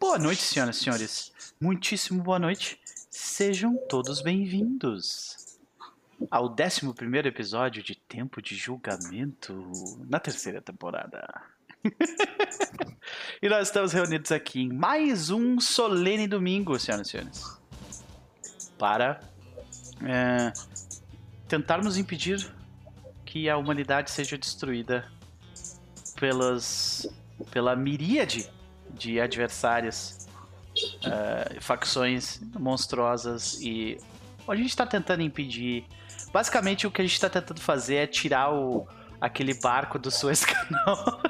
Boa noite, senhoras e senhores. Muitíssimo boa noite. Sejam todos bem-vindos ao 11 episódio de Tempo de Julgamento na terceira temporada. e nós estamos reunidos aqui em mais um solene domingo, senhoras e senhores, para é, tentarmos impedir que a humanidade seja destruída pelas, pela miríade de adversários, uh, facções monstruosas e a gente está tentando impedir. Basicamente, o que a gente está tentando fazer é tirar o, aquele barco do Suez Canal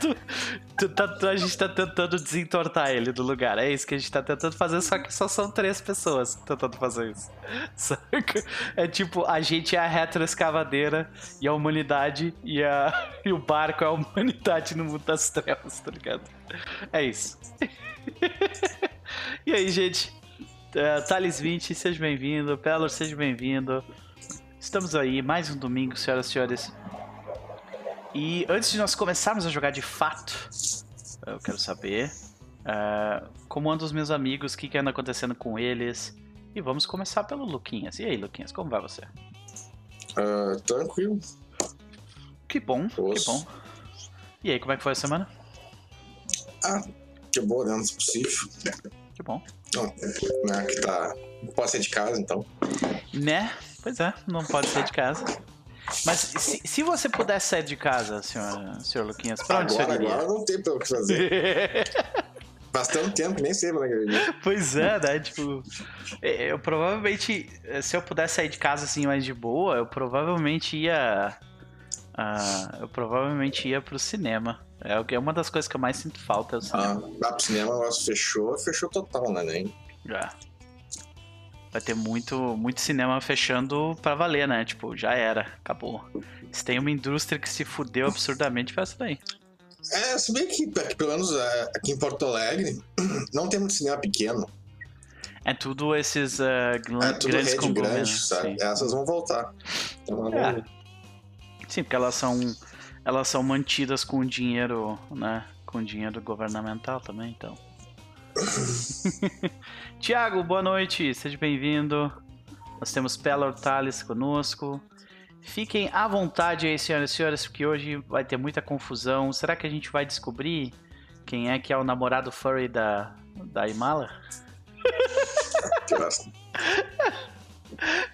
do, tá, a gente tá tentando desentortar ele do lugar. É isso que a gente tá tentando fazer, só que só são três pessoas tentando fazer isso. Saca? É tipo, a gente é a retroescavadeira e a humanidade e, a, e o barco é a humanidade no mundo das trevas, tá ligado? É isso. e aí, gente? Uh, Thales 20, seja bem-vindo. Pelor, seja bem-vindo. Estamos aí, mais um domingo, senhoras e senhores. E antes de nós começarmos a jogar de fato, eu quero saber uh, como andam os meus amigos, o que, que anda acontecendo com eles. E vamos começar pelo Luquinhas. E aí, Luquinhas, como vai você? Uh, tranquilo. Que bom, Poxa. que bom. E aí, como é que foi a semana? Ah, que boa dentro do possível. Que bom. Não, né, que tá. Não pode sair de casa, então. Né? Pois é, não pode sair de casa. Mas se, se você pudesse sair de casa, senhor, senhor Luquinhas, pra onde agora, você iria? Agora não tem pra o que fazer. Faz tanto tempo, nem sei pra onde Pois é, né? Tipo, é, eu provavelmente, se eu pudesse sair de casa assim mais de boa, eu provavelmente ia. Uh, eu provavelmente ia pro cinema. É, é uma das coisas que eu mais sinto falta. É o cinema. Ah, pro cinema, o negócio fechou, fechou total, né? Nem. Já vai ter muito, muito cinema fechando pra valer, né? Tipo, já era, acabou. Se tem uma indústria que se fudeu absurdamente, foi essa daí. É, se bem que, aqui, pelo menos é, aqui em Porto Alegre, não tem muito cinema pequeno. É tudo esses uh, é tudo grandes rede grande. Essas vão voltar. Então, é. Sim, porque elas são, elas são mantidas com dinheiro, né? Com dinheiro governamental também, então. Tiago, boa noite, seja bem-vindo. Nós temos Pela Hortales conosco. Fiquem à vontade aí, senhoras e senhores, porque hoje vai ter muita confusão. Será que a gente vai descobrir quem é que é o namorado furry da, da Imala?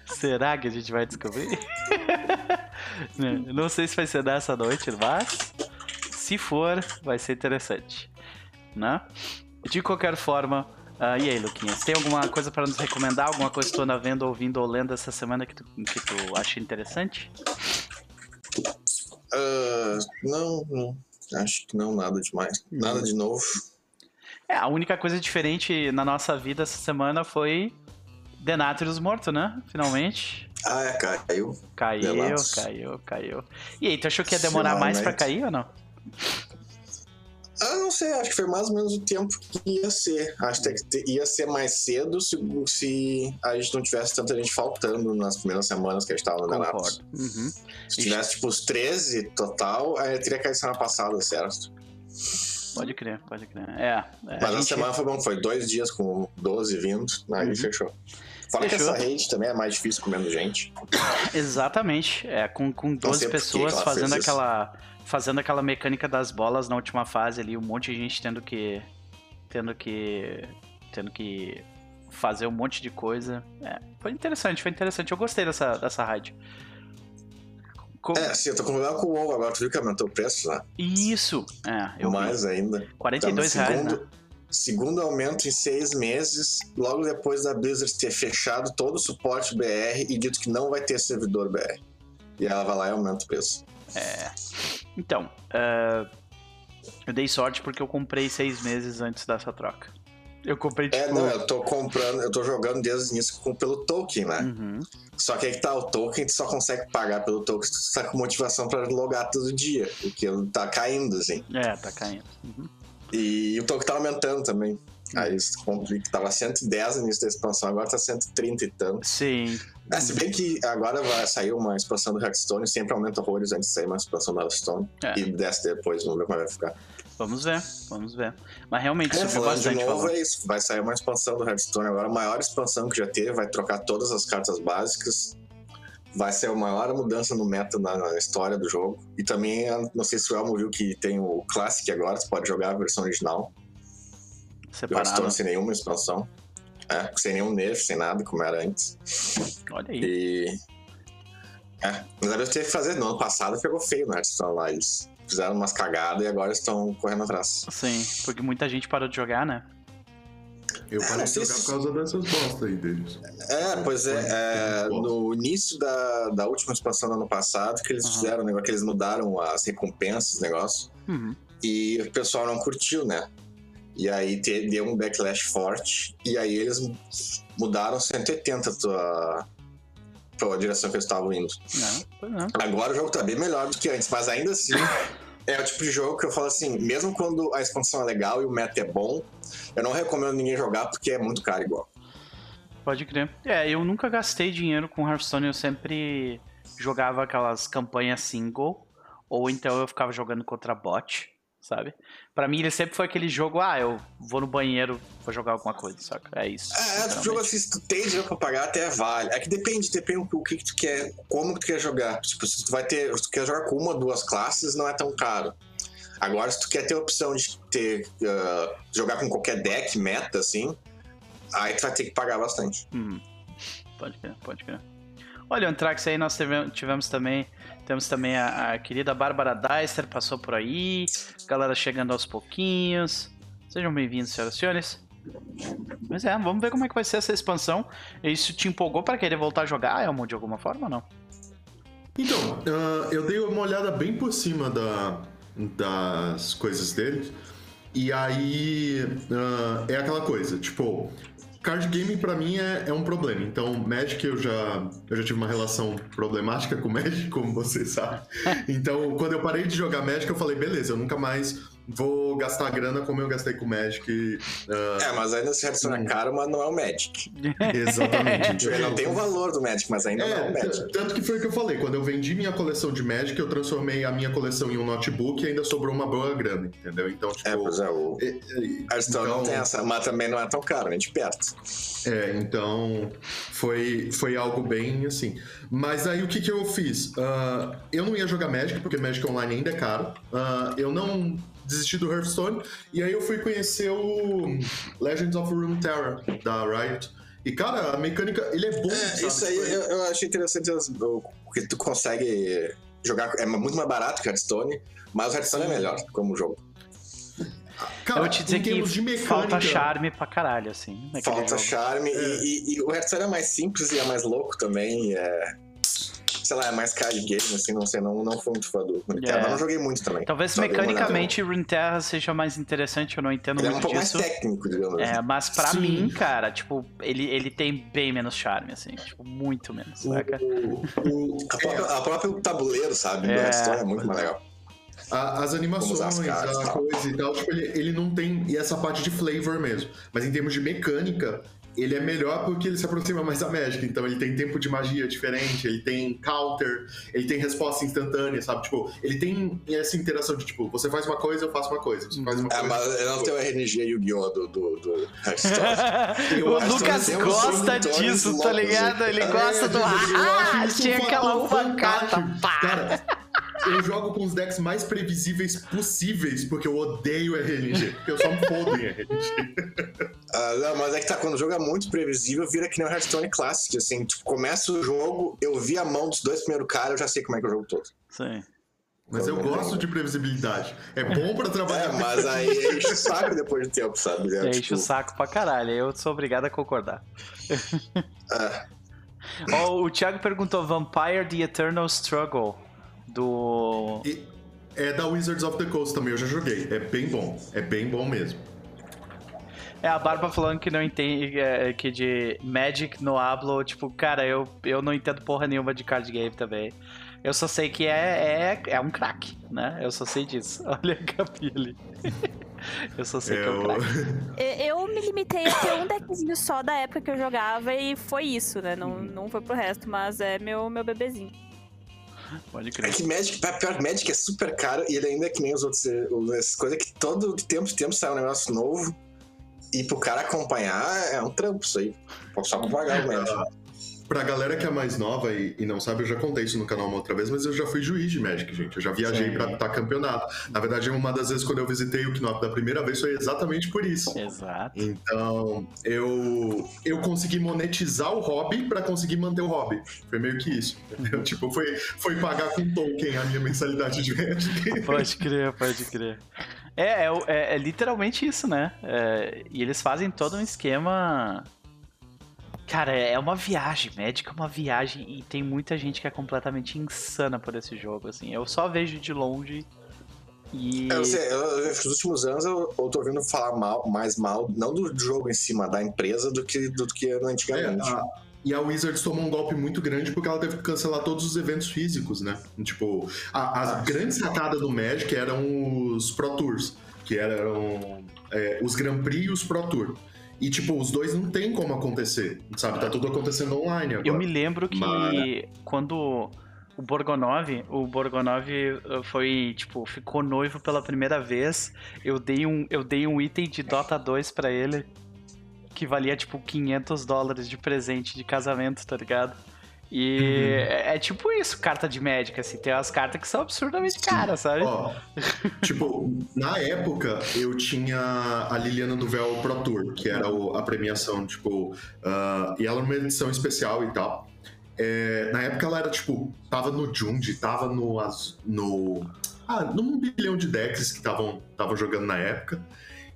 Será que a gente vai descobrir? Não sei se vai ser dessa noite, mas se for, vai ser interessante, né? De qualquer forma, uh, e aí, Luquinhas, tem alguma coisa para nos recomendar? Alguma coisa que tu anda vendo, ouvindo ou lendo essa semana que tu, que tu acha interessante? Uh, não, não. Acho que não, nada demais. Nada de novo. É, a única coisa diferente na nossa vida essa semana foi Denatrius morto, né? Finalmente. Ah, é, caiu. Caiu, caiu, caiu. E aí, tu achou que ia demorar mais para cair ou não? Ah, não sei, acho que foi mais ou menos o tempo que ia ser. Acho que ia ser mais cedo se, se a gente não tivesse tanta gente faltando nas primeiras semanas que a gente tava no Renato. Uhum. Se tivesse, tipo, os 13 total, aí teria caído semana passada, certo? Pode crer, pode crer. É. é Mas a, gente... semana foi bom, foi dois dias com 12 vindo, aí uhum. fechou. Fala que essa rede também é mais difícil com menos gente. Exatamente. É, com, com 12 pessoas fazendo aquela fazendo aquela mecânica das bolas na última fase ali, um monte de gente tendo que tendo que tendo que fazer um monte de coisa. É, foi interessante, foi interessante. Eu gostei dessa dessa raid. Com... É, sim, eu tô concordando com o WoW agora, tu viu que aumentou o preço, né? Isso, é. Eu Mais vi. ainda. 42 tá reais, né? Segundo aumento em seis meses, logo depois da Blizzard ter fechado todo o suporte BR e dito que não vai ter servidor BR. E ela vai lá e aumenta o preço. É. Então, uh, eu dei sorte porque eu comprei seis meses antes dessa troca. Eu comprei é, tipo... É, não, eu tô comprando, eu tô jogando desde o início com, pelo token, né? Uhum. Só que aí que tá o token, tu só consegue pagar pelo token se tu tá com motivação pra logar todo dia. Porque tá caindo, assim. É, tá caindo. Uhum. E o token tá aumentando também. Aí comprei que tava 110 no início da expansão, agora tá 130 e tanto. Sim. É, se bem que agora vai sair uma expansão do Hearthstone, sempre aumenta horrores antes de sair uma expansão do Hearthstone. É. E desce depois, vamos ver como vai ficar. Vamos ver, vamos ver. Mas realmente É, subiu de novo, valor. é isso. Vai sair uma expansão do Hearthstone agora, a maior expansão que já teve, vai trocar todas as cartas básicas. Vai ser a maior mudança no meta na, na história do jogo. E também, não sei se o Elmo viu que tem o Classic agora, você pode jogar a versão original. Do Separado. Hearthstone sem nenhuma expansão. É, sem nenhum nerf, sem nada, como era antes. Olha aí. E. É, mas agora eu teve que fazer. No ano passado pegou feio no Hearthstone lá. Eles fizeram umas cagadas e agora estão correndo atrás. Sim, porque muita gente parou de jogar, né? Eu Ah, parei de jogar se- por causa dessas bosta aí deles. É, pois é, é, no início da, da última expansão do ano passado, que eles Aham. fizeram, o negócio, que eles mudaram as recompensas, negócio, Uhum. e o pessoal não curtiu, né? E aí te- deu um backlash forte, e aí eles mudaram 180 pra, pra direção que eles estavam indo. Não, não. Agora o jogo tá bem melhor do que antes, mas ainda assim é o tipo de jogo que eu falo assim, mesmo quando a expansão é legal e o meta é bom, eu não recomendo ninguém jogar porque é muito caro igual. Pode crer. É, eu nunca gastei dinheiro com Hearthstone, eu sempre jogava aquelas campanhas single, ou então eu ficava jogando contra bot, sabe? Pra mim ele sempre foi aquele jogo, ah, eu vou no banheiro, vou jogar alguma coisa, saca? É isso. É, é literalmente. jogo assim, se tu tem dinheiro pra pagar, até vale. É que depende, depende o que, que tu quer, como que tu quer jogar. Tipo, se tu vai ter, se tu quer jogar com uma, duas classes, não é tão caro. Agora, se tu quer ter a opção de ter, ah, jogar com qualquer deck, meta, assim, aí tu vai ter que pagar bastante. Hum, pode crer, pode crer. Olha, o Antrax aí nós tivemos também. Temos também a, a querida Bárbara Deister, passou por aí. Galera chegando aos pouquinhos. Sejam bem-vindos, senhoras e senhores. Mas é, vamos ver como é que vai ser essa expansão. Isso te empolgou pra querer voltar a jogar, Elmo, de alguma forma ou não? Então, ah, eu dei uma olhada bem por cima da, das coisas deles. E aí ah, é aquela coisa, tipo, card game pra mim é, é um problema. Então, Magic eu já, eu já tive uma relação problemática com Magic, como você sabe. Então, quando eu parei de jogar Magic, eu falei, beleza, eu nunca mais vou gastar grana como eu gastei com Magic. ah, É, mas ainda se Hearthstone é caro, mas não é o Magic. exatamente. Tipo, ele não tem o valor do Magic, mas ainda não é É, o Magic. t- tanto que foi o que eu falei. Quando eu vendi minha coleção de Magic, eu transformei a minha coleção em um notebook e ainda sobrou uma boa grana, entendeu? Então, tipo. É, pois é, o é, é, Hearthstone não então- tem essa, mas também não é tão caro, nem de perto. É, então foi, foi algo bem assim. Mas aí o que, que eu fiz? Ah, eu não ia jogar Magic, porque Magic Online ainda é caro. Ah, eu não desisti do Hearthstone. E aí eu fui conhecer o Legends of Runeterra, da Riot. E, cara, a mecânica, ele é bom, É, sabe? isso aí Tipo, eu, eu achei interessante as- o que tu consegue jogar. É muito mais barato que Hearthstone, mas o Hearthstone é melhor como jogo. Cara, eu vou te dizer que mecânica, falta charme pra caralho, assim. Falta jogo. charme É. e, e- e o Hearthstone é mais simples e é mais louco também. e É, sei lá, é mais card game, assim, não sei, não, não fui muito fã do Runeterra, É. mas não joguei muito também. Talvez mecanicamente Runeterra seja mais interessante, eu não entendo Ele é um muito pouco mais disso. técnico, digamos assim. É, mas pra Sim. mim, cara, tipo, ele, ele tem bem menos charme, assim, tipo, muito menos, saca? O, o, a própria, a próprio tabuleiro, sabe? É. Do Hearthstone é muito mais legal. A- as animações, as cartas e a tal. coisa e tal, tipo, ele, ele não tem e essa parte de flavor mesmo. Mas em termos de mecânica, ele é melhor porque ele se aproxima mais da Magic. Então ele tem tempo de magia diferente, ele tem counter, ele tem resposta instantânea, sabe? Tipo, ele tem essa interação de tipo, você faz uma coisa, eu faço uma coisa. Você faz uma É, coisa. mas ele não tem o RNG Yu-Gi-Oh! do, do, do. Eu o Lucas gosta disso, tá ligado? Ele É, gosta do. eu acho Ah, tinha aquela pá! Cara, eu jogo com os decks mais previsíveis possíveis, porque eu odeio RNG. Porque eu só me fodo em RNG. Ah, não, mas é que tá, quando o jogo é muito previsível, vira que nem o Hearthstone Classic, assim, tipo, começa o jogo, eu vi a mão dos dois primeiros caras, eu já sei como é que é o jogo todo. Sim. Mas eu gosto de previsibilidade. É bom pra É, trabalhar. mas aí enche o saco depois de tempo, sabe? É, Enche tipo, o saco pra caralho, eu sou obrigado a concordar. ah, Ó, o Thiago perguntou Vampire The Eternal Struggle do. E é da Wizards of the Coast também, eu já joguei. É bem bom. É bem bom mesmo. É, a Barba falando que não entende, é, que de Magic no hablo, tipo, cara, eu, eu não entendo porra nenhuma de card game também. Eu só sei que é, é, é um crack, né? Eu só sei disso. Olha a Gabi ali. Eu só sei que é um Eu- crack. Eu me limitei a ter um deckzinho só da época que eu jogava e foi isso, né? Não, não foi pro resto, mas é meu, meu bebezinho. Pode É crer. que Magic, pior que Magic é super caro e ele ainda é que nem os outros. eh, Essas coisas que todo de tempo em tempo sai um negócio novo. E pro cara acompanhar é um trampo isso aí. Só pra pagar o Magic. Pra galera que é mais nova e, e não sabe, eu já contei isso no canal uma outra vez, mas eu já fui juiz de Magic, gente. Eu já viajei pra estar campeonato. Na verdade, uma das vezes quando eu visitei o Knop da primeira vez foi exatamente por isso. Exato. Então, eu eu consegui monetizar o hobby pra conseguir manter o hobby. Foi meio que isso. entendeu? Tipo, foi, foi pagar com token a minha mensalidade de Magic. Pode crer, pode crer. É, é, é- é literalmente isso, né? É, e eles fazem todo um esquema. Cara, é uma viagem. Magic é uma viagem e tem muita gente que é completamente insana por esse jogo, assim. Eu só vejo de longe e. É, eu sei, eu, nos últimos anos eu, eu tô ouvindo falar mal, mais mal, não do jogo em cima, da empresa, do que, do que É, antigamente. a- e a Wizards tomou um golpe muito grande porque ela teve que cancelar todos os eventos físicos, né? Tipo, a- as Ah, grandes sacadas do Magic eram os Pro Tours, que eram é, os Grand Prix e os Pro Tour. E, tipo, os dois não tem como acontecer, sabe? Tá tudo acontecendo online agora. Eu me lembro que Mas- quando o Borgonov, o Borgonov eh, foi, tipo, ficou noivo pela primeira vez, eu dei um, eu dei um item de Dota 2 pra ele que valia, tipo, 500 dólares de presente de casamento, tá ligado? E Uhum. é, é tipo isso, carta de médica, assim, tem umas cartas que são absurdamente caras, sabe? Ó, tipo, na época eu tinha a Liliana do Véu Pro Tour, que era o- a premiação, tipo, ah, e ela era uma edição especial e tal. É, na época ela era, tipo, tava no Jundi, tava no. no ah, num bilhão de decks que estavam jogando na época.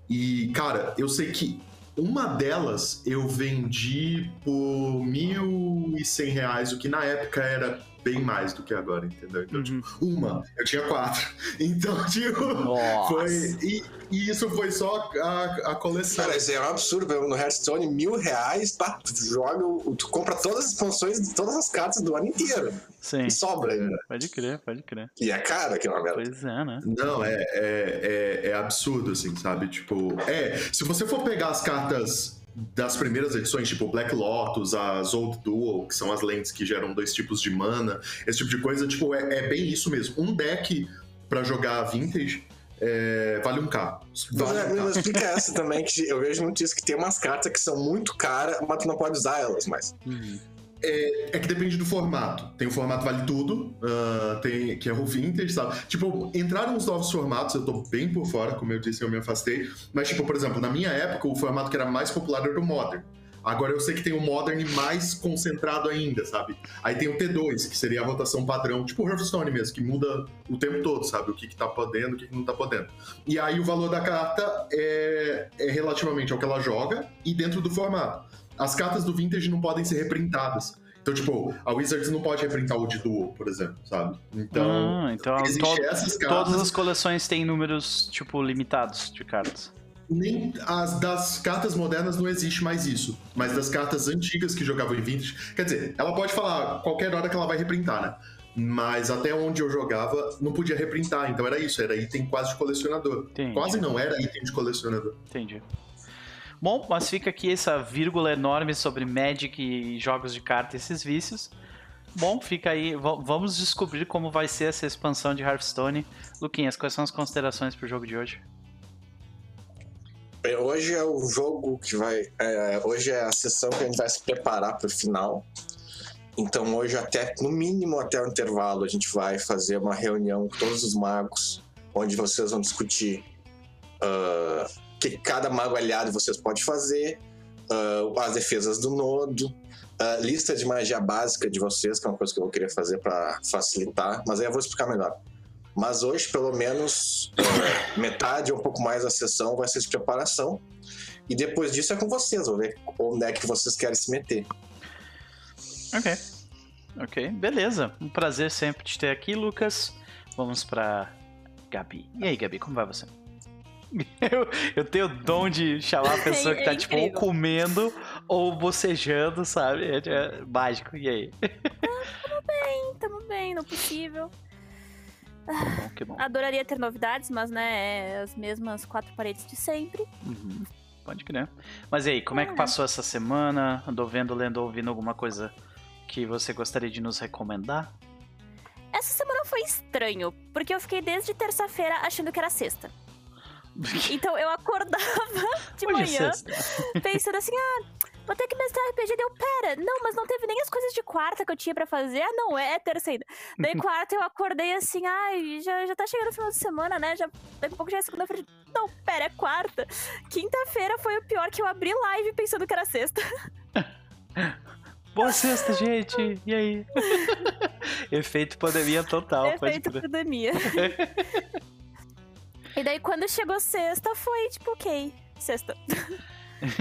E, cara, eu sei que uma delas eu vendi por 1.100 reais, o que na época era bem mais do que agora, entendeu? Então, Uhum. uma, eu tinha quatro. Então, tipo, Nossa. foi. E, e isso foi só a, a coleção. Cara, isso é um absurdo, no Hearthstone, mil reais, pá, tu joga, tu compra todas as expansões de todas as cartas do ano inteiro. Sim, E sobra ainda. pode crer, pode crer. E é caro aquela merda. Pois é, né? Não, é, é, é, é absurdo, assim, sabe? Tipo, é, se você for pegar as cartas das primeiras edições, tipo Black Lotus, as Old Duel, que são as lentes que geram dois tipos de mana, esse tipo de coisa, tipo, é, é bem isso mesmo. Um deck pra jogar Vintage é, vale um K. Mas, Vale é, um K. mas explica essa também, que eu vejo muito isso, que tem umas cartas que são muito caras, mas tu não pode usar elas mais. Uhum. É que depende do formato. Tem o formato Vale Tudo, ah, tem, que é o Vintage, sabe? Tipo, entraram uns novos formatos, eu tô bem por fora, como eu disse, eu me afastei. Mas, tipo, por exemplo, na minha época, o formato que era mais popular era o Modern. Agora eu sei que tem o Modern mais concentrado ainda, sabe? Aí tem o T2, que seria a rotação padrão, tipo o Hearthstone mesmo, que muda o tempo todo, sabe? O que, que tá podendo, o que, que não tá podendo. E aí o valor da carta é, é relativamente ao que ela joga e dentro do formato. As cartas do Vintage não podem ser reprintadas. Então, tipo, a Wizards não pode reprintar o de Duel, por exemplo, sabe? Então, Ah, então to- essas cartas. todas as coleções têm números, tipo, limitados de cartas. Nem as das cartas modernas não existe mais isso. Mas das cartas antigas que jogavam em Vintage. Quer dizer, ela pode falar qualquer hora que ela vai reprintar, né? Mas até onde eu jogava, não podia reprintar. Então era isso, era item quase de colecionador. Entendi. Quase não, era item de colecionador. Entendi. Bom, mas fica aqui essa vírgula enorme sobre Magic e jogos de carta e esses vícios. Bom, fica aí. va- Vamos descobrir como vai ser essa expansão de Hearthstone. Luquinhas, quais são as considerações pro jogo de hoje? Bem, Hoje é o jogo que vai. é, hoje é a sessão que a gente vai se preparar para o final. Então hoje até, no mínimo até o intervalo, a gente vai fazer uma reunião com todos os magos, onde vocês vão discutir o que cada mago aliado vocês pode fazer, ah, as defesas do nodo, a lista de magia básica de vocês, que é uma coisa que eu vou querer fazer para facilitar, mas aí eu vou explicar melhor. Mas hoje, pelo menos, eh, metade ou um pouco mais da sessão vai ser de preparação. E depois disso é com vocês, vou ver onde é que vocês querem se meter. Ok. Ok, beleza. Um prazer sempre te ter aqui, Lucas. Vamos pra Gabi. E aí, Gabi, como vai você? Eu, eu tenho o dom de chamar a pessoa que tá, É tipo, ou comendo ou bocejando, sabe? É, é mágico. E aí? Bem, tamo bem, no possível. Bom, que bom. Adoraria ter novidades, mas né, é as mesmas quatro paredes de sempre. Uhum. Pode crer. Mas e aí, como é que É. passou essa semana? Andou vendo, lendo, ouvindo alguma coisa que você gostaria de nos recomendar? Essa semana foi estranho, porque eu fiquei desde terça-feira achando que era sexta. Então eu acordava de Hoje é manhã sexta. pensando assim, ah, vou ter que mestrar RPG. Deu, pera, não, mas não teve nem as coisas de quarta que eu tinha pra fazer. Ah, não, é, é terça ainda. Daí quarta eu acordei assim, ai, já, já tá chegando o final de semana, né? Já, daqui a pouco já é segunda-feira. Não, pera, é quarta. Quinta-feira foi o pior que eu abri live pensando que era sexta. Boa sexta, gente! E aí? Efeito pandemia total, pode Efeito pandemia. E daí quando chegou sexta foi tipo, ok, sexta.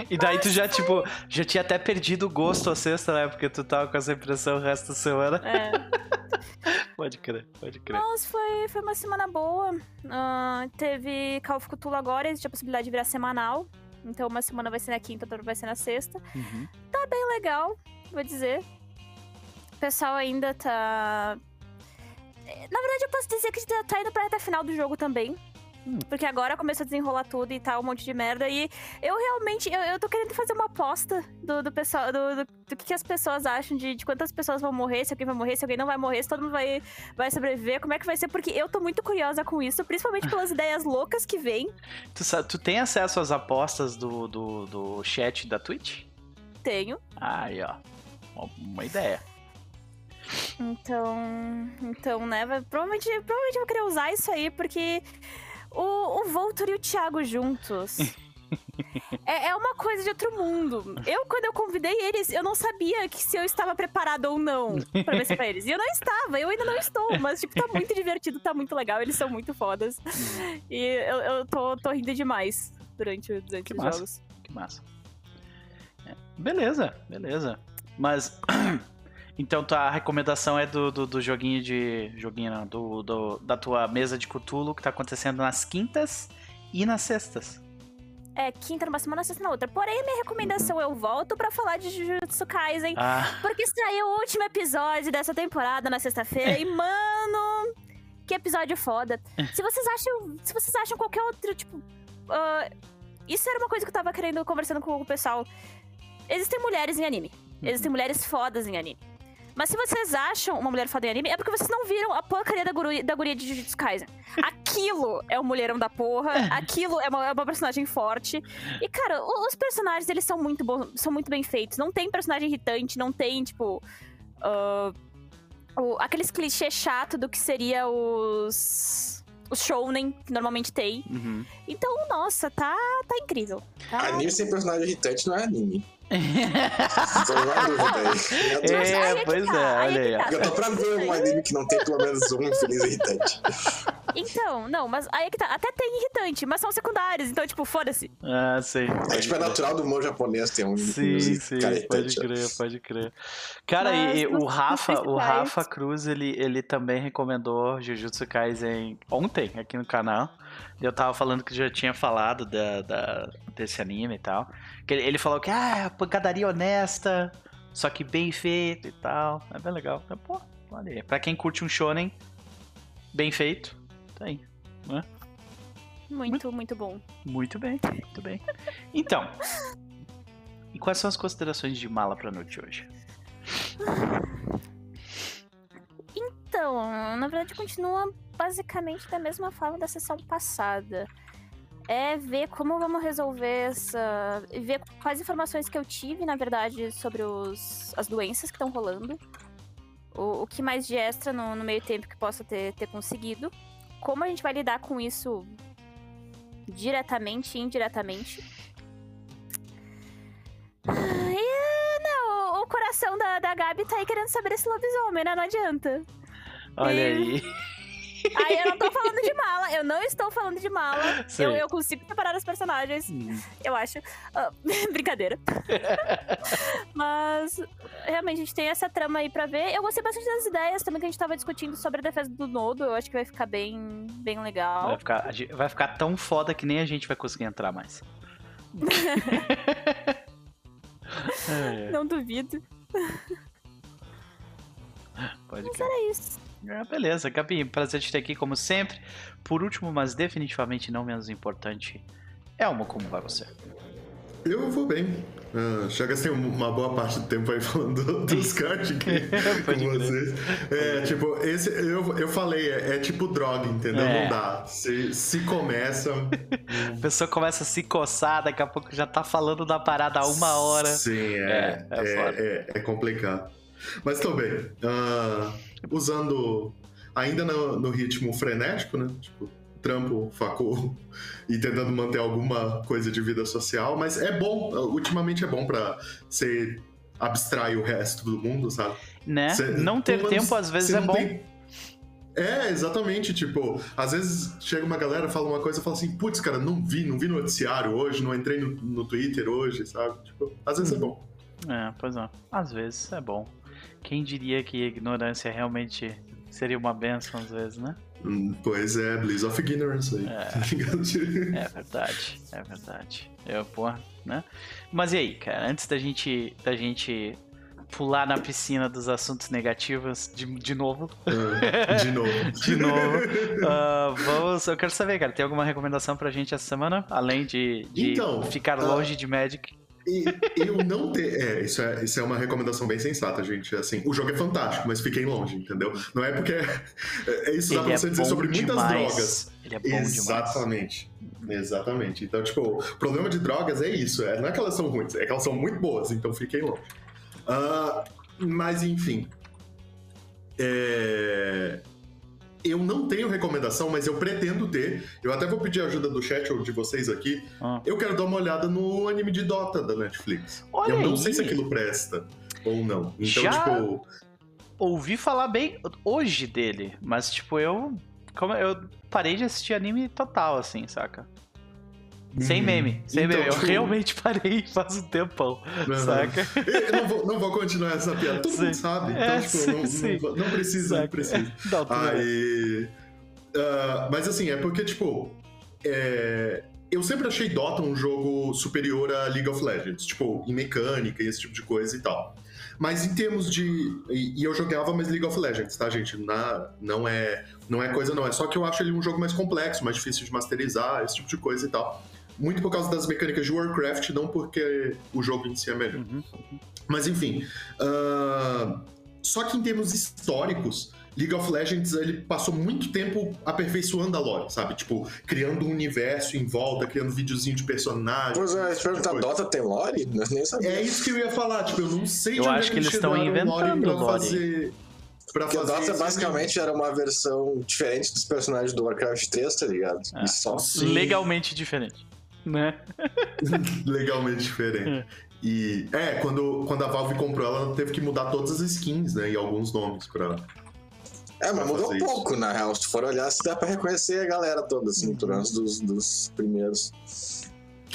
E daí tu já, tipo, já tinha até perdido o gosto a sexta, né? Porque tu tava com essa impressão o resto da semana. É. Pode crer, pode crer. Mas foi, foi uma semana boa. Ah, teve Call of Cthulhu agora, existe a possibilidade de virar semanal. Então uma semana vai ser na quinta, outra vai ser na sexta. Uhum. Tá bem legal, vou dizer. O pessoal ainda tá. Na verdade, eu posso dizer que a gente tá indo pra reta final do jogo também. Hum. Porque agora começa a desenrolar tudo e tá um monte de merda. E eu realmente. Eu, eu tô querendo fazer uma aposta do, do pessoal. Do, do, do que, as pessoas acham de, de quantas pessoas vão morrer, se alguém vai morrer, se alguém não vai morrer, se todo mundo vai, vai sobreviver, como é que vai ser, porque eu tô muito curiosa com isso, principalmente pelas ideias loucas que vem. Tu, tu tem acesso às apostas do, do, do chat da Twitch? Tenho. Aí, ó. Uma, ideia. Então, então, né, provavelmente, provavelmente eu vou querer usar isso aí, porque o, o Voltor e o Thiago juntos é, é uma coisa de outro mundo. Eu, quando eu convidei eles, eu não sabia que se eu estava preparada ou não pra ver pra eles. E eu não estava, eu ainda não estou, mas, tipo, tá muito divertido, tá muito legal, eles são muito fodas. E eu, eu tô, tô rindo demais durante, durante Que os massa. jogos. Que massa. É, Beleza, beleza. Mas. Então tua recomendação é do, do, do joguinho de. Joguinho não, do, do- da tua mesa de Cthulhu que tá acontecendo nas quintas e nas sextas. É, quinta numa semana, sexta na outra. Porém, minha recomendação, eu volto pra falar de Jujutsu Kaisen. Ah, Porque saiu o último episódio dessa temporada na sexta-feira e, mano, que episódio foda. Se vocês acham, se vocês acham qualquer outro, tipo, ah, isso era uma coisa que eu tava querendo conversando com o pessoal. Existem mulheres em anime. Existem mulheres fodas em anime. Mas se vocês acham uma mulher foda em anime, é porque vocês não viram a porcaria da, guru, da guria de Jujutsu Kaisen. Aquilo é o mulherão da porra, aquilo é uma, é uma personagem forte. E, cara, os personagens, eles são muito bons, são muito bem feitos. Não tem personagem irritante, não tem, tipo. ah, o- aqueles clichês chato do que seria os. Os shounen, que normalmente tem. uhum. Então, nossa, tá, tá incrível. Tá? Anime sem personagem irritante não é anime. É, é pois tá, é, olha é que aí. tá. Eu tô pra ver um anime que não tem pelo menos um infeliz irritante. Então, não, mas aí é que tá. Até tem irritante, mas são secundários. Então, tipo, foda-se. Ah, sim. É tipo, é natural do humor japonês ter um Sim, sim, pode crer, pode crer. Cara, Mas e, o Rafa, o Rafa Cruz, ele, ele também recomendou Jujutsu Kaisen ontem aqui no canal. Eu tava falando que já tinha falado da, da- desse anime e tal. Que ele, falou que, ah, pancadaria honesta, só que bem feito e tal. É bem legal. Então, Pô, olha aí. Pra quem curte um shonen bem feito, tá aí. Muito, muito bom. Muito bem, muito bem. Então, e quais são as considerações de mala pra noite hoje? Então, na verdade, continua basicamente da mesma forma da sessão passada. É ver como vamos resolver essa. ver quais informações que eu tive, na verdade, sobre os, as doenças que estão rolando. O, o que mais de extra no, no meio tempo que possa ter, ter conseguido. Como a gente vai lidar com isso diretamente e indiretamente. E, não, o coração da, da Gabi tá aí querendo saber desse lobisomem, né? Não adianta. Olha E- aí. Aí eu não tô falando de mala, eu não estou falando de mala. Eu, eu consigo separar os personagens, Hum, eu acho. Ah, brincadeira. Mas realmente a gente tem essa trama aí pra ver. Eu gostei bastante das ideias também que a gente tava discutindo sobre a defesa do nodo. Eu acho que vai ficar bem, bem legal. Vai ficar, vai ficar tão foda que nem a gente vai conseguir entrar mais. Não duvido. pode Mas crer. era isso. Ah, beleza, Gabi, prazer te ter aqui como sempre. Por último, mas definitivamente não menos importante, Elmo, como vai você? eu vou bem. Ah, já gastei uma boa parte do tempo aí falando dos card games Pode com vocês. É, tipo, esse, eu, eu falei, é, é tipo droga, entendeu? É. Não dá. Se, se começa. A pessoa começa a se coçar, daqui a pouco já tá falando da parada há uma hora. Sim, é. É, é É, é, é complicado. Mas tô bem. Ah, usando. Ainda no, no ritmo frenético, né? Tipo, trampo, facul e tentando manter alguma coisa de vida social, mas é bom, ultimamente é bom pra você abstrair o resto do mundo, sabe? Né? Cê- não ter menos tempo às vezes é bom. tem- É, exatamente, tipo, às vezes chega uma galera, fala uma coisa e fala assim, putz, cara, não vi, não vi noticiário hoje, não entrei no, no Twitter hoje, sabe? Tipo, às vezes é bom. É, pois é. Às vezes é bom. Quem diria que a ignorância realmente seria uma benção às vezes, né? Hum, Pois é, Bliss of Ignorance aí. É. É verdade, é verdade. Eu, porra, né? Mas e aí, cara, antes da gente, da gente pular na piscina dos assuntos negativos de, de novo, Ah, de novo. de novo, ah, vamos, eu quero saber, cara, tem alguma recomendação pra gente essa semana? Além de, de Então, ficar ah, longe de Magic? E eu não ter. É isso, é, isso é uma recomendação bem sensata, gente. Assim, o jogo é fantástico, mas fiquem longe, entendeu? Não é porque. É, isso dá Ele pra é você dizer bom sobre muitas demais. drogas. Ele é bom demais. Exatamente. Exatamente. Então, tipo, o problema de drogas é isso. É, não é que elas são ruins, é que elas são muito boas, então fiquem longe. Ah, mas, enfim. É, Eu não tenho recomendação, mas eu pretendo ter. Eu até vou pedir a ajuda do chat ou de vocês aqui. Ah. Eu quero dar uma olhada no anime de Dota da Netflix. Olha eu não aí. sei se aquilo presta ou não. Então, Já- tipo. Ouvi falar bem hoje dele, mas tipo, eu. Como eu parei de assistir anime total, assim, saca? Sem Uhum. meme, sem Então, meme. Eu tipo, realmente parei faz um tempão, Aham. saca? Eu não vou, não vou continuar essa piada. Todo Sim. mundo sabe. Então, É, tipo, sim, não, sim. não, não precisa, não Saca? precisa. Não, tudo bem. Aí. ah, mas assim, é porque, tipo. é, eu sempre achei Dota um jogo superior a League of Legends, tipo, em mecânica e esse tipo de coisa e tal. Mas em termos de. E, e eu jogava mais League of Legends, tá, gente? Na, não, é, não é coisa, não. É só que eu acho ele um jogo mais complexo, mais difícil de masterizar, esse tipo de coisa e tal. Muito por causa das mecânicas de Warcraft, não porque o jogo em si é melhor. Uhum. Mas enfim. ah, só que em termos históricos, League of Legends ele passou muito tempo aperfeiçoando a lore, sabe? Tipo, criando um universo em volta, criando videozinho de personagens. Pois é, tipo de perguntar, coisa. Dota tem lore? Eu nem sabia. É isso que eu ia falar, tipo, eu não sei Eu de onde acho é que eles estão inventando pra lore. fazer. Pra Porque o fazer Dota basicamente era uma versão diferente dos personagens do Warcraft 3, tá ligado? É. E só. Sim. Legalmente diferente. Né? legalmente diferente. É. E é, quando, quando a Valve comprou, ela teve que mudar todas as skins, né? E alguns nomes pra. É, mas mudou um pouco, na real. Se tu for olhar, se dá pra reconhecer a galera toda, assim, Uhum. pelo menos dos, dos primeiros.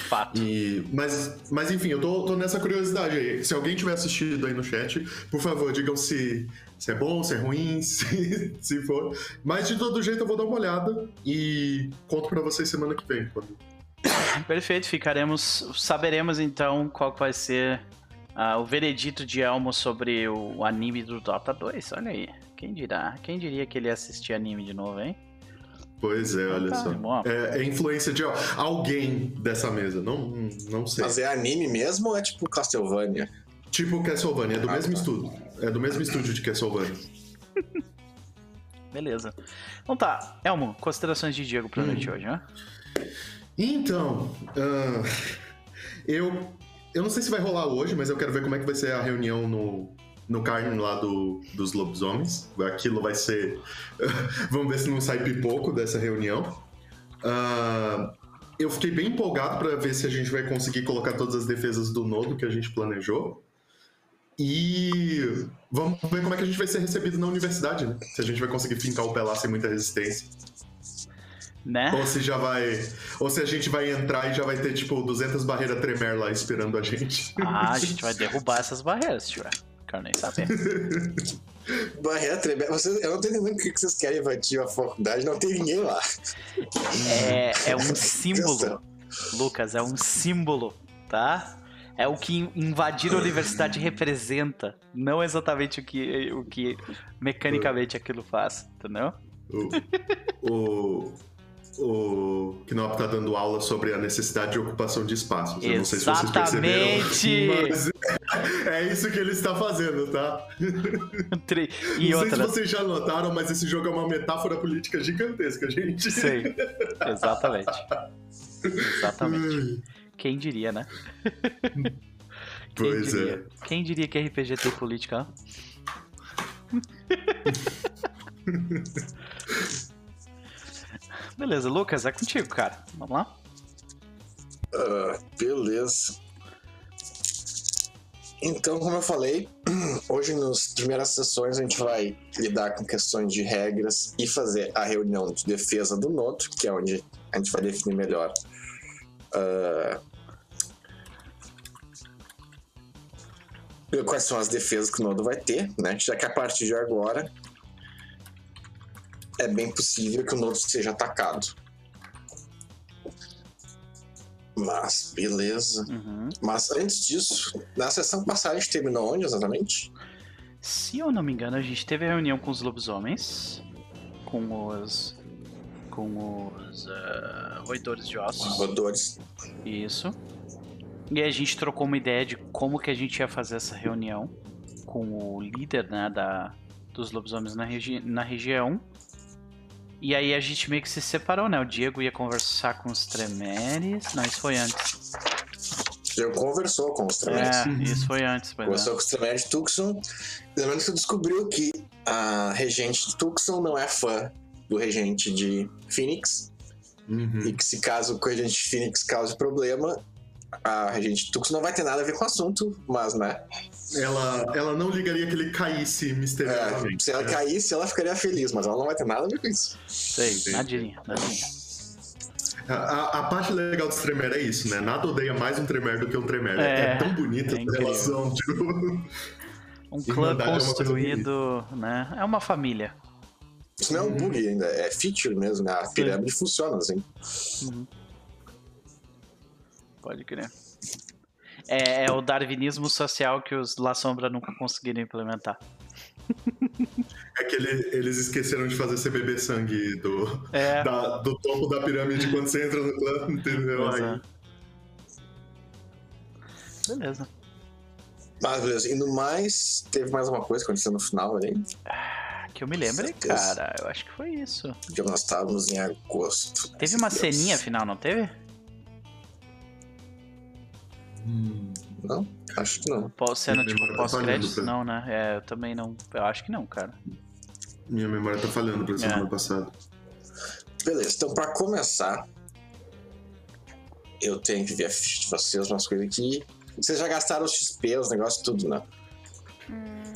Fato. E, mas, mas enfim, eu tô, tô nessa curiosidade aí. Se alguém tiver assistido aí no chat, por favor, digam se, se é bom, se é ruim, se, se for. Mas de todo jeito eu vou dar uma olhada e conto pra vocês semana que vem. Quando... Perfeito, ficaremos. Saberemos então qual vai ser ah, o veredito de Elmo sobre o anime do Dota 2. Olha aí. Quem dirá? Quem diria que ele ia assistir anime de novo, hein? Pois é, olha Tá, só. bom. É, é influência de alguém dessa mesa, não, não sei. Mas é anime mesmo ou é tipo Castlevania? Tipo Castlevania, é do Ah, mesmo tá. estúdio. É do mesmo estúdio de Castlevania. Beleza. Então tá, Elmo, considerações de Diego pra Hum. noite hoje, né? Então, ah, eu, eu não sei se vai rolar hoje, mas eu quero ver como é que vai ser a reunião no, no carne lá do, dos lobisomens. Aquilo vai ser. Vamos ver se não sai pipoco dessa reunião. Ah, eu fiquei bem empolgado para ver se a gente vai conseguir colocar todas as defesas do nodo que a gente planejou. E vamos ver como é que a gente vai ser recebido na universidade, né? Se a gente vai conseguir fincar o pé lá sem muita resistência. Né? Ou se já vai. Ou se a gente vai entrar e já vai ter, tipo, 200 barreiras tremer lá esperando a gente. Ah, a gente vai derrubar essas barreiras, tio. Quero nem saber. Barreira tremenda. Vocês, eu não tenho nem o que que vocês querem invadir a faculdade, não tem ninguém lá. É, é um símbolo, Lucas, é um símbolo, tá? É o que invadir a universidade representa, não exatamente o que, o que mecanicamente aquilo faz, entendeu? O, o, o Knop tá dando aula sobre a necessidade de ocupação de espaços. Eu não sei se vocês perceberam, Exatamente! mas é isso que ele está fazendo, tá? E não outra. sei se vocês já notaram, mas esse jogo é uma metáfora política gigantesca, gente. Sei. Exatamente. Exatamente. Quem diria, né? Quem Pois diria? Quem diria que RPG tem política? Beleza, Lucas, é contigo, cara. Vamos lá? Ah, beleza. Então, como eu falei, hoje nas primeiras sessões a gente vai lidar com questões de regras e fazer a reunião de defesa do Noto, que é onde a gente vai definir melhor ah, quais são as defesas que o Nodo vai ter, né? Já que a partir de agora é bem possível que o Nodo seja atacado. Mas, beleza. Uhum. Mas antes disso, na sessão passada a gente terminou onde exatamente? Se eu não me engano, a gente teve a reunião com os lobisomens, com os. com os. ah, roedores de ossos. Rodores. Isso. E a gente trocou uma ideia de como que a gente ia fazer essa reunião com o líder, né, da, dos lobisomens na, regi na região. E aí a gente meio que se separou, né? O Diego ia conversar com os Tremeres. Não, isso foi antes. Já conversou com os Trementes. É, isso foi antes, Conversou é. com os Trementes de Tucson. Lembrando que você descobriu que a regente de Tucson não é fã do regente de Phoenix. Uhum. E que se caso o regente de Phoenix cause problema, a regente de Tucson não vai ter nada a ver com o assunto, mas, né? Ela, ela não ligaria que ele caísse É, misteriosamente. se ela caísse, ela ficaria feliz, mas ela não vai ter nada a ver com isso. Sei, nadinha, nadinha. A, a- parte legal dos Tremer é isso, né? Nada odeia mais um Tremer do que um Tremer. É, É, tão bonita é essa relação, tipo. Um clã é construído, né? É uma família. Isso não é um bug ainda, é feature mesmo, né? A pirâmide funciona assim. Pode crer. É, é o darwinismo social que os La Sombra nunca conseguiram implementar. É que ele- eles esqueceram de fazer você beber sangue do, É. da- do topo da pirâmide quando você entra no clã, entendeu? Aí- é. Beleza. Mas beleza, e no mais, teve mais uma coisa que aconteceu no final ali. Que eu me lembre, cara. Eu acho que foi isso. Porque nós estávamos em agosto. Teve uma Deus. ceninha final, não teve? Hum, Não? Acho que não. Pós cena, tipo, tá pós-créditos? Não, né? É, eu também não. Eu acho que não, cara. minha memória tá falhando pra É. semana passada. Beleza, então pra começar, eu tenho que ver a ficha de vocês, umas coisas aqui. Vocês já gastaram os XP, os negócios, tudo, né?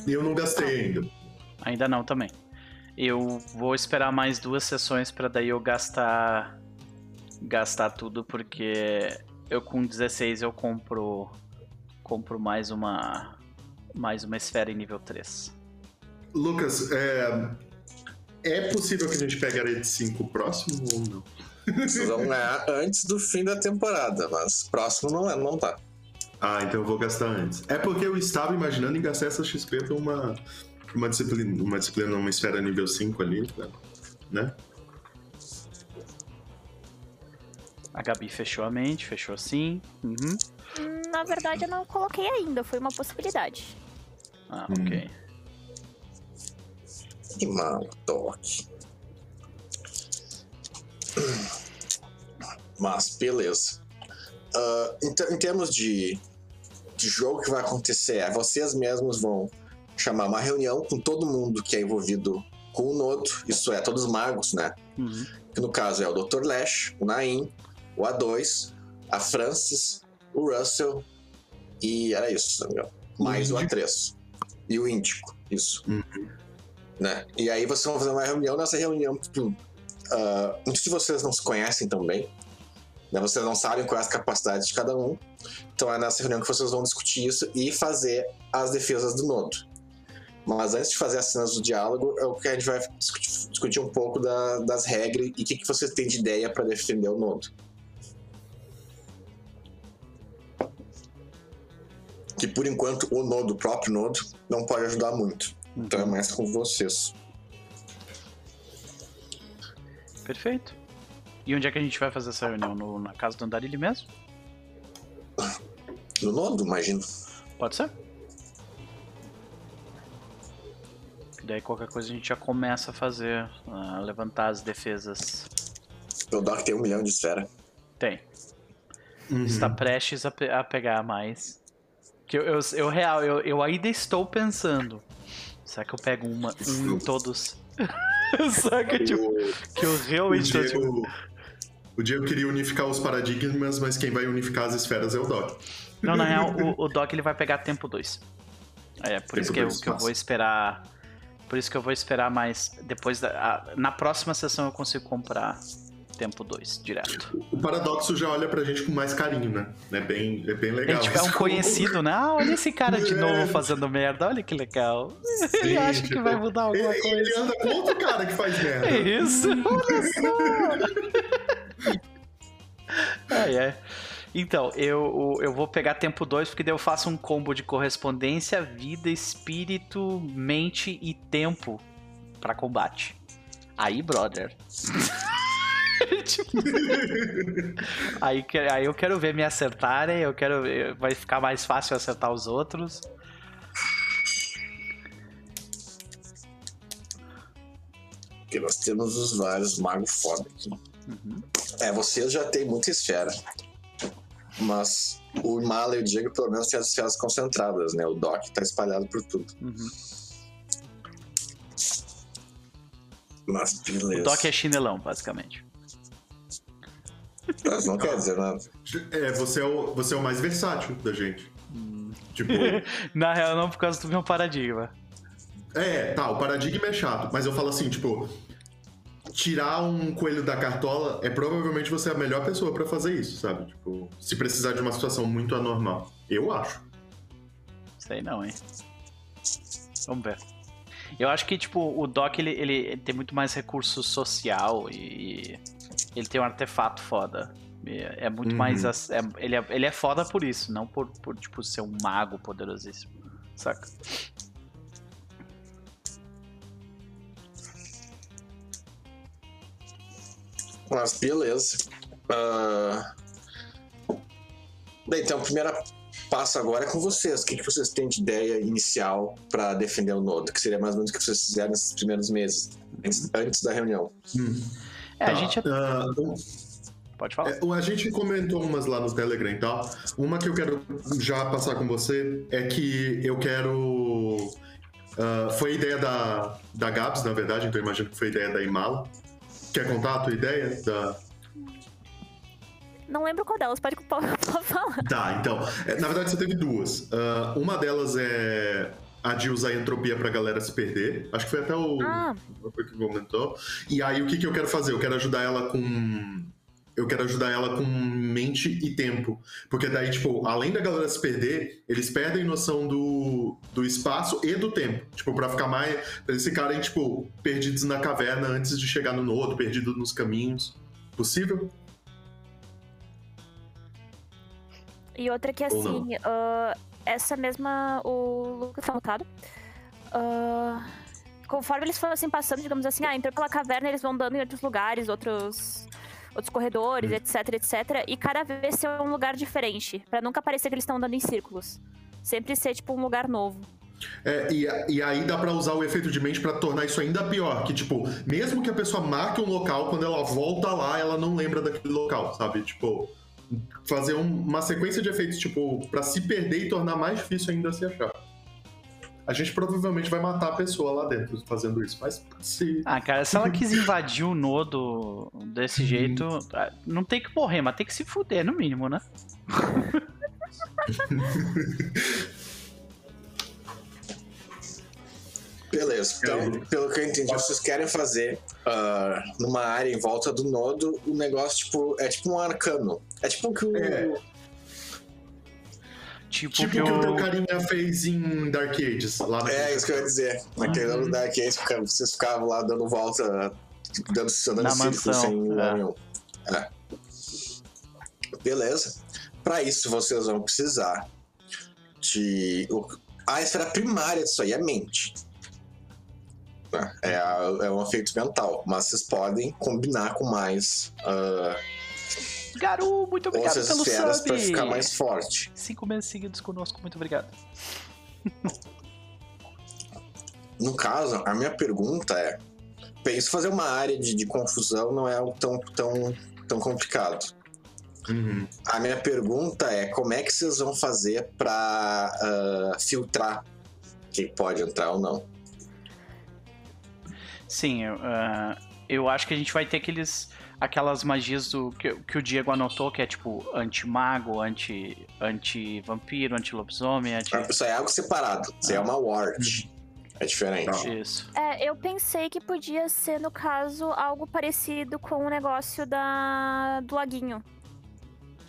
E eu não gastei ainda. Ainda não também. Eu vou esperar mais duas sessões pra daí eu gastar gastar tudo porque eu com 16 eu compro compro mais uma mais uma esfera em nível 3. Lucas, é, é possível que a gente pegue a Arete 5 próximo ou não? Vocês vão ganhar antes do fim da temporada, mas próximo não, é, não tá. Ah, então eu vou gastar antes. É porque eu estava imaginando em gastar essa XP pra uma, uma disciplina, uma disciplina, uma esfera nível 5 ali, né? A Gabi fechou a mente, fechou assim. Uhum. Hum, Na verdade, eu não coloquei ainda, foi uma possibilidade. Ah, Hum. ok. E mal, toque. Mas, beleza. Ah, então, em termos de, de jogo que vai acontecer, é vocês mesmos vão chamar uma reunião com todo mundo que é envolvido com o Nodo, isso é, todos os magos, né? Uhum. que no caso é o Dr. Lash, o Naim, o A2, a Francis, o Russell e era isso, engano. mais o, Índico. Atreço. E o Índico, isso. Uhum. Né? E aí vocês vão fazer uma reunião, nessa reunião, tipo, ah, muitos de vocês não se conhecem também, né? vocês não sabem quais as capacidades de cada um, então é nessa reunião que vocês vão discutir isso e fazer as defesas do Nodo. Mas antes de fazer as cenas do diálogo, é o que a gente vai discutir, discutir um pouco da- das regras e o que, que você tem de ideia para defender o Nodo. Que por enquanto o Nodo, o próprio Nodo, não pode ajudar muito. Então é mais com vocês. Perfeito. E onde é que a gente vai fazer essa reunião? No- na casa do Andarilli mesmo? No nodo, imagino. Pode ser? E daí qualquer coisa a gente já começa a fazer, a levantar as defesas. O Doc tem um milhão de esfera. Tem. Uhum. Está prestes a, pe- a pegar mais. Que eu, eu, eu real, eu, eu ainda estou pensando. Será que eu pego uma, um em todos? Saca, tipo, O- que eu O realmente tô, tipo, o Diego queria unificar os paradigmas, mas quem vai unificar as esferas é o Doc. Não, na real, o, o Doc ele vai pegar tempo 2. É, por isso Tempo que eu, dois, que eu vou esperar. Por isso que eu vou esperar mais. Depois da. a- na próxima sessão eu consigo comprar tempo 2 direto. O Paradoxo já olha pra gente com mais carinho, né? É bem, é bem É, legal. tipo, é um conhecido, né? Ah, olha esse cara de É. novo fazendo merda, olha que legal. ele Sim, acha que tipo, vai mudar alguma Ele, coisa. ele anda com outro cara que faz merda. É isso, olha só! Ai, é. Então, eu, eu vou pegar tempo 2, porque daí eu faço um combo de correspondência, vida, espírito, mente e tempo pra combate. Aí, brother. Tipo, aí, aí eu quero ver me acertarem, eu quero ver- vai ficar mais fácil acertar os outros. Porque nós temos os vários magos foda aqui. Uhum. É, vocês já têm muita esfera. Mas o Mala e o Diego, pelo menos, têm as esferas concentradas, né? O Doc tá espalhado por tudo. Uhum. Mas beleza. O Doc é chinelão, basicamente. Mas não quer dizer nada. É, você é, o, você é o mais versátil da gente. Hum. Tipo, Na real, não por causa do meu paradigma. é, tá, o paradigma é chato, mas eu falo assim, tipo, tirar um coelho da cartola é provavelmente você a melhor pessoa pra fazer isso, sabe? Tipo, se precisar de uma situação muito anormal. Eu acho. Sei não, hein? Vamos ver. Eu acho que, tipo, o Doc, ele, ele tem muito mais recurso social e ele tem um artefato foda. É muito Uhum. mais... é- ele, é, ele é foda por isso, não por, por, tipo, ser um mago poderosíssimo. Saca? Mas beleza. Bem, então, o primeiro passo agora é com vocês. O que, que vocês têm de ideia inicial pra defender o Nodo? Que seria mais ou menos o que vocês fizeram nesses primeiros meses, antes- antes da reunião. É, a Tá, gente... ah, um- Pode falar. É, a gente comentou umas lá no Telegram e tal. Uma que eu quero já passar com você é que eu quero. ah, foi ideia da, da Gabs, na verdade, então eu imagino que foi ideia da Imala. Quer contar a tua ideia? Da... Não lembro qual delas, pode, pode, pode falar. Tá, então. é, Na verdade, você teve duas. Ah, uma delas é a de usar entropia pra galera se perder. Acho que foi até o. Ah. que comentou. E aí, o que, que eu quero fazer? Eu quero ajudar ela com. Eu quero ajudar ela com mente e tempo. Porque daí, tipo, além da galera se perder, eles perdem noção do, do espaço e do tempo. Tipo, pra ficar mais. Pra eles ficarem, tipo, perdidos na caverna antes de chegar no nodo, perdidos nos caminhos. Possível? E outra que Ou não? Essa mesma. O Lucas tá mutado. Ah, conforme eles fossem passando, digamos assim, ah, entrou pela caverna, eles vão dando em outros lugares, outros. Outros corredores, Hum. etc, etc. E cada vez ser um lugar diferente. Pra nunca parecer que eles estão andando em círculos. Sempre ser, tipo, um lugar novo. É, e, e aí dá pra usar o efeito de mente pra tornar isso ainda pior. Que, tipo, mesmo que a pessoa marque um local, quando ela volta lá, ela não lembra daquele local, sabe? Tipo, fazer um- uma sequência de efeitos, tipo, pra se perder e tornar mais difícil ainda se achar. A gente provavelmente vai matar a pessoa lá dentro fazendo isso, mas se. Ah, cara, se ela quis invadir o nodo desse Uhum. jeito, ah, não tem que morrer, mas tem que se fuder, no mínimo, né? Beleza. Então, pelo que eu entendi, vocês querem fazer ah, numa área em volta do nodo o negócio, tipo, é tipo um arcano. É tipo o que o. É. Tipo, Tipo o que que o teu o... carinha fez em Dark Ages, lá na. É, isso que eu ia dizer. Naquele Uhum. ano da Arcade, fica- vocês ficavam lá dando volta, tipo, dando, dando Na círculo mansão, sem é. nenhum. É. Beleza. Pra isso, vocês vão precisar de. A esfera primária disso aí é mente. Né? É, é um efeito mental. Mas vocês podem combinar com mais uh, Garu, muito obrigado outras pelo esferas sub. pra ficar mais forte. Cinco meses seguidos conosco, muito obrigado. No caso, a minha pergunta é: isso fazer uma área de, de confusão não é algo tão, tão, tão complicado. Uhum. A minha pergunta é: como é que vocês vão fazer pra ah, filtrar quem pode entrar ou não? Sim, eu, ah, eu acho que a gente vai ter aqueles, aquelas magias do, que, que o Diego anotou, que é tipo anti-mago, anti- anti-vampiro, anti-lobisomem, anti... Isso aí é algo separado. Isso aí é uma ward. É diferente. Isso. É, eu pensei que podia ser, no caso, algo parecido com o negócio da... do laguinho.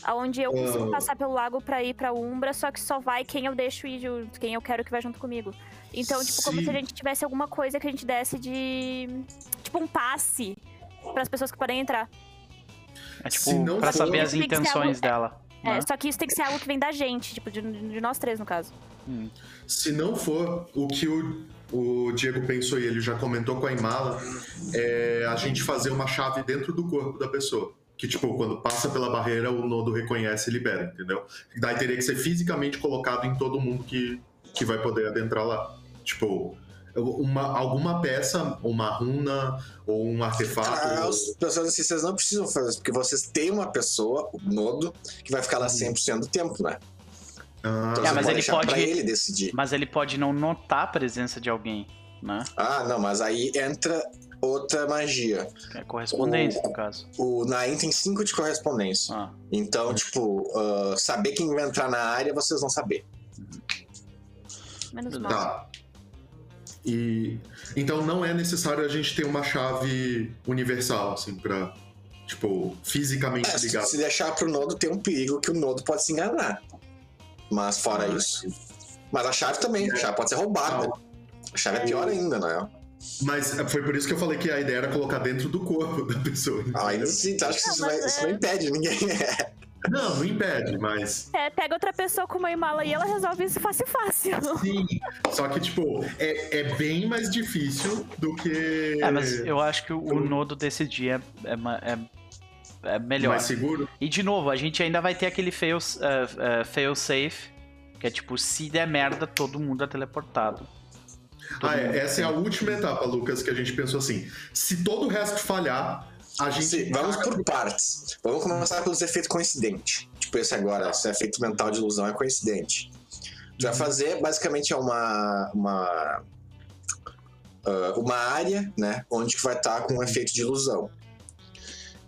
Onde eu consigo Ah. passar pelo lago pra ir pra Umbra, só que só vai quem eu deixo ir, quem eu quero que vá junto comigo. Então, tipo, como Sim. se a gente tivesse alguma coisa que a gente desse de. Tipo, um passe pras pessoas que podem entrar. É Se tipo, não pra for- saber as intenções algo- dela. É, né? só que isso tem que ser algo que vem da gente, tipo, de, de nós três, no caso. Hum. Se não for o que o, o Diego pensou e ele já comentou com a Imala, é a gente fazer uma chave dentro do corpo da pessoa. Que, tipo, quando passa pela barreira, o nodo reconhece e libera, entendeu? Daí teria que ser fisicamente colocado em todo mundo que, que vai poder adentrar lá. Tipo, uma, alguma peça, uma runa ou um artefato. Ah, as pessoas assim, vocês não precisam fazer isso, porque vocês têm uma pessoa, o nodo, que vai ficar lá 100% do tempo, né? Ah, Então É, mas pode ele pode- pra ele decidir. Mas ele pode não notar a presença de alguém, né? Ah, não, mas aí entra outra magia. É correspondência, no caso. O Nain tem 5 de correspondência. Ah, Então, tipo, ah, saber quem vai entrar na área, vocês vão saber. Menos Beleza. mal. Tá. E então não é necessário a gente ter uma chave universal, assim, pra, tipo, fisicamente É, se, ligar. se deixar pro nodo, tem um perigo que o nodo pode se enganar. Mas fora Ah, isso. Mas a chave também, a chave pode ser roubada. A chave é pior ainda, não é? Mas foi por isso que eu falei que a ideia era colocar dentro do corpo da pessoa. Ah, Ainda tu acha que Não, isso, vai- isso é- não impede ninguém. Não, não impede, mas. É, pega outra pessoa com uma imala e ela resolve isso fácil, fácil. Sim. Só que, tipo, é, é bem mais difícil do que. É, mas eu acho que o, o nodo desse dia é, é, é melhor. Mais seguro? E de novo, a gente ainda vai ter aquele fail, uh, uh, fail safe, que é tipo, se der merda, todo mundo é teleportado. Todo Ah, é, essa é a última etapa, Lucas, que a gente pensou assim. Se todo o resto falhar, a gente. Sim, vamos por partes. Vamos começar pelos efeitos coincidentes. Tipo esse agora, esse efeito mental de ilusão é coincidente. Tu vai fazer, basicamente, é uma. uma ah, uma área, né? Onde que vai estar com um efeito de ilusão.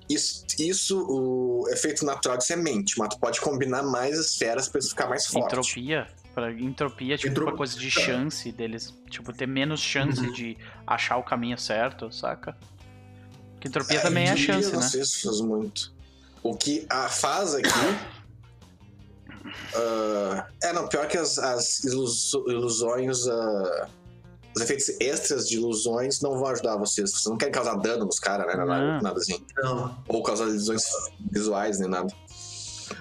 Isso, isso, o efeito natural de semente, mas tu pode combinar mais esferas pra isso ficar mais forte. Entropia. Pra, entropia, tipo, Entro- pra coisa de chance deles. Tipo, ter menos chance Uhum. de achar o caminho certo, saca? Porque entropia É, também é entropia, chance, não né? sei se faz muito. O que a faz aqui. ah, é, não, pior que as, as ilus- ilusões. ah, os efeitos extras de ilusões não vão ajudar vocês. Vocês não querem causar dano nos caras, né? Nada, nada assim. Não. Ou causar ilusões visuais, nem nada.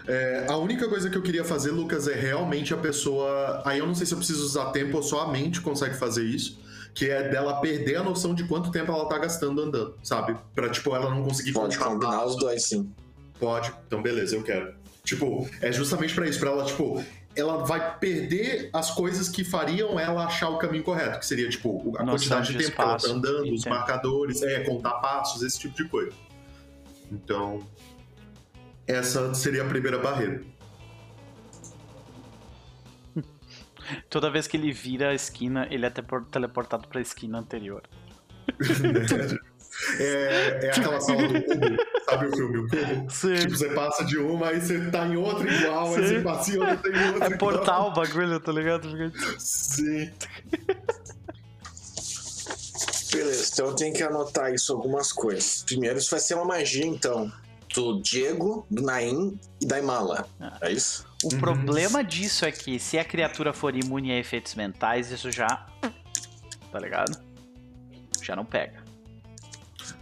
É, a única coisa que eu queria fazer, Lucas, é realmente a pessoa. Aí eu não sei se eu preciso usar tempo ou só a mente consegue fazer isso. Que é dela perder a noção de quanto tempo ela tá gastando andando, sabe? Pra, tipo, ela não conseguir Pode contar combinar passos. os dois, sim. Pode. Então, beleza, eu quero. Tipo, é justamente pra isso, pra ela, tipo, ela vai perder as coisas que fariam ela achar o caminho correto, que seria, tipo, a Noção quantidade de de tempo que ela tá andando, os Sim. marcadores, é, contar passos, esse tipo de coisa. Então, essa seria a primeira barreira. Toda vez que ele vira a esquina, ele é telepor- teleportado pra esquina anterior. É, é aquela sala do cubo, sabe o filme, o cubo? Sim. Tipo, você passa de uma, aí você tá em outra igual, aí Sim. você passa em outra, tem outra É igual. portal o bagulho, tá ligado? Sim. Beleza, então eu tenho que anotar isso algumas coisas. Primeiro, isso vai ser uma magia, então. Do Diego, do Naim e da Imala. É isso? O Uhum. problema disso é que se a criatura for imune a efeitos mentais, isso já. Tá ligado? Já não pega.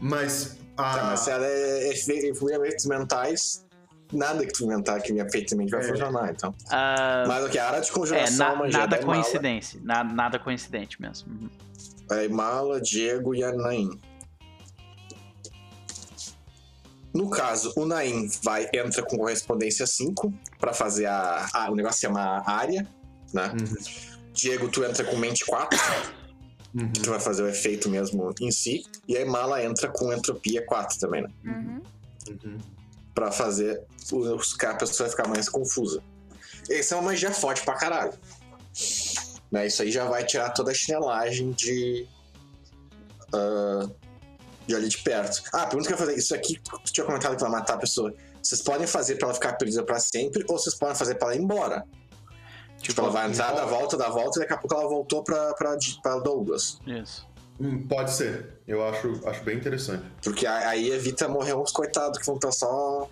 Mas a... Tá, mas se ela é efe- efeitos mentais, nada que tu inventar que perfeitamente vai É. funcionar, então. Ah, Mas o que? A área de é, conjuração, na- manjada nada é coincidência. Na- nada coincidente mesmo. Uhum. é Mala, Diego e a No caso, o Nain vai, entra com correspondência 5 pra fazer a, a- O negócio se chama área, né? Uhum. Diego, tu entra com mente 4, Uhum. que tu vai fazer o efeito mesmo em si. E aí Mala entra com entropia 4 também, né? Uhum. Uhum. Pra fazer os, a pessoa ficar mais confusa. Essa é uma magia forte pra caralho. Né? Isso aí já vai tirar toda a chinelagem de. ah, de ali de perto. Ah, a pergunta que eu ia fazer: Isso aqui, tu tinha comentado que vai matar a pessoa. Vocês podem fazer pra ela ficar perdida pra sempre, ou vocês podem fazer pra ela ir embora. Tipo, ela vai entrar, dar a volta, dar a volta, e daqui a pouco ela voltou pra, pra, pra Douglas. Isso. Hum, Pode ser. Eu acho, acho bem interessante. Porque a- aí evita morrer uns coitados que vão estar só.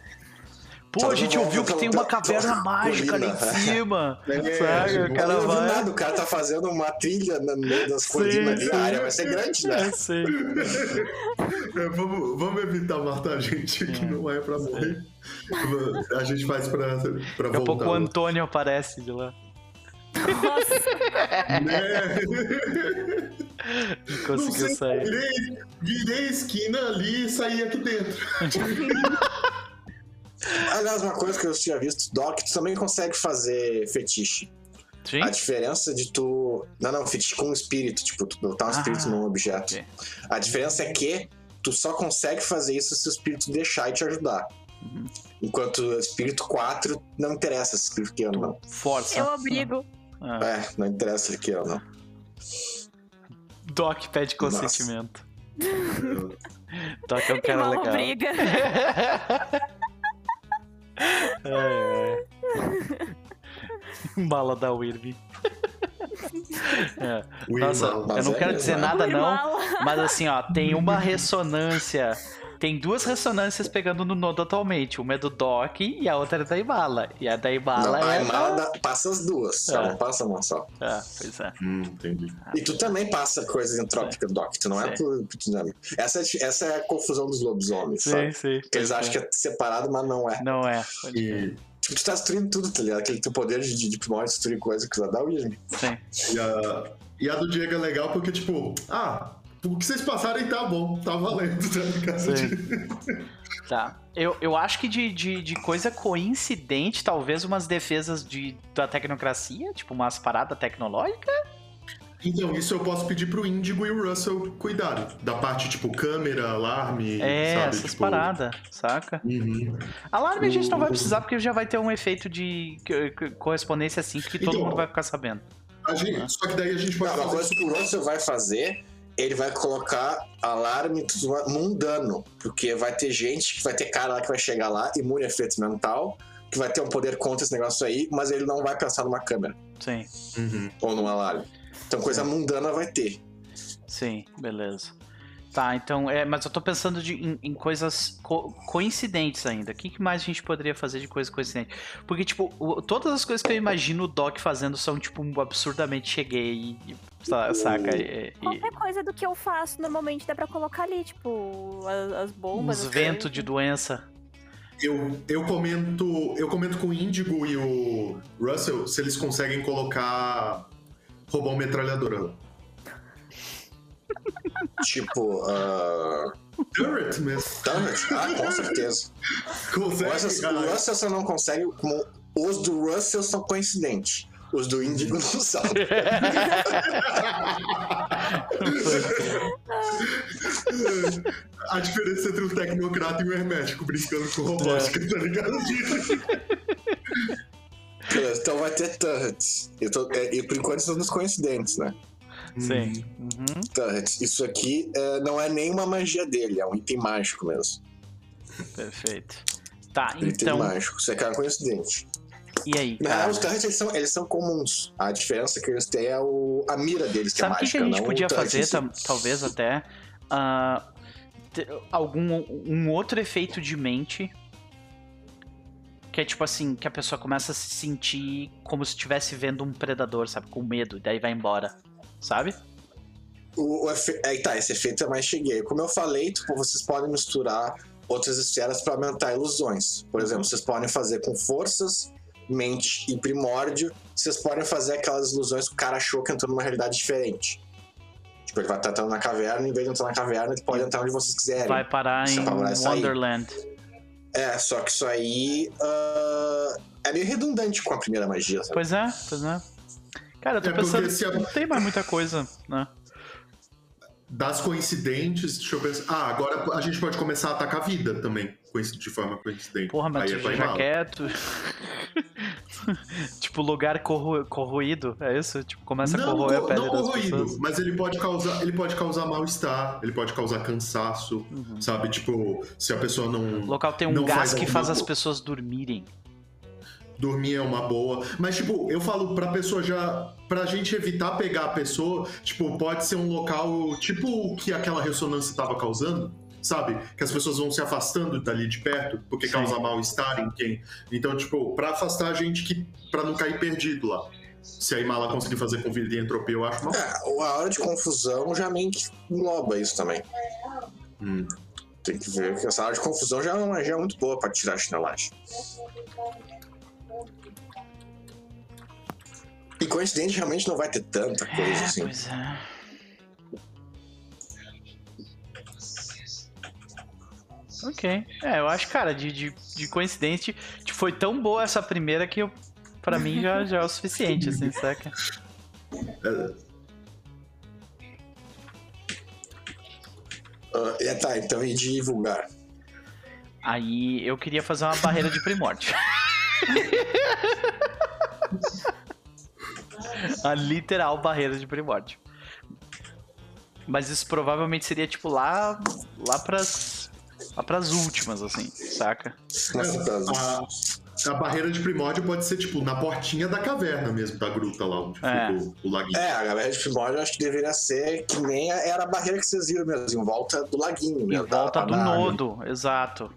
Pô, a gente ouviu que tem uma caverna mágica ali em cima. É, Sabe? O cara vai. nada, o cara tá fazendo uma trilha no meio das colinas ali, sim. a área vai ser grande, né? É, sim. É, vamos, vamos evitar matar a gente que não é pra morrer. A gente faz pra, pra Daqui a voltar. pouco o Antônio aparece de lá. Nossa, Né? Conseguiu sei, sair. virei, virei esquina ali e saí aqui dentro. Aliás, uma coisa que eu tinha visto, Doc, tu também consegue fazer fetiche. Sim? A diferença de tu. Não, não, fetiche com um espírito, tipo, tu botar um espírito Ah, num objeto. ok. A diferença é que tu só consegue fazer isso se o espírito deixar e te ajudar. Uhum. Enquanto o espírito 4 não interessa se o espírito quer ou não. Força. eu obrigo. Ah, É, não interessa se quer ou não. Doc pede Nossa. consentimento. Doc é um cara legal. obriga. É, é. Bala da Wirby. É. Nossa, eu Mas não é quero dizer nada não, mas assim, ó, tem uma ressonância. Tem duas ressonâncias pegando no nodo atualmente. Uma é do Doc e a outra é da Ibala. E a da Ibala não, a é. Imala da- passa as duas, só É. não passa uma só. Ah, pois é. Hum, entendi. E tu também passa coisas entrópicas, Doc. Tu não é Sim. por, por dinâmica. Essa, é- essa é a confusão dos lobisomens, Sim, sabe? sim. Eles acham que é separado, mas não é. Não é. E, Tipo, tu tá destruindo tudo, tá ligado? Aquele teu poder de, de, de destruir coisa que dá o. Sim. e a, e a do Diego é legal porque, tipo, ah, o que vocês passarem tá bom, tá valendo, tá ligado? Tá. Eu, eu acho que de, de, de coisa coincidente, talvez umas defesas de, da tecnocracia, tipo umas paradas tecnológicas. Então, isso eu posso pedir pro Índigo e o Russell cuidarem. Da parte, tipo, câmera, alarme, É, sabe? essas tipo... paradas, saca? Uhum. Alarme a gente não vai O- precisar porque já vai ter um efeito de correspondência assim que todo Então, mundo vai ficar sabendo. A gente, só que daí a gente pode Não, uma fazer coisa que o Russell vai fazer, ele vai colocar alarme tudo mundano. Porque vai ter gente, que vai ter cara lá que vai chegar lá, imune a efeito mental, que vai ter um poder contra esse negócio aí, mas ele não vai pensar numa câmera Sim, Uhum. ou num alarme. Então coisa mundana vai ter. sim, beleza. Tá, então, é, mas eu tô pensando de- em, em coisas co- coincidentes ainda. O que, que mais a gente poderia fazer de coisa coincidente? Porque, tipo, o- todas as coisas que eu imagino o Doc fazendo são, tipo, absurdamente cheguei e. sa- Saca? E, e- Qualquer coisa do que eu faço normalmente dá pra colocar ali, tipo, as, as bombas. as ventos de doença. Eu, eu comento. Eu comento com o Índigo e o Russell se eles conseguem colocar robô metralhadora lá. Tipo, uh, Turret mesmo. Turret? Ah, com certeza. O Consegue. Russell, o Russell só não consegue. Como os do Russell são coincidentes. Os do Índigo não são. A diferença entre um tecnocrata e um hermético brincando com robótica, tá ligado? Beleza, então vai ter turrets. Eu tô- é, e por enquanto são dos coincidentes, né? Sim. Uhum. Turrets. Isso aqui é, não é nem uma magia dele, é um item mágico mesmo. Perfeito. Tá, Item então. mágico. Isso aqui é um coincidente. E aí, cara? real, os turrets eles são, eles são comuns. A diferença que eles têm é o, a mira deles, que Sabe é o que, que mágica. a gente não o podia fazer, tam- talvez até? te- algum um outro efeito de mente. Que é tipo assim, que a pessoa começa a se sentir como se estivesse vendo um predador, sabe? Com medo, e daí vai embora. Sabe? O, o efe... Aí tá, esse efeito é mais cheguei. Como eu falei, tipo, vocês podem misturar outras esferas para aumentar ilusões. Por exemplo, vocês podem fazer com forças, mente e primórdio. Vocês podem fazer aquelas ilusões que o cara achou que entrou numa realidade diferente. Tipo, ele vai estar entrando na caverna, em vez de entrar na caverna, ele pode entrar onde vocês quiserem. Vai parar é em. Wonderland. É, só que isso aí ah, é meio redundante com a primeira magia, sabe? Pois é, pois é. Cara, eu tô É pensando a- não tem mais muita coisa, né? Das coincidentes, deixa eu pensar. Ah, agora a gente pode começar a atacar a vida também, de forma coincidente. Porra, mas Aí tu vai já mal. quer... Tu... tipo, lugar corro... corroído, é isso? Tipo, começa a Não, corroer co- a pele não corroído, pessoas. mas ele pode causar, ele pode causar mal-estar, ele pode causar cansaço, Uhum. sabe? Tipo, se a pessoa não O local tem um gás faz que alguma faz as pessoas dormirem. Dormir é uma boa, mas tipo, eu falo pra pessoa já, pra gente evitar pegar a pessoa, tipo, pode ser um local tipo o que aquela ressonância tava causando, sabe? Que as pessoas vão se afastando dali de perto, porque Sim. causa mal-estar em quem. Então, tipo, pra afastar a gente que para não cair perdido lá. Se a Imala conseguir fazer com vida e entropia, eu acho uma É, a hora de confusão já meio que engloba isso também. Hum. Tem que ver que essa hora de confusão já é uma magia muito boa pra tirar a chinelagem. E coincidente realmente não vai ter tanta coisa É, assim. pois é. Ok. É, eu acho, cara, de, de, de coincidente, tipo, foi tão boa essa primeira que eu, pra mim já, já é o suficiente, assim, saca? Ah, é, tá, então e divulgar. Aí eu queria fazer uma barreira de primórdio. A literal barreira de primórdio. Mas isso provavelmente seria tipo lá, lá pras, lá pras últimas, assim, saca? Mas, A, a barreira de primórdio pode ser, tipo, na portinha da caverna mesmo, da gruta lá onde É. fica o, laguinho. É, a galera de primórdio eu acho que deveria ser que nem a- era a barreira que vocês viram mesmo, em volta do laguinho. Em mesmo, da- volta do da nodo, exato.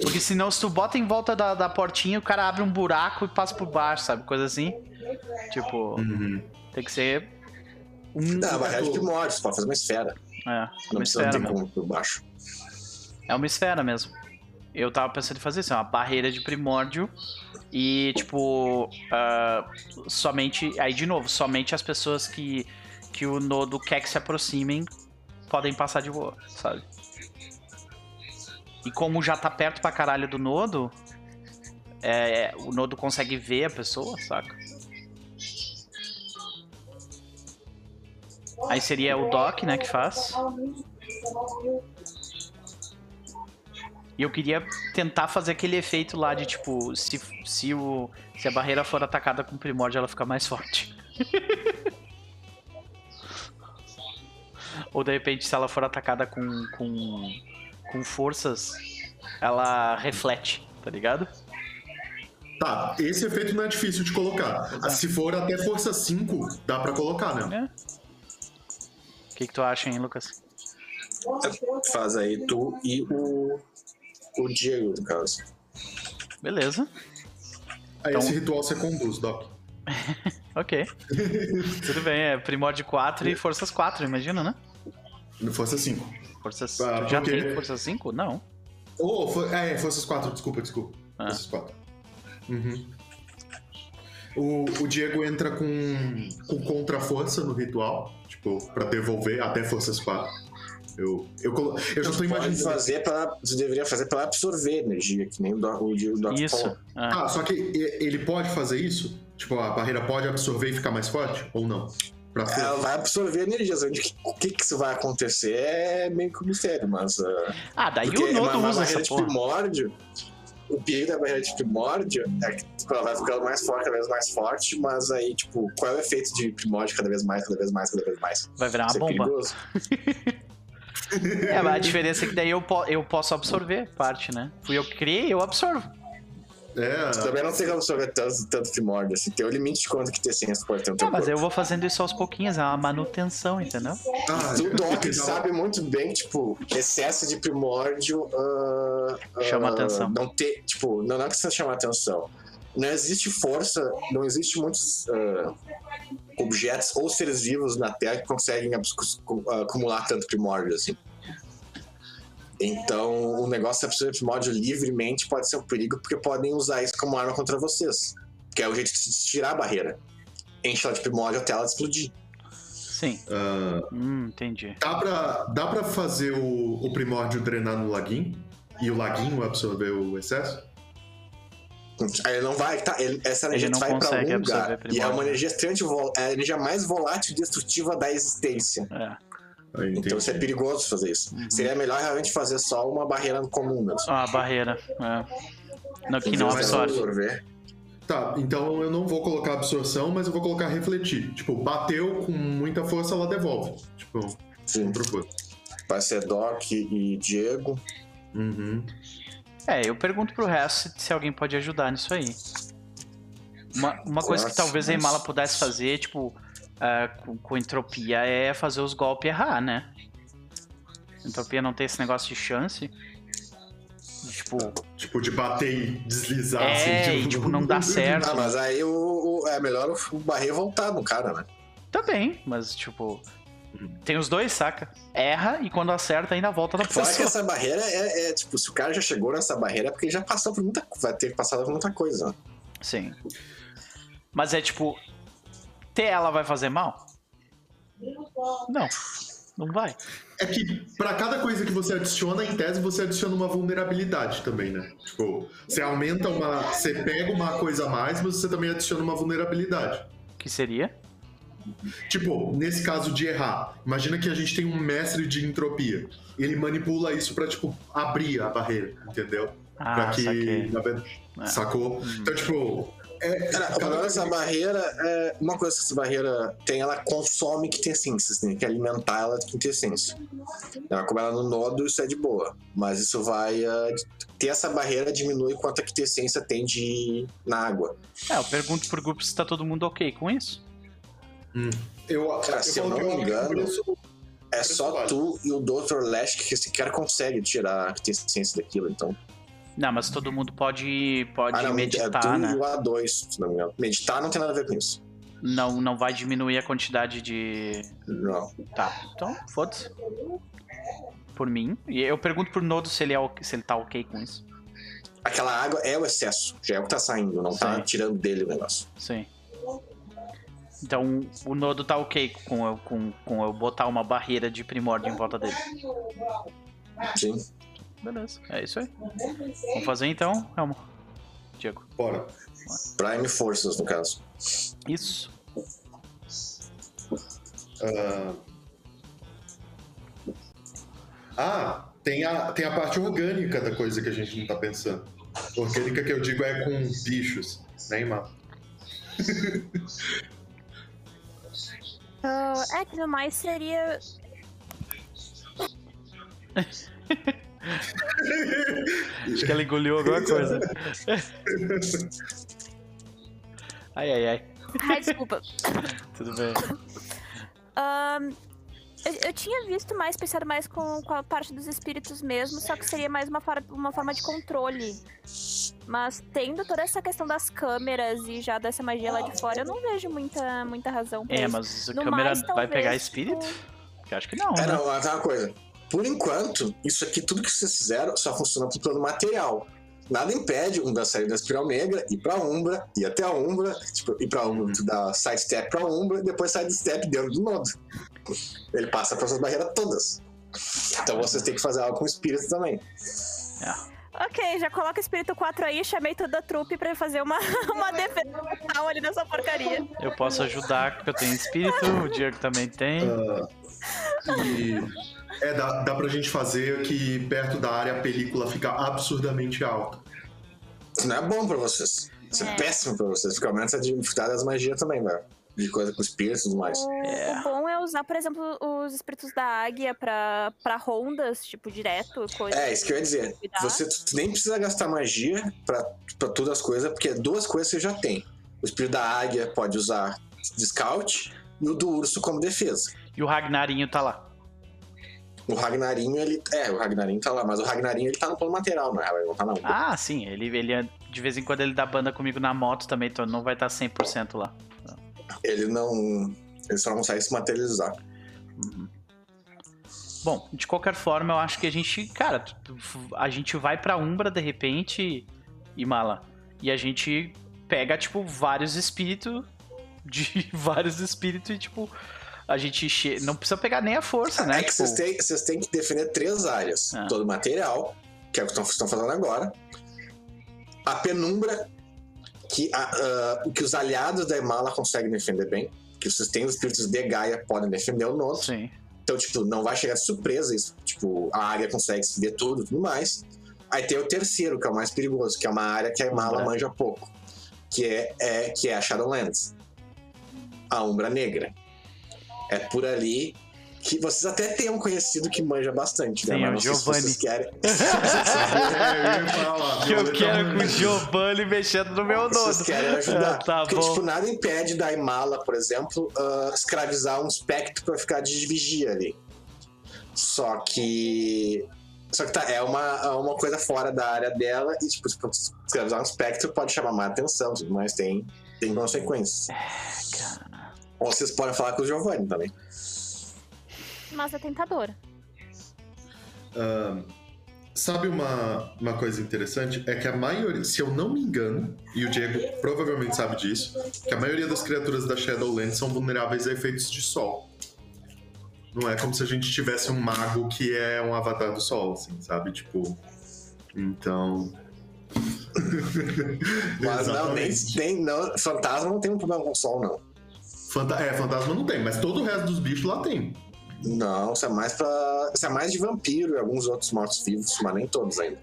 Porque senão, se tu bota em volta da, da portinha, o cara abre um buraco e passa por baixo, sabe? Coisa assim. Tipo, Uhum. tem que ser um. Não, a barreira de primórdio, você pode fazer uma esfera. É, Não uma precisa esfera ter mesmo. como por baixo. É uma esfera mesmo. Eu tava pensando em fazer isso, é uma barreira de primórdio. E, tipo, ah, somente. Aí, de novo, somente as pessoas que, que o nodo quer que se aproximem podem passar de boa, sabe? E como já tá perto pra caralho do nodo, é, o nodo consegue ver a pessoa, saca? Aí seria o Doc, né, que faz. E eu queria tentar fazer aquele efeito lá de tipo, se, se, o, se a barreira for atacada com primórdio, ela fica mais forte. Ou de repente, se ela for atacada com, com, com forças, ela reflete, tá ligado? Tá, esse efeito não é difícil de colocar. é. Se for até força 5, dá pra colocar, né? O que, que tu acha, hein, Lucas? Faz aí tu e o, o Diego, no caso. Beleza. Aí Então- esse ritual você conduz, Doc. Ok. Tudo bem, é primórdio 4 e forças 4, imagina, né? Força 5. Forças. Ah, tu já porque- tem força 5? Não. Oh, for... é, Forças 4, desculpa, desculpa. Ah. Forças 4. Uhum. O, o Diego entra com, com contra-força no ritual, tipo, pra devolver até Forças 4. Eu, eu, colo- eu já tô Pode imaginando. fazer pra, você deveria fazer pra absorver energia, que nem o, do, o Diego Doc Isso. Ah, Ah, só que ele pode fazer isso? Tipo, a barreira pode absorver e ficar mais forte? Ou não? Ela vai absorver energias. Onde que- O que, que isso vai acontecer é meio que um mistério, mas. ah, Ah, daí porque o nodo uma, uma usa barreira essa de porra. primórdio. O perigo da barreira de primórdio é que tipo, ela vai ficando mais forte, cada vez mais forte, mas aí, tipo, qual é o efeito de primórdio cada vez mais, cada vez mais, cada vez mais? Vai virar uma Isso é bomba. perigoso. É, mas a diferença é que daí eu, po- eu posso absorver parte, né? Fui eu que criei, eu absorvo. É, Também não sei como absorver tanto, tanto primórdio, assim. Tem o limite de quanto que ter ciência pode ter no teu É, mas corpo. eu vou fazendo isso aos pouquinhos, é uma manutenção, entendeu? ah, O Doc sabe muito bem que, tipo, excesso de primórdio. ah, ah, Chama atenção. Não ter, tipo, não, não é que você chama atenção. Não existe força, não existe muitos ah, objetos ou seres vivos na Terra que conseguem acumular tanto primórdio assim. Então, o negócio de absorver primórdio livremente pode ser um perigo, porque podem usar isso como arma contra vocês. Que é o jeito de tirar a barreira. Enche ela de primórdio até ela explodir. Sim. Ah, Hum, entendi. dá, pra, dá pra fazer o, o primórdio drenar no laguinho? E o laguinho absorver o excesso? Aí ele não vai. Tá, ele- essa Ele energia não vai pra algum lugar. E é uma energia extremamente é a energia mais volátil e destrutiva da existência. É. Aí, Então entendi. isso é perigoso fazer isso. Uhum. Seria melhor realmente fazer só uma barreira comum mesmo. Ah, a barreira. É. No, que não absorve. absorver. Tá, então eu não vou colocar absorção, mas eu vou colocar refletir. Tipo, bateu com muita força, ela devolve. Tipo, Sim. Vai ser Doc e Diego. Uhum. É, eu pergunto pro resto se, se alguém pode ajudar nisso aí. Uma, uma coisa que talvez a. Imala pudesse fazer, tipo, ah, com, com entropia, é fazer os golpes errar, né? Entropia não tem esse negócio de chance. Tipo, Tipo, de bater e deslizar É, assim. e, tipo, não dá certo. Ah, mas aí o, o- é melhor o barrer voltar no cara, né? também, mas tipo. Tem os dois, saca? Erra e quando acerta ainda volta na Fora que posição. essa barreira é, é, tipo, se o cara já chegou nessa barreira é porque ele já passou por muita vai ter passado por muita coisa. né? Sim. Mas é tipo. Ter ela vai fazer mal? Não. Não vai. É que pra cada coisa que você adiciona, em tese, você adiciona uma vulnerabilidade também, né? Tipo, você aumenta uma. Você pega uma coisa a mais, mas você também adiciona uma vulnerabilidade. Que seria? Tipo, nesse caso de errar, imagina que a gente tem um mestre de entropia. Ele manipula isso pra, tipo, abrir a barreira, entendeu? pra Ah, que. saquei. É. Sacou? Então, tipo. É, Cara, coisa dessa que- barreira é. Uma coisa que essa barreira tem, ela consome quintessências, tem que alimentar ela de quintessência. Ela, como ela no nodo, isso é de boa. Mas isso vai. ah, ter essa barreira diminui quanto a quintessência tem de na água. É, eu pergunto pro grupo se tá todo mundo ok com isso. Eu, Cara, se eu não me engano, É só tu e o Dr. Lash que sequer consegue tirar a quintessência daquilo, então. Não, mas todo mundo pode, pode Ah, não, é meditar, e né? o A2, se não me engano. Meditar não tem nada a ver com isso. Não, não vai diminuir a quantidade de. Não. Tá, então, foda-se. Por mim. E eu pergunto pro Nodo se ele, é, se ele tá ok com isso. Aquela água é o excesso, já é o que tá saindo, não tá Sim. tirando dele o negócio. Sim. Então o Nodo tá ok com eu, com, com eu botar uma barreira de primórdio em volta dele. Sim. Beleza, é isso aí. Vamos fazer então, Elmo. Diego. Bora. Prime Forças, no caso. Isso. Ah, Ah, tem a, tem a parte orgânica da coisa que a gente não tá pensando. Orgânica que eu digo é com bichos, né, Ima? Ah, é que no mais seria. Acho que ela engoliu alguma coisa. Ai, ai, ai. Ai, desculpa. Tudo bem. Ahn, eu, eu tinha visto mais, pensado mais com, com a parte dos espíritos mesmo, só que seria mais uma, for- uma forma de controle. Mas tendo toda essa questão das câmeras e já dessa magia lá de fora, eu não vejo muita, muita razão pra É, isso. mas a No câmera mais, vai talvez, pegar tipo, espírito? Eu acho que não, É, né? não, tem uma coisa. Por enquanto, isso aqui, tudo que vocês fizeram, só funciona pro plano material. Nada impede um da sair da espiral negra, ir pra Umbra, ir até a Umbra, tipo, ir pra Umbra, tu dá sidestep pra Umbra e depois sidestep dentro do nodo. Ele passa por essas barreiras todas. Então vocês têm que fazer algo com o espírito também. Ok, já coloca espírito 4 aí, chamei toda a trupe pra fazer uma, uma defesa total ali nessa porcaria. Eu posso ajudar porque eu tenho espírito, o Diego também tem. Ah, e é, dá, dá pra gente fazer que perto da área a película fica absurdamente alta. Isso não é bom pra vocês. Isso é, É. péssimo pra vocês, porque aumenta a dificuldade das magias também, velho. De coisa com espírito e tudo mais. O, É. o bom é usar, por exemplo, os espíritos da águia pra, pra rondas, tipo, direto, coisa. É, isso que eu ia dizer. Você nem precisa gastar magia pra, pra todas as coisas, porque duas coisas você já tem. O espírito da águia pode usar de scout e o do urso como defesa. E o Ragnarinho tá lá. O Ragnarinho, ele. É, o Ragnarinho tá lá, mas o Ragnarinho ele tá no plano lateral, não é? Ele não tá não. Ah, sim, ele, ele é- de vez em quando ele dá banda comigo na moto também, então não vai estar 100% lá. Ele não. Ele só não consegue se materializar. Uhum. Bom, de qualquer forma, eu acho que a gente, cara, a gente vai pra Umbra de repente e mala. E a gente pega, tipo, vários espíritos de vários espíritos e, tipo, a gente che... não precisa pegar nem a força, né? É que tipo... vocês têm, vocês têm que defender três áreas. Ah. Todo o material, que é o que estão fazendo agora. A penumbra, que, a- o que os aliados da Emala conseguem defender bem. Que vocês têm os espíritos de Gaia podem defender o nodo. Sim. Então, tipo, não vai chegar de surpresa isso. Tipo, a área consegue se ver tudo e tudo mais. Aí tem o terceiro, que é o mais perigoso, que é uma área que a Emala Umbra. manja pouco. Que é, é, que é a Shadowlands. A Umbra Negra. É por ali que vocês até têm um conhecido que manja bastante, né? Sim, Mas é o não sei se Giovanni. vocês querem. É, Que eu quero com o. Giovanni mexendo no meu Vocês nodo. querem ajudar. Ah, tá Porque, bom. tipo, nada impede da Imala, por exemplo, ah, escravizar um espectro pra ficar de vigia ali. Só que. Só que tá, é uma, é uma coisa fora da área dela e, tipo, se escravizar um espectro pode chamar mais atenção, tudo mais tem, tem consequências. Cara. Ou vocês podem falar com o Giovanni também. Mas é tentadora. Ahn, sabe uma, uma coisa interessante? É que a maioria, se eu não me engano, e o Diego provavelmente sabe disso, que a maioria das criaturas da Shadowlands são vulneráveis a efeitos de sol. Não é como se a gente tivesse um mago que é um avatar do sol, assim, sabe? Tipo. Então. Mas não, nem não, fantasma não tem um problema com o sol, não. Fanta- é, fantasma não tem, mas todo o resto dos bichos lá tem. Não, isso é mais pra. Isso é mais de vampiro e alguns outros mortos-vivos, mas nem todos ainda.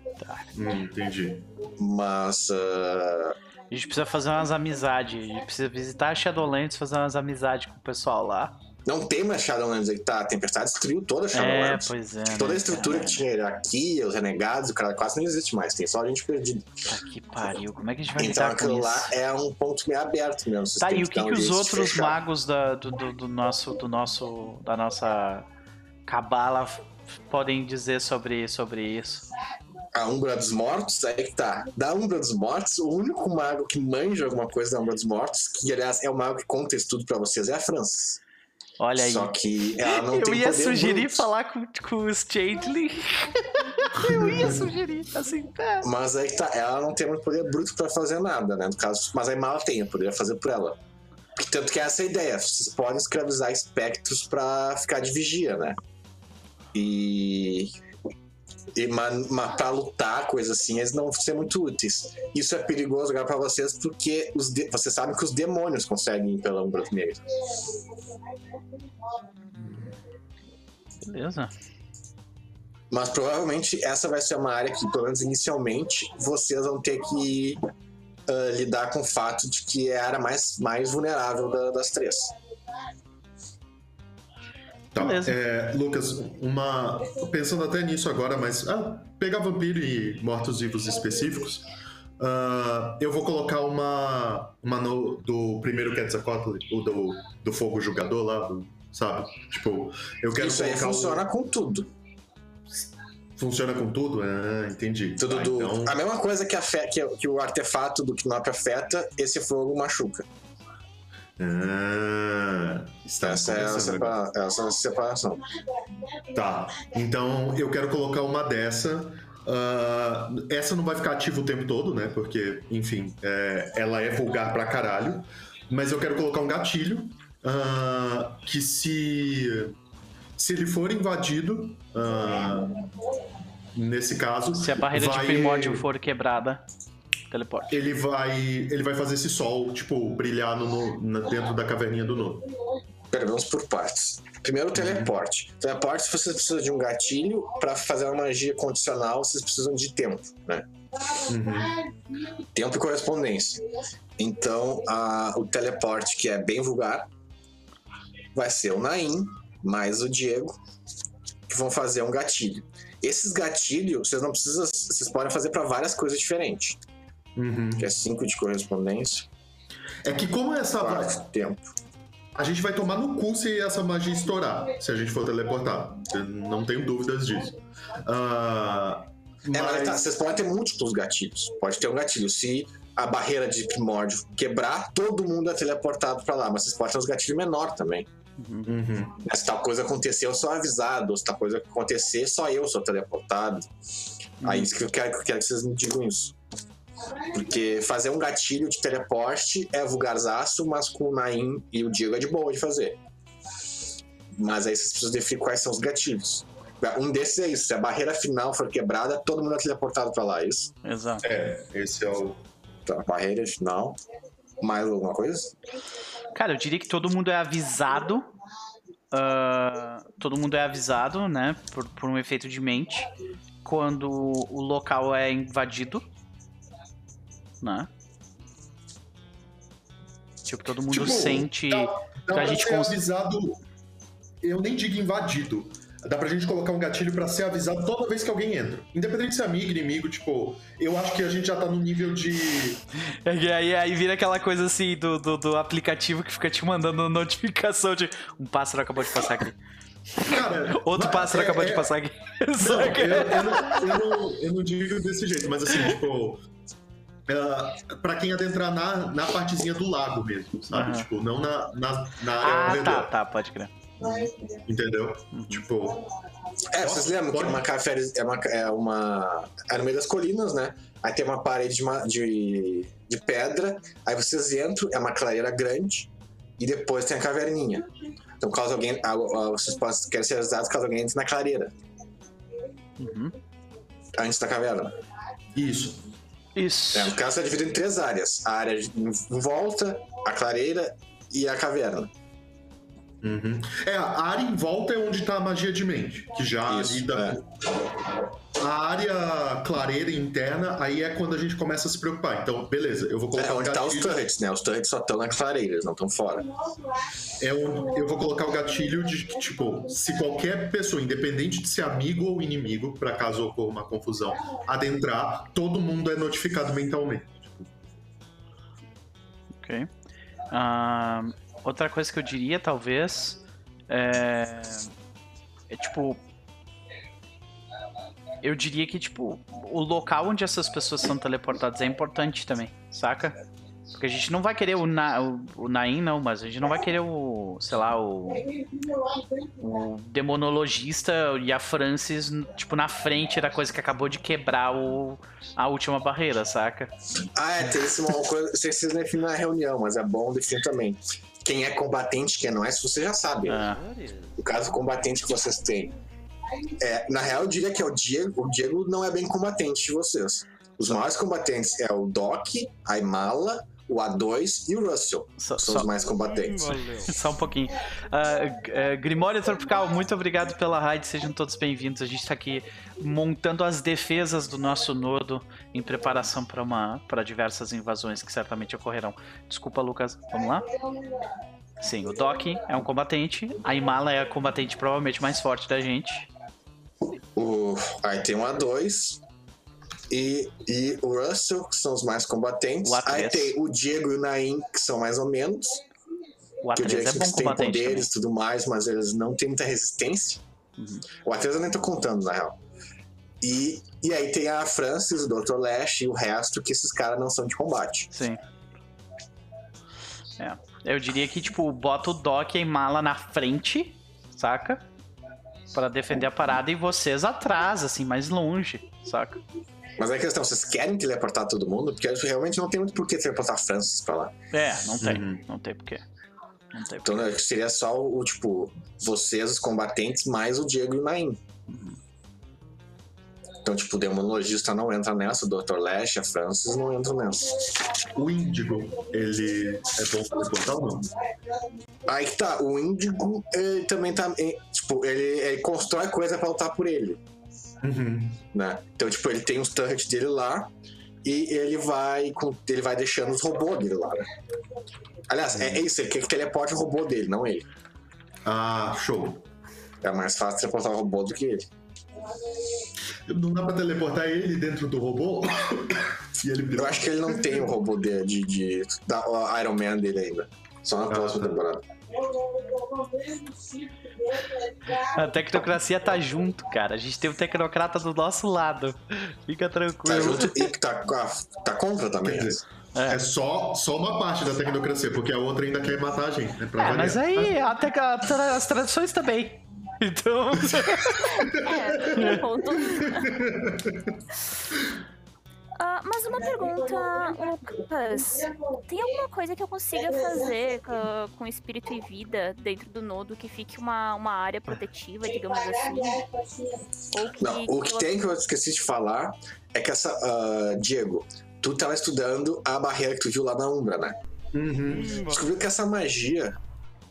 Hum, entendi. Mas. ah, A gente precisa fazer umas amizades. A gente precisa visitar a Shadowlands, fazer umas amizades com o pessoal lá. Não tem mais Shadowlands aí, tá? A tempestade destruiu toda a É, Shadowlands. pois é. Toda né, a estrutura cara? que tinha aqui, os renegados, o cara quase não existe mais. Tem só a gente perdida. Que pariu. Como é que a gente vai Então lidar com aquilo isso? lá é um ponto meio aberto mesmo. Tá, e o que, um que os outros magos da, do, do, do nosso, do nosso, da nossa cabala podem dizer sobre, sobre isso? A Umbra dos Mortos, aí que tá. Da Umbra dos Mortos, o único mago que manja alguma coisa da Umbra dos Mortos, que aliás é o mago que conta isso tudo pra vocês, é a Francis. Olha aí. Só que ela não Eu tem ia sugerir bruto. falar com, com os Changeling. Eu ia sugerir, assim, é. Mas aí tá, ela não tem muito poder bruto pra fazer nada, né? No caso, mas a Imala tem, eu poderia fazer por ela. Porque Tanto que essa é a ideia, vocês podem escravizar espectros pra ficar de vigia, né? E. E, pra lutar, coisa assim, eles não vão ser muito úteis. Isso é perigoso agora pra vocês, porque os de... vocês sabem que os demônios conseguem ir pela Umbra Negra. Beleza. Mas provavelmente essa vai ser uma área que, pelo menos inicialmente, vocês vão ter que ah, lidar com o fato de que é a área mais, mais vulnerável da- das três. Tá, Beleza. é, Lucas, uma. Pensando até nisso agora, mas. Ah, pegar vampiro e mortos-vivos específicos. ah, eu vou colocar uma. Uma no- do primeiro Quetzalcoatl, o do, do fogo julgador lá, do- sabe? Tipo, eu quero Isso aí colocar. um- funciona com tudo. Funciona com tudo? Ah, entendi. tudo Ah, do... então- A mesma coisa que, afe- que, que o artefato do Knop afeta, esse fogo machuca. Ah, está Essa é a, separa... essa é a separação. Tá, então eu quero colocar uma dessa. ah, essa não vai ficar ativa o tempo todo, né? Porque, enfim, é, ela é vulgar pra caralho. Mas eu quero colocar um gatilho ah, que se. Se ele for invadido, ah, nesse caso. Se a barreira vai- de primórdio for quebrada, teleporte. Ele vai. Ele vai fazer esse sol, tipo, brilhar no, no- na- dentro da caverninha do nodo. Pera, vamos por partes. Primeiro o teleporte. Teleporte, se vocês precisam de um gatilho, pra fazer uma magia condicional, vocês precisam de tempo, né? Uhum. Tempo e correspondência. Então, a- o teleporte, que é bem vulgar, vai ser o Naim mais o Diego, que vão fazer um gatilho. Esses gatilhos, vocês não precisam. Vocês podem fazer para várias coisas diferentes. Uhum. Que é 5 de correspondência, É que como essa. 4 de tempo. A gente vai tomar no cu se essa magia estourar, se a gente for teleportar. Eu não tenho dúvidas disso. Ah, É, mas mas- tá, vocês podem ter múltiplos gatilhos. Pode ter um gatilho. Se a barreira de primórdio quebrar, todo mundo é teleportado para lá. Mas vocês podem ter uns gatilhos menor também. Uhum. Se tal coisa acontecer, eu sou avisado. Se tal coisa acontecer, só eu sou teleportado. Aí isso que eu quero, que eu quero que vocês me digam isso. Porque fazer um gatilho de teleporte é vulgarzaço, mas com o Naim e o Diego é de boa de fazer. Mas aí vocês precisam definir quais são os gatilhos. Um desses é isso: se a barreira final for quebrada, todo mundo é teleportado pra lá, é isso? Exato. É, esse é o. Tá, barreira final. Mais alguma coisa? Cara, eu diria que todo mundo é avisado. ah, todo mundo é avisado, né? Por, por um efeito de mente. Quando o local é invadido. Né? Tipo, todo mundo Tipo, sente. Dá, dá pra pra gente avisado. Eu nem digo invadido. Dá pra gente colocar um gatilho pra ser avisado toda vez que alguém entra. Independente se é amigo, inimigo, tipo, eu acho que a gente já tá no nível de. É que aí, aí vira aquela coisa assim do, do, do aplicativo que fica te mandando notificação de um pássaro acabou de passar aqui. Cara. Outro pássaro é- acabou é- de passar aqui. Não, eu, eu não, eu, não, eu não digo desse jeito, mas assim, tipo. Uh, pra quem adentrar na, na partezinha do lago mesmo, sabe? Aham. Tipo, não na, na, na área Ah, tá, tá, pode crer. Entendeu? Uhum. Tipo. É, vocês lembram que Pode. uma café é uma, é uma. É no meio das colinas, né? Aí tem uma parede de, de, de pedra, aí vocês entram, é uma clareira grande, e depois tem a caverninha. Então, caso alguém. ah, ah, Vocês possam, querem ser avisados caso alguém entre na clareira, Uhum. antes da caverna. Isso. Isso. É, no caso, é dividido em três áreas: a área em volta, a clareira e a caverna. Uhum. É, a área em volta é onde tá a magia de mente, que já Isso, lida é. com. A área clareira interna, aí é quando a gente começa a se preocupar. Então, beleza, eu vou colocar É onde tá os turrets, né? Os turrets só estão na clareira, eles não estão fora. é onde eu vou colocar o gatilho de que, tipo, se qualquer pessoa, independente de ser amigo ou inimigo, pra caso ocorra uma confusão, adentrar, todo mundo é notificado mentalmente. Ok. Ah, outra coisa que eu diria, talvez, é, é tipo. Eu diria que, tipo, o local onde essas pessoas são teleportadas é importante também, saca? Porque a gente não vai querer o, Na, o, o Nain, não, mas a gente não vai querer o, sei lá, o, o demonologista e a Francis, tipo, na frente da coisa que acabou de quebrar o, a última barreira, saca? Ah, é, tem esse uma coisa. Não sei se vocês definem na reunião, mas é bom definir também. Quem é combatente, quem não é, isso você já sabe. Ah, O caso combatente que vocês têm. É, na real, eu diria que é o Diego. O Diego não é bem combatente de vocês. Os maiores combatentes é o Doc, a Imala, o A2 e o Russell. só, São só- os mais combatentes. Só um pouquinho. Ah, ah, Grimório Tropical, muito obrigado pela raid, sejam todos bem-vindos. A gente tá aqui montando as defesas do nosso nodo em preparação para uma para diversas invasões que certamente ocorrerão. Desculpa, Lucas, vamos lá? Sim, o Doc é um combatente, a Imala é a combatente provavelmente mais forte da gente. O, aí tem o A2 e, e o Russell, que são os mais combatentes. O A3. Aí tem o Diego e o Naim, que são mais ou menos. O que o A3 Diego é bom tem poderes e tudo mais, mas eles não têm muita resistência. Uhum. O A3 eu nem tô contando, na real. E, e aí tem a Francis, o Dr. Lash e o resto, que esses caras não são de combate. Sim. É. Eu diria que, tipo, bota o Doc e a Imala na frente, saca? Pra defender a parada e vocês atrás, assim, mais longe, saca? Mas aí a questão, vocês querem teleportar todo mundo? Porque realmente não tem muito por que teleportar Francis pra lá. É, não tem. Uhum. Não tem porquê. Não tem Então porquê. né, seria só o, tipo, vocês, os combatentes, mais o Diego e o Naim. Então, tipo, o demonologista não entra nessa, o Dr. Lash, a Francis não entram nessa. O Índigo, ele é bom pra botar ou não? Aí que tá, o Índigo ele também tá. eh, Tipo, ele, ele constrói coisa pra lutar por ele. Uhum. né? Então, tipo, ele tem os turrets dele lá e ele vai com, ele vai deixando os robôs dele lá, né? Aliás, é, é isso, ele quer que teleporte o robô dele, não ele. Ah, show. É mais fácil teleportar o robô do que ele. Não dá pra teleportar ele dentro do robô? e ele Eu acho que ele não tem o robô dele, de, de, da Iron Man dele ainda. Só na próxima tá. temporada. A tecnocracia tá junto, cara. A gente tem o tecnocrata do nosso lado. Fica Tá tranquilo. junto e tá, ah, tá contra também. Quer dizer, É. É só, só uma parte da tecnocracia, porque a outra ainda quer matar a gente, né? Pra É, mas aí a tra- as tradições também. Então. É, um ponto. Ah, mas uma pergunta, Lucas. Tem alguma coisa que eu consiga fazer com, com espírito e vida dentro do nodo que fique uma, uma área protetiva, digamos assim? Ou que, Não, o que eu- tem que eu esqueci de falar é que essa. ah, Diego, tu tava estudando a barreira que tu viu lá na Umbra, né? Uhum, Descobriu que essa magia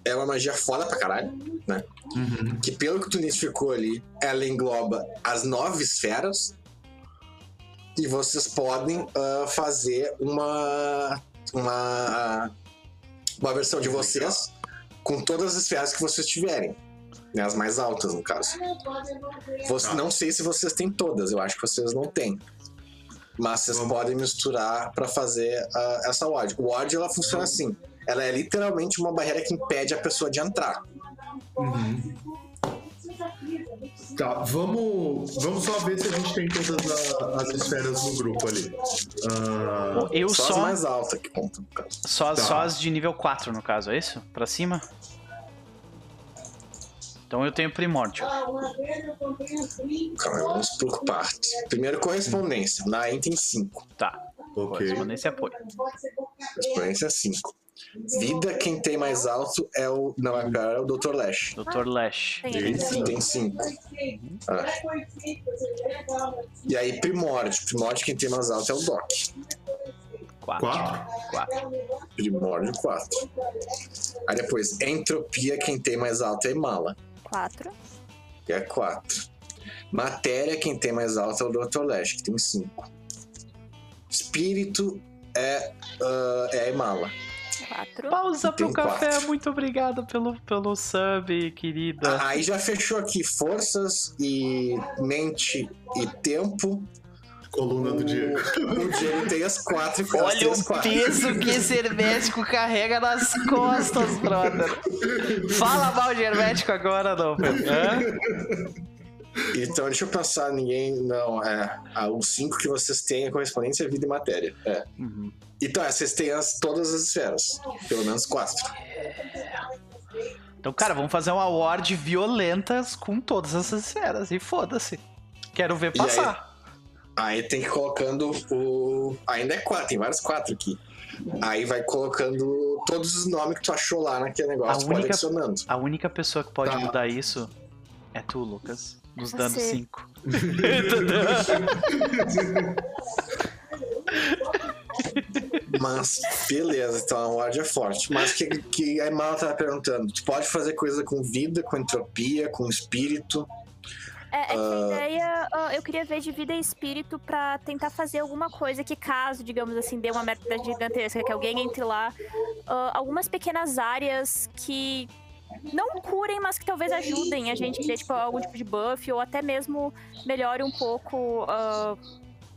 é uma magia foda pra caralho, né? uhum. Que pelo que tu identificou ali, ela engloba as nove esferas. E vocês podem ah, fazer uma. Uma. Uma versão de vocês com todas as esferas que vocês tiverem. Né, as mais altas, no caso. Você, Tá. Não sei se vocês têm todas, eu acho que vocês não têm. Mas vocês Vamos. podem misturar pra fazer ah, essa ward. O ward ela funciona assim. Ela é literalmente uma barreira que impede a pessoa de entrar. Uhum. Tá, vamos, vamos só ver se a gente tem todas a- as esferas no grupo ali. Ah, Eu só, só. as mais altas que contam, no caso. Só, Tá. só as de nível 4, no caso, é isso? Pra cima? Então eu tenho primórdio. Calma, vamos por parte. Primeiro, correspondência. Na AIM tem 5. Tá. ok. Correspondência e apoio. Correspondência 5. Vida, quem tem mais alto é o. Não, é é o Dr. Lash. Dr. Lash. Tem Tem ele. Tem 5. E aí, primórdio. Primórdio, quem tem mais alto é o Doc. 4. Quatro? 4. Primórdio 4. Aí depois, entropia, quem tem mais alto é Mala. Quatro. Que é 4. Matéria, quem tem mais alto é o Dr. Lash, que tem 5. Espírito é, ah, é a Imala. Quatro. Pausa pro café, quatro. muito obrigado pelo, pelo sub, querida. Ah, Aí já fechou aqui forças e mente e tempo. Coluna do Diego. O Diego tem as quatro e Olha o quatro. peso que esse hermético carrega nas costas, brother. Fala mal de hermético agora, não, Pedro. Então, deixa eu pensar, ninguém. Não, é. Ah, os cinco que vocês têm é correspondência, vida e matéria. É. Uhum. Então, é, vocês têm as, todas as esferas. Pelo menos quatro. Então, cara, vamos fazer uma ward violentas com todas essas esferas. E foda-se. Quero ver E aí? passar. Aí tem que ir colocando o. Ainda é quatro, tem vários quatro aqui. Aí vai colocando todos os nomes que tu achou lá naquele negócio, A tu pode única- adicionando. A única pessoa que pode Tá. mudar isso é tu, Lucas. Nos Você. dando 5. Mas, beleza, então a ward é forte. Mas que, que a Emala tava perguntando: tu pode fazer coisa com vida, com entropia, com espírito. É, é que a Ah. ideia, eu queria ver de vida e espírito pra tentar fazer alguma coisa que caso, digamos assim, dê uma merda gigantesca, que alguém entre lá, ah, algumas pequenas áreas que não curem, mas que talvez ajudem a gente que dê, tipo, algum tipo de buff, ou até mesmo melhore um pouco, ah,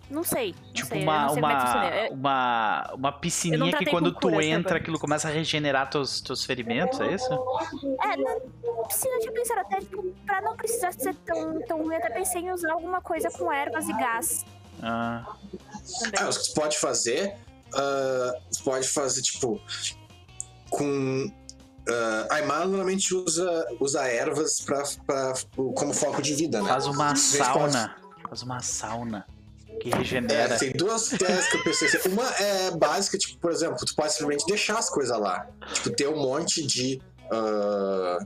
não sei, não Tipo sei, uma, não sei é que uma. É- uma, uma piscininha que quando tu cura, entra, aquilo começa a regenerar teus, teus ferimentos, é isso? É, não precisa de pensar até, tipo, pra não precisar ser tão, tão ruim, até pensei em usar alguma coisa com ervas e gás Ah, também. Ah, o que tu pode fazer, tu pode fazer, tipo, com. Emala normalmente usa, usa ervas pra, pra, como foco de vida, né? faz uma sauna. Faz uma sauna que É, regenera. tem duas ideias que eu pensei. assim. Uma é básica, tipo, por exemplo, tu pode simplesmente deixar as coisas lá. Tipo, ter um monte de. ah,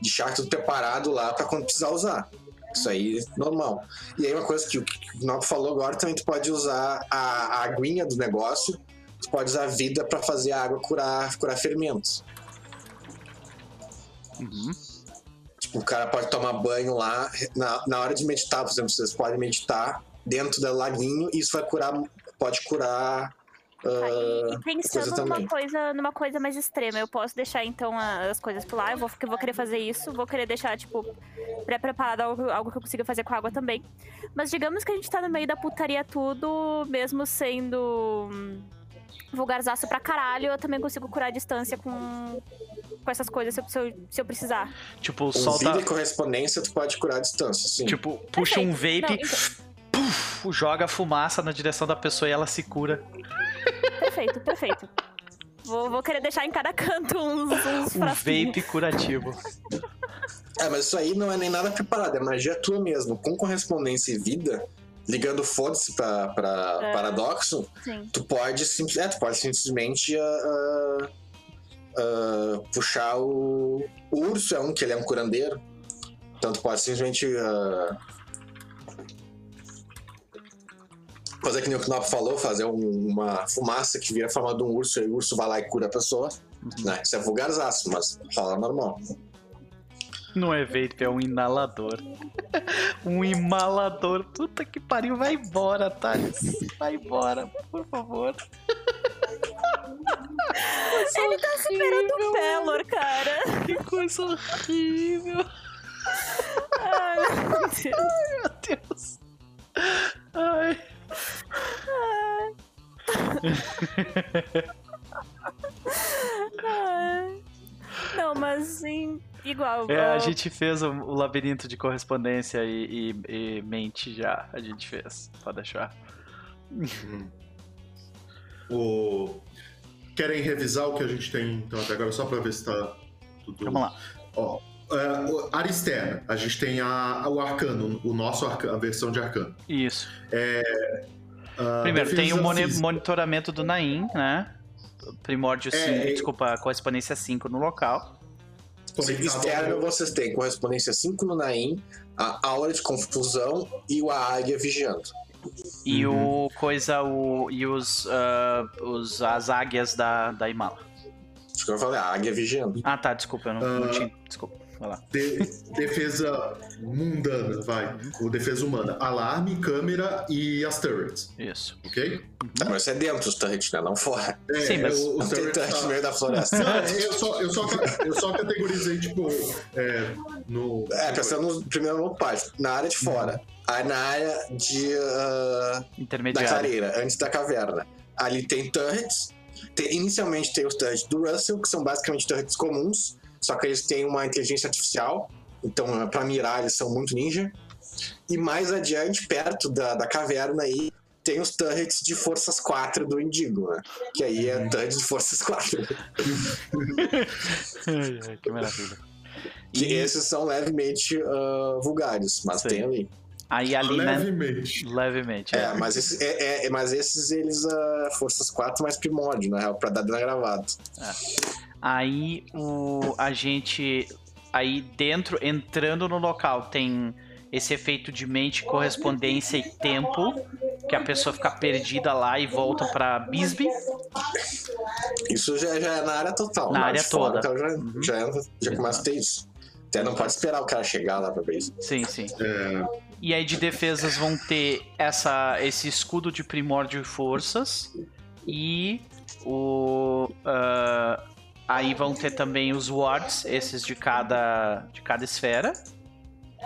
de chá tudo preparado lá pra quando precisar usar. Isso aí é normal. E aí uma coisa que o que o Nob falou agora também tu pode usar a, a aguinha do negócio. Tu pode usar a vida pra fazer a água curar, curar fermentos. Uhum. Tipo, o cara pode tomar banho lá. Na, na hora de meditar, por exemplo, vocês podem meditar dentro do laguinho e isso vai curar. Pode curar. Aí, ah, e pensando coisa numa também. coisa, numa coisa mais extrema, eu posso deixar então as coisas por lá, eu vou, eu vou querer fazer isso, vou querer deixar, tipo, pré-preparado algo, algo que eu consiga fazer com a água também. Mas digamos que a gente tá no meio da putaria tudo, mesmo sendo hum, vulgarzaço pra caralho, eu também consigo curar a distância com, com essas coisas se eu, se eu, se eu precisar. Tipo, solta. vida e correspondência, tu pode curar a distância, sim. Tipo, puxa um vape, Não, então- puf, joga fumaça na direção da pessoa e ela se cura. Perfeito. perfeito. Vou, vou querer deixar em cada canto uns, uns Um frasquinhos. vape curativo. É, mas isso aí não é nem nada preparado, é magia tua mesmo. Com correspondência e vida, ligando foda-se pra, pra É. paradoxo, Sim. tu pode, simples, é, tu pode simplesmente ah, ah, ah, puxar o, o urso, é um que ele é um curandeiro. Então tu pode simplesmente ah, fazer que nem o Knop falou, fazer um- uma fumaça que vira a forma de um urso, e o urso vai lá e cura a pessoa. Né? Isso é vulgarzaço, mas rola normal. Não é vape, é um inalador. Um imalador. Puta que pariu, vai embora, Thales. Vai embora, por favor. Ele tá superando o Pelor, cara. Que coisa horrível. Ai, meu Deus. Meu Deus. Ai. Ai. Não, mas em, igual. É, a gente fez o, o labirinto de correspondência e, e- e mente já. A gente fez. Pode deixar. O... Querem revisar o que a gente tem então até agora, só pra ver se tá tudo. Vamos lá. Ó, é, área externa, a gente tem a, o arcano, o nosso arca- a versão de arcano. Isso. Ah, Primeiro, tem o moni- física. monitoramento do Naim, né? Primórdio 5, É, é- desculpa, correspondência 5 no local. Externo vocês têm correspondência 5 no Naim, a aura de confusão e o a águia vigiando. E Uhum. o coisa, o. E os. ah, os as águias da, da Imala. Isso que eu falei, a águia vigiando. Ah, tá, desculpa, eu não, não Ah. tinha. Desculpa, lá. De- defesa mundana, vai. O defesa humana. Alarme, câmera e as turrets, Isso. ok? Mas isso é dentro dos turrets, né? Não fora. É, Sim, mas- o, o Não tem turret tá- no meio da floresta. Não, eu só, eu, só, eu só categorizei, tipo, é, no. É, pensando no, primeiro no parte, na área de fora. Aí na área de, ah, da clareira, antes da caverna. Ali tem turrets. Tem- inicialmente tem os turrets do Russell, que são basicamente turrets comuns, só que eles têm uma inteligência artificial. Então, pra mirar, eles são muito ninja. E mais adiante, perto da, da caverna aí, tem os turrets de forças 4 do Indigo, né? Que aí é turret de forças 4. Ai, ai, que maravilha. Que E esses são levemente ah, vulgares, mas Sim. tem ali. aí ali, né? Levemente. Levemente. É, mas, esse, é, é- é- mas esses, eles, ah, forças 4 mais primórdio, na real, pra dar dano gravado. Aí o a gente aí dentro entrando no local tem esse efeito de mente, correspondência e tempo, que a pessoa fica perdida lá e volta pra Bisbee. Isso já, já é na área total. Na área fora, toda. Já, Uhum. já, entra- já começa a ter isso. Até não pode esperar o cara chegar lá pra ver isso. Sim, sim. É, E aí de defesas vão ter essa esse escudo de primórdio e forças e o ah, aí vão ter também os wards, esses de cada de cada esfera.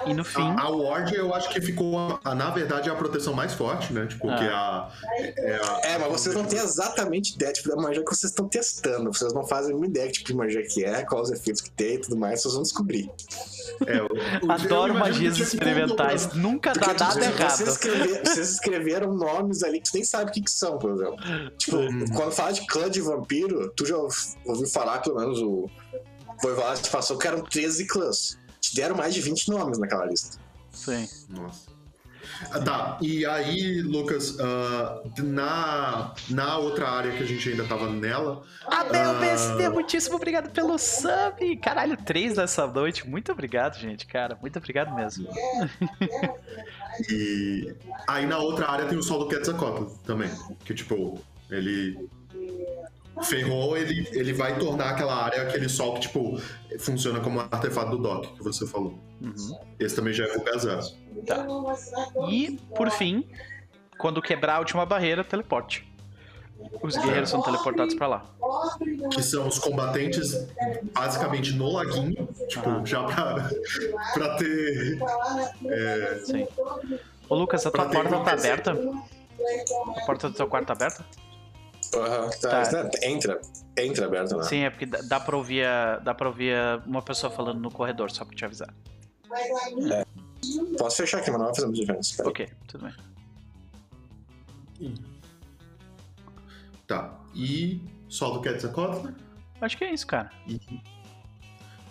E no fim, a, a Ward eu acho que ficou, a- na verdade, é a proteção mais forte, né? Tipo, Ah. que a. É, a- É, mas vocês não têm exatamente ideia tipo, da magia que vocês estão testando. Vocês não fazem uma ideia que tipo de magia que é, quais os efeitos que tem e tudo mais, vocês vão descobrir. é, o- o- adoro magias que que experimentais, nunca dá Porque, tipo, nada vocês, errado. escrever- vocês escreveram nomes ali que tu nem sabe o que, que são, por exemplo. Tipo, Uhum. quando fala de clã de vampiro, tu já ouviu falar, pelo menos o Voivoda te passou que eram 13 clãs. Te deram mais de 20 nomes naquela lista. Sim. Nossa. Ah, Tá, e aí, Lucas, ah, na, na outra área que a gente ainda tava nela, Abel Ah. BSD, muitíssimo obrigado pelo sub. Caralho, três dessa noite. Muito obrigado, gente, cara. Muito obrigado mesmo. e aí na outra área tem o sol do Quetzalcoatl também, que tipo, ele ferrou, ele, ele vai tornar aquela área aquele sol que tipo, funciona como artefato do Doc, que você falou. Uhum. Esse também já é vulgazaço. Tá. E, por fim, quando quebrar a última barreira, teleporte. Os guerreiros são teleportados pra lá. Que são os combatentes basicamente no laguinho, tipo, Ah. já pra, pra ter. É, Sim. Ô, Lucas, a tua porta tá aberta? A porta do teu quarto tá aberta? Aham, tá, Tá. Entra, entra aberto, né? Sim, é porque dá- pra ouvir, a- dá pra ouvir uma pessoa falando no corredor, só pra te avisar. Posso fechar aqui, mas não vai fazer muita diferença. Peraí. Ok, tudo bem. Tá. E só do Quetzalcoatl? Acho que é isso, cara.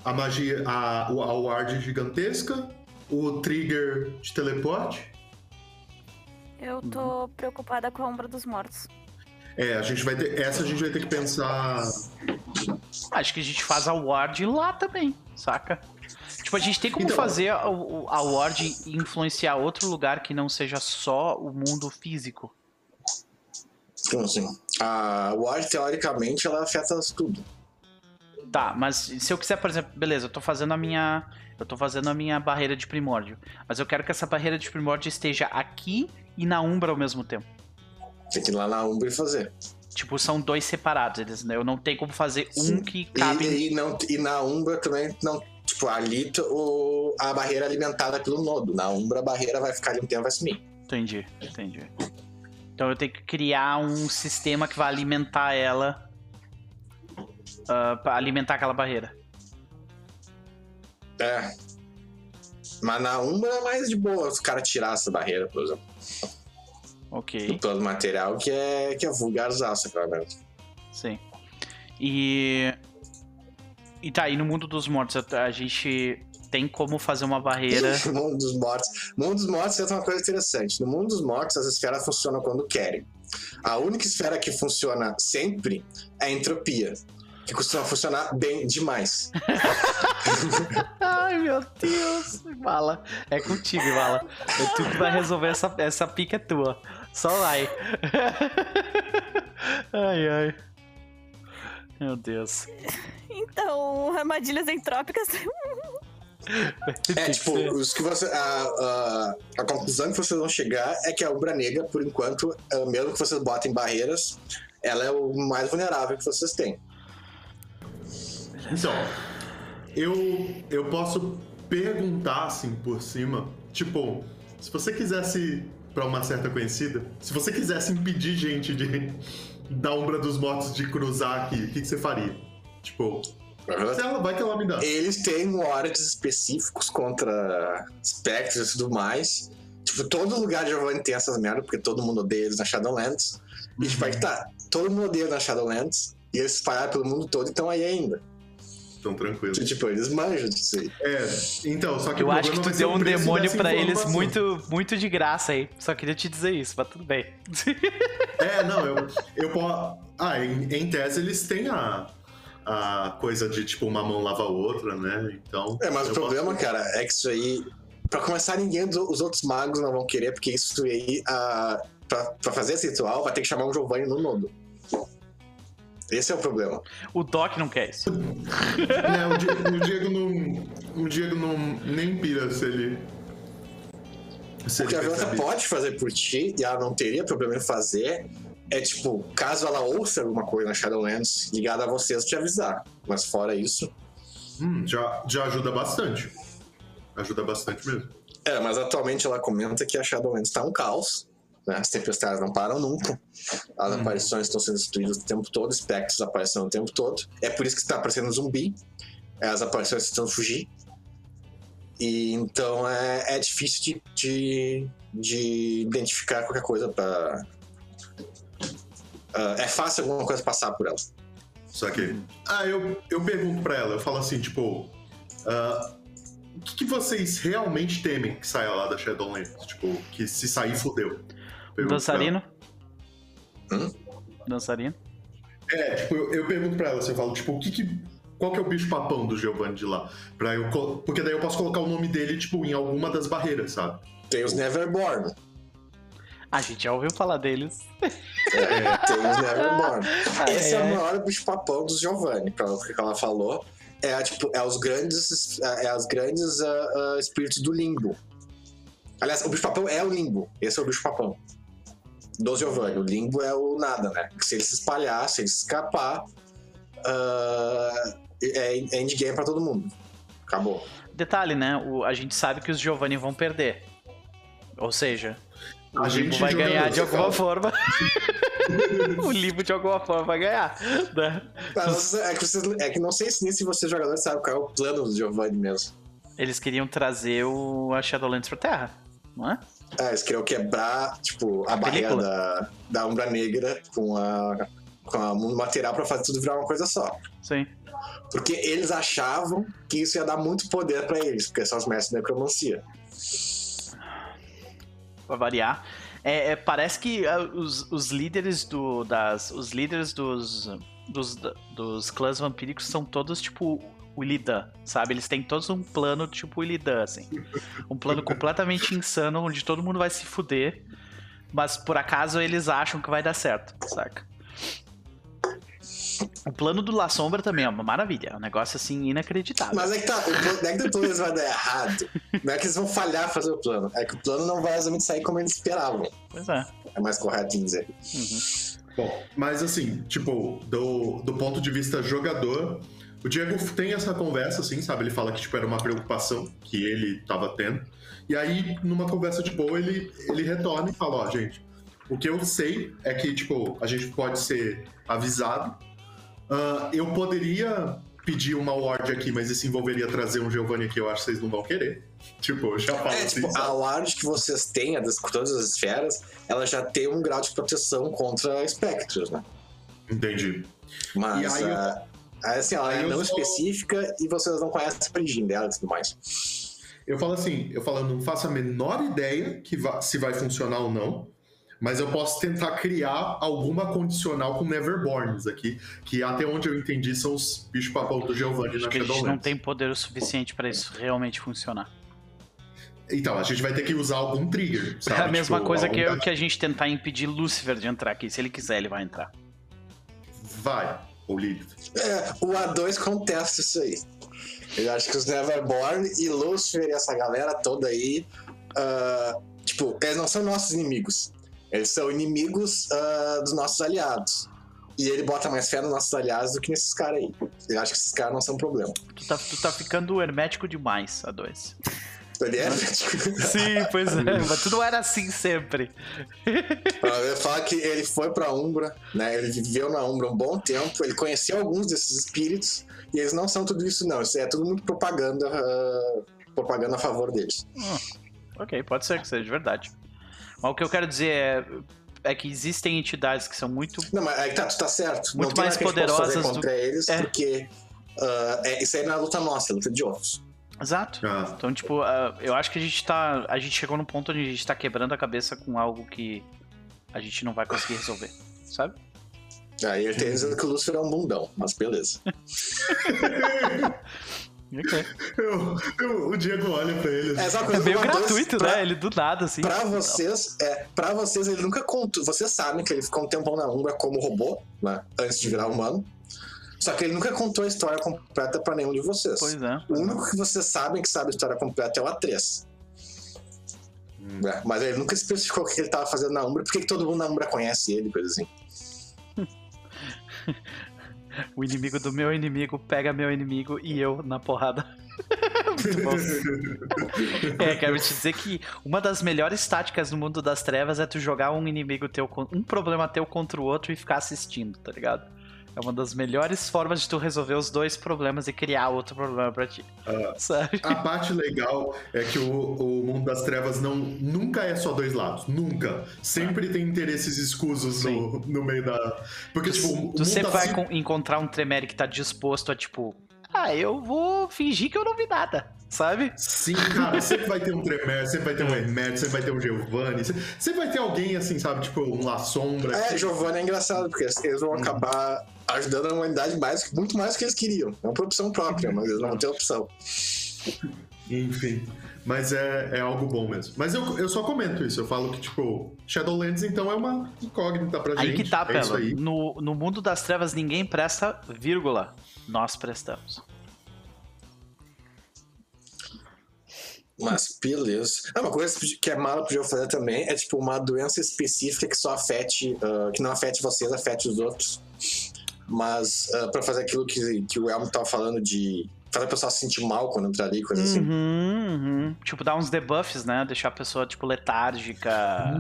A magia, a, o- a ward gigantesca, o trigger de teleporte. Eu tô preocupada com a Ombra dos Mortos. É, a gente vai ter. Essa a gente vai ter que pensar. Acho que a gente faz a ward lá também, saca? Tipo, a gente tem como Então- fazer a, a ward influenciar outro lugar que não seja só o mundo físico. Como assim? A Ward, teoricamente, ela afeta tudo. Tá, mas se eu quiser, por exemplo, beleza, eu tô fazendo a minha. Eu tô fazendo a minha barreira de primórdio. Mas eu quero que essa barreira de primórdio esteja aqui e na Umbra ao mesmo tempo. Tem que ir lá na Umbra e fazer. Tipo, são dois separados. Eles, né? Eu não tenho como fazer um que cabe. E, e, não, e na Umbra também não. Tipo, ali o, a barreira é alimentada pelo nodo. Na Umbra a barreira vai ficar ali um tempo e vai sumir. Entendi, entendi. Então eu tenho que criar um sistema que vai alimentar ela. ah, pra alimentar aquela barreira. É. Mas na Umbra é mais de boa os caras tirar essa barreira, por exemplo. Do Ok, plano material, que é, que é vulgarzaço, claramente. sim. E. E tá, e no mundo dos mortos, a a gente tem como fazer uma barreira. No mundo dos mortos. No mundo dos mortos é uma coisa interessante. No mundo dos mortos, as esferas funcionam quando querem. A única esfera que funciona sempre é a entropia. Que costuma funcionar bem demais. Ai, meu Deus. Vala. É contigo, Vala. É tu que vai resolver essa, essa pica é tua. Só vai. Ai, ai. Meu Deus. Então, armadilhas entrópicas. É, tipo, os que você, a, a, a conclusão que vocês vão chegar é que a Umbra Negra, por enquanto, é, mesmo que vocês botem barreiras, ela é o mais vulnerável que vocês têm. Então, eu, eu posso perguntar assim por cima. Tipo, se você quisesse, pra uma certa conhecida, se você quisesse impedir gente de da Umbra dos Mortos de cruzar aqui, o que, que você faria? Tipo, se ela vai que ela me dá. Eles têm wards específicos contra espectros e tudo mais. Tipo, todo lugar de Giovanni tem essas merdas, porque todo mundo odeia eles na Shadowlands. E tipo, aí que tá, todo mundo odeia na Shadowlands. E eles espalharam pelo mundo todo e estão aí ainda. Então, tranquilo. Tipo, eles manjam disso aí. É, então, só que Eu o acho que tu vai ser deu um demônio pra eles muito, muito de graça aí. Só queria te dizer isso, mas tudo bem. É, não, eu, eu posso. Ah, em, em tese eles têm a, a coisa de tipo uma mão lava a outra, né? Então. É, mas o problema, posso- cara, é que isso aí. Pra começar, ninguém dos os outros magos não vão querer, porque isso aí. ah, pra, pra fazer esse ritual, vai ter que chamar um Giovanni no nodo. Esse é o problema. O Doc não quer isso. Né, o, Di- o Diego não. O Diego não nem pira se ele. Se O que ele a Violeta percebe. pode fazer por ti, e ela não teria problema em fazer, é tipo, caso ela ouça alguma coisa na Shadowlands ligada a vocês, te avisar. Mas fora isso. Hum, já, já ajuda bastante. Ajuda bastante mesmo. É, mas atualmente ela comenta que a Shadowlands tá um caos. Né? As tempestades não param nunca. As aparições estão sendo destruídas o tempo todo, espectros aparecendo o tempo todo. É por isso que está aparecendo zumbi. É, As aparições estão fugir. E então é, é difícil de, de, de identificar qualquer coisa pra. Ah, é fácil alguma coisa passar por ela. Só que. Ah, eu, eu pergunto pra ela, eu falo assim, tipo. ah, o que, que vocês realmente temem que saia lá da Shadowlands? Tipo, que se sair, fodeu. Pergunto Dançarino? Hum? Dançarino? pra. É, tipo, eu, eu pergunto pra ela, assim, eu falo, tipo, o que que. Qual que é o bicho papão do Giovanni de lá? Pra eu, porque daí eu posso colocar o nome dele, tipo, em alguma das barreiras, sabe? Tem os Neverborn. A gente já ouviu falar deles. É, tem os Neverborn. Ai, Esse é ai. o maior bicho-papão dos Giovanni, pelo que ela falou. É, tipo, é os grandes, é os grandes ah, ah, espíritos do limbo. Aliás, o bicho-papão é o limbo. Esse é o bicho-papão. Do Giovanni. O limbo é o nada, né? Se ele se espalhar, se ele se escapar, ah, é endgame pra todo mundo. Acabou. Detalhe, né? O- a gente sabe que os Giovanni vão perder. Ou seja, o A Limbo gente vai ganhar de alguma forma. o Limbo de alguma forma vai ganhar. Né? Mas é, que vocês, é que não sei se nem se vocês jogadores sabem qual é o plano do Giovanni mesmo. Eles queriam trazer o, a Shadowlands pra Terra, não é? É, eles queriam quebrar, tipo, a, A barreira da, da Umbra Negra com a, com a- o material pra fazer tudo virar uma coisa só. Sim. Porque eles achavam que isso ia dar muito poder pra eles, porque são os mestres da necromancia. Pra variar. É, é, parece que ah, os, os líderes do. Das, os líderes dos. Dos, dos clãs vampíricos são todos tipo Illidan, sabe? Eles têm todos um plano tipo o Illidan, assim. Um plano completamente insano, onde todo mundo vai se fuder. Mas por acaso eles acham que vai dar certo, saca? O plano do La Sombra também é uma maravilha. É um negócio assim inacreditável. Mas é que tá, não é que plano vai dar errado. Não é que eles vão falhar fazer o plano. É que o plano não vai exatamente sair como eles esperavam. Pois é. É mais correto em dizer. Uhum. Bom, mas assim, tipo, do, do ponto de vista jogador, o Diego tem essa conversa, assim, sabe? Ele fala que tipo, era uma preocupação que ele tava tendo. E aí, numa conversa de boa, ele, ele retorna e fala, ó, gente, o que eu sei é que, tipo, a gente pode ser avisado. Ah, eu poderia pedir uma ward aqui, mas isso envolveria trazer um Giovanni aqui, eu acho que vocês não vão querer. Tipo, eu já falo É, assim, tipo, sabe? a ward que vocês têm, a das, todas as esferas, ela já tem um grau de proteção contra espectros, né? Entendi. Mas, E aí eu- ah, assim, ela aí é eu não sou- específica e vocês não conhecem a origem dela e tudo mais. Eu falo assim, eu falo, eu não faço a menor ideia que va- se vai funcionar ou não, mas eu posso tentar criar alguma condicional com Neverborns aqui, que até onde eu entendi são os bichos papão do Giovanni Acho na que a gente não Shadowlands. tem poder o suficiente pra isso realmente funcionar. Então, a gente vai ter que usar algum trigger, sabe? é a mesma Tipo, coisa que, algum- que a gente tentar impedir Lúcifer de entrar aqui. Se ele quiser, ele vai entrar. Vai, ou Lilith. É, o A2 contesta isso aí. Eu acho que os Neverborn e Lucifer e essa galera toda aí. Uh, tipo, eles não são nossos inimigos. Eles são inimigos uh, dos nossos aliados. E ele bota mais fé nos nossos aliados do que nesses caras aí. Eu acho que esses caras não são um problema. Tu tá, tu tá ficando hermético demais, A2. É soviético. Sim, pois é, mas tudo era assim sempre. Eu ia falar que ele foi pra Umbra, né? Ele viveu na Umbra um bom tempo, ele conheceu alguns desses espíritos, e eles não são tudo isso, não. Isso é tudo muito propaganda, uh, propaganda a favor deles. Hum, ok, pode ser que seja de verdade. Mas o que eu quero dizer é é que existem entidades que são muito. Não, mas é aí tá, tu tá certo. Muito mais poderosas. Fazer do... contra eles, é. porque uh, é, isso aí não é luta nossa, é luta de outros. Exato. Ah, Então, tipo, ah, eu acho que a gente tá. A gente chegou num ponto onde a gente tá quebrando a cabeça com algo que a gente não vai conseguir resolver. Sabe? Aí ele tá dizendo que o Lúcifer é um bundão, mas beleza. Ok. eu- eu- o Diego olha pra ele. É, assim, sabe uma É coisa meio uma coisa gratuito, pra- né? Ele do nada, assim. Pra vocês, é, pra vocês, ele nunca contou. Vocês sabem que ele ficou um tempão na Umbra como robô, né? Antes de virar humano. Só que ele nunca contou a história completa pra nenhum de vocês. Pois é. O único que vocês sabem que sabe a história completa é o A3. Hum. É, mas ele nunca especificou o que ele tava fazendo na Umbra, por que que todo mundo na Umbra conhece ele, coisa assim. O inimigo do meu inimigo pega meu inimigo e eu na porrada. Muito bom. É, quero te dizer que uma das melhores táticas no mundo das trevas é tu jogar um inimigo teu, um problema teu contra o outro e ficar assistindo, tá ligado? É uma das melhores formas de tu resolver os dois problemas e criar outro problema pra ti. Ah. Sabe? A parte legal é que o, o mundo das trevas não, nunca é só dois lados. Nunca. Sempre tem interesses escusos no, no meio da. Porque, tipo, o mundo Tu sempre vai se- con- encontrar um Tremere que tá disposto a, tipo, ah, eu vou fingir que eu não vi nada, sabe? Sim, cara, sempre vai ter um Tremere, sempre vai ter um Hermet, sempre vai ter um Giovanni, sempre sempre vai ter alguém assim, sabe? Tipo, um La Sombra. É, Giovanni é engraçado, porque eles vão acabar ajudando a humanidade mais, muito mais do que eles queriam. É uma opção própria, mas eles não vão ter opção. Enfim. Mas é, é algo bom mesmo. Mas eu, eu só comento isso. Eu falo que, tipo, Shadowlands então é uma incógnita pra Aí gente. que tá, é Pelo. aí. No, no mundo das trevas ninguém presta, vírgula. Nós prestamos. Mas beleza. Ah, uma coisa que a Mala podia fazer também é tipo uma doença específica que só afete, ah, que não afete vocês, afete os outros. Mas ah, pra fazer aquilo que, que o Elmo tava falando de fazer a pessoa se sentir mal quando entrar ali, coisa assim. Uhum, uhum. Tipo, dar uns debuffs, né? Deixar a pessoa, tipo, letárgica,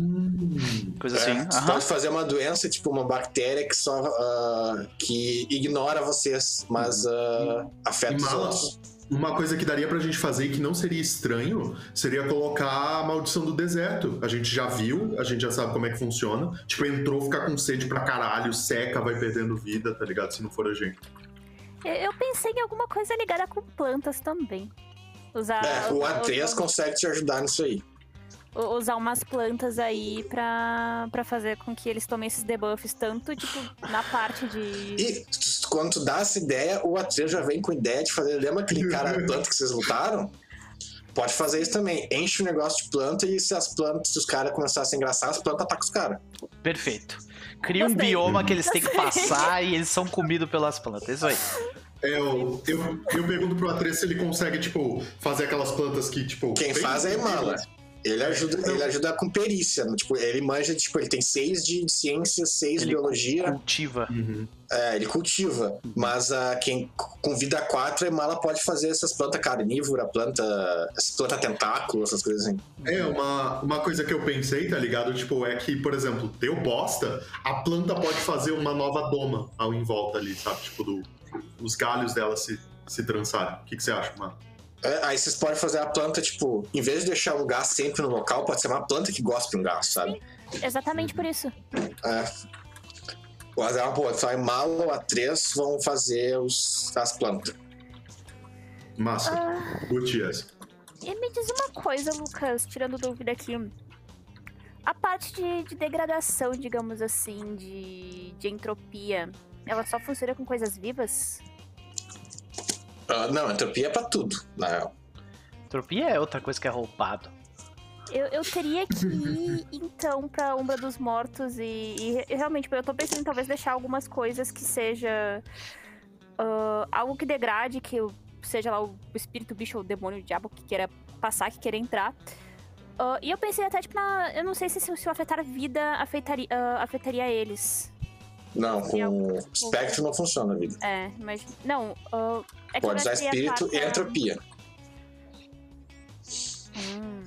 Hum. coisa É, assim. você Aham. pode fazer uma doença, tipo uma bactéria que só ah, que ignora vocês, mas ah, afeta E os outros. Uma coisa que daria pra gente fazer e que não seria estranho seria colocar a maldição do deserto. A gente já viu, a gente já sabe como é que funciona. Tipo, entrou, ficar com sede pra caralho, seca, vai perdendo vida, tá ligado? Se não for a gente. Eu, pensei em alguma coisa ligada com plantas também. Usar, É, o A3 usar- consegue te ajudar nisso aí. Usar umas plantas aí pra, pra fazer com que eles tomem esses debuffs, tanto, tipo, na parte de. E quando tu dá essa ideia, o A3 já vem com ideia de fazer. Lembra aquele cara planta que vocês lutaram? Pode fazer isso também. Enche o negócio de planta e se as plantas, se os caras começarem a se engraçar, as plantas atacam os caras. Perfeito. Cria um bioma que eles têm que passar e eles são comidos pelas plantas. Isso aí. É, eu, eu, eu pergunto pro A3 se ele consegue, tipo, fazer aquelas plantas que, tipo. Quem faz é a Imala. Ele ajuda, ele ajuda com perícia. né? Tipo, ele manja, tipo, ele tem seis de ciência, seis de Ele biologia. Cultiva. Uhum. É, ele cultiva. Mas ah, quem com vida 4, a Imala pode fazer essas plantas carnívoras, planta. Essas planta tentáculo, essas coisas assim. É, uma, uma coisa que eu pensei, tá ligado? Tipo, é que, por exemplo, deu bosta, a planta pode fazer uma nova doma ao em volta ali, sabe? Tipo, do, os galhos dela se, se trançarem. O que, que você acha, mano? É, aí vocês podem fazer a planta, tipo, em vez de deixar um gás sempre no local, pode ser uma planta que gosta de um gás, sabe? Exatamente por isso. É. Mas é uma boa, só a Imala ou a 3 vão fazer os, as plantas. Massa. Ah. Curti essa. E me diz uma coisa, Lucas, tirando dúvida aqui. A parte de, de degradação, digamos assim, de, de entropia, ela só funciona com coisas vivas? Ah, não, entropia é pra tudo, na real. Entropia é outra coisa que é roubado. Eu, eu teria que ir, então, pra Umbra dos Mortos e, e re- realmente, eu tô pensando em talvez deixar algumas coisas que seja ah, algo que degrade, que seja lá o espírito, o bicho, o demônio, o diabo que queira passar, que queira entrar. Ah, e eu pensei até, tipo, na, eu não sei se, se o afetar a vida afetaria, ah, afetaria eles. Não, com espectro não funciona a vida. É, mas. Não, ah, é que Pode usar espírito e entropia. Hum.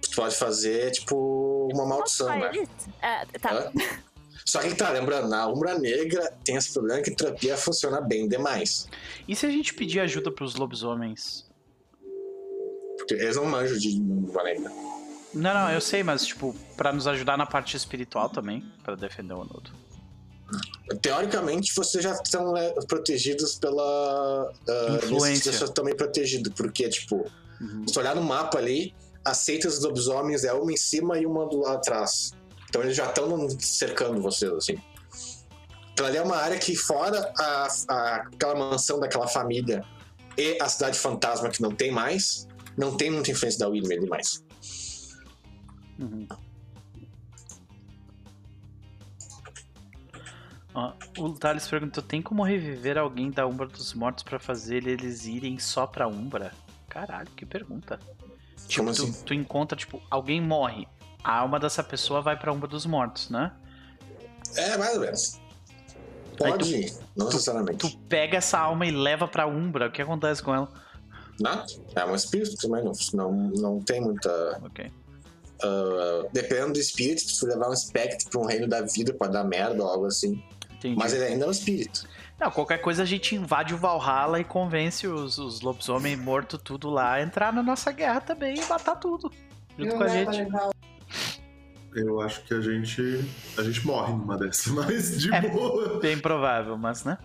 Tu pode fazer, tipo, uma maldição, né? é, tá. Hã? Só que tá, lembrando, na Umbra Negra tem esse problema que a entropia funciona bem demais. E se a gente pedir ajuda pros lobisomens? Porque eles não manjam de Umbra Negra. Não, não, eu sei, mas tipo, pra nos ajudar na parte espiritual também, pra defender o Onodo. Teoricamente, vocês já estão né, protegidos pela. Uh, Influência. Vocês também protegidos, porque, tipo, Uhum. se olhar no mapa ali, as seitas dos lobisomens é uma em cima e uma do lado atrás. Então eles já estão cercando vocês, assim. Então ali é uma área que, fora a, a- aquela mansão daquela família e a cidade fantasma que não tem mais, não tem muita influência da Wilmer demais. Uhum. O Thales perguntou: tem como reviver alguém da Umbra dos Mortos pra fazer eles irem só pra Umbra? Caralho, que pergunta. Tipo, Como tu, assim? tu encontra, tipo, alguém morre. A alma dessa pessoa vai pra Umbra dos Mortos, né? É, mais ou menos. Pode ir, não necessariamente. Tu pega essa alma e leva pra Umbra. O que acontece com ela? Nada. É um espírito também, não, não, não tem muita. Ok. ah, dependendo do espírito, se tu levar um espectro pra um reino da vida, pode dar merda ou algo assim. Entendi. Mas ele ainda é um espírito. Não, qualquer coisa a gente invade o Valhalla e convence os, os lobisomens mortos tudo lá a entrar na nossa guerra também e matar tudo. Junto com a gente. Eu acho que a gente. A gente morre numa dessas, mas de É. boa. Bem provável, mas né?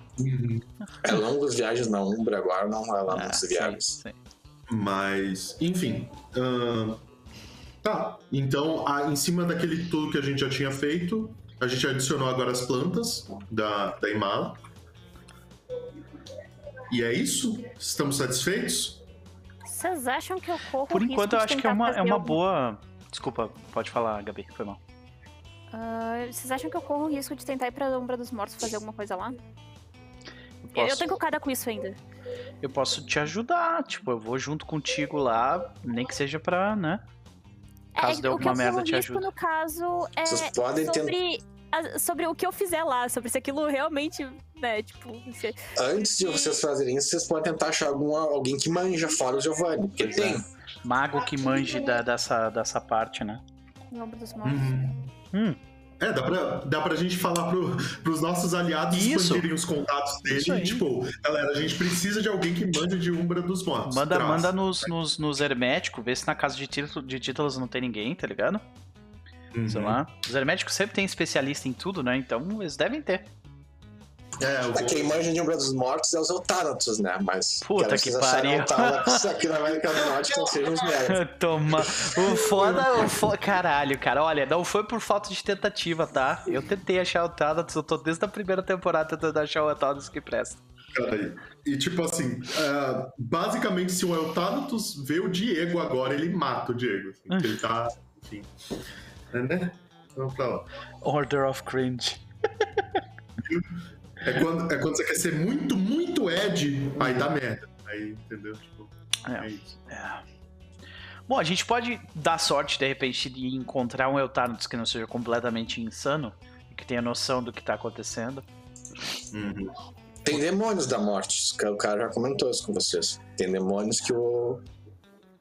É longo as viagens na Umbra agora, não vai lá Ah, muitas viagens. sim. Mas, enfim. ahn, tá. Então, a- em cima daquele tudo que a gente já tinha feito, a gente adicionou agora as plantas da, da Imala. E é isso? Estamos satisfeitos? Vocês acham que eu corro Por o risco enquanto eu acho que é uma, é uma algum- boa. Desculpa, pode falar, Gabi, foi mal. Ah, vocês acham que eu corro o risco de tentar ir pra Umbra dos Mortos fazer alguma coisa lá? Eu Eu, posso, eu tô encucada com isso ainda. eu posso te ajudar. Tipo, eu vou junto contigo lá, nem que seja pra, né? Caso dê o que alguma eu merda, te ajudo. no caso, é Vocês podem ter- sobre, a- sobre o que eu fizer lá, sobre se aquilo realmente, né, tipo... Se... Antes de vocês fazerem isso, vocês podem tentar achar algum, alguém que manja fora o Giovanni. Porque tem. Mago que manje da- dessa, dessa parte, né? Umbra dos Mortos. Uhum. Hum, É, dá pra, dá pra gente falar pro, pros nossos aliados Isso. expandirem os contatos dele. Tipo, galera, a gente precisa de alguém que mande de Umbra dos Mortos. Manda, Traz. manda nos, nos, nos herméticos, vê se na casa de, título, de títulos não tem ninguém, tá ligado? Uhum. Sei lá. Os herméticos sempre tem especialista em tudo, né? Então eles devem ter. É, vou... quem manja de Umbra dos Mortos é os Eutanatos, né? Mas. Puta que acharem pariu. Eutanatos aqui na América do Norte que não sejam os merda. Toma. O foda, o foda. Caralho, cara. Olha, não foi por falta de tentativa, tá? Eu tentei achar o Thanatos, eu tô desde a primeira temporada tentando achar o Thanatos que presta. Cara. E tipo assim, é, basicamente, se o Elthanatos vê o Diego agora, ele mata o Diego. assim, porque ele tá. Enfim. É, né? Vamos pra lá. Order of Cringe. É quando, é quando você quer ser muito, muito Ed, aí dá merda. Aí, entendeu? Tipo, É. é isso. É. Bom, a gente pode dar sorte, de repente, de encontrar um Eutanatos que não seja completamente insano e que tenha noção do que tá acontecendo. Uhum. Tem demônios da morte. O cara já comentou isso com vocês. Tem demônios que o,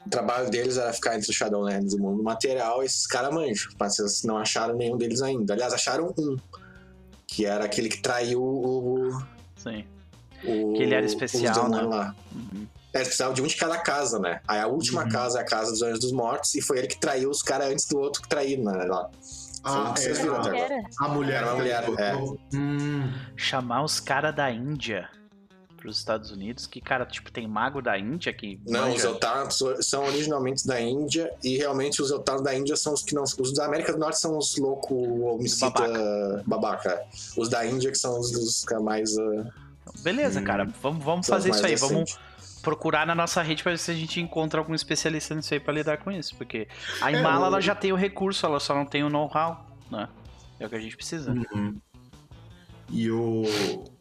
o trabalho deles era ficar entre o Shadowlands e o mundo material e esses caras manjam. Mas vocês não acharam nenhum deles ainda. Aliás, acharam um. Que era aquele que traiu o. Sim. o Que ele era especial, né? Lá. Uhum. Era especial de um de cada casa, né? Aí a última Uhum. casa é a casa dos Anjos dos Mortos e foi ele que traiu os caras antes do outro que traiu, né? Lá. Ah, Foi- vocês é, viram até a, agora. A mulher. Era uma mulher, é. Hum, Chamar os caras da Índia pros Estados Unidos, que, cara, tipo, tem mago da Índia que. Não, os manja- Eutanatos são originalmente da Índia e realmente os Eutanatos da Índia são os que não. Os da América do Norte são os loucos homicida Babaca. babaca. é. Os da Índia que são os dos que é mais. Uh, Beleza, Hum. cara. Vamos, vamos fazer os isso aí. mais Vamos procurar na nossa rede pra ver se a gente encontra algum especialista nisso aí pra lidar com isso. Porque a É, Imala o- ela já tem o recurso, ela só não tem o know-how, né? É o que a gente precisa. Uhum. E o.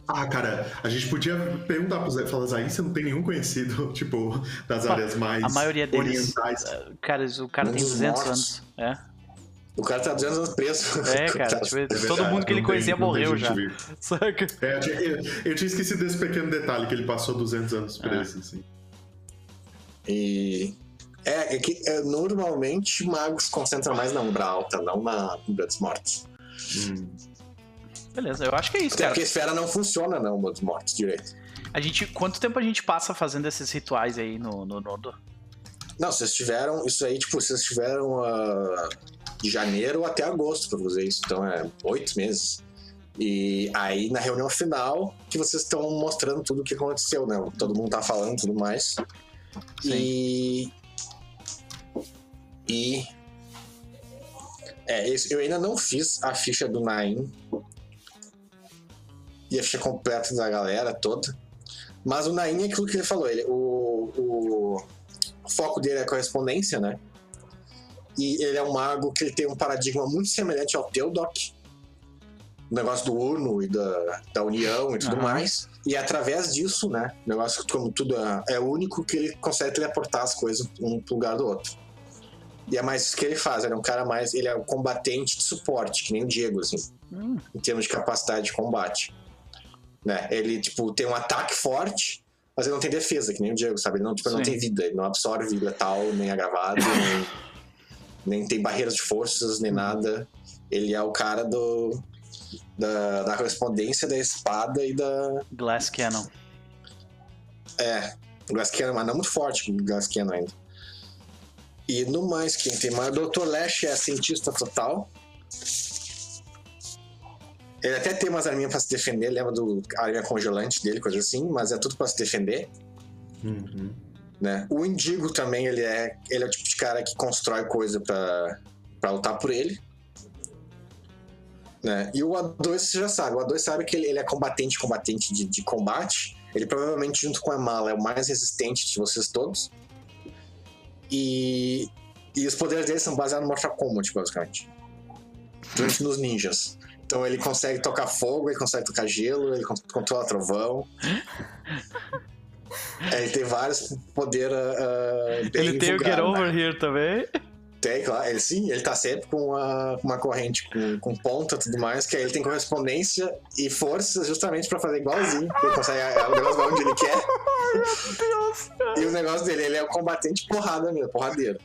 Ah, cara, a gente podia perguntar pro Zé, falar, aí você não tem nenhum conhecido, tipo, das áreas mais A maioria deles. orientais. eh, Cara, o cara tem dos 200 mortos. anos. o cara tá 200 anos preso. É, é cara. Coitado. tipo, É todo mundo que ele conhecia tem morreu já. Saca? É, eu, tinha, eu- eu tinha esquecido desse pequeno detalhe, que ele passou 200 anos É. preso, assim. E. É, é que é, normalmente magos concentram mais na Umbra Alta, não na Umbra dos Mortos. Hum. Beleza, eu acho que é isso, Até cara. porque a esfera não funciona na Umbra dos Mortos direito. A gente, quanto tempo a gente passa fazendo esses rituais aí no, no Nodo? Não, vocês tiveram. Isso aí, tipo, vocês tiveram ah, de janeiro até agosto pra fazer isso. Então é oito meses. E aí, na reunião final, que vocês estão mostrando tudo o que aconteceu, né? Todo mundo tá falando e tudo mais. E. E. É, eu ainda não fiz a ficha do Naim. E a ficha completa da galera toda. Mas o Naim é aquilo que ele falou. Ele, o, o, o foco dele é a correspondência, né? E ele é um mago que ele tem um paradigma muito semelhante ao teu, Doc. O negócio do Urno e da, da União e tudo Aham. mais. E é através disso, né? O negócio que, como tudo é, é único que ele consegue teleportar as coisas um pro lugar do outro. E é mais isso que ele faz. Ele é um cara mais. Ele é um combatente de suporte, que nem o Diego, assim Hum, em termos de capacidade de combate. Né? Ele, tipo, tem um ataque forte, mas ele não tem defesa, que nem o Diego, sabe? Ele não, tipo, não tem vida, ele não absorve letal, nem agravado, nem, nem tem barreiras de forças, nem nada. Ele é o cara do, da, da correspondência, da espada e da. Glass Cannon. É, Glass Cannon, mas não muito forte o Glass Cannon ainda. E no mais, quem tem mais? O Dr. Lash é cientista total. Ele até tem umas arminhas pra se defender, lembra do arminha congelante dele, coisa assim, mas é tudo pra se defender, Uhum. né? O Indigo também, ele é, ele é o tipo de cara que constrói coisa pra, pra lutar por ele. Né? E o A2 você já sabe, o A2 sabe que ele, ele é combatente, combatente de, de combate. Ele provavelmente, junto com a Mala, é o mais resistente de vocês todos. E, e os poderes dele são baseados no Mortal Kombat, basicamente. Principalmente nos ninjas. Então ele consegue tocar fogo, ele consegue tocar gelo, ele con- controla trovão. É, ele tem vários poderes. ah, bem Ele tem o Get né? Over Here também. Tem, claro. Ele, sim, ele tá sempre com uma, uma corrente com, com ponta e tudo mais, que aí ele tem correspondência e força justamente pra fazer igualzinho. Ele consegue ah, o negócio onde ele quer. Deus, cara. E o negócio dele, ele é um combatente porrada mesmo, porradeiro.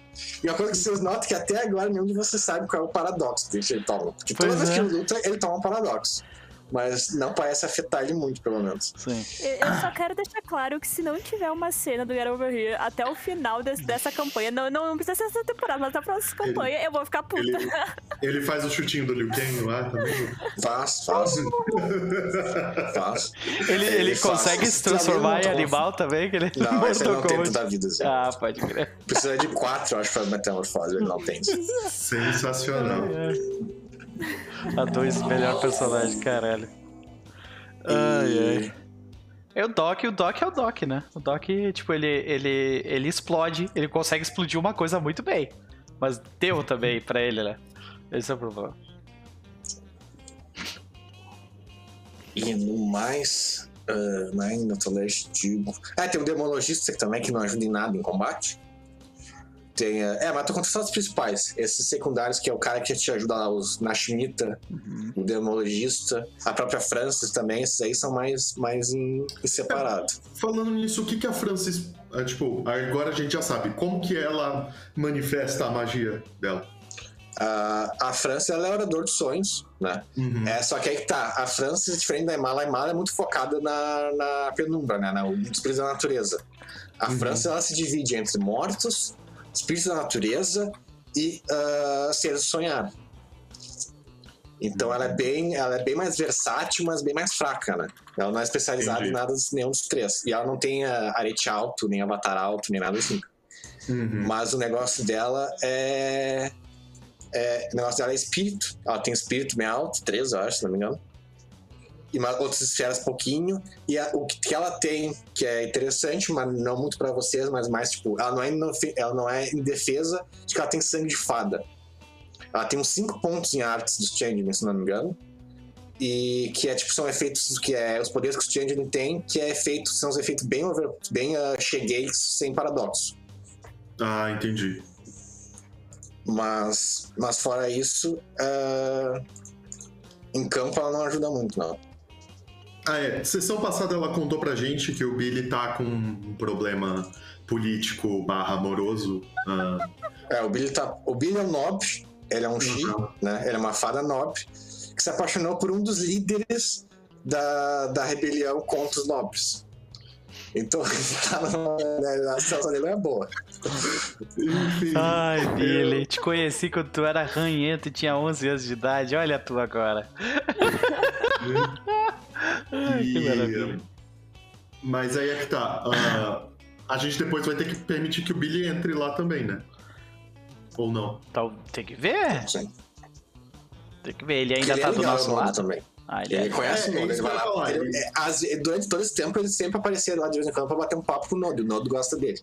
E uma coisa que vocês notam é que até agora nenhum de vocês sabe qual é o paradoxo que ele toma. Porque toda Pois vez é. que ele luta, ele toma um paradoxo. Mas não parece afetar ele muito, pelo menos. Sim. Eu só quero deixar claro que se não tiver uma cena do Get Over Here até o final des- dessa campanha, não, não, não precisa ser essa temporada, mas na próxima campanha eu vou ficar puta. Ele, ele faz o chutinho do Liu Kang lá também. Faz, faz. faz. Ele, ele faz. consegue se Esse também transformar em não animal também? Que ele Não, esse ele não tem Kombat. toda a vida. Assim. Ah, pode crer. Precisa de quatro, acho, pra metamorfose. Ele não tem. Sensacional. A dois, melhor personagem, caralho. Ai, ai. É o Doc, o Doc é o Doc, né? O Doc, tipo, ele, ele, ele explode, ele consegue explodir uma coisa muito bem. Mas deu também pra ele, né? Esse é o problema. E no mais. Uh, mais no Tolerante digo. Ah, tem o Demologista também, que não ajuda em nada em combate. Tem. é, mas tô contando só os principais. Esses secundários, que é o cara que te ajuda lá, os Nashmita, o Demologista, a própria Francis também, esses aí são mais, mais em, em separado. Falando nisso, o que, que a Francis. ah, tipo, agora a gente já sabe. Como que ela manifesta a magia dela? Uh, a Francis, ela é orador de sonhos, né? Uhum. É, só que aí que tá, a Francis, diferente da Imala, a Imala é muito focada na, na penumbra, né? Na, nos espíritos da natureza. A Uhum. Francis, ela se divide entre mortos, espíritos da natureza e ah, seres do sonhar. Então ela é bem, ela é bem mais versátil, mas bem mais fraca, né? Ela não é especializada Entendi. em nada nenhum dos três. E ela não tem ah, arete alto, nem avatar alto, nem nada assim. Uhum. Mas o negócio dela é. é o negócio dela é espírito. Ela tem espírito bem alto, três, eu acho, se não me engano. E outras esferas pouquinho. E a- o que, ela tem, que é interessante, mas não muito pra vocês, mas mais tipo, ela não, é ela não é em defesa de que ela tem sangue de fada. Ela tem uns cinco pontos em artes dos Changeling, se não me engano. E que é tipo, são efeitos que é os poderes que os Changeling têm, que é efeito, são os efeitos bem over, bem uh, cheguei sem paradoxo. Ah, entendi. Mas, mas fora isso, ah, em campo ela não ajuda muito, não. Ah, é. Sessão passada ela contou pra gente que o Billy tá com um problema político barra amoroso. Ah, É, o Billy, tá, o Billy é um nobre, ele é um Shi, Uhum. né? Ele é uma fada nobre, que se apaixonou por um dos líderes da, da rebelião contra os nobres. Então, tá numa, a situação dele não é boa. enfim. Ai, Billy, te conheci quando tu era ranhento e tinha 11 anos de idade. Olha tu agora. Ai, que maravilha. Mas aí é que tá. ah, a gente depois vai ter que permitir que o Billy entre lá também, né? Ou não? Então, tem que ver. Sim. Tem que ver. Ele ainda Porque tá ele é do nosso lado. também. Ah, ele Ele é. conhece É, o Nodo, é ele vai lá. falar, ele- é, as- durante todo esse tempo, ele sempre aparecia lá de vez em quando pra bater um papo com o Nodo. O Nodo gosta dele.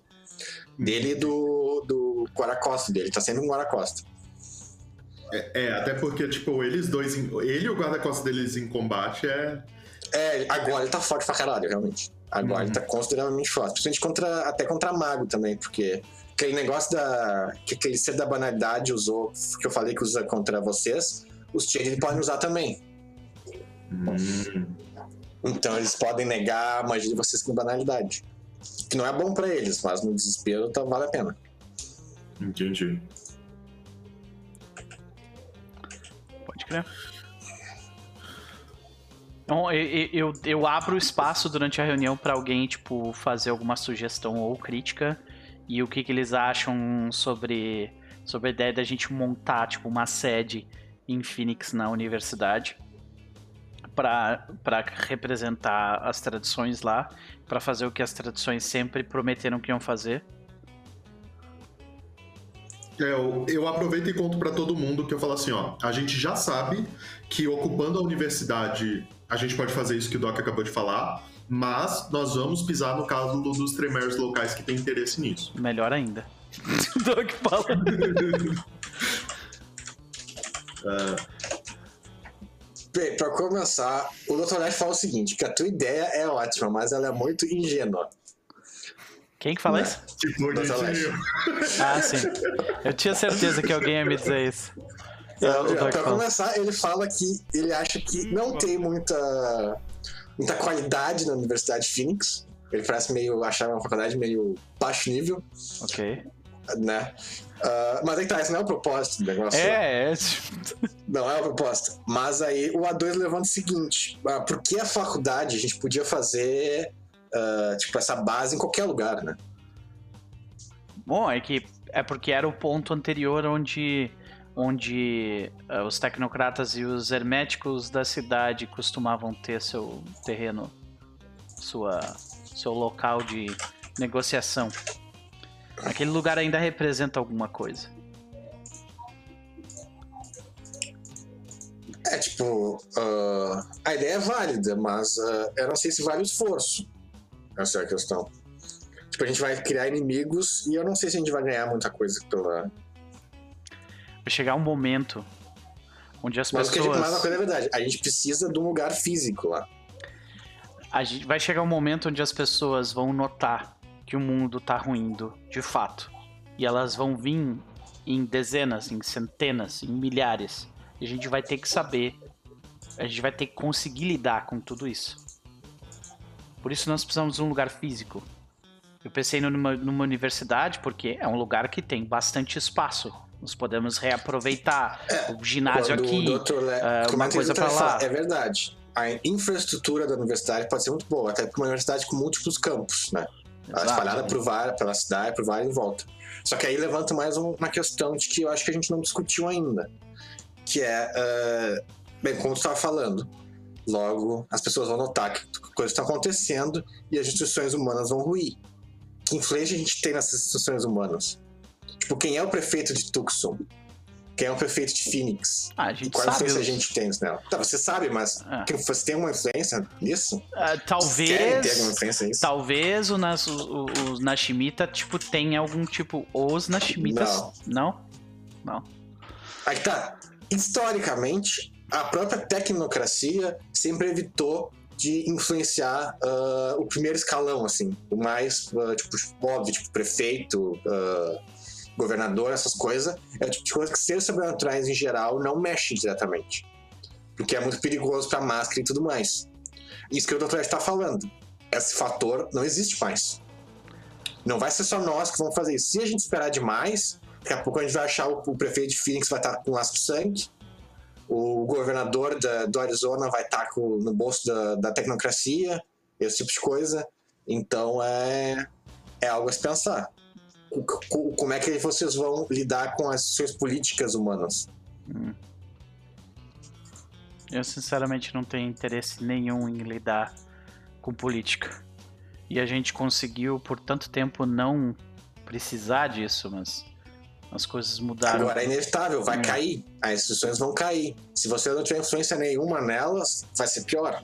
Dele e do, do Guaracosta dele. Tá sempre com o Guaracosta. É, é, até porque, tipo, eles dois. em- Ele e o guarda-costas deles em combate é. É, agora ele tá forte pra caralho, realmente. Agora Uhum. ele tá consideravelmente forte. Principalmente contra, até contra mago também, porque aquele negócio da. que aquele ser da banalidade usou, que eu falei que usa contra vocês, os Change podem usar também. Hum, Então eles podem negar a magia de vocês com banalidade. Que não é bom pra eles, mas no desespero tá, vale a pena. entendi. Pode crer. Então, eu, eu, eu abro espaço durante a reunião pra alguém, tipo, fazer alguma sugestão ou crítica e o que, que eles acham sobre, sobre a ideia da gente montar, tipo, uma sede em Phoenix na universidade pra representar as tradições lá, pra fazer o que as tradições sempre prometeram que iam fazer. É, eu, eu aproveito e conto pra todo mundo que eu falo assim, ó, a gente já sabe que ocupando a universidade a gente pode fazer isso que o Doc acabou de falar, mas nós vamos pisar no calo dos tremers locais que têm interesse nisso. Melhor ainda. Doug fala. Bem, pra começar, o Dr. Nash fala o seguinte: que a tua ideia é ótima, mas ela é muito ingênua. Quem que fala Né? isso? Tipo, Leste. Ah, sim. Eu tinha certeza que alguém ia me dizer isso. É, começar, ele fala que ele acha que não tem muita, muita qualidade na Universidade de Phoenix. Ele parece meio. achar uma faculdade meio baixo nível, Ok. Né? Ah, mas aí tá, esse não é o propósito do negócio. É, é. Não é a proposta. Mas aí o A2 levanta o seguinte: ah, por que a faculdade a gente podia fazer ah, tipo, essa base em qualquer lugar, né? Bom, é que é porque era o ponto anterior onde, onde eh, os tecnocratas e os herméticos da cidade costumavam ter seu terreno, sua, seu local de negociação. Aquele lugar ainda representa alguma coisa. É tipo, ah, a ideia é válida, mas ah, eu não sei se vale o esforço. Essa é a questão. Tipo, a gente vai criar inimigos e eu não sei se a gente vai ganhar muita coisa pela. Vai chegar um momento onde as Mas a gente, pessoas. mais uma coisa é verdade. A gente precisa de um lugar físico lá. a gente vai chegar um momento onde as pessoas vão notar que o mundo tá ruindo, de fato. E elas vão vir em dezenas, em centenas, em milhares. E a gente vai ter que saber, a gente vai ter que conseguir lidar com tudo isso. Por isso nós precisamos de um lugar físico. Eu pensei numa, numa universidade porque é um lugar que tem bastante espaço. Nós podemos reaproveitar o ginásio aqui. Le... ah, como uma coisa fala, lá. É verdade. A infraestrutura da universidade pode ser muito boa, até porque é uma universidade com múltiplos campos, né? Ela é espalhada por várias, pela cidade, por várias em volta. Só que aí levanta mais um- uma questão de que eu acho que a gente não discutiu ainda. Que é, eh, bem, como tu estava falando, logo as pessoas vão notar que coisas estão acontecendo e as instituições humanas vão ruir. Que influência a gente tem nessas instituições humanas? Tipo, quem é o prefeito de Tucson? Quem é o prefeito de Phoenix? Ah, a E gente qual sabe. influência a gente tem nela? Tá, você sabe, mas Ah. que você tem uma influência nisso? Ah, talvez. influência nisso? Talvez o, Nas, o, o- os Nashimita, tipo, tenha algum tipo. Os Nashimitas. Não? Não? Aí tá. Historicamente, a própria tecnocracia sempre evitou de influenciar ah, o primeiro escalão, assim. O mais, ah, tipo, óbvio, tipo, prefeito, ah, governador, essas coisas. É o tipo de coisa que seres sobrenaturais, em geral, não mexem diretamente. Porque é muito perigoso pra máscara e tudo mais. Isso que o Dr. Ed tá falando. Esse fator não existe mais. Não vai ser só nós que vamos fazer isso. Se a gente esperar demais, daqui a pouco a gente vai achar o, o prefeito de Phoenix vai estar com laço de sangue, o governador da- do Arizona vai estar com, no bolso da, da tecnocracia, esse tipo de coisa. Então é, é algo a se pensar. Como é que vocês vão lidar com as suas políticas humanas? Eu sinceramente não tenho interesse nenhum em lidar com política. E a gente conseguiu por tanto tempo não precisar disso, mas as coisas mudaram. Agora é inevitável, vai Hum. cair. As instituições vão cair. Se você não tiver influência nenhuma nelas, vai ser pior.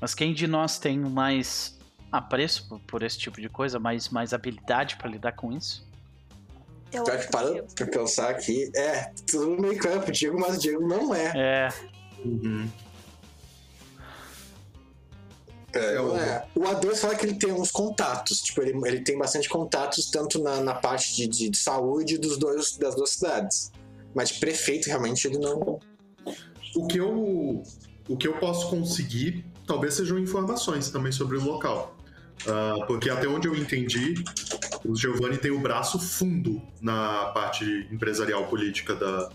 Mas quem de nós tem mais apreço por, por esse tipo de coisa, mais, mais habilidade pra lidar com isso? Eu Pior acho que para eu- pra pensar aqui, é, tudo meio campo, Diego, mas o Diego não é. É, Uhum. É, É, o- não é. O A2 fala que ele tem uns contatos, tipo, ele, ele tem bastante contatos tanto na, na parte de, de, de saúde dos dois, das duas cidades. Mas de prefeito, realmente, ele não. O que eu o que eu posso conseguir talvez sejam informações também sobre o local. Ah, porque até onde eu entendi, o Giovanni tem o braço fundo na parte empresarial política da.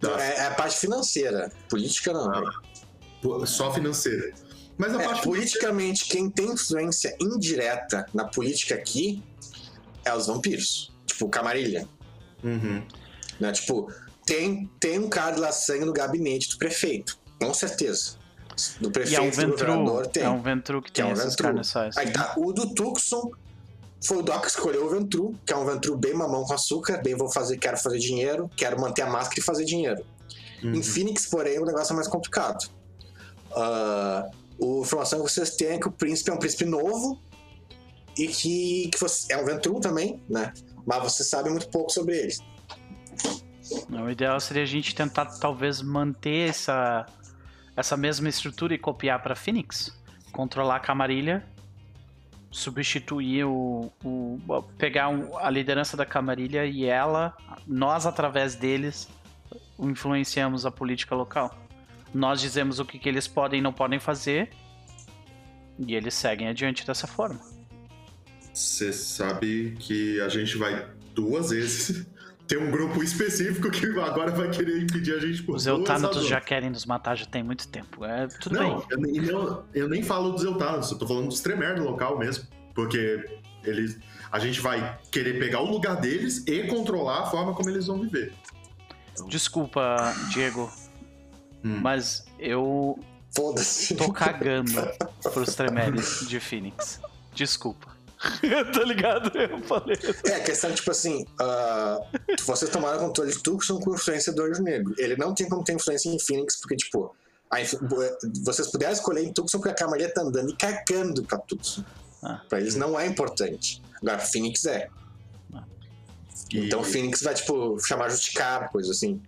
da É, é a parte financeira. Política, não. po- só financeira. Mas a É, parte politicamente, quem tem influência indireta na política aqui é os vampiros. Tipo, Camarilha. Uhum. Né? Tipo, tem, tem um cara de lá sangue no gabinete do prefeito. Com certeza. Do e prefeito é um e do governador Ventru. tem. É um Ventru que Que é tem um essas. Aí tá, o do Tucson foi o Doc que escolheu o Ventru, que é um Ventru bem mamão com açúcar, bem vou fazer, quero fazer dinheiro, quero manter a máscara e fazer dinheiro. Uhum. Em Phoenix, porém, o negócio é mais complicado. Ah, a informação que vocês têm é que o príncipe é um príncipe novo e que, que você, é um Ventru também, né? Mas você sabe muito pouco sobre ele. O ideal seria a gente tentar talvez manter essa, essa mesma estrutura e copiar para Phoenix. Controlar a Camarilha, substituir o. o pegar um- a liderança da Camarilha e ela, nós através deles, influenciamos a política local. Nós dizemos o que, que eles podem e não podem fazer. E eles seguem adiante dessa forma. Você sabe que a gente vai duas vezes ter um grupo específico que agora vai querer impedir a gente por Os duas Eutânatos já querem nos matar já tem muito tempo. É, tudo Não, bem. eu, nem- não, eu nem falo dos Eutânatos, eu tô falando dos Tremere do local mesmo. Porque eles, a gente vai querer pegar o lugar deles e controlar a forma como eles vão viver. Desculpa, Diego, Hum. mas eu Foda-se. tô cagando pros Tremeres de Phoenix. Desculpa. tá ligado? Eu falei. É, a questão, tipo assim, ah, vocês tomaram controle de Tucson com influência do Anjo Negro. Ele não tem como ter influência em Phoenix, porque, tipo, a inf- vocês puderam escolher em Tucson porque a Camaria tá andando e cagando pra Tucson. Ah. Pra eles não é importante. Agora, Phoenix é. E- Então, Phoenix vai, tipo, chamar justicar, coisa assim.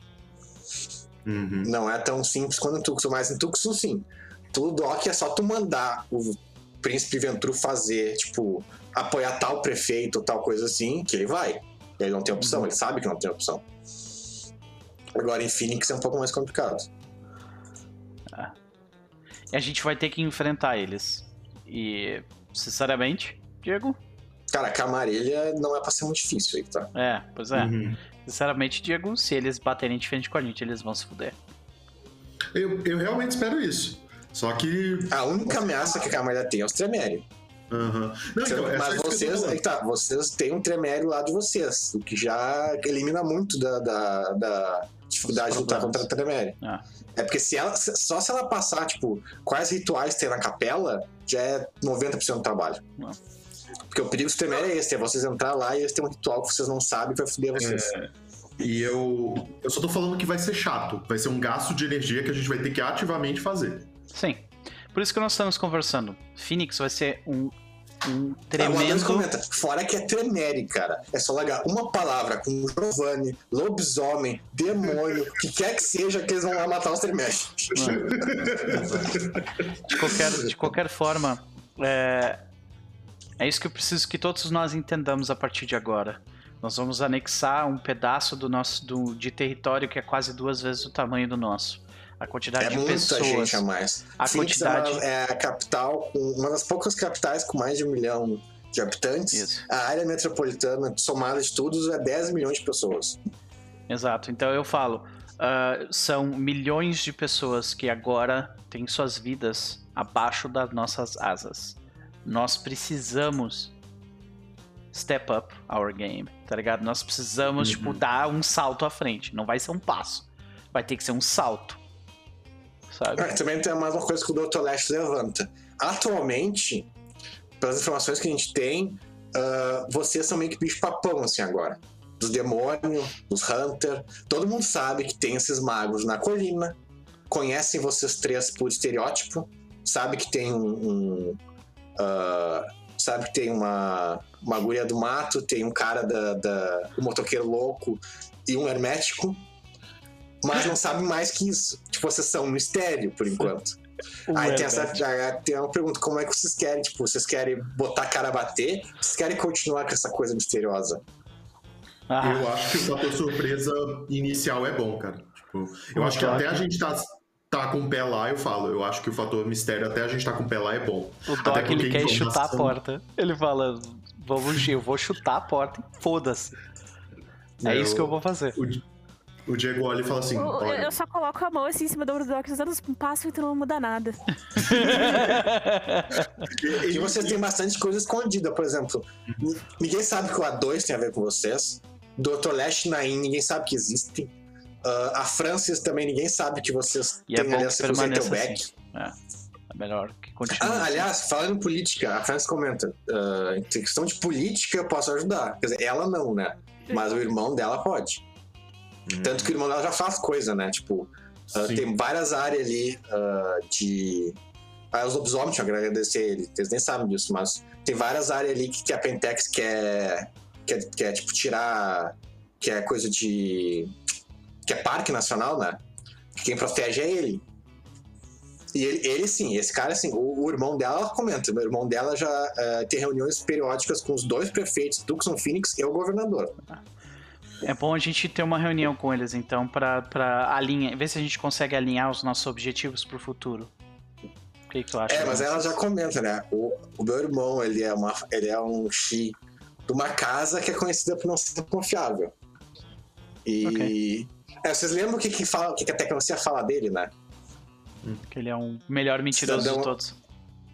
Uhum. Não é tão simples quanto em Tucson, mas em Tucson, sim. Tudo Doc é só tu mandar o príncipe Ventru fazer, tipo, apoiar tal prefeito ou tal coisa assim, que ele vai. Ele não tem opção, Uhum. ele sabe que não tem opção. Agora em Phoenix é um pouco mais complicado. E a gente vai ter que enfrentar eles. E, sinceramente, Diego? Cara, a camarilha não é pra ser muito difícil aí, tá? É, pois é. Uhum. Sinceramente, Diego, se eles baterem de frente com a gente, eles vão se fuder. Eu, eu realmente espero isso. Só que. A única ameaça que a camarilha tem é os Tremere. Aham. Não, então, é Mas vocês, aí tá, vocês têm um Tremere lá de vocês, o que já elimina muito da, da, da dificuldade de lutar contra a Tremere. Ah. É porque se ela, só se ela passar, tipo, quais rituais tem na capela, já é 90% do trabalho. Ah. Porque o perigo do Tremere é esse, é vocês entrar lá e eles têm um ritual que vocês não sabem que vai foder vocês. E eu. Eu só tô falando que vai ser chato. Vai ser um gasto de energia que a gente vai ter que ativamente fazer. Sim. Por isso que nós estamos conversando. Phoenix vai ser um, um Ah, tremendo. comenta, fora que é Tremere, cara. É só largar uma palavra com Giovanni, lobisomem, demônio, que quer que seja, que eles vão lá matar os Tremere. De qualquer, de qualquer forma, é, é isso que eu preciso que todos nós entendamos a partir de agora. Nós vamos anexar um pedaço do nosso do, de território que é quase duas vezes o tamanho do nosso. A quantidade É de muita pessoas. gente a mais. A Phoenix quantidade- é, é a capital, uma das poucas capitais com mais de um milhão de habitantes. Isso. A área metropolitana, somada de tudo, é 10 milhões de pessoas. Exato. Então eu falo, ah, são milhões de pessoas que agora têm suas vidas abaixo das nossas asas. Nós precisamos step up our game, tá ligado? Nós precisamos, tipo, dar um salto à frente. Não vai ser um passo. Vai ter que ser um salto. Sabe? Ah, também tem mais uma coisa que o Dr. Lash levanta. Atualmente, pelas informações que a gente tem, ah, vocês são meio que bicho papão, assim, agora. Dos demônios, dos Hunter. Todo mundo sabe que tem esses magos na colina. Conhecem vocês três por estereótipo. Sabe que tem um. um, ah, sabe que tem uma, uma do mato, tem um cara da, da um motoqueiro louco e um hermético. Mas não sabe mais que isso. Tipo, vocês são um mistério, por enquanto. O Aí tem, essa, tem uma pergunta: como é que vocês querem? Tipo, vocês querem botar a cara a bater? Vocês querem continuar com essa coisa misteriosa? Ah, Eu acho que o fator surpresa inicial é bom, cara. Tipo, eu acho que até a gente tá, tá com o pé lá, eu falo. Eu acho que o fator mistério até a gente tá com o pé lá é bom. o até Doc ele porque quer chutar a porta. Ele fala: Vamos, eu vou chutar a porta e foda-se. É Eu- isso que eu vou fazer. O, o Diego olha e fala assim: Eu, olha, eu só coloco a mão assim em cima do Doc, dando um passo e não muda nada. E vocês têm bastante coisa escondida, por exemplo. ni- Ninguém sabe que o A2 tem a ver com vocês. Dr. Lash Nain, ninguém sabe que existem. Ah, a Francis também ninguém sabe que vocês E é têm que aliança com o permaneça assim. É, é melhor que continue. Ah, assim. aliás, falando em política, a Francis comenta: ah, em questão de política eu posso ajudar. Quer dizer, ela não, né? Mas o irmão dela pode. Tanto que o irmão dela já faz coisa, né? Tipo, sim. tem várias áreas ali ah, de. Ah, os lobisomens, que agradecer ele, eles nem sabem disso, mas tem várias áreas ali que, que a Pentex quer, quer, quer, tipo, tirar. Que é coisa de. Que é parque nacional, né? Que quem protege é ele. E ele, ele sim, esse cara, assim, o, o irmão dela ela comenta, o irmão dela já ah, tem reuniões periódicas com os dois prefeitos, Tucson Phoenix e o governador. É bom a gente ter uma reunião com eles, então, pra alinhar, ver se a gente consegue alinhar os nossos objetivos pro futuro. que, que tu acha? É, mas ela já comenta, né? O, o meu irmão, ele é, uma, ele é um Xi de uma casa que é conhecida por não ser confiável. E. É, vocês lembram o que, que, fala, o que, que a tecnologia fala dele, né? Que ele é um melhor mentiroso Cidadão- de todos.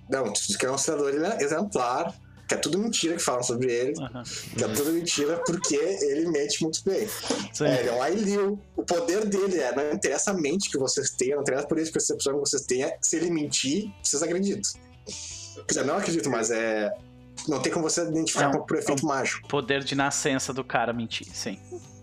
Não, que é um cidadão exemplar, que é tudo mentira que falam sobre ele, Aham. que é tudo mentira porque ele mente muito bem. Sim. É, ele é um Ailil. O poder dele é, não interessa a mente que vocês tenham, não interessa por isso percepção que vocês tenham, se ele mentir, vocês acreditam. Quer dizer, não acredito, mas é. Não tem como você identificar Não, como por efeito mágico. Poder de nascença do cara mentir, sim.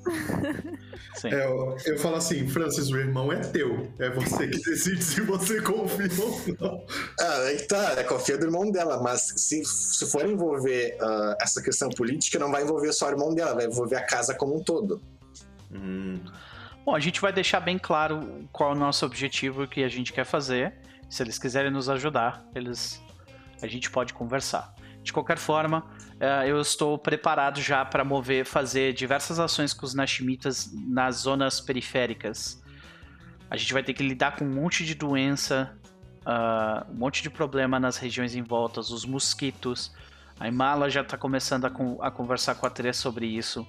sim. É, eu, eu falo assim, Francis, o irmão é teu. É você que decide se você confia ou não. Ah, tá, é confia do irmão dela, mas se, se for envolver ah, essa questão política, não vai envolver só o irmão dela, vai envolver a casa como um todo. Bom, a gente vai deixar bem claro qual é o nosso objetivo e o que a gente quer fazer. Se eles quiserem nos ajudar, eles a gente pode conversar. De qualquer forma, eh, eu estou preparado já para mover, fazer diversas ações com os Nashimitas nas zonas periféricas. A gente vai ter que lidar com um monte de doença, ah, um monte de problema nas regiões em volta, os mosquitos. A Imala já está começando a, a conversar com a Trê sobre isso.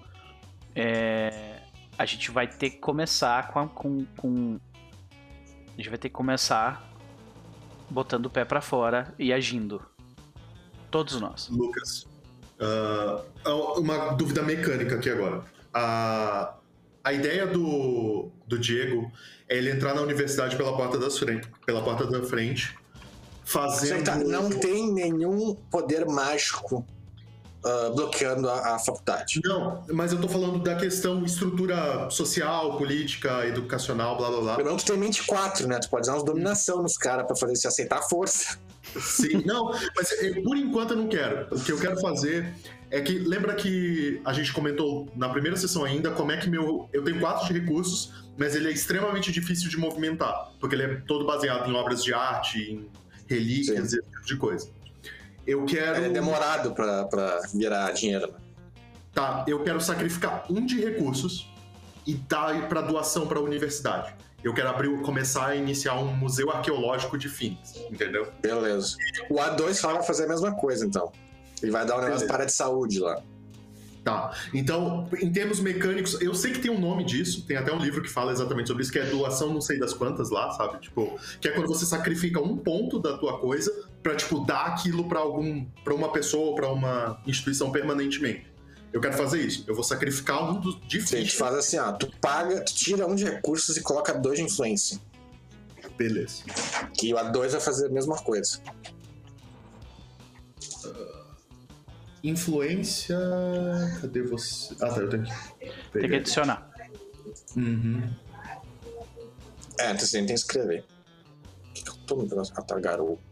É, a gente vai ter que começar com, com, com- a gente vai ter que começar botando o pé pra fora e agindo. Todos nós. Lucas, ah, uma dúvida mecânica aqui agora. A, a ideia do, do Diego é ele entrar na universidade pela porta, das frente, pela porta da frente, fazendo... Tá, não tem nenhum poder mágico ah, bloqueando a, a faculdade. Não, mas eu tô falando da questão estrutura social, política, educacional, blá blá blá. Pelo menos tu tem mente 4, né? Tu pode usar umas dominação nos caras pra fazer se aceitar a força. Sim, não, mas eu, por enquanto eu não quero. O que eu quero fazer é que lembra que a gente comentou na primeira sessão ainda como é que meu eu tenho quatro de recursos, mas ele é extremamente difícil de movimentar, porque ele é todo baseado em obras de arte, em relíquias, esse tipo de coisa. Eu quero É demorado pra, pra virar dinheiro. né? Tá, eu quero sacrificar um de recursos e dar para doação para a universidade. Eu quero abrir, começar a iniciar um museu arqueológico de Phoenix, entendeu? Beleza. O A2 fala fazer a mesma coisa, então. Ele vai dar um negócio Beleza. para de saúde lá. Tá. Então, em termos mecânicos, eu sei que tem um nome disso, tem até um livro que fala exatamente sobre isso, que é doação não sei das quantas lá, sabe? Tipo, que é quando você sacrifica um ponto da tua coisa pra, tipo, dar aquilo pra algum para uma pessoa ou pra uma instituição permanentemente. Eu quero fazer isso. Eu vou sacrificar um dos de Sim, a gente faz assim, ó. Tu paga, tu tira um de recursos e coloca dois de influência. Beleza. Que o A2 vai fazer a mesma coisa. Influência. Cadê você? Ah, tá, eu tenho que. Tem que adicionar. Uhum. É, então assim, tem que escrever. O que, que eu tô no negócio? Ah, tá, garoto.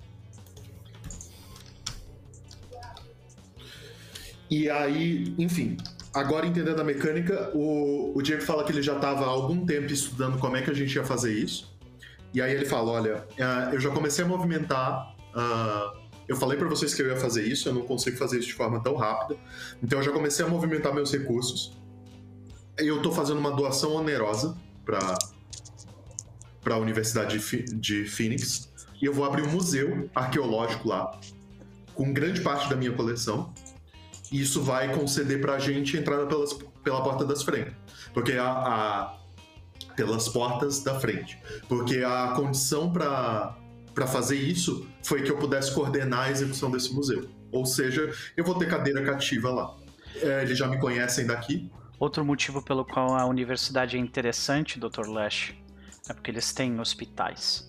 E aí, enfim, agora entendendo a mecânica, o, o Diego fala que ele já estava há algum tempo estudando como é que a gente ia fazer isso. E aí ele fala: olha, ah, eu já comecei a movimentar. ah, eu falei para vocês que eu ia fazer isso, eu não consigo fazer isso de forma tão rápida. Então eu já comecei a movimentar meus recursos. Eu tô fazendo uma doação onerosa para para a Universidade de Phoenix. E eu vou abrir um museu arqueológico lá, com grande parte da minha coleção. Isso vai conceder pra gente entrada pelas, pela porta das frentes. Porque a, a- pelas portas da frente. Porque a condição pra para fazer isso foi que eu pudesse coordenar a execução desse museu. Ou seja, eu vou ter cadeira cativa lá. É, eles já me conhecem daqui. Outro motivo pelo qual a universidade é interessante, Dr. Lash, é porque eles têm hospitais.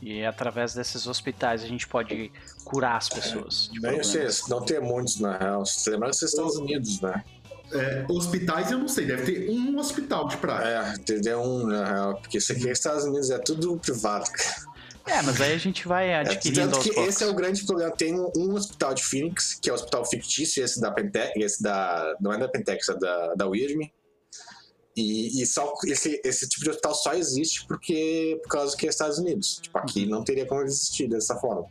E através desses hospitais a gente pode curar as pessoas Nem problemas. sei, não tem muitos na real. Você lembra que vocês Estados Unidos, né? É, hospitais eu não sei, deve ter um hospital de praia. É, entendeu? Um, na real. Porque isso aqui é Estados Unidos, é tudo privado. É, mas aí a gente vai É, adquirindo tanto aos que poucos. esse é o grande problema. Tem um, um hospital de Phoenix, que é o hospital fictício, esse da Pentex, esse da. Não é da Pentex, é da, da WIRM. E, e só esse, esse tipo de hospital só existe porque por causa que é Estados Unidos. Tipo, aqui Uhum. não teria como existir dessa forma.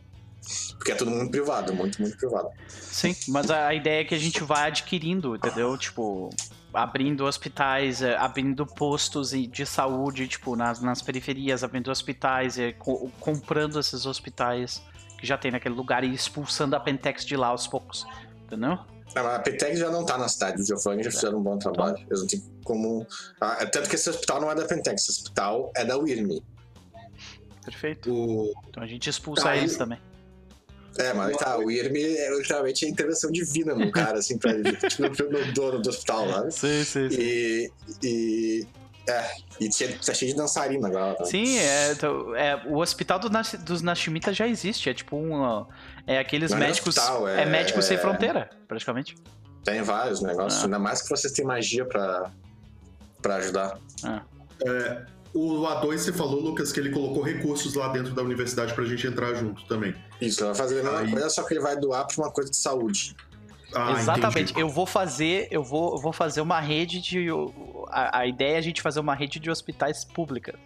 Porque é tudo muito privado, muito, muito privado. Sim, mas a ideia é que a gente vai adquirindo, entendeu? Tipo, abrindo hospitais, é, abrindo postos de saúde, tipo, nas, nas periferias, abrindo hospitais, é, co- comprando esses hospitais que já tem naquele lugar e expulsando a Pentex de lá aos poucos, entendeu? Ah, A Petec já não tá na cidade, os Giovanni já fizeram um bom trabalho. Eles não têm como. Ah, é tanto que esse hospital não é da Pentec, esse hospital é da Wyrm. Perfeito. O... Então a gente expulsa e- eles também. É, mas tá, o Wyrm é literalmente a intervenção divina no cara, assim, pra ele. tipo, no, no dono do hospital lá. Sim, sim, E. e é, e tá cheio de dançarina agora. tá? Sim, é, então, é, o hospital do Nash- dos Nashimita já existe. É tipo um. É aqueles Não é médicos. hospital, é, é- médicos sem é- fronteira, praticamente. Tem vários negócios, Ah. ainda mais que vocês têm magia pra, pra ajudar. Ah, É, o A2 você falou, Lucas, que ele colocou recursos lá dentro da universidade pra gente entrar junto também. Isso, ele vai fazer a mesma Aí- coisa, só que ele vai doar pra uma coisa de saúde. Ah, Exatamente. entendi. Eu vou fazer, eu vou, eu vou fazer uma rede de. A, a ideia é a gente fazer uma rede de hospitais pública.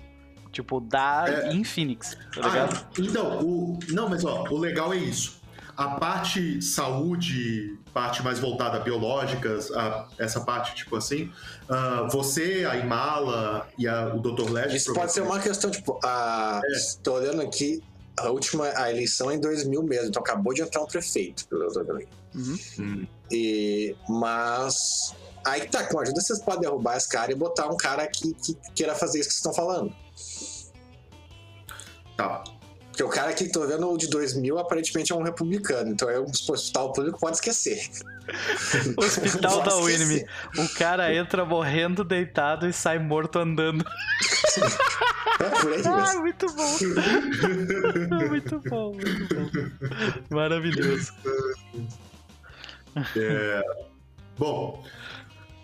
Tipo, da É. em Phoenix, tá ligado? Ah, então, o... não, mas ó, o legal é isso. A parte saúde, parte mais voltada a biológicas, a- essa parte tipo assim, ah, você, a Imala e a- o Dr. Led. Isso pode ser uma questão, tipo, a... É. olhando aqui, a última a eleição é em 2000 mesmo, então acabou de entrar um prefeito, pelo que. Uhum. Hum, E... Mas... Aí tá, com a ajuda vocês podem derrubar esse cara e botar um cara que, que queira fazer isso que vocês estão falando. tá. Porque o cara que tô vendo, o de 2000, aparentemente é um republicano. Então é um hospital público, pode esquecer. Hospital da Winnie. esquecer. O cara entra morrendo deitado e sai morto andando. É por aí Ah, muito bom. muito bom, muito bom. Maravilhoso. Bom,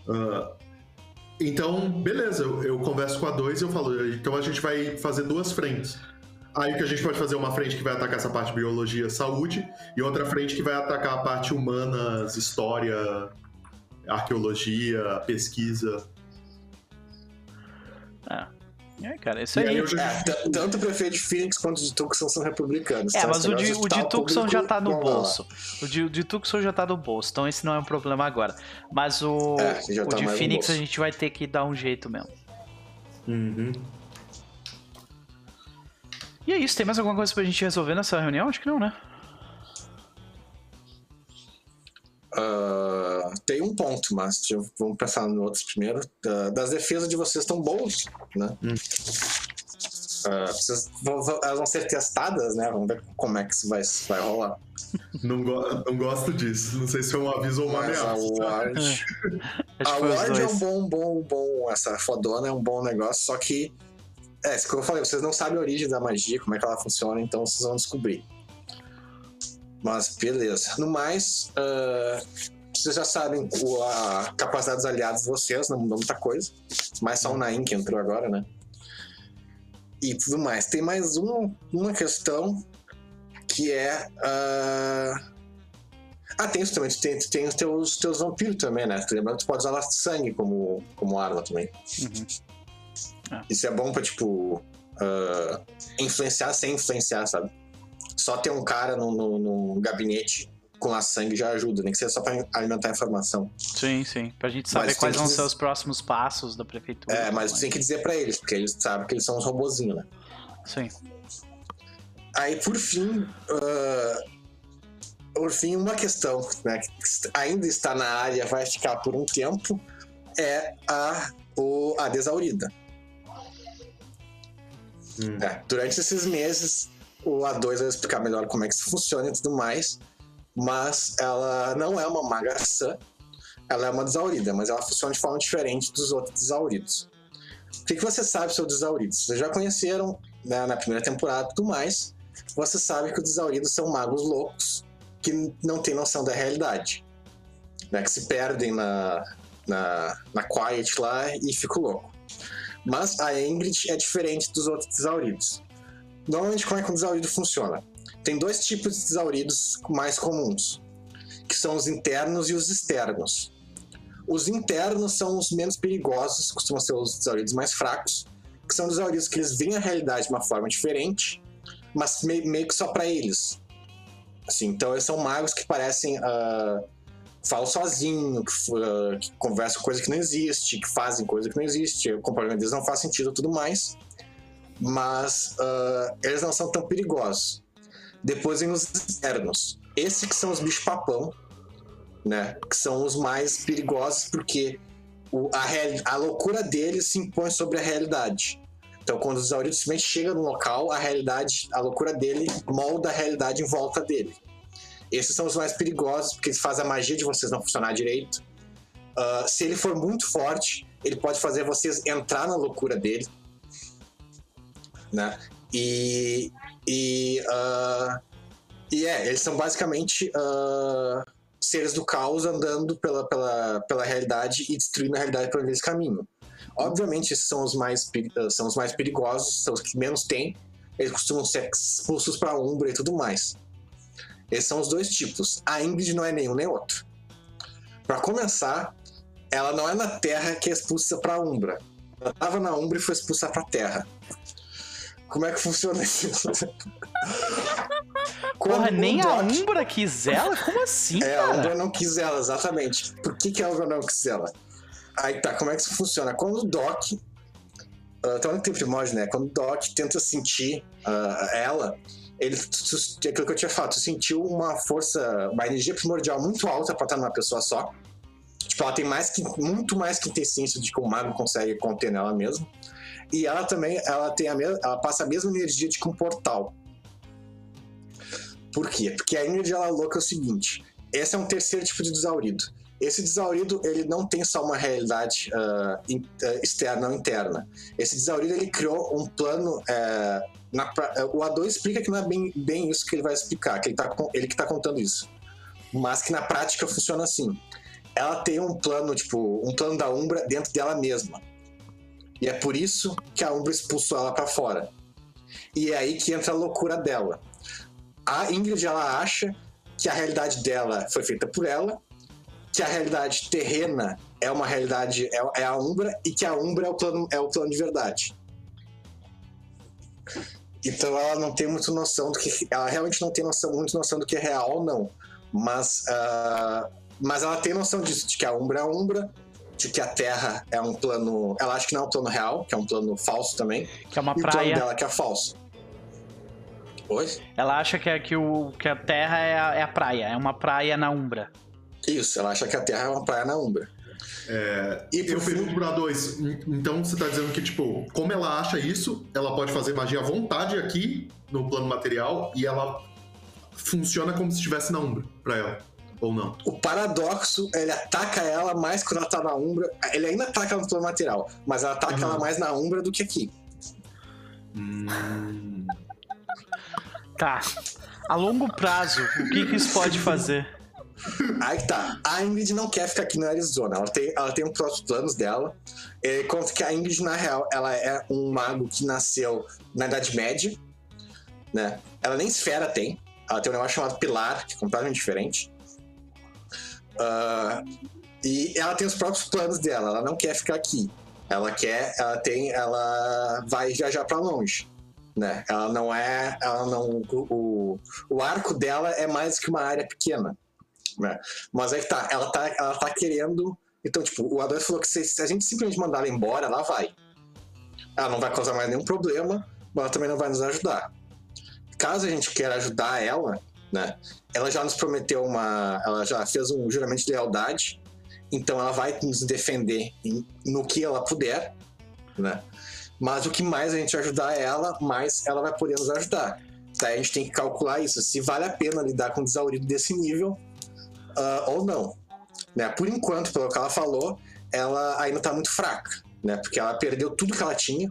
ah, então, beleza, eu, eu converso com a 2 e eu falo, então a gente vai fazer duas frentes. Aí o que a gente pode fazer é uma frente que vai atacar essa parte de biologia, saúde, e outra frente que vai atacar a parte humanas, história, arqueologia, pesquisa. Ah. É, cara, isso aí. aí já- É, tanto o prefeito de Phoenix quanto o de Tucson são republicanos. É, tá? mas o de, o de Tucson já tá no bolso. O de, o de Tucson já tá no bolso, então esse não é um problema agora. Mas o, É, o tá de Phoenix a gente vai ter que dar um jeito mesmo. Uhum. E é isso, tem mais alguma coisa pra gente resolver nessa reunião? Acho que não, né? Ah, tem um ponto, mas vamos pensar no outros primeiro. Da- das defesas de vocês estão boas, né? Hum. Vocês vão- vão- elas vão ser testadas, né? Vamos ver como é que isso vai, vai rolar. Não, go- não gosto disso. Não sei se é um aviso ou uma Mas a ameaça. Ward, a foi os Ward é um bom, bom, bom. Essa fodona é um bom negócio, só que. É, que eu falei, vocês não sabem a origem da magia, como é que ela funciona, então vocês vão descobrir. Mas beleza. No mais, ah, vocês já sabem o- a capacidade dos aliados de vocês, não mudou muita coisa. Mais só o Nain que entrou agora, né? E tudo mais. Tem mais um- uma questão que é. ah, ah, tem isso também. Tem, tem os teus, teus vampiros também, né? Lembrando que tu pode usar sangue como, como arma também. Uhum. Isso é bom pra, tipo, ah, influenciar sem influenciar, sabe? Só ter um cara no, no, no gabinete com a sangue já ajuda, nem que seja só pra alimentar a informação. Sim, sim. Pra gente saber Mas quais vão que- ser os próximos passos da prefeitura. É, mas né? tem que dizer pra eles, porque eles sabem que eles são uns robozinhos, né? Sim. Aí, por fim, ah, por fim, uma questão né, que ainda está na área, vai ficar por um tempo, é a, o, a desaurida. Hum. É, durante esses meses, o A2 vai explicar melhor como é que isso funciona e tudo mais, mas ela não é uma magaçã, ela é uma desaurida, mas ela funciona de forma diferente dos outros desauridos. O que, que você sabe sobre os desauridos? Vocês já conheceram né, na primeira temporada e tudo mais, você sabe que os desauridos são magos loucos que não têm noção da realidade, né, que se perdem na, na, na Quiet lá e ficam loucos. Mas a Ingrid é diferente dos outros tesauridos. Normalmente, como é que um tesaurido funciona? Tem dois tipos de tesauridos mais comuns, que são os internos e os externos. Os internos são os menos perigosos, costumam ser os tesauridos mais fracos, que são tesauridos que eles veem a realidade de uma forma diferente, mas me- meio que só para eles. Assim, então eles são magos que parecem. Uh, falam sozinho, que, uh, que, conversam coisa que não existe, que fazem coisa que não existe. O comportamento deles não faz sentido e tudo mais. Mas uh, eles não são tão perigosos. Depois vem os externos. Esses que são os bichos papão, né? Que são os mais perigosos porque o, a, real, a loucura deles se impõe sobre a realidade. Então, quando o Zaurido simplesmente chega no local, a realidade, a loucura dele molda a realidade em volta dele. Esses são os mais perigosos, porque eles fazem a magia de vocês não funcionar direito. Uh, se ele for muito forte, ele pode fazer vocês entrar na loucura dele. Né? E. E. Uh, e é, eles são basicamente uh, seres do caos andando pela, pela, pela realidade e destruindo a realidade por onde eles caminham. Obviamente, esses são os mais, são os mais perigosos, são os que menos têm. Eles costumam ser expulsos para a Umbra e tudo mais. Esses são os dois tipos. A Ingrid não é nenhum nem outro. Para começar, ela não é na Terra que é expulsa para a Umbra. Ela estava na Umbra e foi expulsa para a Terra. Como é que funciona isso? Porra, nem a Umbra quis ela? Como assim, é, cara? a Umbra não quis ela, exatamente. Por que, que a Umbra não quis ela? Aí tá, como é que isso funciona? Quando o Doc. Uh, então não tem primórdio, né? Quando o Doc tenta sentir uh, ela, ele. Aquilo que eu tinha falado, sentiu uma força, uma energia primordial muito alta pra estar numa pessoa só. Tipo, ela tem mais que, muito mais que inteligência de que o mago consegue conter nela mesma. E ela também, ela tem a mesma, ela passa a mesma energia de que um portal. Por quê? Porque a Ingrid ela louca é o seguinte: esse é um terceiro tipo de desaurido. Esse desaurido ele não tem só uma realidade uh, externa ou interna. Esse desaurido ele criou um plano. Uh, na, o A2 explica que não é bem, bem isso que ele vai explicar, que ele, tá, ele que está contando isso. Mas que na prática funciona assim. Ela tem um plano, tipo, um plano da Umbra dentro dela mesma. E é por isso que a Umbra expulsou ela para fora. E é aí que entra a loucura dela. A Ingrid ela acha que a realidade dela foi feita por ela, que a realidade terrena é uma realidade é, é a Umbra e que a Umbra é o plano é o plano de verdade. Então ela não tem muito noção do que ela realmente não tem noção muito noção do que é real ou não, mas uh, mas ela tem noção disso de que a Umbra é a Umbra de que a Terra é um plano. Ela acha que não é um plano real, que é um plano falso também. Que é uma e praia. o plano dela que é falso. Oi? Ela acha que, é, que, o, que a Terra é a, é a praia, é uma praia na Umbra. Isso, ela acha que a Terra é uma praia na Umbra. É, e eu pergunto pra dois. Então você tá dizendo que, tipo, como ela acha isso, ela pode fazer magia à vontade aqui no plano material e ela funciona como se estivesse na Umbra pra ela. Ou não? O paradoxo, ele ataca ela mais quando ela tá na Umbra. Ele ainda ataca ela no plano material, mas ela ataca uhum. ela mais na Umbra do que aqui. Hum. Tá. A longo prazo, o que, que isso pode fazer? Aí tá. A Ingrid não quer ficar aqui na Arizona. Ela tem, ela tem os próprios planos dela. É, conta que a Ingrid, na real, ela é um mago que nasceu na Idade Média. Né? Ela nem esfera tem. Ela tem um negócio chamado Pilar, que é completamente diferente. Uh, e ela tem os próprios planos dela, ela não quer ficar aqui. Ela quer, ela tem, ela vai viajar para longe, né? Ela não é, ela não, o, o arco dela é mais que uma área pequena, né? Mas aí que tá, ela tá, ela tá querendo, então tipo, o Adolfo falou que se, se a gente simplesmente mandar ela embora, ela vai. Ela não vai causar mais nenhum problema, mas ela também não vai nos ajudar. Caso a gente queira ajudar ela, né? Ela já nos prometeu uma. Ela já fez um juramento de lealdade, então ela vai nos defender em, no que ela puder, né? Mas o que mais a gente ajudar ela, mais ela vai poder nos ajudar. Daí a gente tem que calcular isso, se vale a pena lidar com um desaurido desse nível uh, ou não. Né? Por enquanto, pelo que ela falou, ela ainda está muito fraca, né? Porque ela perdeu tudo que ela tinha,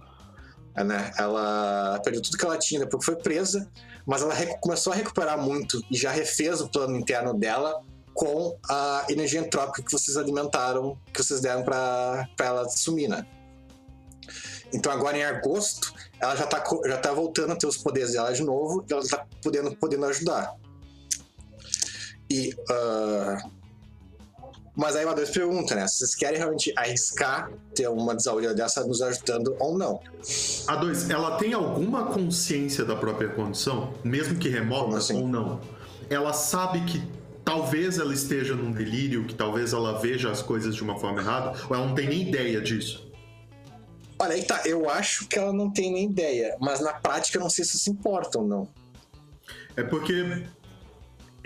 né? Ela perdeu tudo que ela tinha depois que foi presa, mas ela começou a recuperar muito e já refez o plano interno dela com a energia entrópica que vocês alimentaram, que vocês deram para ela sumir, né? Então agora em agosto, ela já tá, já tá voltando a ter os poderes dela de novo e ela tá podendo, podendo ajudar. E uh, mas aí uma vez pergunta, né? Vocês querem realmente arriscar ter uma desaurida dessa nos ajudando ou não? A dois, ela tem alguma consciência da própria condição, mesmo que remota assim? ou não? ela sabe que talvez ela esteja num delírio, que talvez ela veja as coisas de uma forma errada, ou ela não tem nem ideia disso? Olha aí tá, eu acho que ela não tem nem ideia, mas na prática eu não sei se se importa ou não. É porque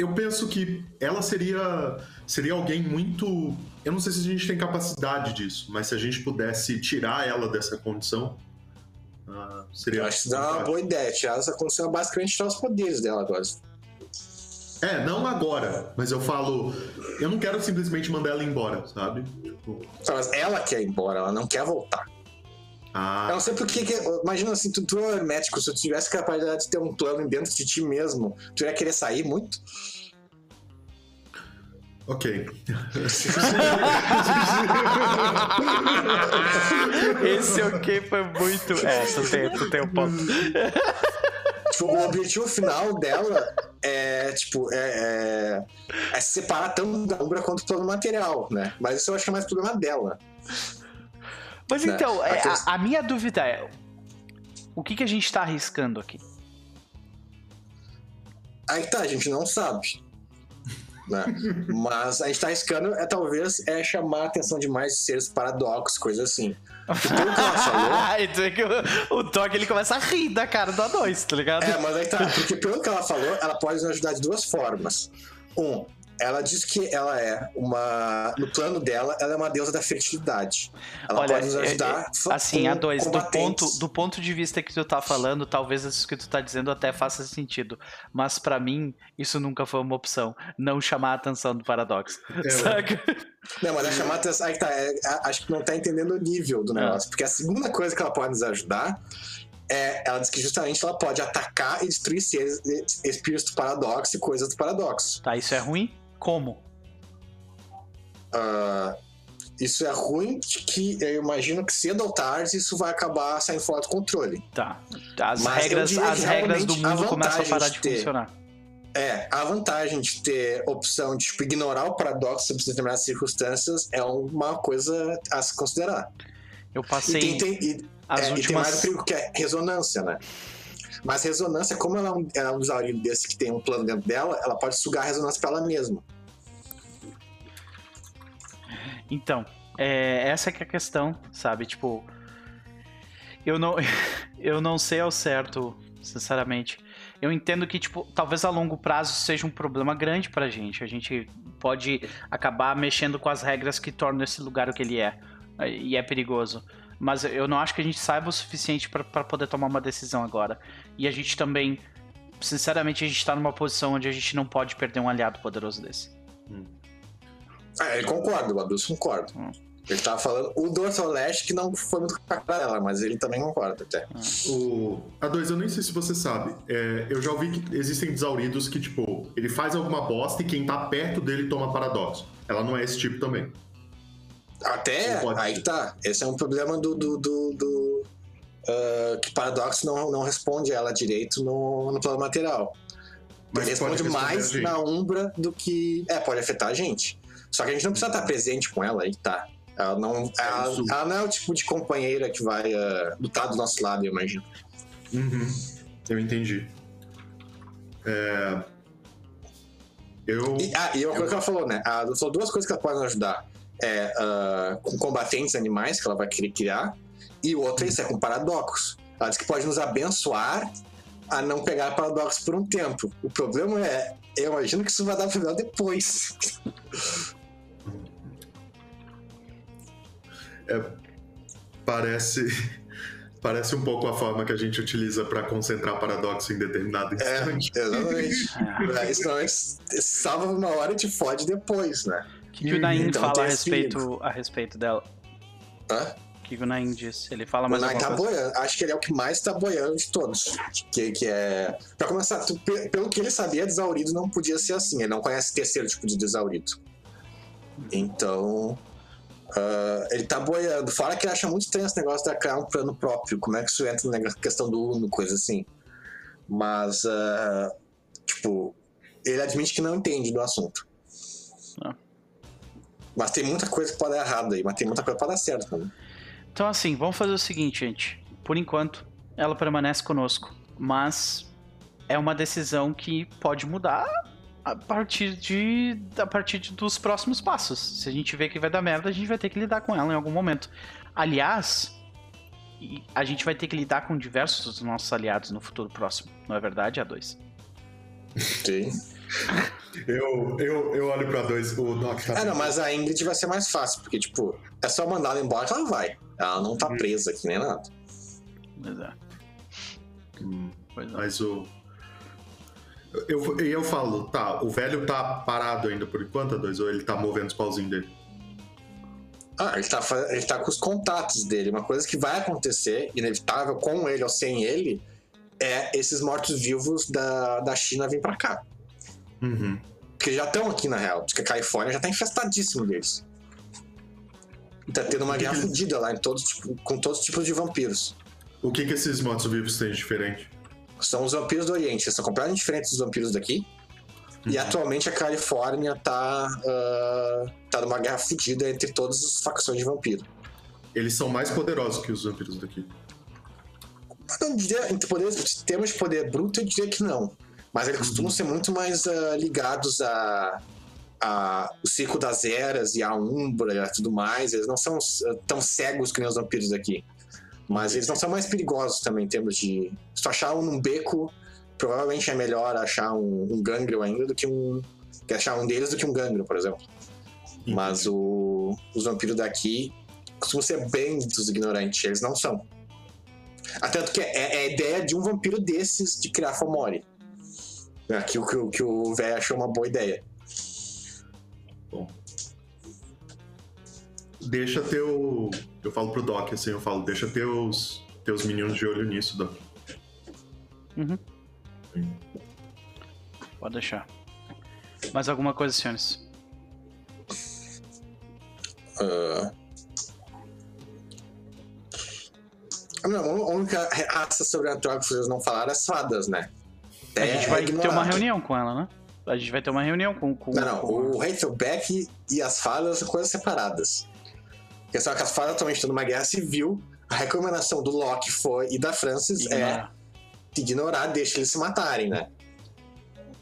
eu penso que ela seria seria alguém muito. Eu não sei se a gente tem capacidade disso, mas se a gente pudesse tirar ela dessa condição, uh, seria. Eu acho que dá uma boa ideia. Tirar essa condição é basicamente tirar os poderes dela agora. É, não agora, mas eu falo. Eu não quero simplesmente mandar ela embora, sabe? Tipo... Mas ela quer ir embora, ela não quer voltar. Ah. Eu não sei porque. Que, imagina assim, tu, tu é hermético, se tu tivesse capacidade de ter um plano dentro de ti mesmo, tu ia querer sair muito? Ok. Esse ok foi muito. É, tu tem, tu tem um ponto. Tipo, o objetivo final dela é, tipo, é, é, é se separar tanto da Umbra quanto do plano material, né? Mas isso eu acho que é mais problema dela. Mas Né? então, é, A a, a minha dúvida é: o que, que a gente tá arriscando aqui? Aí tá, a gente não sabe. Né? Mas a gente tá arriscando é talvez é chamar a atenção de mais seres paradoxos, coisa assim. Porque pelo que ela falou. então é que o, o Dog ele começa a rir da cara do A2, tá ligado? É, mas aí tá, porque pelo que ela falou, ela pode nos ajudar de duas formas. Um, ela diz que ela é uma. No plano dela, ela é uma deusa da fertilidade. Ela Olha, pode nos é- ajudar. é- assim, a dois, do ponto, do ponto de vista que tu tá falando, talvez isso que tu tá dizendo até faça sentido. Mas pra mim, isso nunca foi uma opção. Não chamar a atenção do paradoxo. É. Saca? Não, mas é chamar a atenção. Aí tá, é- a- acho que não tá entendendo o nível do É. negócio. Porque a segunda coisa que ela pode nos ajudar é. Ela diz que justamente ela pode atacar e destruir seres, espíritos do paradoxo e coisas do paradoxo. Tá, isso é ruim? Como? Ah, isso é ruim, que eu imagino que cedo ou tarde isso vai acabar saindo fora do controle. Tá. As Mas regras, as regras do realmente a mundo começam a parar de de ter- funcionar. É, a vantagem de ter opção de tipo, ignorar o paradoxo sob determinadas circunstâncias é uma coisa a se considerar. Eu E passei tem, tem- e- as é, e tem últimas. mais o perigo que é ressonância, né? Mas ressonância, como ela é um, ela é um desse que tem um plano dentro dela, ela pode sugar a ressonância pra ela mesma. Então, é, essa que é a questão, sabe? Tipo, eu não, eu não sei ao certo, sinceramente. Eu entendo que, tipo, talvez a longo prazo seja um problema grande pra gente. A gente pode acabar mexendo com as regras que tornam esse lugar o que ele é. E é perigoso. Mas eu não acho que a gente saiba o suficiente pra poder tomar uma decisão agora. E a gente também, sinceramente, a gente tá numa posição onde a gente não pode perder um aliado poderoso desse. Ah, ele concorda, o Abdus concorda. Hum. Ele tava falando o Dorso Leste que não foi muito com a cara dela, mas ele também concorda até. O A2, eu nem sei se você sabe. é, eu já ouvi que existem desauridos que, tipo, ele faz alguma bosta e quem tá perto dele toma paradoxo. Ela não é esse tipo também. Até aí ser. tá. Esse é um problema do. do, do, do, ah, que Paradox não, não responde ela direito no, no plano material. Mas Ele responde mais na Umbra do que. É, pode afetar a gente. Só que a gente não precisa estar presente com ela, aí tá. Ela não, ela, isso. ela não é o tipo de companheira que vai ah, lutar do nosso lado, eu imagino. Uhum, eu entendi. É, Eu. E, ah, e uma coisa que ela falou, né? Ela falou duas coisas que ela pode ajudar. É ah, com combatentes animais que ela vai querer criar. E outra isso é com paradoxos. Ela diz que pode nos abençoar a não pegar paradoxos por um tempo. O problema é, eu imagino que isso vai dar problema depois. Parece. Parece um pouco a forma que a gente utiliza para concentrar paradoxo em determinado É, instante. exatamente. É, Isso normalmente salva uma hora e te fode depois, né? O que, que o Nain Então fala tem a esse respeito, a respeito dela? Hã? O que, o Nain disse? Ele fala O mais Nine alguma tá coisa? boiando. Acho que ele é o que mais tá boiando de todos. Que, que é. Pra começar, tu- pe- pelo que ele sabia, desaurido não podia ser assim. Ele não conhece terceiro tipo de desaurido. Então. ah, ele tá boiando. Fora que ele acha muito estranho esse negócio de criar um plano próprio. Como é que isso entra na questão do Uno, coisa assim. Mas. ah, tipo. Ele admite que não entende do assunto. Ah. Mas tem muita coisa que pode dar errado aí, mas tem muita coisa que pode dar certo também. Então, assim, vamos fazer o seguinte, gente. Por enquanto, ela permanece conosco. Mas é uma decisão que pode mudar a partir de a partir de, dos próximos passos. Se a gente vê que vai dar merda, a gente vai ter que lidar com ela em algum momento. Aliás, a gente vai ter que lidar com diversos dos nossos aliados no futuro próximo. Não é verdade, A2? Sim. Eu, eu, eu olho pra dois, o Doc tá. É, não, mas a Ingrid vai ser mais fácil, porque, tipo, é só mandar ela embora que ela vai. Ela não tá presa aqui nem nada. É. Hum, é. Mas o. Eu, eu, eu falo, tá, o velho tá parado ainda por enquanto, dois, ou ele tá movendo os pauzinhos dele? Ah, ele tá, ele tá com os contatos dele. Uma coisa que vai acontecer, inevitável, com ele ou sem ele, é esses mortos-vivos da, da China vir pra cá. Uhum. Porque já estão aqui, na real. Porque a Califórnia já tá infestadíssimo deles. E tá tendo uma guerra fodida lá em todos, tipo, com todos os tipos de vampiros. O que que esses mortos-vivos têm de diferente? São os vampiros do Oriente. Eles são completamente diferentes dos vampiros daqui. E atualmente a Califórnia tá, ah, tá numa guerra fodida entre todas as facções de vampiro. Eles são mais poderosos que os vampiros daqui. Eu não diria, em termos de poder bruto, eu diria que não. Mas eles costumam ser muito mais ah, ligados a, a o ciclo das eras e a Umbra e tudo mais. Eles não são ah, tão cegos que nem os vampiros daqui. Mas eles não são mais perigosos também em termos de. Se tu achar um num beco, provavelmente é melhor achar um, um gangrel ainda do que um. que achar um deles do que um gangrel, por exemplo. Mas o, os vampiros daqui costumam ser bem dos ignorantes. Eles não são. Até Tanto que é, é a ideia de um vampiro desses de criar Fomori. Aqui o que, o- que o velho achou uma boa ideia. Deixa teu. Eu falo pro Doc assim, eu falo, deixa teus, teus meninos de olho nisso, Doc. Uhum. Pode deixar. Mais alguma coisa, senhores? Ah. Não, a única raça sobrenatural que vocês não falaram é as fadas, né? A gente vai ter uma reunião com ela, né? A gente vai ter uma reunião com, com, Não, não. com- O Hazelbeck e as fadas são coisas separadas. Porque só que as fadas atualmente estão numa guerra civil. A recomendação do Locke foi, e da Francis é ignorar. ignorar, deixa eles se matarem, né?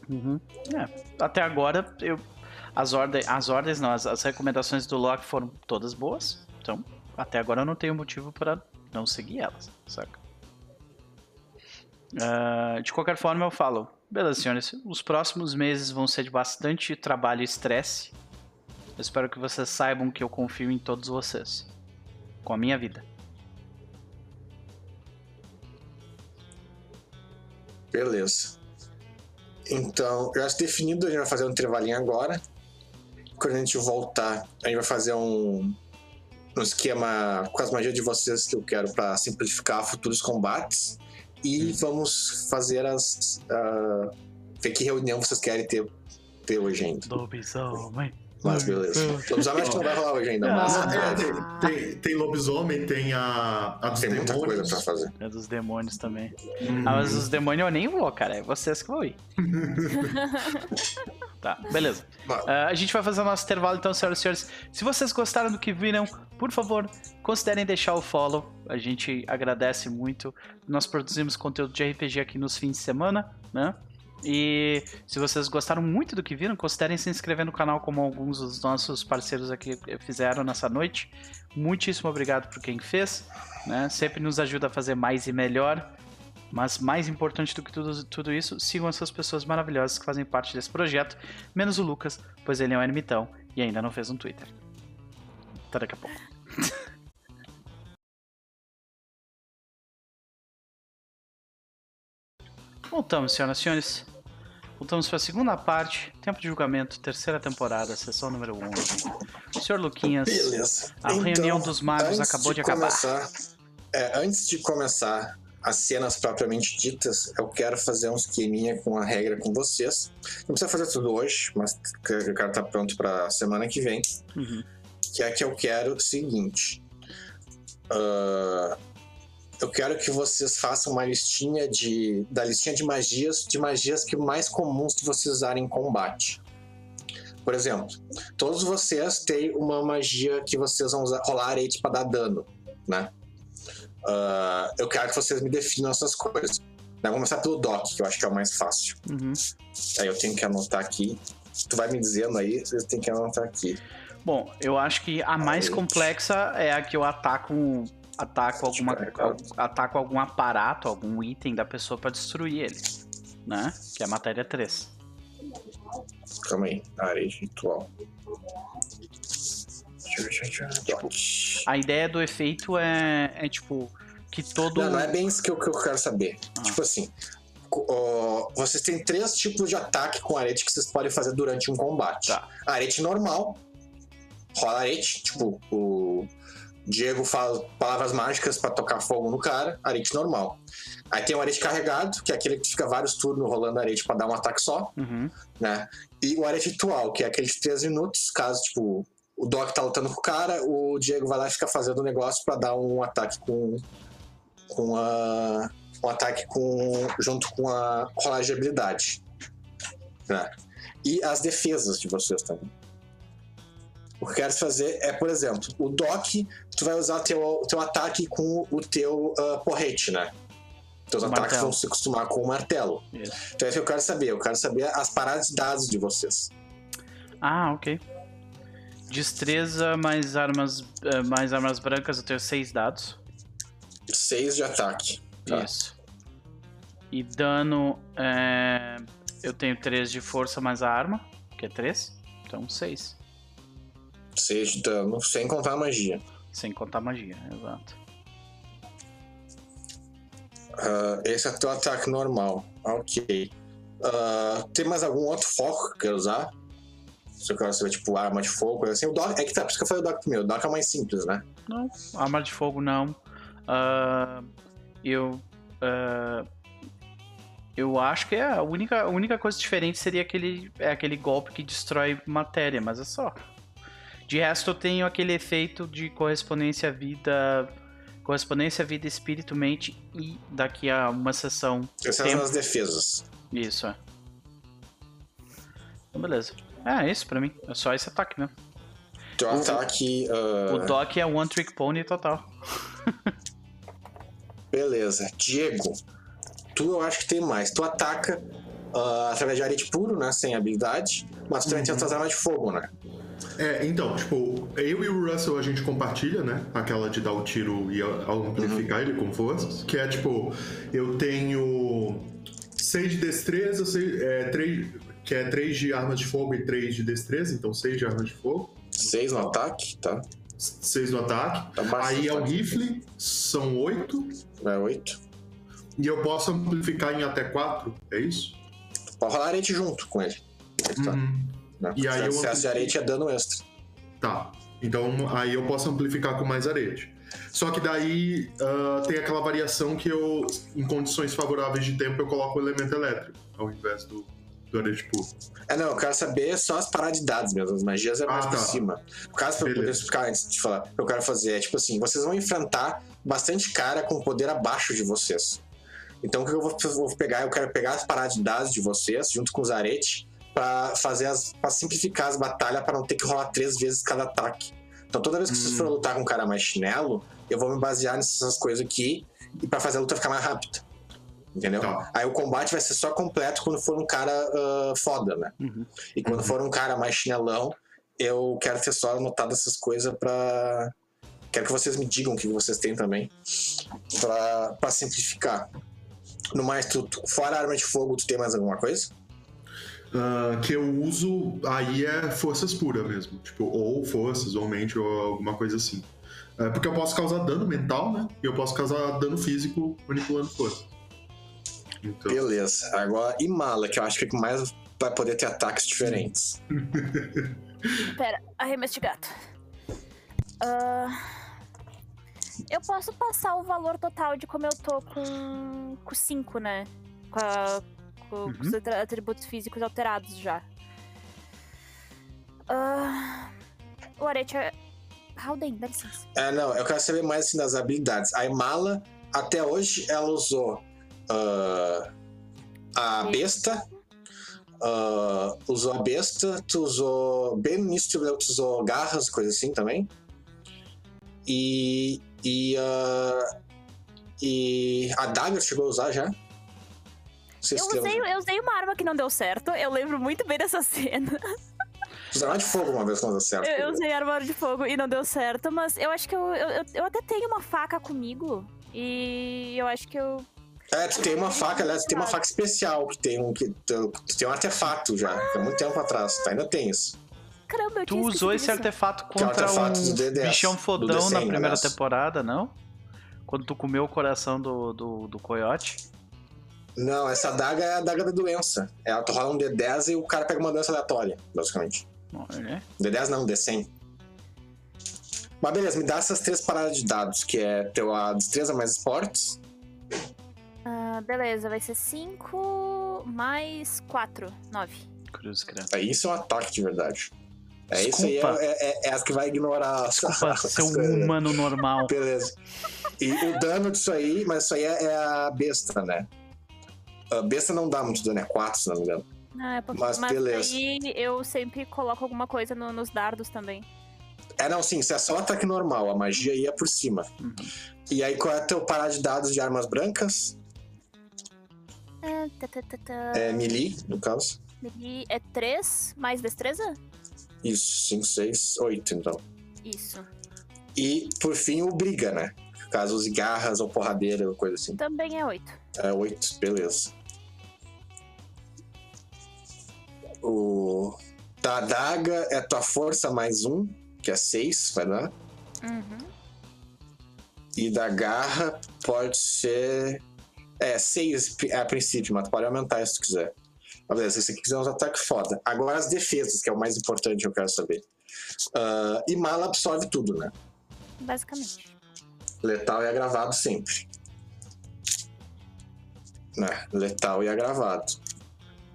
Uhum. É, até agora, eu, as, ordens, as ordens não, as, as recomendações do Locke foram todas boas. Então, até agora eu não tenho motivo para não seguir elas, saca? Ah, de qualquer forma, eu falo, beleza, senhores, os próximos meses vão ser de bastante trabalho e estresse. Eu espero que vocês saibam que eu confio em todos vocês. Com a minha vida. Beleza. Então, já se definido, a gente vai fazer um intervalinho agora. Quando a gente voltar, a gente vai fazer um, um esquema com as magias de vocês que eu quero para simplificar futuros combates. E vamos fazer as. ah, ver que reunião vocês querem ter, ter hoje ainda. Lobisomem. Mas beleza. Lobisomem acho que não vai rolar hoje ainda, mas. Ah, É, tem, tem, tem lobisomem, tem a. a dos Tem muita coisa demônios. pra fazer. É dos demônios também. Hum. Ah, mas os demônios eu nem vou, cara. É vocês que vão ir. tá, beleza. Ah, a gente vai fazer o nosso intervalo, então, senhoras e senhores. Se vocês gostaram do que viram, por favor, considerem deixar o follow. A gente agradece muito. Nós produzimos conteúdo de RPG aqui nos fins de semana, né? E se vocês gostaram muito do que viram, considerem se inscrever no canal, como alguns dos nossos parceiros aqui fizeram nessa noite. Muitíssimo obrigado por quem fez, né? Sempre nos ajuda a fazer mais e melhor. Mas mais importante do que tudo, tudo isso, sigam essas pessoas maravilhosas que fazem parte desse projeto, menos o Lucas, pois ele é um ermitão e ainda não fez um Twitter. Até daqui a pouco. Voltamos, senhoras e senhores. Voltamos para a segunda parte, Tempo de Julgamento, terceira temporada, sessão número 1. Senhor Luquinhas, Beleza. a reunião dos magos acabou de, acabar. começar- é, antes de começar as cenas propriamente ditas, eu quero fazer um esqueminha com a regra com vocês. Não precisa fazer tudo hoje, mas eu quero estar pronto para semana que vem. Uhum. Que é que eu quero o seguinte. ah, eu quero que vocês façam uma listinha de. da listinha de magias, de magias que mais comuns de vocês usarem em combate. Por exemplo, todos vocês têm uma magia que vocês vão usar, rolar aí para dar dano, né? Ah, eu quero que vocês me definam essas coisas. Vamos começar pelo doc, que eu acho que é o mais fácil. Uhum. Aí eu tenho que anotar aqui. Tu vai me dizendo aí, eu tenho que anotar aqui. Bom, eu acho que a mais Aí. complexa é a que eu ataco, ataco, alguma, Descarregado. ataco algum aparato, algum item da pessoa pra destruir ele. Né? Que é a matéria 3. Calma aí. Área ritual. Doc. A ideia do efeito é, é tipo, que todo. Não, não é bem isso que eu, que eu quero saber. Ah. Tipo assim, ó, vocês têm três tipos de ataque com arete que vocês podem fazer durante um combate. Tá. Arete normal, rola arete, tipo, o Diego fala palavras mágicas pra tocar fogo no cara, arete normal. Aí tem o arete carregado, que é aquele que fica vários turnos rolando arete pra dar um ataque só, Uhum. né? E o arete ritual, que é aquele de 3 minutos, caso, tipo, o Doc tá lutando com o cara, o Diego vai lá e fica fazendo o negócio pra dar um ataque com. com a. um ataque com. junto com a rolagem de habilidade. Né? E as defesas de vocês também. O que eu quero fazer é, por exemplo, o Doc, tu vai usar teu, teu ataque com o teu ah, porrete, né? Teus O ataques martelo. vão se acostumar com o martelo. Isso. Então é isso que eu quero saber. Eu quero saber as paradas de dados de vocês. Ah, ok. Destreza mais armas, eh, mais armas brancas, eu tenho seis dados. Seis de ataque. Tá. Isso. E dano, é, eu tenho 3 de força mais a arma, que é 3. Então 6. Seis dano, sem contar a magia. Sem contar magia, exato. Ah, esse é teu ataque normal. Ok. Ah, tem mais algum outro foco que eu quero usar? Se eu quero saber, tipo, arma de fogo, assim. O Doc, é que tá, por isso que eu falei o Doc primeiro. O Doc é mais simples, né? Não, arma de fogo não. Ah, eu. ah, eu acho que é a única, a única coisa diferente seria aquele, é aquele golpe que destrói matéria, mas é só. De resto, eu tenho aquele efeito de correspondência vida. Correspondência vida, espírito, mente e daqui a uma sessão. Essas Tempo. as defesas. Isso, é. Então, beleza. É, é isso pra mim. É só esse ataque mesmo. Teu O- ataque. ah, O Doc é One Trick Pony total. Beleza. Diego, tu eu acho que tem mais. Tu ataca ah, através de arete puro, né? Sem habilidade. Mas tu também tem outras armas de fogo, né? É, então, tipo, eu e o Russell a gente compartilha, né? Aquela de dar o tiro e a- amplificar ele com forças. Que é tipo, eu tenho 6 de destreza, seis, é, três, que é 3 de armas de fogo e 3 de destreza, então 6 de armas de fogo, Seis no ataque, tá? 6 no ataque. Tá Aí é o rifle, são 8. Vai oito. E eu posso amplificar em até 4, é isso? Pode rolar arete junto com ele. Tá. Né? E aí eu Excesso de arete é dano extra. Tá. Então aí eu posso amplificar com mais arete. Só que daí ah, tem aquela variação que eu, em condições favoráveis de tempo, eu coloco o elemento elétrico ao invés do, do arete puro. É, não, eu quero saber só as paradas de dados mesmo. As magias é mais Ah, por tá. cima. O caso pra eu poder Beleza. explicar antes de falar, o que eu quero fazer é tipo assim: vocês vão enfrentar bastante cara com poder abaixo de vocês. Então o que eu vou, vou pegar? Eu quero pegar as paradas de dados de vocês, junto com os aretes, pra fazer as. para simplificar as batalhas, pra não ter que rolar três vezes cada ataque. Então toda vez que vocês Hum. forem lutar com um cara mais chinelo, eu vou me basear nessas coisas aqui e pra fazer a luta ficar mais rápida. Entendeu? Tá. Aí o combate vai ser só completo quando for um cara ah, foda, né? Uhum. E quando Uhum. for um cara mais chinelão, eu quero ter só anotado essas coisas pra. Quero que vocês me digam o que vocês têm também. Pra, pra simplificar. No mais, tu, fora arma de fogo, tu tem mais alguma coisa? Ah, que eu uso aí é forças puras mesmo. Tipo, ou forças, ou mente, ou alguma coisa assim. É, porque eu posso causar dano mental, né? E eu posso causar dano físico manipulando força. Então, Beleza. Agora, e mala, que eu acho que é que mais vai poder ter ataques diferentes. Pera, arremesso de gato. Ah, eu posso passar o valor total de como eu tô com 5, né? Com, a- com Uhum. os atra- atributos físicos alterados já. Ah, o arete. Halden, dá licença. É, não, eu quero saber mais assim, das habilidades. A Imala, até hoje, ela usou ah, a besta. ah, usou a besta, tu usou. Bem no início tu usou garras, coisa assim também. E. E. ah, e a Dagger chegou a usar já? Eu usei, eu usei uma arma que não deu certo. Eu lembro muito bem dessa cena. Usar de fogo uma vez não deu certo. Eu, eu usei arma de fogo e não deu certo, mas eu acho que eu, eu, eu- até tenho uma faca comigo. E eu acho que eu. É, tu tem uma faca, aliás, tu tem uma faca especial que tem um, que, tu, tu tem um artefato já, há muito tempo atrás. Tu ainda tem isso. Caramba, eu Tu usou esse artefato Que é o contra artefato do um D10, bichão do fodão D100, na primeira aliás. temporada, não? Quando tu comeu o coração do, do, do coiote? Não, essa adaga é a adaga da doença. Ela tu rola um D10 e o cara pega uma doença aleatória, basicamente. Olha. D10 não, D100. Mas beleza, me dá essas três paradas de dados, que é teu a destreza mais esportes. Ah, beleza, vai ser 5 mais 4, 9. Cruz, credo. É isso é um ataque de verdade. É isso aí, Desculpa. é, é, é as que vai ignorar as, Desculpa, as ser um humano normal. Beleza. E o dano disso aí, mas isso aí é, é a besta, né? A besta não dá muito dano, é 4, se não me engano. Ah, é porque, Mas beleza. aí eu sempre coloco alguma coisa no- nos dardos também. É, não, sim, isso é só ataque normal, a magia ia por cima. Uhum. E aí, qual é teu parar de dados de armas brancas? Ah, tá, tá, tá, tá. É melee, no caso. E é 3 mais destreza? Isso, 5, 6, 8, então. Isso. E, por fim, o briga, né? Caso use garras ou porradeira ou coisa assim. Também é 8. É 8, beleza. O da adaga é tua força mais um, que é 6, vai dar. Uhum. E da garra pode ser. É, 6 a princípio, mas tu pode aumentar se tu quiser. Mas beleza, se você quiser uns ataques foda. Agora as defesas, que é o mais importante eu quero saber. Ah, e mala absorve tudo, né? Basicamente. Letal e agravado sempre. Né? Letal e agravado.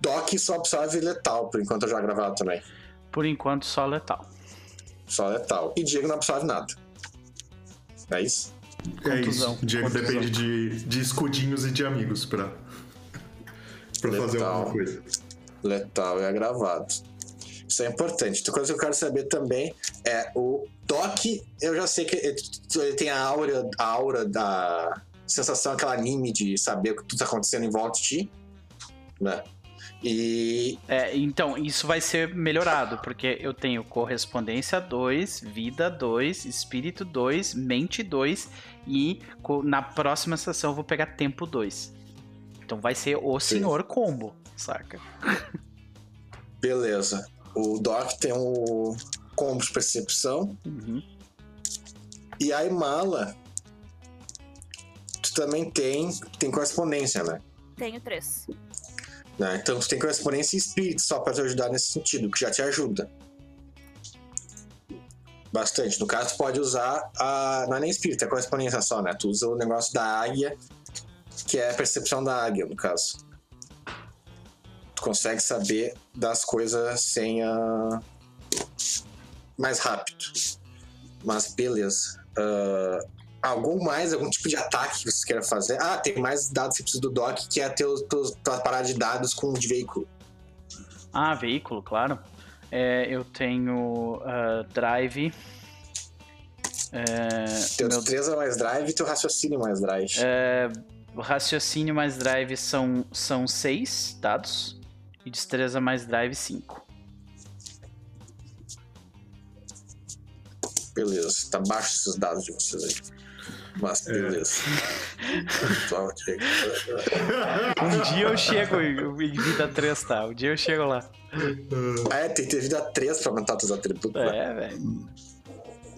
Doc só absorve letal, por enquanto eu já agravado também. Por enquanto, só letal. Só letal. E Diego não absorve nada. É isso? É Contusão, isso. Diego contusão. depende de, de escudinhos e de amigos pra, pra fazer alguma coisa. Letal e agravado. Isso é importante. Outra coisa que eu quero saber também é o Doc. Eu já sei que ele ele tem a aura, a aura da sensação, aquela anime de saber o que tudo tá acontecendo em volta de ti. Né? E É, então, isso vai ser melhorado, porque eu tenho correspondência 2, vida 2, espírito 2, mente 2 e na próxima sessão eu vou pegar tempo 2. Então vai ser o senhor combo, saca? beleza. O Doc tem o combo de percepção. Uhum. E a Imala. Tu também tem, tem correspondência, né? Tenho 3. Né? Então tu tem correspondência e espírito só pra te ajudar nesse sentido, que já te ajuda. Bastante. No caso, pode usar a. Não é nem espírito, é correspondência só, né? Tu usa o negócio da águia, que é a percepção da águia, no caso. Tu consegue saber das coisas sem a. mais rápido. Mas beleza. Ah, algum mais, algum tipo de ataque que você queira fazer? Ah, tem mais dados que precisa do doc, que é teu, teu, tua parada de dados com de veículo. Ah, veículo, claro. É, eu tenho ah, drive. É, Teu meu- destreza mais drive e teu raciocínio mais drive. é, raciocínio mais drive são, são seis dados. E destreza mais drive 5. Beleza, tá baixo esses dados de vocês aí. Mas beleza. Toma, Diego. Um dia eu chego em vida 3, tá? Um dia eu chego lá. Ah, é, tem que ter vida 3 pra aumentar teus atributos. né? É, velho.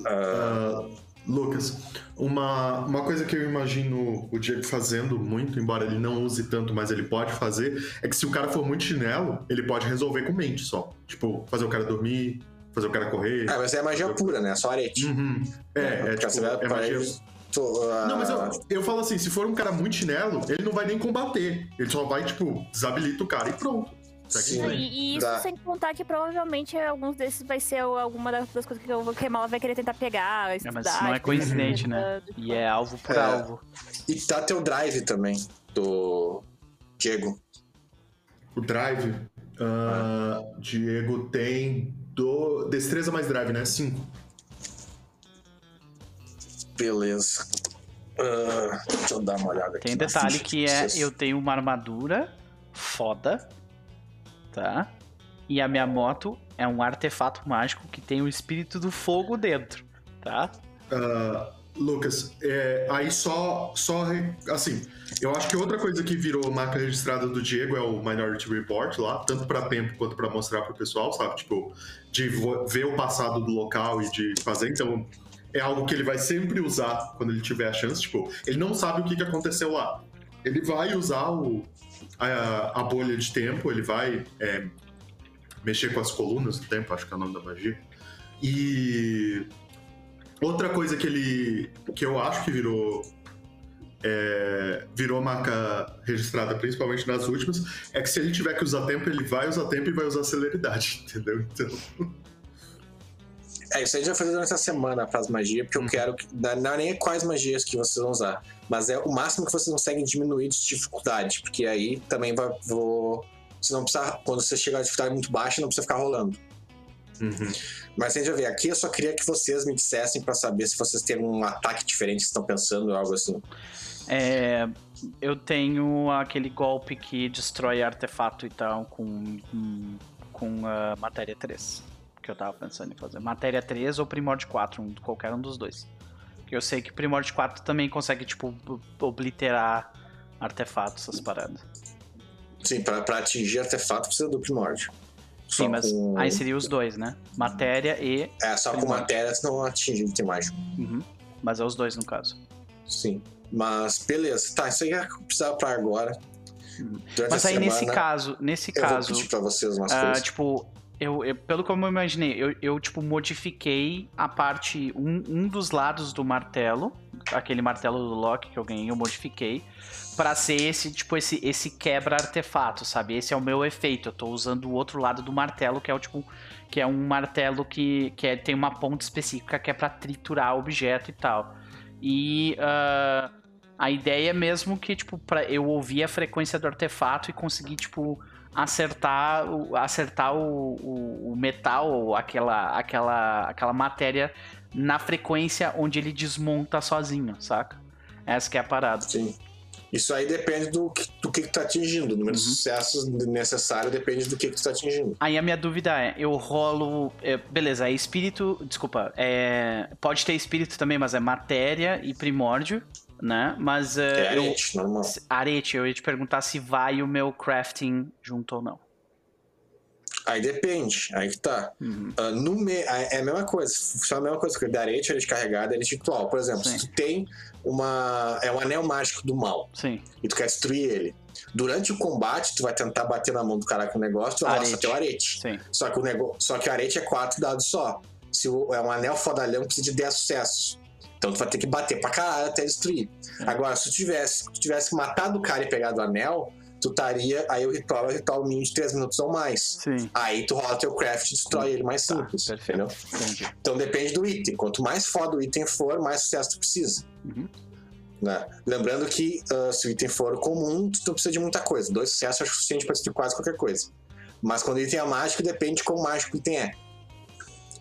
Ah, Lucas, uma, uma coisa que eu imagino o Diego fazendo muito, embora ele não use tanto, mas ele pode fazer, é que se o cara for muito chinelo, ele pode resolver com mente só. Tipo, fazer o cara dormir, fazer o cara correr. Ah, mas é magia pura, né? Só arete. Uhum. É, é, tipo, você vai é magia... ele, ah, Não, mas eu, eu falo assim, se for um cara muito chinelo, ele não vai nem combater. Ele só vai, tipo, desabilita o cara e pronto. Segue Sim. E, isso Dá. sem contar que provavelmente alguns desses vai ser alguma das coisas que queimar, ela vai querer tentar pegar, É, estudar. mas isso não é coincidente, né? E é alvo por É. alvo. E tá teu drive também, do Diego. O drive, ah, Diego tem do... destreza mais drive, né? 5. Beleza. Ah, deixa eu dar uma olhada aqui. Tem detalhe que é, eu tenho uma armadura foda, tá? E a minha moto é um artefato mágico que tem o espírito do fogo dentro, tá? Ah, Lucas, é, aí só, só. Assim, eu acho que outra coisa que virou marca registrada do Diego é o Minority Report lá, tanto pra tempo quanto pra mostrar pro pessoal, sabe? Tipo, de ver o passado do local e de fazer. Então, é algo que ele vai sempre usar quando ele tiver a chance. Tipo, ele não sabe o que, que aconteceu lá. Ele vai usar o, a, a bolha de tempo, ele vai é, mexer com as colunas do tempo, acho que é o nome da magia. E outra coisa que ele. que eu acho que virou. é, virou marca registrada, principalmente nas últimas, é que se ele tiver que usar tempo, ele vai usar tempo e vai usar celeridade, entendeu? Então. É, isso aí a gente vai fazer durante a semana para as magias, porque eu quero. Que, não é nem quais magias que vocês vão usar, mas é o máximo que vocês conseguem diminuir de dificuldade, porque aí também vai. Vou, você não precisa. Quando você chegar a dificuldade muito baixa, não precisa ficar rolando. Uhum. Mas a gente vai ver. Aqui eu só queria que vocês me dissessem para saber se vocês têm um ataque diferente estão pensando, algo assim. É, eu tenho aquele golpe que destrói artefato e tal com, com, com a matéria 3. Que eu tava pensando em fazer. Matéria 3 ou Primord 4, um, qualquer um dos dois. Que eu sei que Primord 4 também consegue, tipo, ob- obliterar artefatos, essas paradas. Sim, para atingir artefato precisa do primórdio. Só Sim, mas com- aí seria os dois, né? Matéria e. É, só com primórdio. matéria você não atinge item mágico. Uhum. Mas é os dois no caso. Sim. Mas beleza. Tá, isso aí é que eu precisava pra agora. Uhum. Durante Mas aí semana, nesse caso, nesse eu caso. vou pedir pra vocês umas Ah, coisas. tipo, eu, eu- pelo que eu imaginei, eu, eu, tipo, modifiquei a parte, um, um dos lados do martelo, aquele martelo do Loki que eu ganhei, eu modifiquei, pra ser esse, tipo, esse, esse quebra-artefato, sabe? Esse é o meu efeito, eu tô usando o outro lado do martelo, que é o, tipo, que é um martelo que, que é- tem uma ponta específica que é pra triturar objeto e tal. E ah, a ideia é mesmo que, tipo, pra eu ouvir a frequência do artefato e conseguir, tipo, acertar, o- acertar o, o, o metal, ou aquela, aquela, aquela matéria na frequência onde ele desmonta sozinho, saca? Essa que é a parada. Sim. Isso aí depende do que, do que, que tu tá atingindo. O número de Uhum. sucessos necessário depende do que, que tu tá atingindo. Aí a minha dúvida é, eu rolo. é, beleza, é espírito. Desculpa, é, pode ter espírito também, mas é matéria e primórdio, né? Mas é, É eu. arete, normal. se- Arete, eu ia te perguntar se vai o meu crafting junto ou não. Aí depende, aí que tá. Uhum. Ah, no me... É a mesma coisa, funciona a mesma coisa, porque da arete, arete carregada, arete ritual. Por exemplo, Sim. se tu tem uma. É um anel mágico do mal Sim, e tu quer destruir ele. Durante o combate, tu vai tentar bater na mão do cara com o negócio, tu vai Arete. lançar teu arete. sim. Só que o nego... Só que arete é quatro dados só. Se é um anel fodalhão, precisa de 10 sucessos. Então tu vai ter que bater pra caralho até destruir. Agora, se tu tivesse, se tu tivesse matado o cara e pegado o anel, tu estaria. Aí o ritual é o ritual mínimo de 3 minutos ou mais. Sim. Aí tu rola teu craft e destrói ele mais Tá, simples. perfeito. entendeu? Entendi. Então depende do item. Quanto mais foda o item for, mais sucesso tu precisa. Uhum. Né? Lembrando que ah, se o item for comum, tu não precisa de muita coisa. Dois sucessos é o suficiente pra destruir quase qualquer coisa. Mas quando o item é mágico, depende de quão mágico o item é.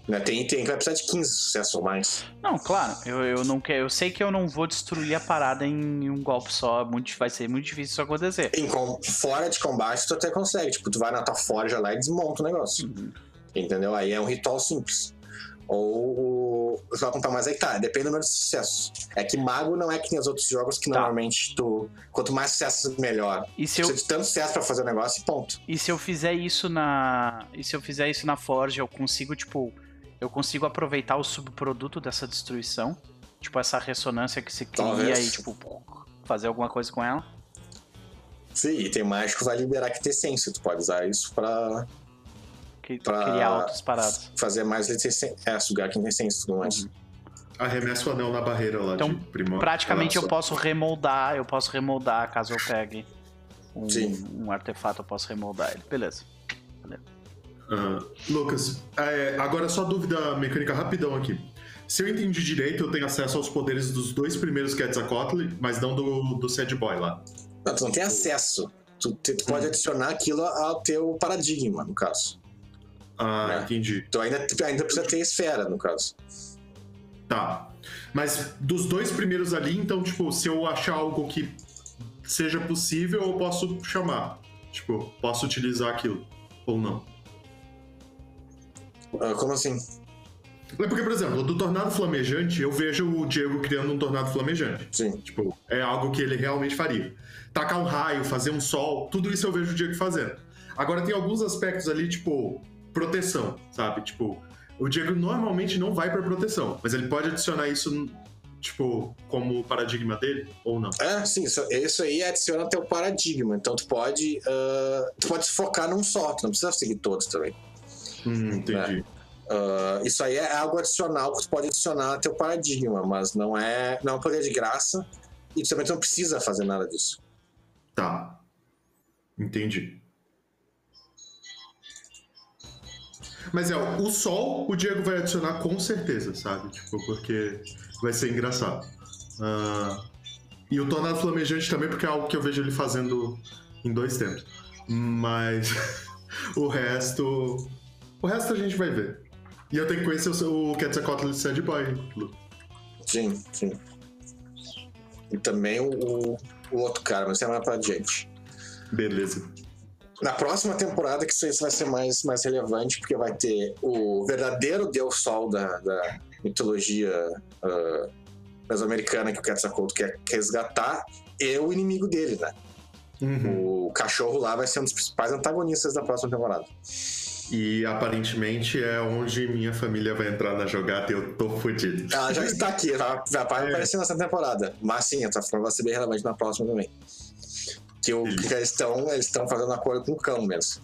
Né? Tem que vai precisar de 15 sucessos ou mais. Não, claro, eu, eu não quero. Eu sei que eu não vou destruir a parada em um golpe só. Muito, vai ser muito difícil isso acontecer. Em com- fora de combate, tu até consegue. Tipo, tu vai na tua forja lá e desmonta o negócio. Uhum. Entendeu? Aí é um ritual simples. Ou. Eu vou contar mais tá, depende do número de sucessos. É que mago não é que nem os outros jogos que Tá. normalmente tu. Quanto mais sucessos, melhor. E se eu, Precisa de tanto sucesso pra fazer o negócio e ponto. E se eu fizer isso na. E se eu fizer isso na Forge, eu consigo, tipo. Eu consigo aproveitar o subproduto dessa destruição. Tipo, essa ressonância que se cria Talvez. e, tipo, fazer alguma coisa com ela. Sim, item mágico vai liberar quintessência. Tu pode usar isso pra Que, Pra- Criar outras paradas. fazer mais. É, sugar quintessência e tudo mais. Uhum. Arremessa o anel na barreira lá Então, de primórdio. Praticamente eu posso remoldar, eu posso remoldar caso eu pegue um, um artefato, eu posso remoldar ele. Beleza. Ah, Lucas, é, agora só dúvida mecânica rapidão aqui. Se eu entendi direito, eu tenho acesso aos poderes dos dois primeiros Quetzalcoatl, mas não do, do Sad Boy lá. Não, tu não tem acesso. Tu, tu Hum. pode adicionar aquilo ao teu paradigma, no caso. Ah, É. entendi. Tu ainda, tu ainda precisa ter esfera, no caso. Tá. Mas dos dois primeiros ali, então, tipo, se eu achar algo que seja possível, eu posso chamar. Tipo, posso utilizar aquilo ou não? Ah, como assim? É porque, por exemplo, do tornado flamejante, eu vejo o Diego criando um tornado flamejante. Sim. Tipo, é algo que ele realmente faria. Tacar um raio, fazer um sol, tudo isso eu vejo o Diego fazendo. Agora tem alguns aspectos ali, tipo, proteção, sabe? Tipo, o Diego normalmente não vai pra proteção, mas ele pode adicionar isso, tipo, como paradigma dele ou não. É, sim, isso, isso aí adiciona teu paradigma. Então tu pode. ah, tu pode se focar num só, tu não precisa seguir todos também. Hum, entendi. Ah, isso aí é algo adicional que tu pode adicionar ao teu paradigma, mas não é, não é um poder de graça e tu também não precisa fazer nada disso. Tá. Entendi. Mas é, o sol o Diego vai adicionar com certeza, sabe? Tipo, porque vai ser engraçado. Ah, e o Tornado Flamejante também, porque é algo que eu vejo ele fazendo em dois tempos. Mas o resto. O resto a gente vai ver. E eu tenho que conhecer o, o Quetzalcoatl de Sad Boy, Lu. Sim, sim. E também o, o- outro cara, mas isso é mais pra gente. Beleza. Na próxima temporada que isso aí vai ser mais, mais relevante, porque vai ter o verdadeiro Deus Sol da, da mitologia ah, mesoamericana que o Quetzalcoatl quer, quer resgatar e o inimigo dele, né? Uhum. O cachorro lá vai ser um dos principais antagonistas da próxima temporada. E aparentemente é onde minha família vai entrar na jogada e eu tô fudido. Ela já está aqui, já, já vai É. aparecer nessa temporada. Mas sim, essa forma vai ser bem relevante na próxima também. Que, o, que eles estão eles estão fazendo acordo com o cão mesmo.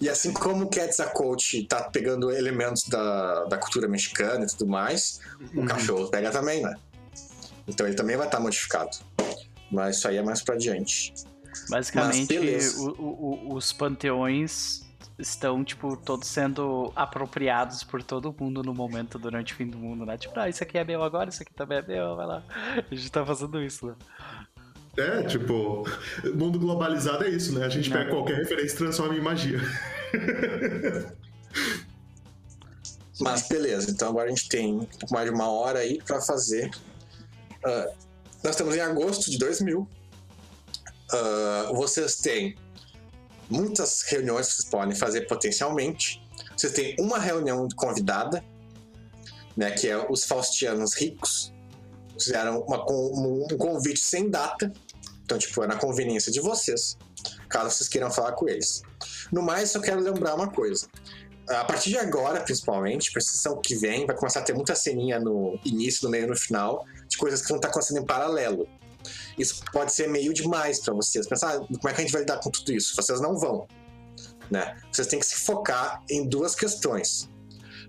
E assim como o Quetzalcoatl tá pegando elementos da, da cultura mexicana e tudo mais, o Uhum. cachorro pega também, né? Então ele também vai estar modificado. Mas isso aí é mais pra diante. Basicamente, o- o- os panteões estão, tipo, todos sendo apropriados por todo mundo no momento durante o fim do mundo, né? Tipo, ah, isso aqui é meu agora, isso aqui também é meu, vai lá. A gente tá fazendo isso, né? É, tipo, mundo globalizado é isso, né? A gente Não. pega qualquer referência e transforma em magia. Mas beleza, então agora a gente tem um pouco mais de uma hora aí pra fazer. Ah, nós estamos em agosto de 2000. Ah, vocês têm muitas reuniões que vocês podem fazer potencialmente. Vocês têm uma reunião convidada, né, que é os faustianos ricos. Fizeram uma um, convite sem data. Então, tipo, é na conveniência de vocês, caso vocês queiram falar com eles. No mais, eu quero lembrar uma coisa a partir de agora, principalmente, pra sessão que vem, vai começar a ter muita ceninha no início, no meio e no final, de coisas que vão estar acontecendo em paralelo. Isso pode ser meio demais pra vocês. Pensar, ah, como é que a gente vai lidar com tudo isso? Vocês não vão. Né? Vocês têm que se focar em duas questões.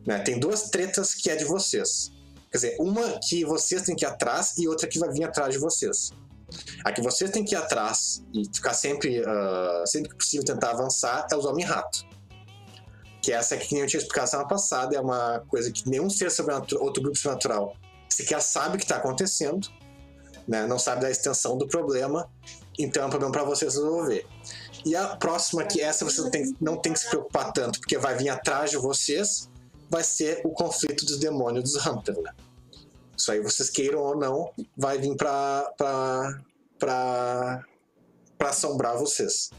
Né? Tem duas tretas que é de vocês. Quer dizer, uma que vocês têm que ir atrás e outra que vai vir atrás de vocês. A que vocês têm que ir atrás e ficar sempre, ah, sempre que possível tentar avançar é os Homem-Rato. Que essa que nem eu tinha explicado semana passada, é uma coisa que nenhum ser sobrenatural, outro grupo sobrenatural sequer sabe o que está acontecendo, né? não sabe da extensão do problema, então é um problema para vocês resolver. E a próxima, que essa você não tem, não tem que se preocupar tanto, porque vai vir atrás de vocês, vai ser o conflito dos demônios dos Hunter. Né? Isso aí, vocês queiram ou não, vai vir para para assombrar vocês.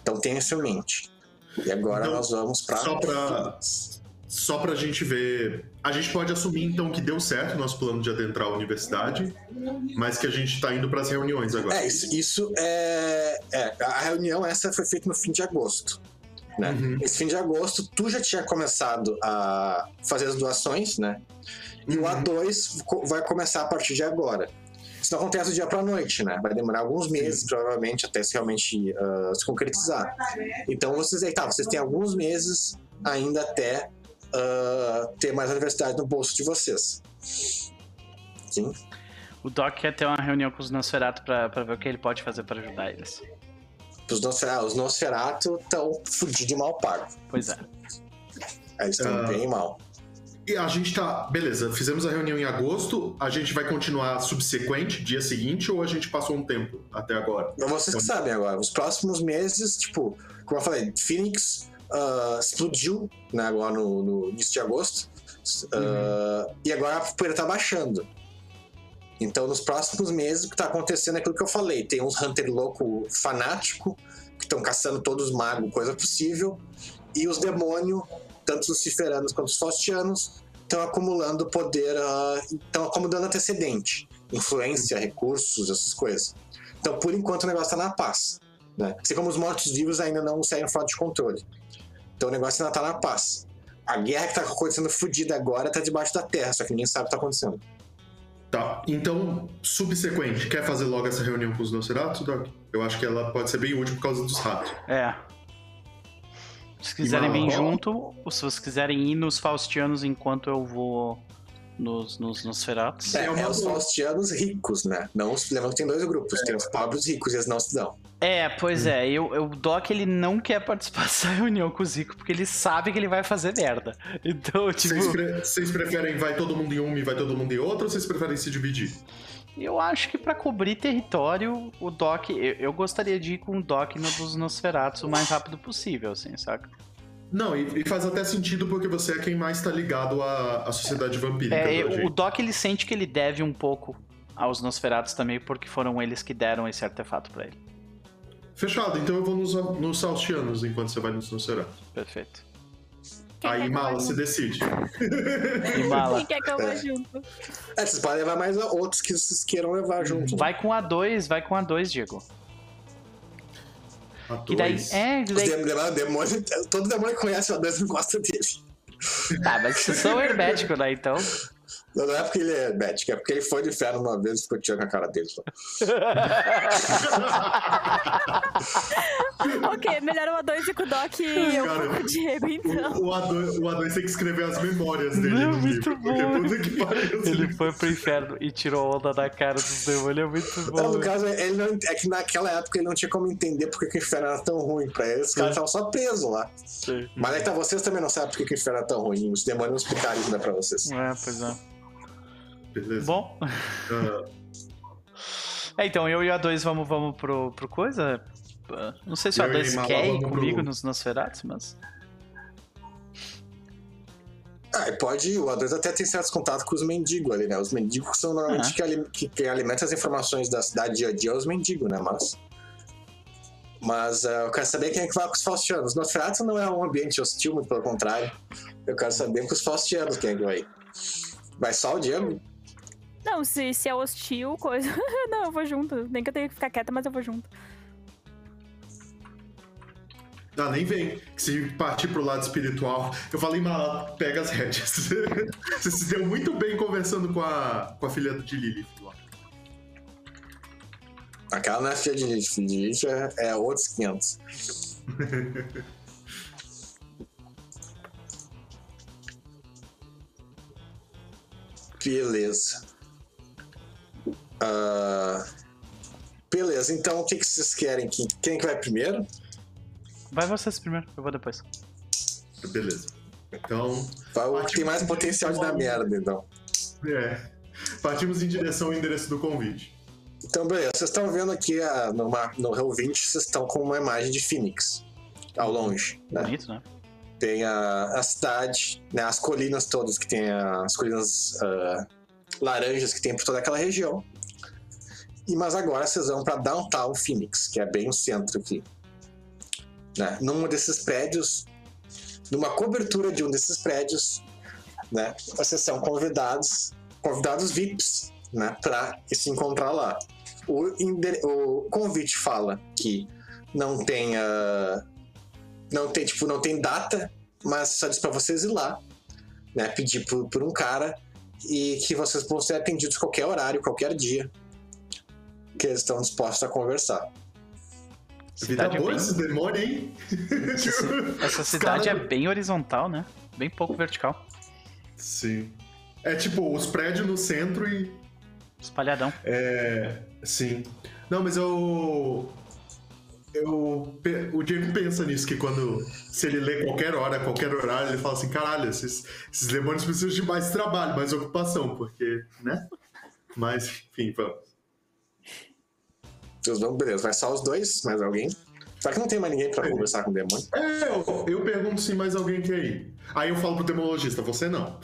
Então tenha isso em mente. E agora Então, nós vamos para Só pra, só pra gente ver. A gente pode assumir então que deu certo o nosso plano de adentrar a universidade, mas que a gente tá indo pras reuniões agora. É, isso, isso é, é. A reunião essa foi feita no fim de agosto. Né? Uhum. Esse fim de agosto, tu já tinha começado a fazer as doações, né? E o Uhum. A2 co- vai começar a partir de agora. Isso não acontece do dia pra noite, né? Vai demorar alguns meses, provavelmente, até se realmente ah, se concretizar. Então vocês aí, tá, vocês têm alguns meses ainda até ah, ter mais universidade no bolso de vocês. Sim. O Doc quer ter uma reunião com os Nosferatu pra, pra ver o que ele pode fazer pra ajudar eles. Os, Nosfer- os Nosferatu estão fudidos de mal pago. Pois é. Eles estão Ah. bem mal. E a gente tá. Beleza, fizemos a reunião em agosto. A gente vai continuar subsequente, dia seguinte, ou a gente passou um tempo até agora? Vocês que sabem agora, os próximos meses, tipo, como eu falei, Phoenix ah, explodiu né, agora no, no início de agosto. ah, E agora a poeira tá baixando. Então, nos próximos meses, o que tá acontecendo é aquilo que eu falei. Tem uns Hunter louco fanático, que estão caçando todos os magos, coisa possível. E os demônios, tanto os ciferanos quanto os faustianos, estão acumulando poder, estão acumulando antecedente, influência, recursos, essas coisas. Então, por enquanto, o negócio tá na paz. Né? Assim como os mortos-vivos ainda não saíram fora de controle. Então, o negócio ainda tá na paz. A guerra que tá acontecendo fodida agora tá debaixo da terra, só que ninguém sabe o que tá acontecendo. Tá, então, subsequente, quer fazer logo essa reunião com os Nosferatu, Doc? Eu acho que ela pode ser bem útil por causa dos ratos. É. Se quiserem vir junto, ou se vocês quiserem ir nos Faustianos enquanto eu vou nos, nos, nos Feratos. É, É é os faustianos ricos, né? Não os, lembrando que tem dois grupos. Tem os pobres ricos e eles não se dão. É, pois é, eu, eu- o Doc ele não quer participar dessa reunião com o Zico, porque ele sabe que ele vai fazer merda. Então, tipo, Vocês, pre- vocês preferem vai todo mundo em uma e vai todo mundo em outra, ou vocês preferem se dividir? eu acho que pra cobrir território, o Doc. Eu, eu gostaria de ir com o Doc no dos Nosferatos o mais rápido possível, assim, saca? Não, e, e faz até sentido porque você é quem mais tá ligado à, à sociedade vampírica. É, o. Doc ele sente que ele deve um pouco aos Nosferatos também, porque foram eles que deram esse artefato pra ele. Fechado, então eu vou nos, nos Saltianos enquanto você vai nos Nosferatu. Perfeito. Quem Aí Mala se decide. E Mala. Quem quer que eu vá É. junto? É, vocês podem levar mais outros que vocês queiram levar junto. né? Vai com a 2, vai com a 2, Diego. A Que daí. dois. É, daí. dem- lembrando, demônio, todo demônio que conhece o Adonis não gosta dele. Tá, mas vocês são herméticos, né? Então. Não é porque ele é médico, é porque ele foi de inferno uma vez e ficou tirando a cara dele. lá. ok, melhor uma dois e com o Doc e eu Cara, com o Diego, então. O, o, A2, o A2 tem que escrever as memórias dele Não, no muito livro. Porque bom. puta que pariu. Ele livro. foi pro inferno e tirou a onda da cara dos demônios. É muito Não, bom. no caso, ele não, é que naquela época ele não tinha como entender porque que o inferno era tão ruim pra eles. Os caras estavam só presos lá. Sim. Mas aí tá, vocês também não sabem porque que o inferno era tão ruim. Os demônios não explicaram isso né, pra vocês. É, pois é. Beleza. Bom. Ah, É, então eu e a 2 vamos, vamos pro, pro coisa. Não sei se o Eu A2 Mala quer ir vamos pro- comigo nos Nosferatos, mas. Ah, pode, o A2 até tem certos contatos com os mendigos ali, né? Os mendigos são normalmente Ah. que, que, que alimentam as informações da cidade dia a dia os mendigos, né? Mas. Mas ah, eu quero saber quem é que vai com os faustianos. Nosferatu não é um ambiente hostil, muito pelo contrário. Eu quero saber com os faustianos quem é que vai. Vai só o Diego? Não, se, se é hostil, coisa. não, eu vou junto. Nem que eu tenha que ficar quieta, mas eu vou junto. Ah, nem vem. Se partir pro lado espiritual, eu falei, Mala, pega as rédeas. Você se deu muito bem conversando com a, com a filha de Lilith lá. Aquela não é filha de Lilith, filha de Lilith é, é outros 500. Beleza. Ah, beleza, então o que, que vocês querem? Quem, quem que vai primeiro? Vai vocês primeiro, eu vou depois. Beleza. Então, Vai o que tem mais potencial de dar merda, então. é. Partimos em direção ao endereço do convite. Então, beleza, vocês estão vendo aqui a, no, no Hell 20, vocês estão com uma imagem de Phoenix ao longe. Né? Bonito, né? Tem a, a cidade, né, as colinas todas, que tem a- as colinas ah, laranjas que tem por toda aquela região. E, mas agora vocês vão para Downtown Phoenix, que é bem o centro aqui. Né? Num desses prédios, numa cobertura de um desses prédios, né, vocês são convidados, convidados VIPs, né, para se encontrar lá. O, o convite fala que não tem ah, não tem tipo não tem data, mas só diz para vocês ir lá, né, pedir por, por um cara e que vocês vão ser atendidos qualquer horário, qualquer dia, que eles estão dispostos a conversar. Vida Cidade é boa bem- esse demônio, hein? Essa Os cidade cara- é bem horizontal, né? Bem pouco vertical. Sim. É tipo, os prédios no centro e. Espalhadão. É. Sim. Não, mas eu. Eu, o Diego pensa nisso, que quando se ele lê qualquer hora, qualquer horário, ele fala assim, caralho, esses, esses demônios precisam de mais trabalho, mais ocupação, porque, né? Mas, enfim, vamos. Vocês vão, beleza, vai só os dois, mais alguém? Só que não tem mais ninguém pra conversar com o demônio. É, eu, eu pergunto se mais alguém quer ir. Aí eu falo pro demologista, você não.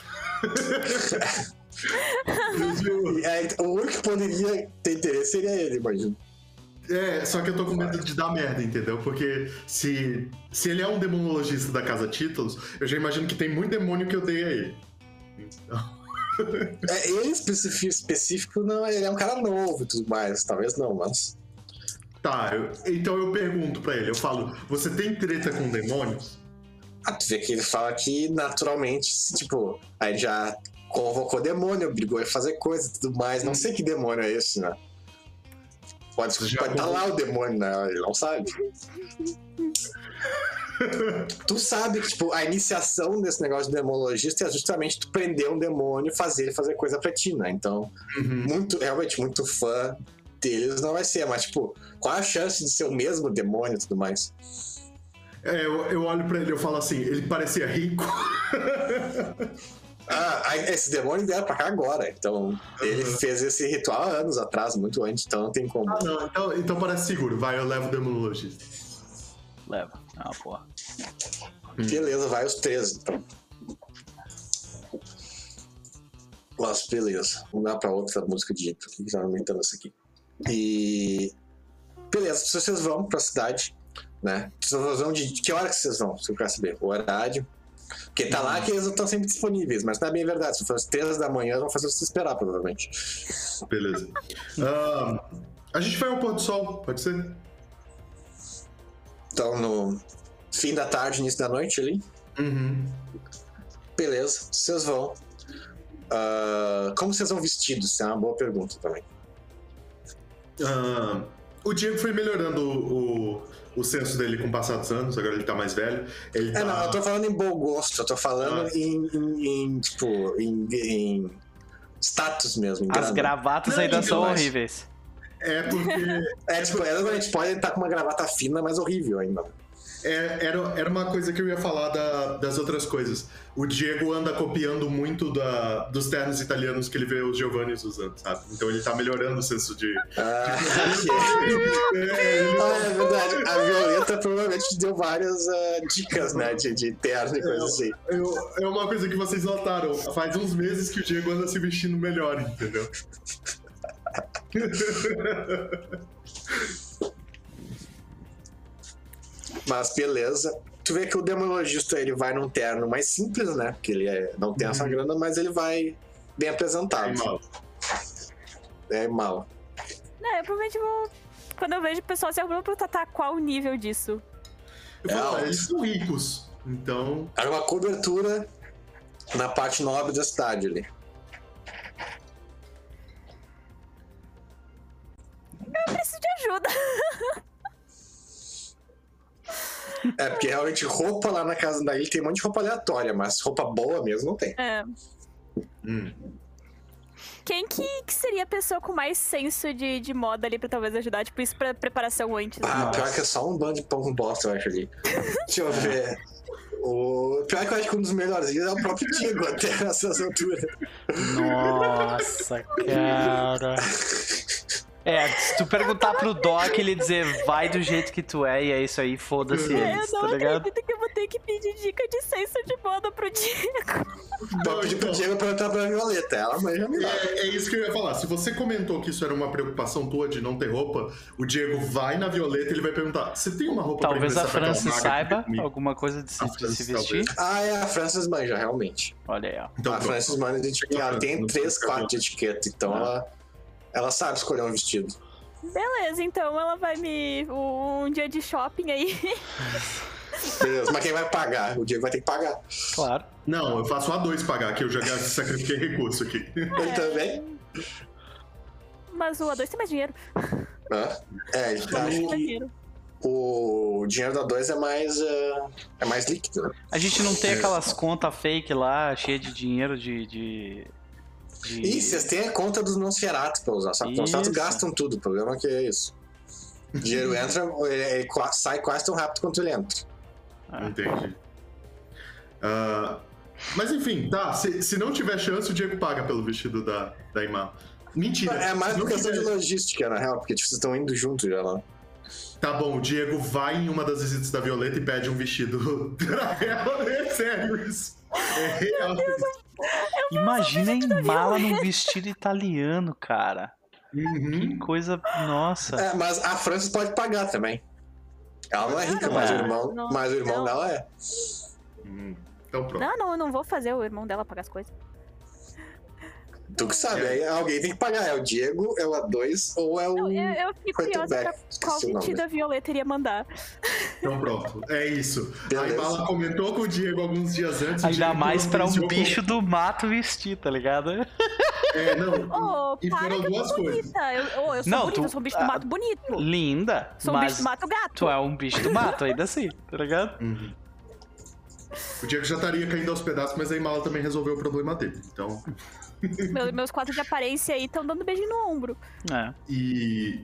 Aí, o único que poderia ter interesse seria ele, imagino. É, só que eu tô com medo de dar merda, entendeu? Porque se, se ele é um demonologista da Casa Títulos, eu já imagino que tem muito demônio que odeia ele. Então, É, ele específico, específico, não, ele é um cara novo e tudo mais. Talvez não, mas. Tá, eu- então eu pergunto pra ele, eu falo, você tem treta com demônios? Ah, tu vê que ele fala que naturalmente, tipo, aí já convocou demônio, obrigou a fazer coisa e tudo mais. Não sei que demônio é esse, né? Pode estar tá lá o demônio, né? Ele não sabe. tu sabe que, tipo, a iniciação desse negócio de demologista é justamente tu prender um demônio e fazer ele fazer coisa pra ti, né? Então, Uhum. muito, realmente, muito fã deles não vai ser, mas, tipo, qual a chance de ser o mesmo demônio e tudo mais? É, eu, eu olho pra ele e eu falo assim, ele parecia rico. Ah, esse demônio veio pra cá agora. Então, ele Uhum. fez esse ritual há anos atrás, muito antes, então não tem como. Ah, não, então, então parece seguro, vai, eu levo o demonologista. Leva. Ah, porra. Beleza, vai os três, então. Mas beleza. Vamos dar pra outra música de intro que tá aumentando essa aqui. E. Beleza, vocês vão pra cidade, né? Vocês vão de. Que hora que vocês vão? Se eu quero saber. O horário. Porque tá lá que eles estão sempre disponíveis, mas não é bem verdade. Se for às três da manhã, vão fazer você esperar, provavelmente. Beleza. Ah, a gente vai ao pôr do sol, pode ser? Então, no fim da tarde, início da noite ali. Uhum. Beleza, vocês vão. Ah, como vocês vão vestidos? Isso é uma boa pergunta também. Ah, o Diego foi melhorando o, o, o senso dele com o passar dos anos, agora ele tá mais velho. Ele É, tá... não, eu tô falando em bom gosto, eu tô falando Ah. em, em- em, tipo, em, em status mesmo. em As grana. gravatas Não, ainda então, são mas- horríveis. É porque É, tipo, a gente pode estar com uma gravata fina, mas horrível ainda. É, era, era uma coisa que eu ia falar da- das outras coisas. O Diego anda copiando muito da, dos ternos italianos que ele vê os Giovannis usando, sabe? Então ele tá melhorando o senso de. Ah, É, Ah, é verdade. A Violeta provavelmente deu várias ah, dicas, né? De, de terno e coisa assim. eu- é uma coisa que vocês notaram. Faz uns meses que o Diego anda se vestindo melhor, entendeu? Mas beleza. Tu vê que o demonologista ele vai num terno mais simples, né? Porque ele é- não tem essa grana, mas ele vai bem apresentado. Mal. É mal. Não, eu provavelmente vou. Quando eu vejo o pessoal se arrumando pra tratar qual o nível disso. É "Ah, alto. eles são ricos. Então. Era uma cobertura na parte nobre da cidade ali. Eu preciso de ajuda. É, porque realmente roupa lá na casa da ilha tem um monte de roupa aleatória, mas roupa boa mesmo não tem. É. hum. Quem que, que seria a pessoa com mais senso de, de moda ali pra talvez ajudar? Tipo, isso pra preparação antes. Ah, Nossa. pior que é só um bando de pão com bosta, eu acho ali. Deixa eu ver. O pior que eu acho que um dos melhorzinhos é o próprio Diego até nessas alturas. Nossa, cara. É, se tu perguntar pro Doc, ele dizer vai do jeito que tu é e é isso aí, foda-se É, eles, eu tá não ligado? acredito que eu vou ter que pedir dica de senso de moda pro Diego. Vou pedir pro Diego perguntar pra Violeta, ela manja. É, é isso que eu ia falar. Se você comentou que isso era uma preocupação tua de não ter roupa, o Diego vai na Violeta e ele vai perguntar: Você tem uma roupa Talvez pra a Francis saiba fica comigo?" alguma coisa de se, A de se Francis, vestir. Ah, é, a Frances manja, realmente. Olha aí, ó. Então, a pronto. Frances manja de etiqueta. Ela tem Não três, fica quatro de etiqueta, então Ah. ela, ela sabe escolher um vestido. Beleza, então ela vai me. Um dia de shopping aí. Beleza, mas quem vai pagar? O Diego vai ter que pagar. Claro. Não, eu faço um A2 pagar, que eu já sacrifiquei recurso aqui. Ele também? Mas o A2 tem mais dinheiro. Hã? É, ele tá, Tem acho mais que dinheiro. o dinheiro da 2 é mais, ah, é mais líquido, né? A gente não tem aquelas contas fake lá, cheia de dinheiro de. de, de... Ih, vocês têm a conta dos Nosferatu pra usar, só que os Nosferatu gastam tudo, o problema é que é isso. O dinheiro entra, ele, ele qua- sai quase tão rápido quanto ele entra. Ah. Entendi. Ah, mas enfim, tá. Se, se não tiver chance, o Diego paga pelo vestido da, da Imá. Mentira. É mais uma não questão de tiver- logística, na real, porque tipo, vocês estão indo juntos já lá. Tá bom, o Diego vai em uma das visitas da Violeta e pede um vestido pra ela. É sério isso. É real. Imagina em mala num vestido italiano, cara. Uhum. Que coisa. Nossa. É, mas a França pode pagar também. Ela não é rica, não, mas o é. irmão, não, mas o irmão não. dela é. Hum, Então pronto. Não, não, eu não vou fazer o irmão dela pagar as coisas. Tu que sabe, aí alguém tem que pagar. É o Diego, é o A2 ou é o. Não, eu, eu fiquei curiosa pra qual esqueci o nome. vestido a Violeta iria mandar. Então pronto. É isso. Beleza. A Ibala comentou com o Diego alguns dias antes. Ainda Diego mais pra um bicho do mato vestir, tá ligado? É, não. Ô, e para foram duas sou coisas. bonita. Eu, ô, eu sou Não, bonita, tu- eu sou um bicho do mato bonito. Linda. Sou um mas bicho do mato gato. tu é um bicho do mato, ainda assim, tá ligado? Uhum. O Diego já estaria caindo aos pedaços, mas a Imala também resolveu o problema dele. Então. Meu- meus quadros de aparência aí estão dando beijinho no ombro. É. E.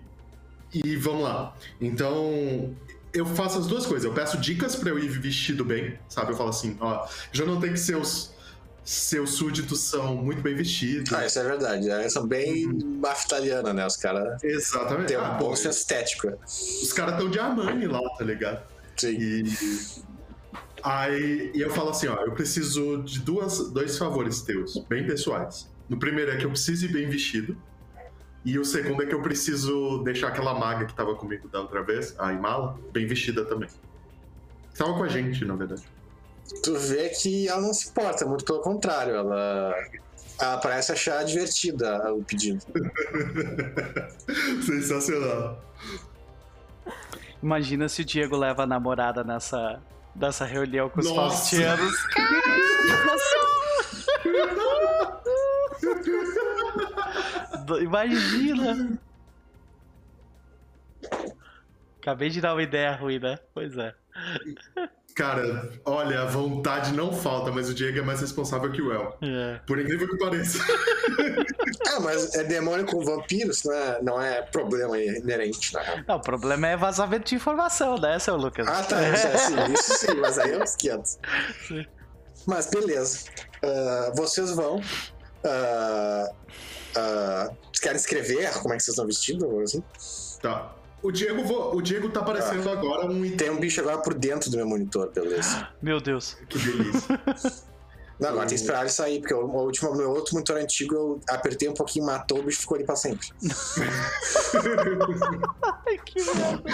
E vamos lá. Então. Eu faço as duas coisas. Eu peço dicas pra eu ir vestido bem, sabe? Eu falo assim, ó, já não tem que seus seus súditos são muito bem vestidos. Ah, isso é verdade. Eles são bem Uhum. máfia italiana, né? Os caras Exatamente. têm um Ah, bom senso estético. os caras estão de Armani lá, tá ligado? Sim. E aí e eu falo assim, ó, eu preciso de duas, dois favores teus, bem pessoais. No primeiro é que eu preciso ir bem vestido. E o segundo é que eu preciso deixar aquela maga que tava comigo da outra vez, a Imala, bem vestida também. Tava com a gente, na verdade. Tu vê que ela não se importa, muito pelo contrário. Ela, ela parece achar divertida o pedido. Sensacional. Imagina se o Diego leva a namorada nessa, nessa reunião com os Nossa. faustianos. Imagina! Acabei de dar uma ideia ruim, né? Pois é. Cara, olha, a vontade não falta, mas o Diego é mais responsável que o El. É. Por incrível que pareça. Ah, mas é demônio com vampiros, não é, não é problema inerente, na real. Não, o problema é vazamento de informação, né, seu Lucas? Ah, tá, isso, é, sim, isso sim, mas aí é uns 500. Sim. Mas beleza. Ah, vocês vão. ah, ah, vocês querem escrever como é que vocês estão vestidos? Assim? Tá. O Diego, vo- o Diego tá aparecendo agora um item. Tem um bicho agora por dentro do meu monitor, beleza. Meu Deus. Que delícia. Não, agora tem que esperar ele sair, porque o, último, meu outro monitor antigo eu apertei um pouquinho, matou, o bicho ficou ali pra sempre. Ai, que merda.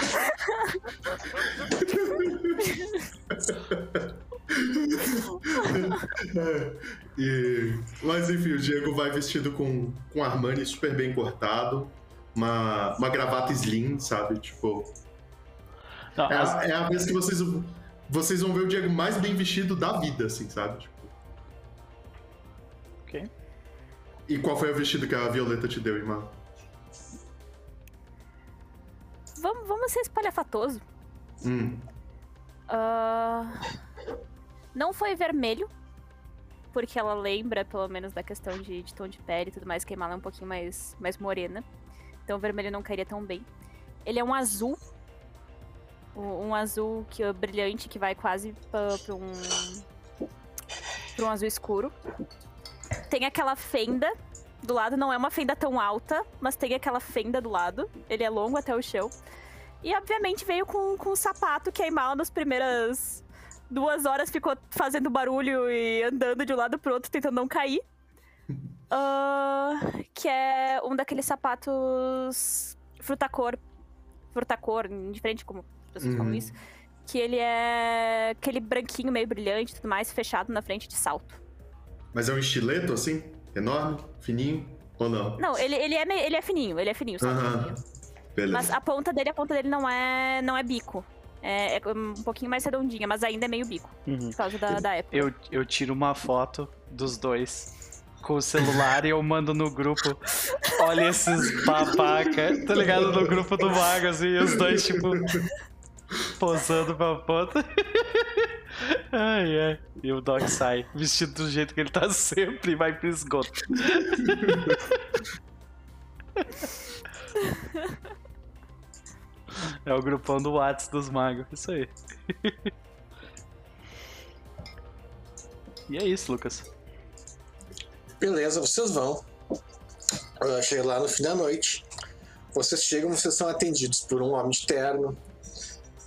E- mas enfim, o Diego vai vestido com, com Armani super bem cortado, uma, uma gravata slim, sabe? Tipo. Não, É as- a, é a vez que vocês, vocês vão ver o Diego mais bem vestido da vida, assim, sabe? Tipo, Ok. e qual foi o vestido que a Violeta te deu, irmão? Vamos, vamos ser espalhafatoso. Hum, Ah, Não foi vermelho, porque ela lembra, pelo menos, da questão de, de tom de pele e tudo mais, que a Imala é um pouquinho mais, mais morena. Então o vermelho não cairia tão bem. Ele é um azul. Um azul que é brilhante, que vai quase pra um. pra um azul escuro. Tem aquela fenda do lado, não é uma fenda tão alta, mas tem aquela fenda do lado. Ele é longo até o chão. E obviamente veio com, com um sapato que a Imala nas primeiras duas horas ficou fazendo barulho e andando de um lado pro outro, tentando não cair. Ah, que é um daqueles sapatos frutacor. Frutacor, indiferente como as pessoas falam Uhum. isso. Que ele é aquele branquinho meio brilhante e tudo mais, fechado na frente de salto. mas é um estileto, assim? Enorme? Fininho? Ou não? Não, ele, ele, é, meio- ele é fininho, ele é fininho, sabe? Aham. Beleza. Mas a ponta dele, a ponta dele não é, não é bico. É, é um pouquinho mais redondinha, mas ainda é meio bico, Uhum. por causa da, da época. Eu, eu tiro uma foto dos dois com o celular e eu mando no grupo. Olha esses babaca, tá ligado? No grupo do Mago, assim, os dois, tipo, posando pra foto. Ai, ai. E o Doc sai, vestido do jeito que ele tá sempre e vai pro esgoto. É o grupão do Whats dos magos, isso aí. E é isso, Lucas. Beleza, vocês vão. Ah, Chega lá no fim da noite. vocês chegam, vocês são atendidos por um homem de terno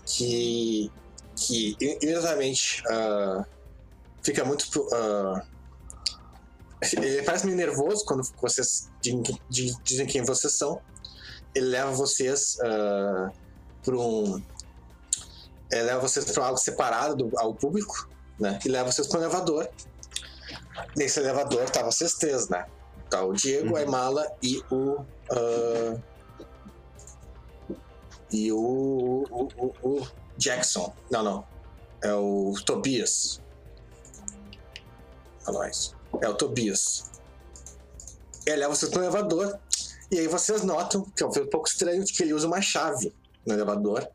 que, que imediatamente ah, fica muito. ah, ele parece meio nervoso quando vocês dizem, di- dizem quem vocês são. Ele leva vocês para um. Ele leva vocês para algo separado do, ao público, né? E leva vocês para um elevador. Nesse elevador tá vocês três, né? Tá o Diego, a Imala e o. ah, e o, o, o, o Jackson. Não, não. É o Tobias. Fala mais. É o Tobias. Ele leva vocês pro elevador. E aí vocês notam que é um pouco estranho que ele usa uma chave no elevador.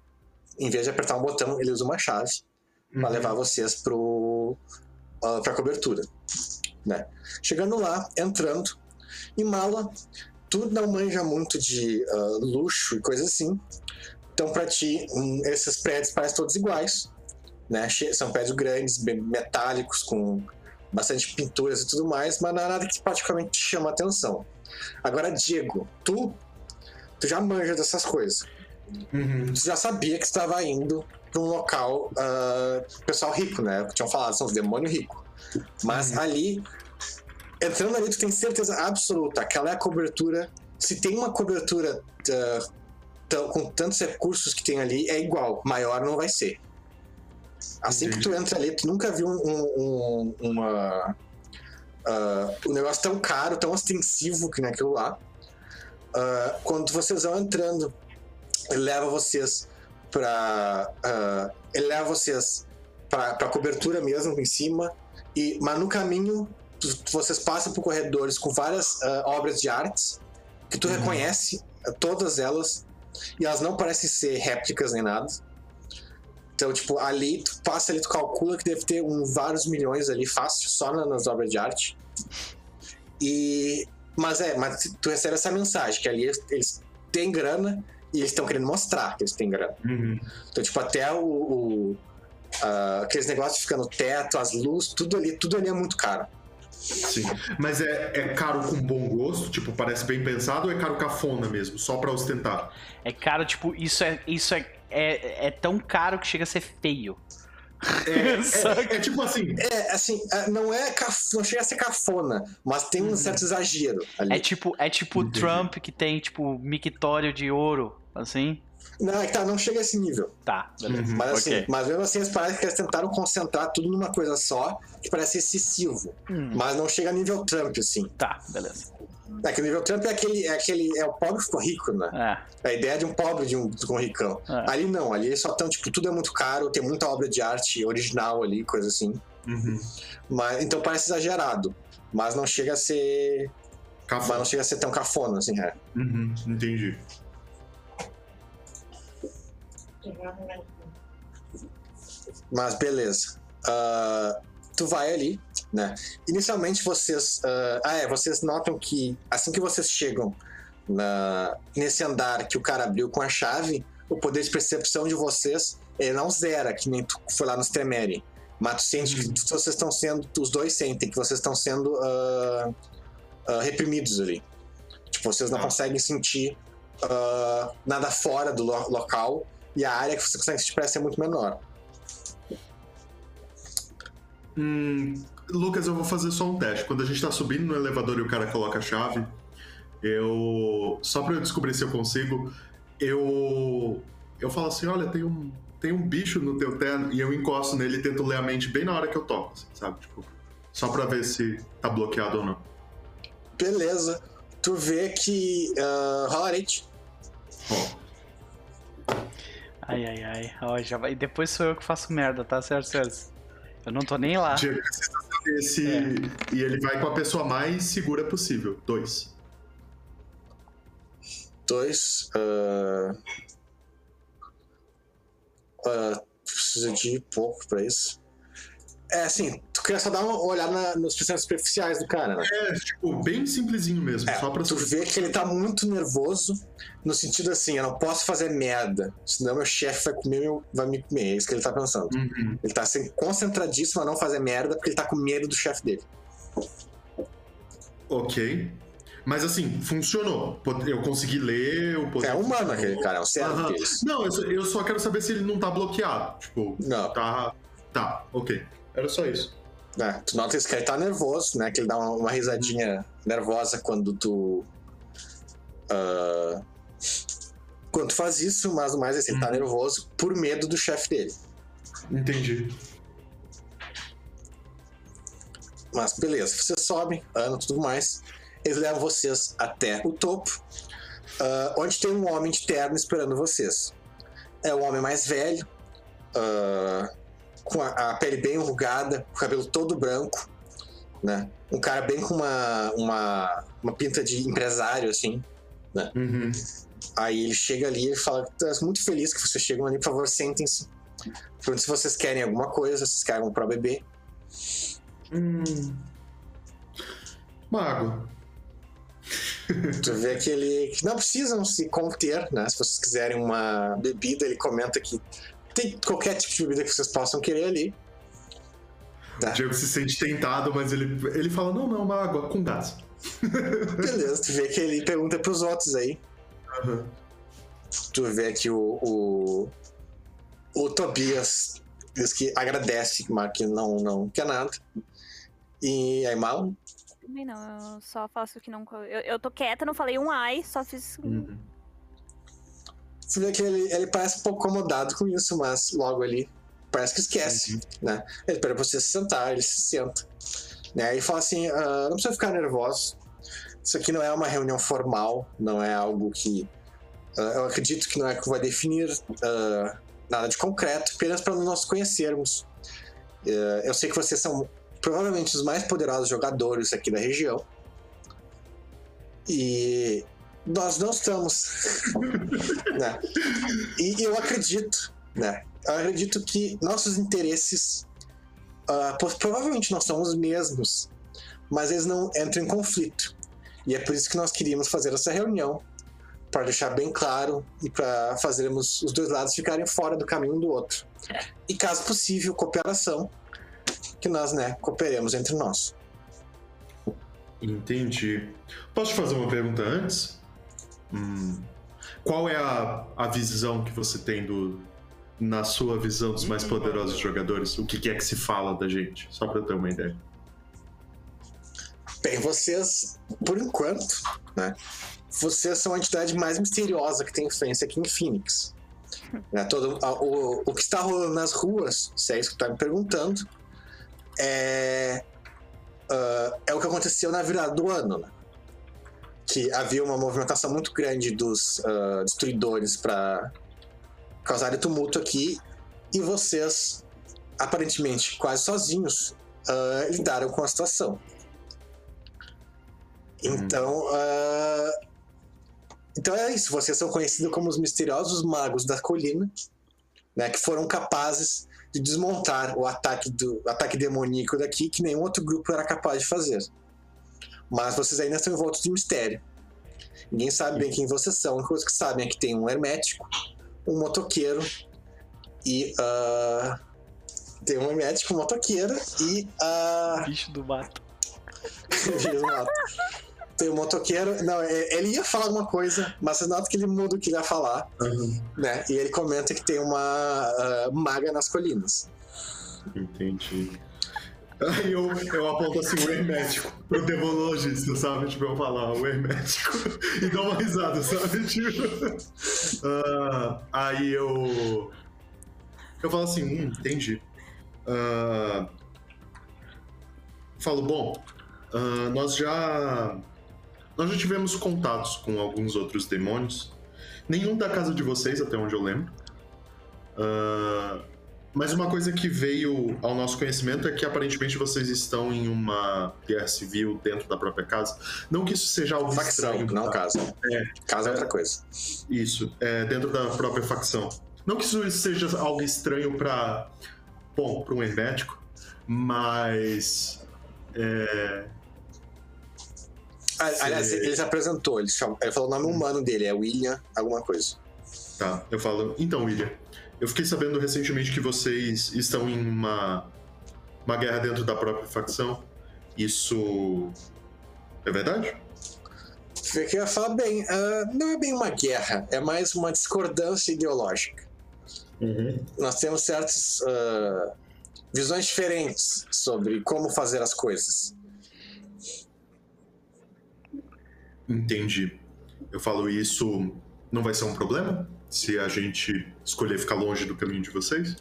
Em vez de apertar um botão, ele usa uma chave para Uhum. levar vocês pro uh, pra cobertura, né? Chegando lá, entrando, em mala, tu não manja muito de ah, luxo e coisa assim. Então, pra ti, hum, esses prédios parecem todos iguais, né? São prédios grandes, metálicos, com bastante pinturas e tudo mais, mas não é nada que praticamente te chama a atenção. Agora, Diego, tu, tu já manja dessas coisas Uhum. tu já sabia que estava indo para um local ah, pessoal rico, né? Tinham falado, são os demônios ricos. Mas ali, entrando ali, tu tem certeza absoluta, aquela é a cobertura. Se tem uma cobertura tão- com tantos recursos que tem ali, é igual. Maior não vai ser. Assim que tu entra ali, tu nunca viu um, um- uma. ah, um negócio tão caro, tão ostensivo que naquilo lá. Ah, quando vocês vão entrando ele leva vocês pra. ah, ele leva vocês pra cobertura mesmo em cima. E, mas no caminho, tu- vocês passam por corredores com várias ah, obras de artes que tu reconhece ah, todas elas. E elas não parecem ser réplicas nem nada. Então, tipo, ali, tu passa ali, tu calcula que deve ter um, vários milhões ali fácil, só na- nas obras de arte. E. Mas é, mas tu recebe essa mensagem, que ali eles, eles têm grana e eles estão querendo mostrar que eles têm grana. Uhum. Então, tipo, até o. o ah, aqueles negócios que ficam no teto, as luzes, tudo ali, tudo ali é muito caro. Sim. Mas é, é caro com bom gosto? Tipo, parece bem pensado ou é caro cafona mesmo? Só pra ostentar? É caro, tipo, isso é, isso é, é, é tão caro que chega a ser feio. É, é, é tipo assim. É, assim, ah, não é caf... não chega a ser cafona, mas tem um certo exagero ali. É tipo, é tipo Entendi. Trump que tem, tipo, mictório de ouro, assim. Não, é que tá, não chega a esse nível. Tá, beleza. Uhum. Mas assim, Ok. mas mesmo assim, eles parecem que eles tentaram concentrar tudo numa coisa só, que parece excessivo. Hum, Mas não chega a nível Trump, assim. tá, beleza. É que o nível Trump é aquele, é aquele. É o pobre ficou rico, né? É, A ideia de um pobre de um, de um ricão. É. Ali não, ali eles só estão, tipo, tudo é muito caro, tem muita obra de arte original ali, coisa assim. Uhum. Mas, então parece exagerado. Mas não chega a ser. Mas Cafona. não chega a ser tão cafona, assim, é. Uhum. Entendi. Mas beleza. Ah, tu vai ali, né? Inicialmente vocês. ah, ah, é, vocês notam que assim que vocês chegam na, nesse andar que o cara abriu com a chave, o poder de percepção de vocês ele não zera, que nem tu foi lá no Tremere. Mas tu sente que tu- vocês estão sendo. Os dois sentem que vocês estão sendo ah, ah, reprimidos ali. Tipo, vocês não Ah. conseguem sentir nada fora do lo- local e a área que vocês conseguem sentir parece ser muito menor. Hum, Lucas, eu vou fazer só um teste. Quando a gente tá subindo no elevador e o cara coloca a chave, eu. Só pra eu descobrir se eu consigo, eu. Eu falo assim: olha, tem um, tem um bicho no teu terno, e eu encosto nele e tento ler a mente bem na hora que eu toco, assim, sabe? Tipo, só pra ver se tá bloqueado ou não. Beleza. Tu vê que. Uh, rola rate. Ó, ai, ai, ai. Ó, já vai. Depois sou eu que faço merda, tá certo, certo? Eu não tô nem lá. Diego, precisa saber se. E ele vai com a pessoa mais segura possível. Dois. Dois. Uh, uh, precisa de pouco pra isso. É assim, tu quer só dar uma olhada nos pensamentos superficiais do cara, né? É, tipo, bem simplesinho mesmo, É, só pra tu vê que ele tá muito nervoso, no sentido assim, eu não posso fazer merda, senão meu chefe vai comer, meu- vai me comer, é isso que ele tá pensando. Uhum. Ele tá assim, concentradíssimo a não fazer merda, porque ele tá com medo do chefe dele. Ok. Mas assim, funcionou. Eu consegui ler poder. É humano aquele cara, é o cérebro Aham. deles. Não, eu só, eu só quero saber se ele não tá bloqueado. Tipo, Não. tá. Tá, ok. Era só isso. É, tu nota isso que ele tá nervoso, né? Que ele dá uma, uma risadinha nervosa quando tu. ah, quando tu faz isso, mas mais assim, ele tá Uhum. nervoso por medo do chefe dele. Entendi. Mas beleza, vocês sobem, andam e tudo mais. Eles levam vocês até o topo, ah, onde tem um homem de terno esperando vocês. É o homem mais velho, ah, com a, a pele bem enrugada, o cabelo todo branco, né? Um cara bem com uma, uma, uma pinta de empresário, assim. Uhum. Aí ele chega ali e fala: "Tô muito feliz que vocês chegam ali, por favor, sentem-se. Pergunta se vocês querem alguma coisa, se vocês querem pra beber. Hum. Mago. Tu vê que ele não precisam se conter, né? Se vocês quiserem uma bebida, ele comenta que tem qualquer tipo de bebida que vocês possam querer ali. Tá. O Diego se sente tentado, mas ele, ele fala: não, não, uma água com gás. Beleza, tu vê que ele pergunta pros outros aí. Aham. Tu vê que o, o, o Tobias diz que agradece, mas que não, não quer nada. E aí, Mal, Também não, eu só faço o que não. Eu, eu tô quieta, não falei um ai, só fiz. Uhum. Você vê que ele, ele parece um pouco incomodado com isso, mas logo ele parece que esquece, né? Ele pede pra você se sentar, ele se senta. Né? E fala assim, "Ah, não precisa ficar nervoso. Isso aqui não é uma reunião formal, não é algo que... ah, eu acredito que não é que vai definir ah, nada de concreto, apenas para nós conhecermos. Ah, eu sei que vocês são provavelmente os mais poderosos jogadores aqui da região. E nós não estamos né? E eu acredito, né? Eu acredito que nossos interesses po- provavelmente não são os mesmos, mas eles não entram em conflito. E é por isso que nós queríamos fazer essa reunião para deixar bem claro e para fazermos os dois lados ficarem fora do caminho um do outro. E caso possível, cooperação, que nós, né, cooperemos entre nós. Entendi. Posso te fazer uma pergunta antes? Hum. Qual é a, a visão que você tem do. Na sua visão dos mais poderosos jogadores? O que, é que se fala da gente? Só pra eu ter uma ideia. Bem, vocês, por enquanto, né? Vocês são a entidade mais misteriosa que tem influência aqui em Phoenix. Né, todo, a- o, o que está rolando nas ruas, se é isso que tu tá me perguntando, é, ah, é o que aconteceu na virada do ano, né? Que havia uma movimentação muito grande dos ah, destruidores para causarem tumulto aqui e vocês, aparentemente quase sozinhos, ah, lidaram com a situação. Então, ah, então é isso. Vocês são conhecidos como os misteriosos magos da colina, né, que foram capazes de desmontar o ataque do ataque demoníaco daqui que nenhum outro grupo era capaz de fazer. Mas vocês ainda estão envoltos de mistério. Ninguém sabe bem quem vocês são. A única coisa que sabem é que tem um hermético, um motoqueiro e ah, tem um hermético, um motoqueiro e a Bicho do mato. Exato. Tem o motoqueiro. Não, é- ele ia falar alguma coisa, mas você nota que ele muda o que ele ia falar, né? E ele comenta que tem uma ah, maga nas colinas. Entendi. Aí eu, eu aponto assim o hermético pro demonologista, sabe? Tipo, eu falar o hermético e dou uma risada, sabe? Tipo. ah, aí eu. Eu falo assim, hum, entendi. Ah, falo, bom, ah, nós já. Nós já tivemos contatos com alguns outros demônios. Nenhum da casa de vocês, até onde eu lembro. Ah, mas uma coisa que veio ao nosso conhecimento é que aparentemente vocês estão em uma guerra civil dentro da própria casa. Não que isso seja algo Facção, estranho. não tá? casa. É. Casa é outra coisa. Isso, é dentro da própria facção. Não que isso seja algo estranho para bom, para um hermético, mas é, Ah, Aliás, ele se apresentou, ele, chamou- ele falou o nome humano dele, é William, alguma coisa. Tá, eu falo. Então, William, eu fiquei sabendo recentemente que vocês estão em uma, uma guerra dentro da própria facção. Isso. É verdade? eu ia falar bem, ah, não é bem uma guerra, é mais uma discordância ideológica. Uhum. Nós temos certas ah, visões diferentes sobre como fazer as coisas. Entendi. Eu falo isso não vai ser um problema se a gente escolher ficar longe do caminho de vocês?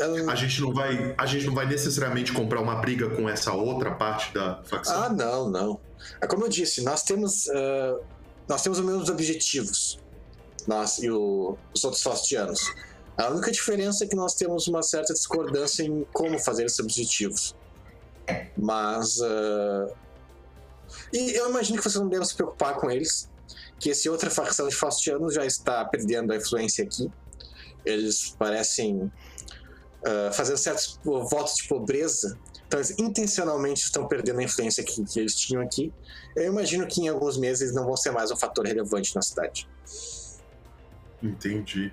Ah, A gente não vai, a gente não vai necessariamente comprar uma briga com essa outra parte da facção. Ah, não, não. É como eu disse, nós temos ah, nós temos os mesmos objetivos, nós e o- os outros faustianos. A única diferença é que nós temos uma certa discordância em como fazer esses objetivos. Mas ah, e eu imagino que vocês não devem se preocupar com eles, que essa outra facção de faustianos já está perdendo a influência aqui. Eles parecem ah, fazer certos votos de pobreza então eles intencionalmente estão perdendo a influência que, que eles tinham aqui. Eu imagino que em alguns meses eles não vão ser mais um fator relevante na cidade. Entendi.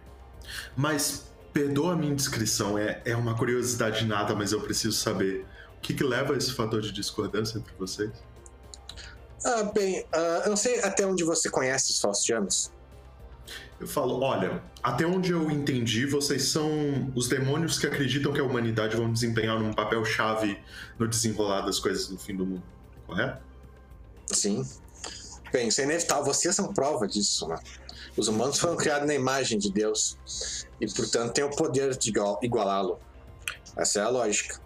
Mas perdoa a minha indiscrição, é, é uma curiosidade nada, mas eu preciso saber. O que, que leva a esse fator de discordância entre vocês? Ah, bem, ah, eu não sei até onde você conhece os Faustianos. Eu falo, olha, até onde eu entendi, vocês são os demônios que acreditam que a humanidade vão desempenhar um papel-chave no desenrolar das coisas no fim do mundo, correto? Sim. Bem, isso é inevitável. Vocês são prova disso, né? Os humanos foram criados na imagem de Deus e, portanto, têm o poder de igual- igualá-lo. Essa é a lógica.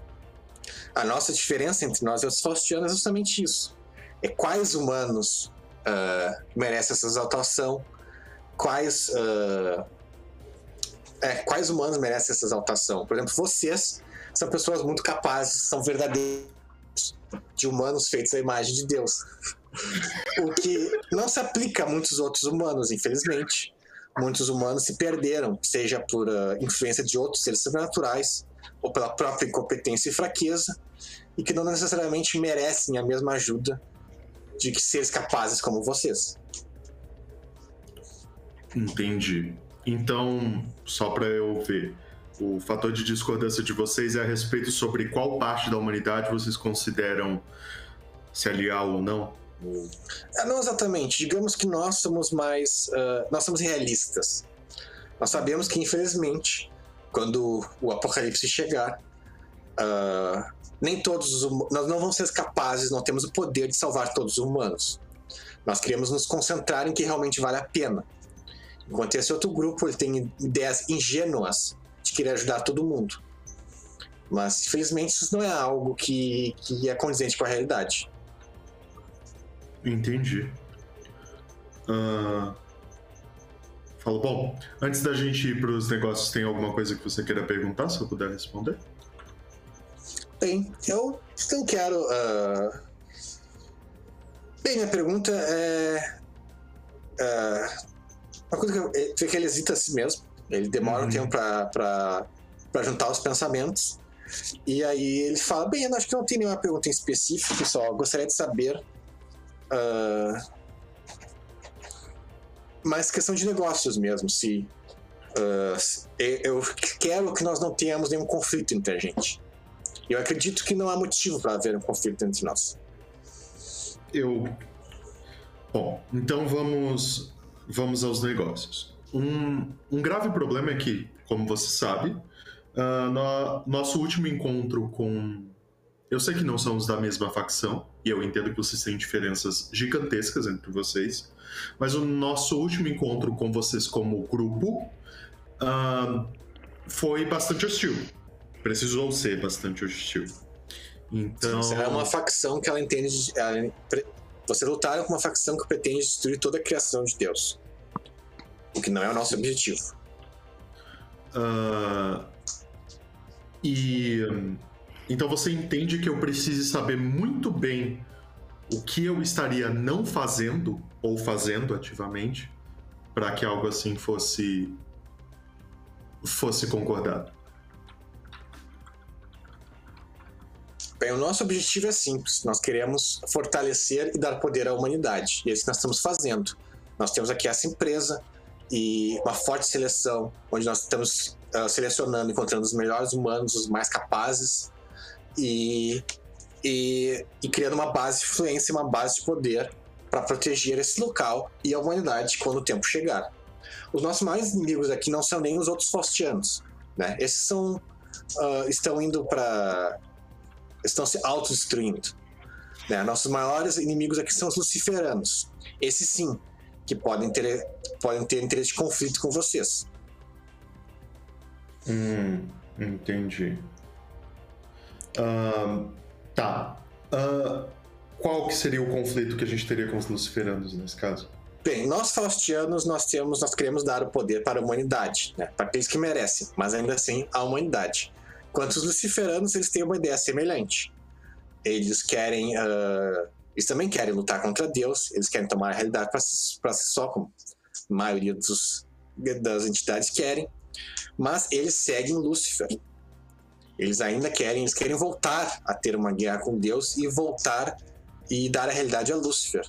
A nossa diferença entre nós e os Faustianos é justamente isso. É quais humanos ah, merecem essa exaltação, quais, ah, é, quais humanos merecem essa exaltação. Por exemplo, vocês são pessoas muito capazes, são verdadeiros de humanos feitos à imagem de Deus. O que não se aplica a muitos outros humanos, infelizmente. Muitos humanos se perderam, seja por ah, influência de outros seres sobrenaturais ou pela própria incompetência e fraqueza, e que não necessariamente merecem a mesma ajuda de seres capazes como vocês. Entendi. Então, só pra eu ver, o fator de discordância de vocês é a respeito sobre qual parte da humanidade vocês consideram se aliar ou não? Ou- Ah, Não exatamente. Digamos que nós somos mais. ah, nós somos realistas. Nós sabemos que, infelizmente, quando o apocalipse chegar, ah, nem todos os. Nós não vamos ser capazes, não temos o poder de salvar todos os humanos. Nós queremos nos concentrar em que realmente vale a pena. Enquanto esse outro grupo ele tem ideias ingênuas de querer ajudar todo mundo. Mas, infelizmente, isso não é algo que, que é condizente com a realidade. Entendi. Ah, Falo, bom, antes da gente ir pros negócios, tem alguma coisa que você queira perguntar, se eu puder responder? Bem, eu não quero. ah, Bem, minha pergunta é. ah, Uma coisa que eu. que ele hesita a si mesmo. Ele demora um Uhum. tempo pra, pra, pra juntar os pensamentos. E aí ele fala: Bem, eu acho que não tem nenhuma pergunta em específico, só gostaria de saber. ah, mais questão de negócios mesmo, se. eu eu quero que nós não tenhamos nenhum conflito entre a gente. Eu acredito que não há motivo para haver um conflito entre nós. Eu. Bom, então vamos vamos aos negócios. Um, um grave problema é que, como você sabe, ah, no- nosso último encontro com. Eu sei que não somos da mesma facção, e eu entendo que vocês têm diferenças gigantescas entre vocês, mas o nosso último encontro com vocês como grupo ah, foi bastante hostil. Precisou ser bastante hostil. Então. Você é uma facção que ela entende. de- ela você lutaram com uma facção que pretende destruir toda a criação de Deus. O que não é o nosso objetivo. Ah, e então você entende que eu preciso saber muito bem o que eu estaria não fazendo ou fazendo ativamente para que algo assim fosse fosse concordado. Bem, o nosso objetivo é simples. Nós queremos fortalecer e dar poder à humanidade. E é isso que nós estamos fazendo. Nós temos aqui essa empresa e uma forte seleção, onde nós estamos ah, selecionando, encontrando os melhores humanos, os mais capazes. E e, e criando uma base de influência, uma base de poder para proteger esse local e a humanidade quando o tempo chegar. Os nossos maiores inimigos aqui não são nem os outros Faustianos, né? Esses são uh, estão indo para estão se autodestruindo. Né? Nossos maiores inimigos aqui são os luciferanos. Esses sim, que podem ter podem ter interesse de conflito com vocês. Hum, entendi. Uh, tá. Uh, qual que seria o conflito que a gente teria com os luciferanos nesse caso? Bem, nós faustianos nós temos, nós queremos dar o poder para a humanidade, né? Para aqueles que merecem, mas ainda assim a humanidade. Quanto os luciferanos, eles têm uma ideia semelhante. Eles querem, uh, eles também querem lutar contra Deus. Eles querem tomar a realidade para si, só, como a maioria dos, das entidades querem. Mas eles seguem Lúcifer. Eles ainda querem, eles querem voltar a ter uma guerra com Deus e voltar e dar a realidade a Lúcifer.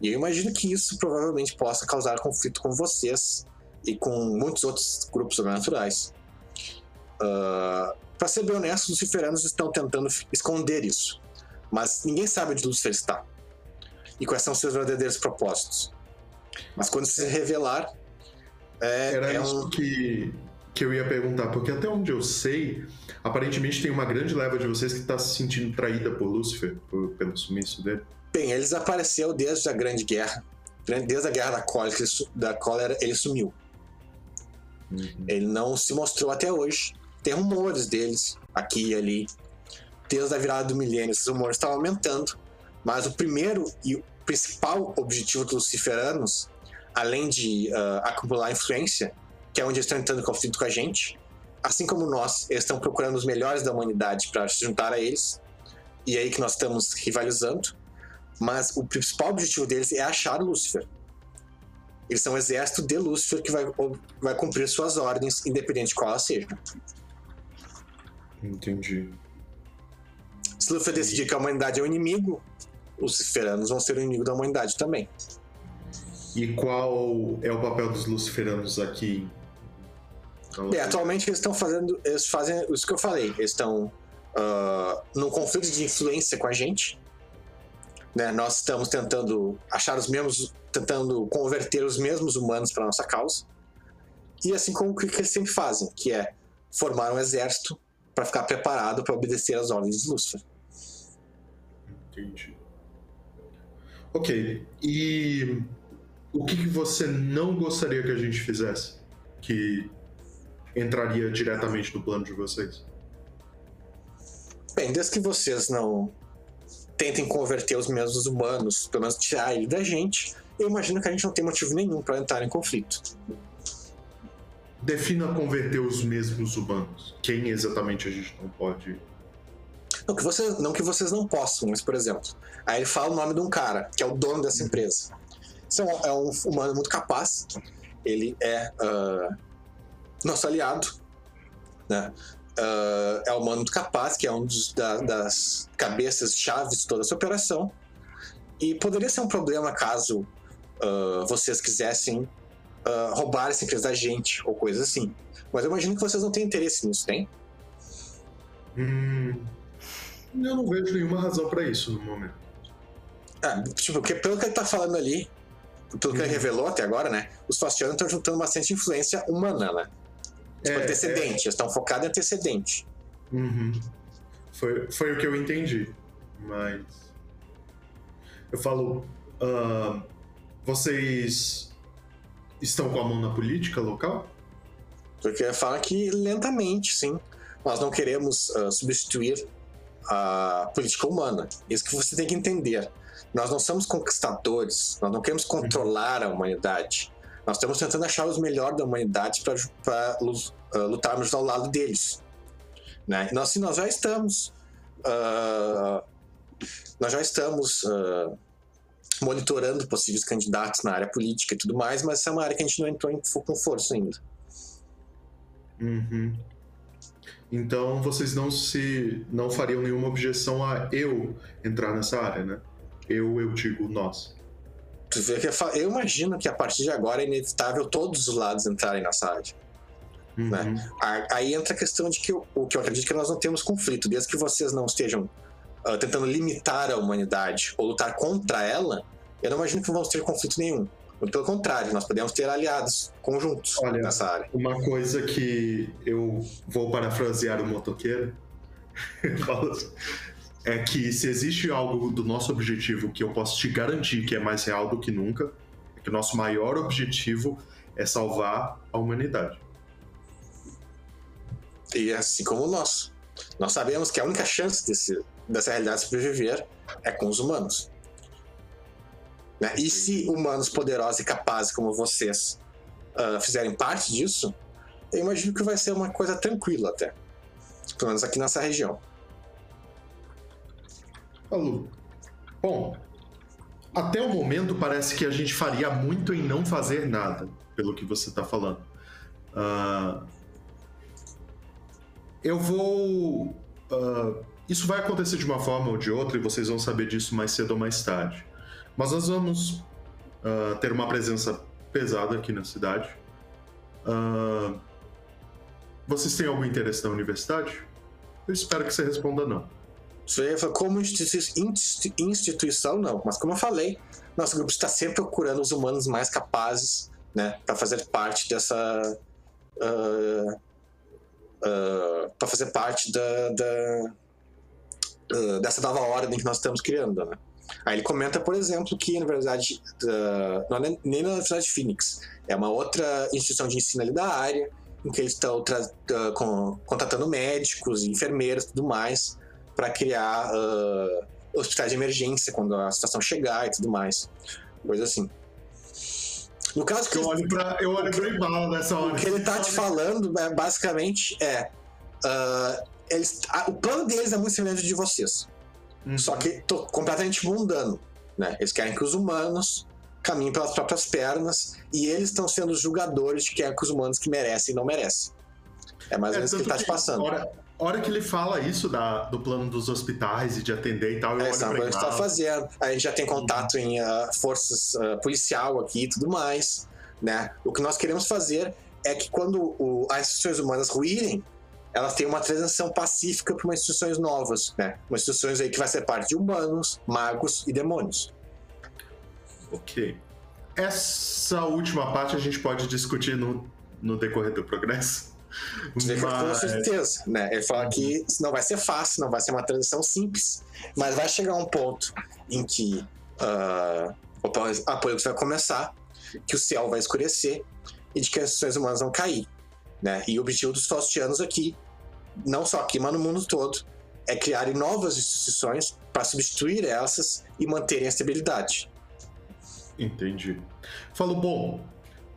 E eu imagino que isso provavelmente possa causar conflito com vocês e com muitos outros grupos sobrenaturais. Uh, para ser bem honesto, os luciferanos estão tentando esconder isso. Mas ninguém sabe onde Lúcifer está. E quais são seus verdadeiros propósitos. Mas quando se revelar. É, Era é isso um... que, que eu ia perguntar, porque até onde eu sei, aparentemente tem uma grande leva de vocês que está se sentindo traída por Lúcifer, por, pelo sumiço dele. Bem, ele desapareceu desde a Grande Guerra. Desde a Guerra da Cólera, da cólera ele sumiu. Uhum. Ele não se mostrou até hoje. Tem rumores deles aqui e ali. Desde a virada do milênio, esses rumores estão aumentando. Mas o primeiro e o principal objetivo dos luciferanos, além de uh, acumular influência, que é onde eles estão entrando em conflito com a gente, assim como nós, eles estão procurando os melhores da humanidade para se juntar a eles. E é aí que nós estamos rivalizando. Mas o principal objetivo deles é achar Lúcifer. Eles são um exército de Lúcifer que vai, vai cumprir suas ordens, independente de qual ela seja. Entendi. Se Lúcifer decidir que a humanidade é o inimigo, os luciferanos vão ser o inimigo da humanidade também. E qual é o papel dos luciferanos aqui? Bem, atualmente eles estão fazendo. Eles fazem isso que eu falei. Eles estão uh, num conflito de influência com a gente. Né? Nós estamos tentando achar os mesmos, tentando converter os mesmos humanos para nossa causa. E assim como o que eles sempre fazem, que é formar um exército para ficar preparado para obedecer às ordens de Lúcifer. Entendi. Ok. E o que, que você não gostaria que a gente fizesse? Que entraria diretamente no plano de vocês? Bem, desde que vocês não tentem converter os mesmos humanos, pelo menos tirar ele da gente, eu imagino que a gente não tem motivo nenhum para entrar em conflito. Defina converter os mesmos humanos. Quem exatamente a gente não pode. Não que, vocês, não que vocês não possam, mas, por exemplo, aí ele fala o nome de um cara, que é o dono dessa empresa. Isso é um, é um humano muito capaz, ele é uh, nosso aliado, né? uh, é o Mano Capaz, que é um dos, da, das cabeças chaves de toda essa operação. E poderia ser um problema caso uh, vocês quisessem uh, roubar essa empresa da gente ou coisa assim. Mas eu imagino que vocês não têm interesse nisso, tem? Hum, eu não vejo nenhuma razão para isso no momento. Ah, tipo, porque pelo que ele tá falando ali, pelo que ele uhum. revelou até agora, né? Os Fastianos estão juntando bastante influência humana, né? Tipo, é, antecedente, é... eles estão focados em antecedente. Uhum. Foi, foi o que eu entendi. Mas. Eu falo. Uh, vocês estão com a mão na política local? Porque fala que lentamente, sim. Nós não queremos uh, substituir a política humana. Isso que você tem que entender. Nós não somos conquistadores, nós não queremos controlar a humanidade. Nós estamos tentando achar os melhores da humanidade para uh, lutarmos ao lado deles. Né? Nós, nós já estamos. Uh, nós já estamos uh, monitorando possíveis candidatos na área política e tudo mais, mas essa é uma área que a gente não entrou em, com força ainda. Uhum. Então vocês não se não fariam nenhuma objeção a eu entrar nessa área, né? Eu, eu digo nós. Eu imagino que a partir de agora é inevitável todos os lados entrarem nessa área. Uhum. Né? Aí entra a questão de que o que eu acredito que nós não temos conflito, desde que vocês não estejam uh, tentando limitar a humanidade ou lutar contra ela, eu não imagino que vamos ter conflito nenhum. Muito pelo contrário, nós podemos ter aliados conjuntos Olha, nessa área. Uma coisa que eu vou parafrasear o motoqueiro é que se existe algo do nosso objetivo que eu posso te garantir que é mais real do que nunca, é que o nosso maior objetivo é salvar a humanidade. E assim como o nosso. Nós sabemos que a única chance desse, dessa realidade sobreviver é com os humanos. Né? E se humanos poderosos e capazes como vocês uh, fizerem parte disso, eu imagino que vai ser uma coisa tranquila até. Pelo menos aqui nessa região. Falou. Bom, até o momento parece que a gente faria muito em não fazer nada, pelo que você está falando. Uh, eu vou. Uh, isso vai acontecer de uma forma ou de outra e vocês vão saber disso mais cedo ou mais tarde. Mas nós vamos uh, ter uma presença pesada aqui na cidade. Uh, vocês têm algum interesse na universidade? Eu espero que você responda não. Como instituição, não. Mas como eu falei, nosso grupo está sempre procurando os humanos mais capazes, né, para fazer parte dessa, uh, uh, para fazer parte da, da dessa nova ordem que nós estamos criando, né? Aí ele comenta, por exemplo, que verdade, uh, não é nem na Universidade de Phoenix, é uma outra instituição de ensino ali da área, em que eles estão uh, com, contratando médicos, enfermeiros e tudo mais, para criar uh, hospitais de emergência quando a situação chegar e tudo mais. Coisa assim. No caso que eu olho para eu olho para Ibala nessa hora. O que ele tá te falando, basicamente, é uh, eles, a, o plano deles é muito semelhante de vocês. Uhum. Só que tô completamente mundano. Né? Eles querem que os humanos caminhem pelas próprias pernas e eles estão sendo os julgadores de quem é que os humanos que merecem e não merecem. É mais ou é, menos o que ele tá te passando. Hora, hora que ele fala isso da, do plano dos hospitais e de atender e tal, eu é, sabe, a gente tá fazendo. A gente já tem contato em uh, forças uh, policial aqui e tudo mais. Né? O que nós queremos fazer é que quando o, as instituições humanas ruírem, elas têm uma transição pacífica para umas instituições novas, né? Umas instituições aí que vai ser parte de humanos, magos e demônios. Ok. Essa última parte a gente pode discutir no, no decorrer do progresso. Mas... Com certeza, né? Ele fala que não vai ser fácil, não vai ser uma transição simples, mas vai chegar um ponto em que uh, o apoio vai começar, que o céu vai escurecer e de que as instituições humanas vão cair. Né? E o objetivo dos Faustianos aqui, não só aqui, mas no mundo todo, é criar novas instituições para substituir essas e manterem a estabilidade. Entendi. Falo, bom,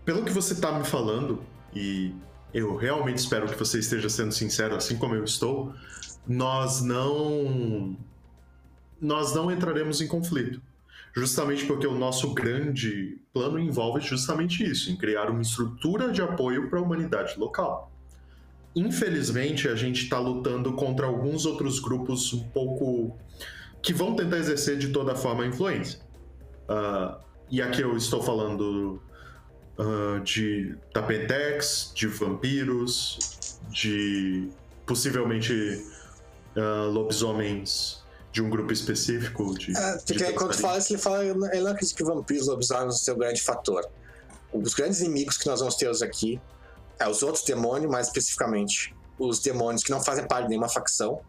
pelo que você está me falando, e eu realmente espero que você esteja sendo sincero, assim como eu estou, nós não. Nós não entraremos em conflito justamente porque o nosso grande plano envolve justamente isso, em criar uma estrutura de apoio para a humanidade local. Infelizmente, a gente está lutando contra alguns outros grupos um pouco que vão tentar exercer de toda forma a influência. Uh, e aqui eu estou falando uh, de tapetex, de vampiros, de possivelmente uh, lobisomens de um grupo específico? De, é, porque de quando fala isso, ele fala, ele não acredita que vampiros lobisomens são o grande fator. Os grandes inimigos que nós vamos ter aqui é os outros demônios, mais especificamente os demônios que não fazem parte de nenhuma facção,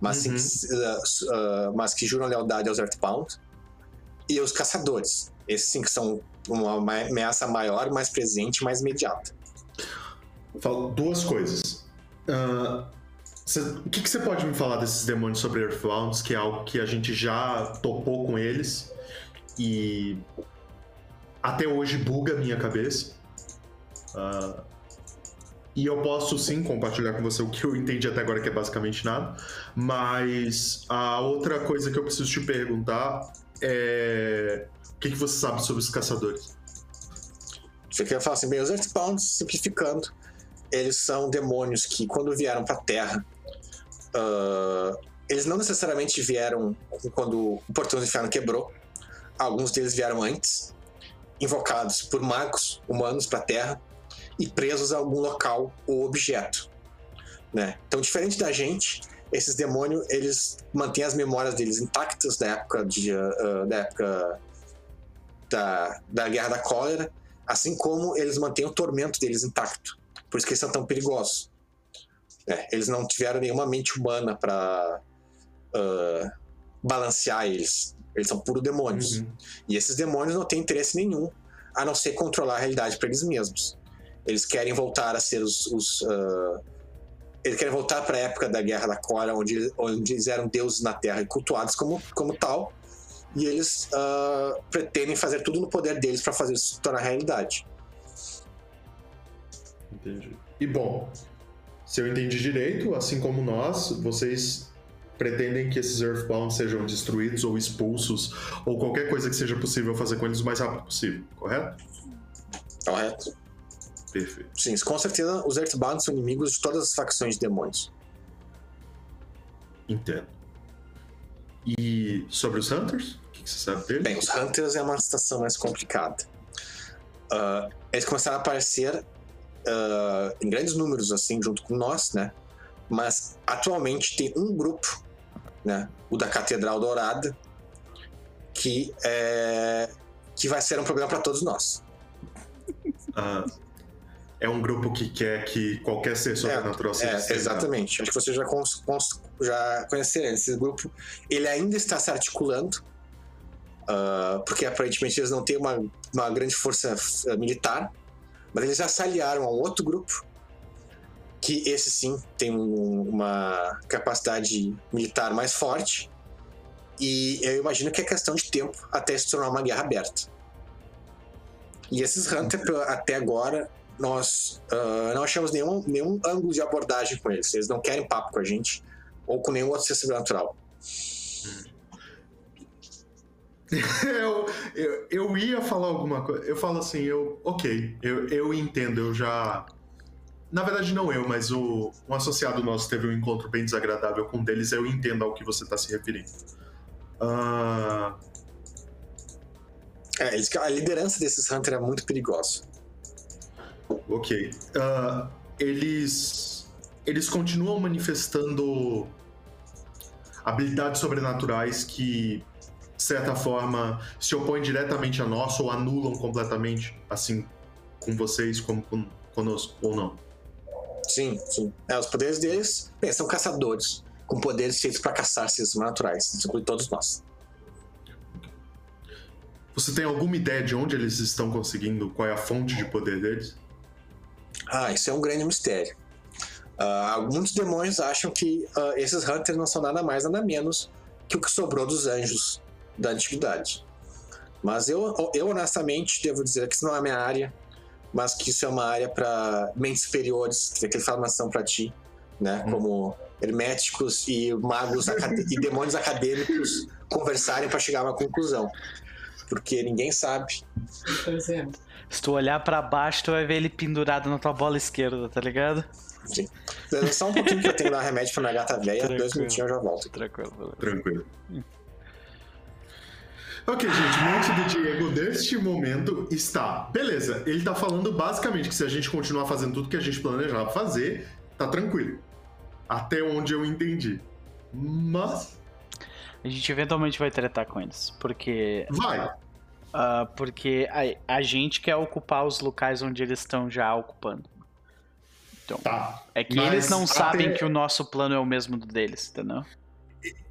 mas, uhum. sim, uh, uh, mas que juram lealdade aos Earthbound, e os caçadores. Esses sim que são uma ameaça maior, mais presente, mais imediata. Falo duas coisas. Uh, Cê, o que, você pode me falar desses demônios sobre Earthbounds, que é algo que a gente já topou com eles e até hoje buga a minha cabeça. Uh, e eu posso sim compartilhar com você o que eu entendi até agora, que é basicamente nada. Mas a outra coisa que eu preciso te perguntar é. O que, que você sabe sobre os caçadores? Você quer falar assim, bem, os Earthbounds, simplificando, eles são demônios que, quando vieram pra Terra, Uh, eles não necessariamente vieram quando o Portão do Inferno quebrou. Alguns deles vieram antes, invocados por magos humanos para a Terra e presos a algum local ou objeto. Né? Então, diferente da gente, esses demônios, eles mantêm as memórias deles intactas da época de, uh, da época da, da Guerra da Cólera, assim como eles mantêm o tormento deles intacto. Por isso que eles são tão perigosos. É, eles não tiveram nenhuma mente humana para uh, balancear eles. Eles são puro demônios. Uhum. E esses demônios não têm interesse nenhum a não ser controlar a realidade para eles mesmos. Eles querem voltar a ser os. os uh, eles querem voltar para a época da Guerra da Cora, onde, onde eles eram deuses na Terra e cultuados como, como tal. E eles uh, pretendem fazer tudo no poder deles para fazer isso se tornar realidade. Entendi. E bom, se eu entendi direito, assim como nós, vocês pretendem que esses Earthbound sejam destruídos ou expulsos, ou qualquer coisa que seja possível fazer com eles o mais rápido possível, correto? Correto? Perfeito. Sim, com certeza os Earthbound são inimigos de todas as facções de demônios. Entendo. E sobre os Hunters? O que, que você sabe deles? Bem, os Hunters é uma situação mais complicada. Uh, eles começaram a aparecer uh, em grandes números, assim, junto com nós, né? Mas atualmente tem um grupo, né? O da Catedral Dourada, que é que vai ser um problema para todos nós. Ah, é um grupo que quer que qualquer ser sobrenatural seja É, exatamente. Acho que você já, cons- cons- já conheceram esse grupo. Ele ainda está se articulando, ah, porque aparentemente eles não têm uma, uma grande força ah, militar, mas eles já se aliaram a um outro grupo, que esse sim tem um- uma capacidade militar mais forte, e eu imagino que é questão de tempo até se tornar uma guerra aberta. E esses Hunter, até agora, nós ah, não achamos nenhum, nenhum ângulo de abordagem com eles. Eles não querem papo com a gente ou com nenhum outro ser sobrenatural. eu, eu, eu ia falar alguma coisa. Eu falo assim, eu. Ok, eu, eu entendo, eu já. Na verdade, não eu, mas o, um associado nosso teve um encontro bem desagradável com um deles, eu entendo ao que você está se referindo. Ah, É, eles- a liderança desses Hunter é muito perigosa. Ok. Ah, eles. Eles continuam manifestando habilidades sobrenaturais que, de certa forma, se opõem diretamente a nós ou anulam completamente, assim, com vocês como com, conosco, ou não. Sim, sim. É, os poderes deles, bem, são caçadores, com poderes feitos para caçar seres. Isso inclui todos nós. Você tem alguma ideia de onde eles estão conseguindo? Qual é a fonte de poder deles? Ah, isso é um grande mistério. Muitos demônios acham que ah, esses Hunters não são nada mais, nada menos que o que sobrou dos anjos da antiguidade. Mas eu, eu honestamente devo dizer que isso não é a minha área, mas que isso é uma área para mentes superiores, que tem aquela informação para ti, né? Hum. Como herméticos e magos e demônios acadêmicos conversarem para chegar a uma conclusão. Porque ninguém sabe. Pois é. Se tu olhar pra baixo, tu vai ver ele pendurado na tua bola esquerda, tá ligado? Sim. Só um pouquinho que eu tenho que dar remédio pra minha gata velha, dois minutinhos eu já volto. Tranquilo, beleza. Tranquilo. Ok, gente, mente do Diego neste momento está. Beleza, ele tá falando basicamente que se a gente continuar fazendo tudo que a gente planejava fazer, tá tranquilo. Até onde eu entendi. Mas. A gente eventualmente vai tratar com eles, porque Vai! Ah, porque a, a gente quer ocupar os locais onde eles estão já ocupando. Então, Tá. é que Mas eles não sabem que o nosso plano é o mesmo do deles, entendeu?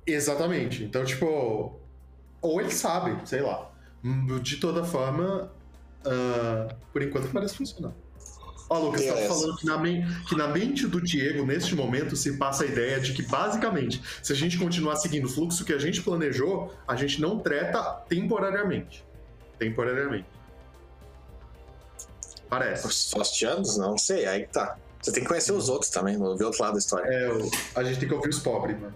Exatamente. Então, tipo. Ou eles sabem, sei lá. De toda forma, ah, por enquanto parece funcionar. Ó, Lucas, tá Beleza. falando que na, que na mente do Diego, neste momento, se passa a ideia de que, basicamente, se a gente continuar seguindo o fluxo que a gente planejou, a gente não treta temporariamente. Temporariamente. Parece. Os? Não sei, aí que tá. Você tem que conhecer os outros também, ver outro lado da história. É, a gente tem que ouvir os pobres, mas.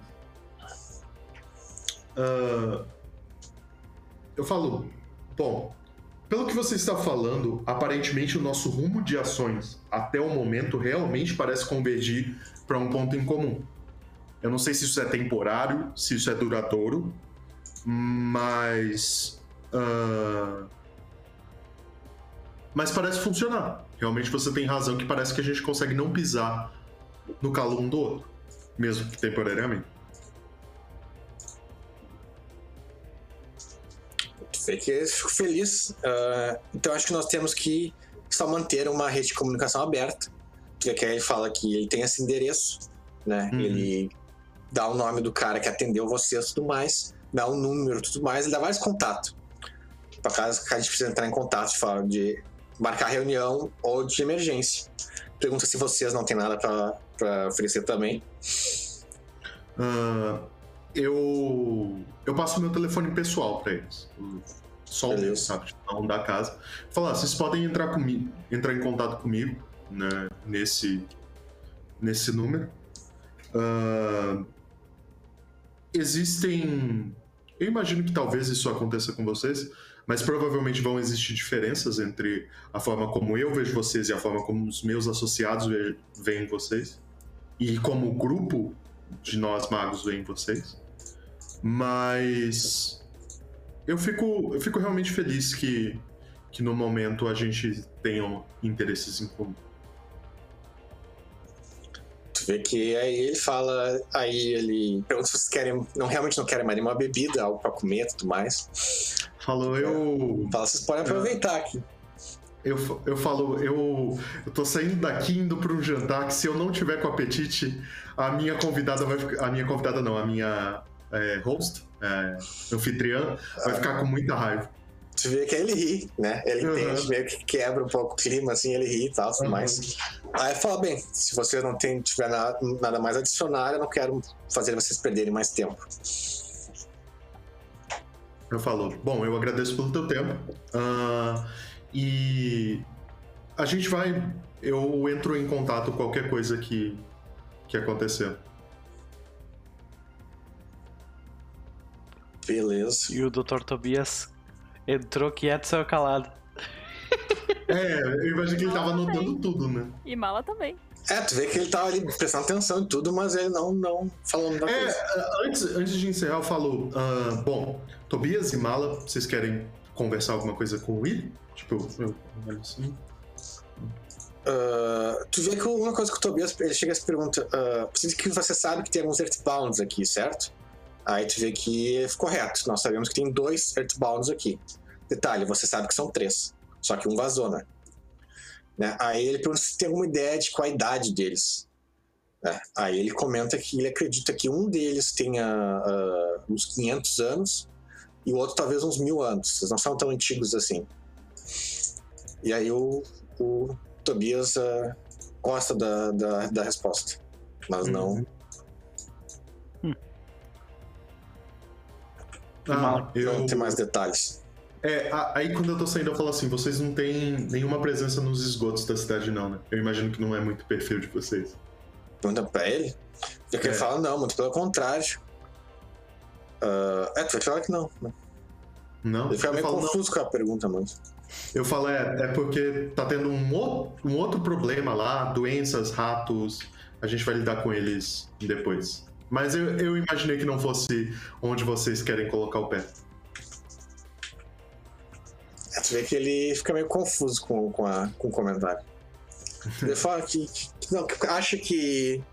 Ah, eu falo, bom, pelo que você está falando, aparentemente o nosso rumo de ações até o momento realmente parece convergir para um ponto em comum. Eu não sei se isso é temporário, se isso é duradouro, mas. Ah, mas parece funcionar. Realmente você tem razão que parece que a gente consegue não pisar no calo um do outro. mesmo que temporariamente. Sei que eu fico feliz. Ah, então acho que nós temos que só manter uma rede de comunicação aberta. Porque ele fala que ele tem esse endereço, né? Uhum. Ele dá o nome do cara que atendeu vocês e tudo mais, dá o número e tudo mais, ele dá vários contatos. Pra caso que a gente precisa entrar em contato forma de marcar reunião ou de emergência. Pergunta se vocês não têm nada pra oferecer também. Ah, eu eu passo meu telefone pessoal pra eles. Só o meu, sabe? Tipo, Não da casa. Falar, vocês podem entrar comigo, entrar em contato comigo, né? Nesse nesse número. Ah, existem. Eu imagino que talvez isso aconteça com vocês, mas provavelmente vão existir diferenças entre a forma como eu vejo vocês e a forma como os meus associados ve- veem vocês. E como o grupo de nós magos veem vocês. Mas eu fico, eu fico realmente feliz que, que no momento a gente tenha interesses em comum. Tu vê que aí ele fala, aí ele pergunta se vocês querem, não realmente não querem mais nenhuma bebida, algo pra comer tudo mais. Falou, eu. Fala, vocês podem aproveitar aqui. Eu, eu falo, eu, eu tô saindo daqui indo para um jantar que se eu não tiver com apetite, a minha convidada vai ficar. A minha convidada não, a minha é, host, é, anfitriã, vai ficar com muita raiva. Tu vê que aí ele ri, né? Ele Uhum. entende, meio que quebra um pouco o clima, assim, ele ri e tal, tudo Uhum. mais. Aí fala, bem, se você não tem, tiver nada, nada mais adicionar, eu não quero fazer vocês perderem mais tempo. Eu falo, bom, eu agradeço pelo teu tempo. ah, e a gente vai. Eu entro em contato com qualquer coisa que, que acontecer. Beleza. E o Dr. Tobias entrou quieto e saiu calado. É, eu imagino que ele tava anotando tudo, né? E mala também. É, tu vê que ele tava ali prestando atenção em tudo, mas ele não, não falando da É, coisa. antes, antes de encerrar, eu falo, ah, bom, Tobias e Mala, vocês querem conversar alguma coisa com o Will? Tipo, eu, olho assim. Ah, tu vê que uma coisa que o Tobias ele chega e se pergunta: uh, que você sabe que tem alguns Earthbounds aqui, certo? Aí tu vê que é correto, nós sabemos que tem dois Earthbounds aqui. Detalhe, você sabe que são três, só que um vazou, né? Né? Aí ele pergunta se tem alguma ideia de qual a idade deles. né? Aí ele comenta que ele acredita que um deles tenha ah, uns 500 anos e o outro talvez uns mil anos. Eles não são tão antigos assim. E aí o, o Tobias ah, gosta da, da, da resposta, mas não. Uhum. Mala. Ah, eu, Não tem mais detalhes. É, aí quando eu tô saindo, eu falo assim: vocês não têm nenhuma presença nos esgotos da cidade, não, né? Eu imagino que não é muito perfil de vocês. Pergunta pra ele. E que É. ele fala, não, muito pelo contrário. Ah, é, tu vai falar que não. né? Não? Ele fica eu meio falo, não. confuso com a pergunta, mas. Eu falo, é, é porque tá tendo um, o- um outro problema lá, doenças, ratos. A gente vai lidar com eles depois. Mas eu, eu imaginei que não fosse onde vocês querem colocar o pé. É, tu vê que ele fica meio confuso com, com, a, com o comentário. Ele fala que, que não, que acha que.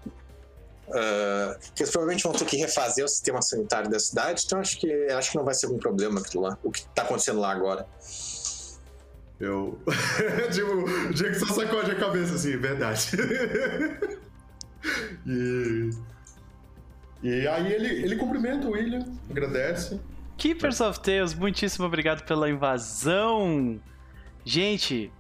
Ah, que eles provavelmente vão ter que refazer o sistema sanitário da cidade, então acho que acho que não vai ser algum problema aquilo lá. O que tá acontecendo lá agora. Eu. tipo, o Diego só sacode a cabeça assim, verdade. e. E aí ele, ele cumprimenta o William, agradece. Keepers of Tales, muitíssimo obrigado pela invasão. Gente,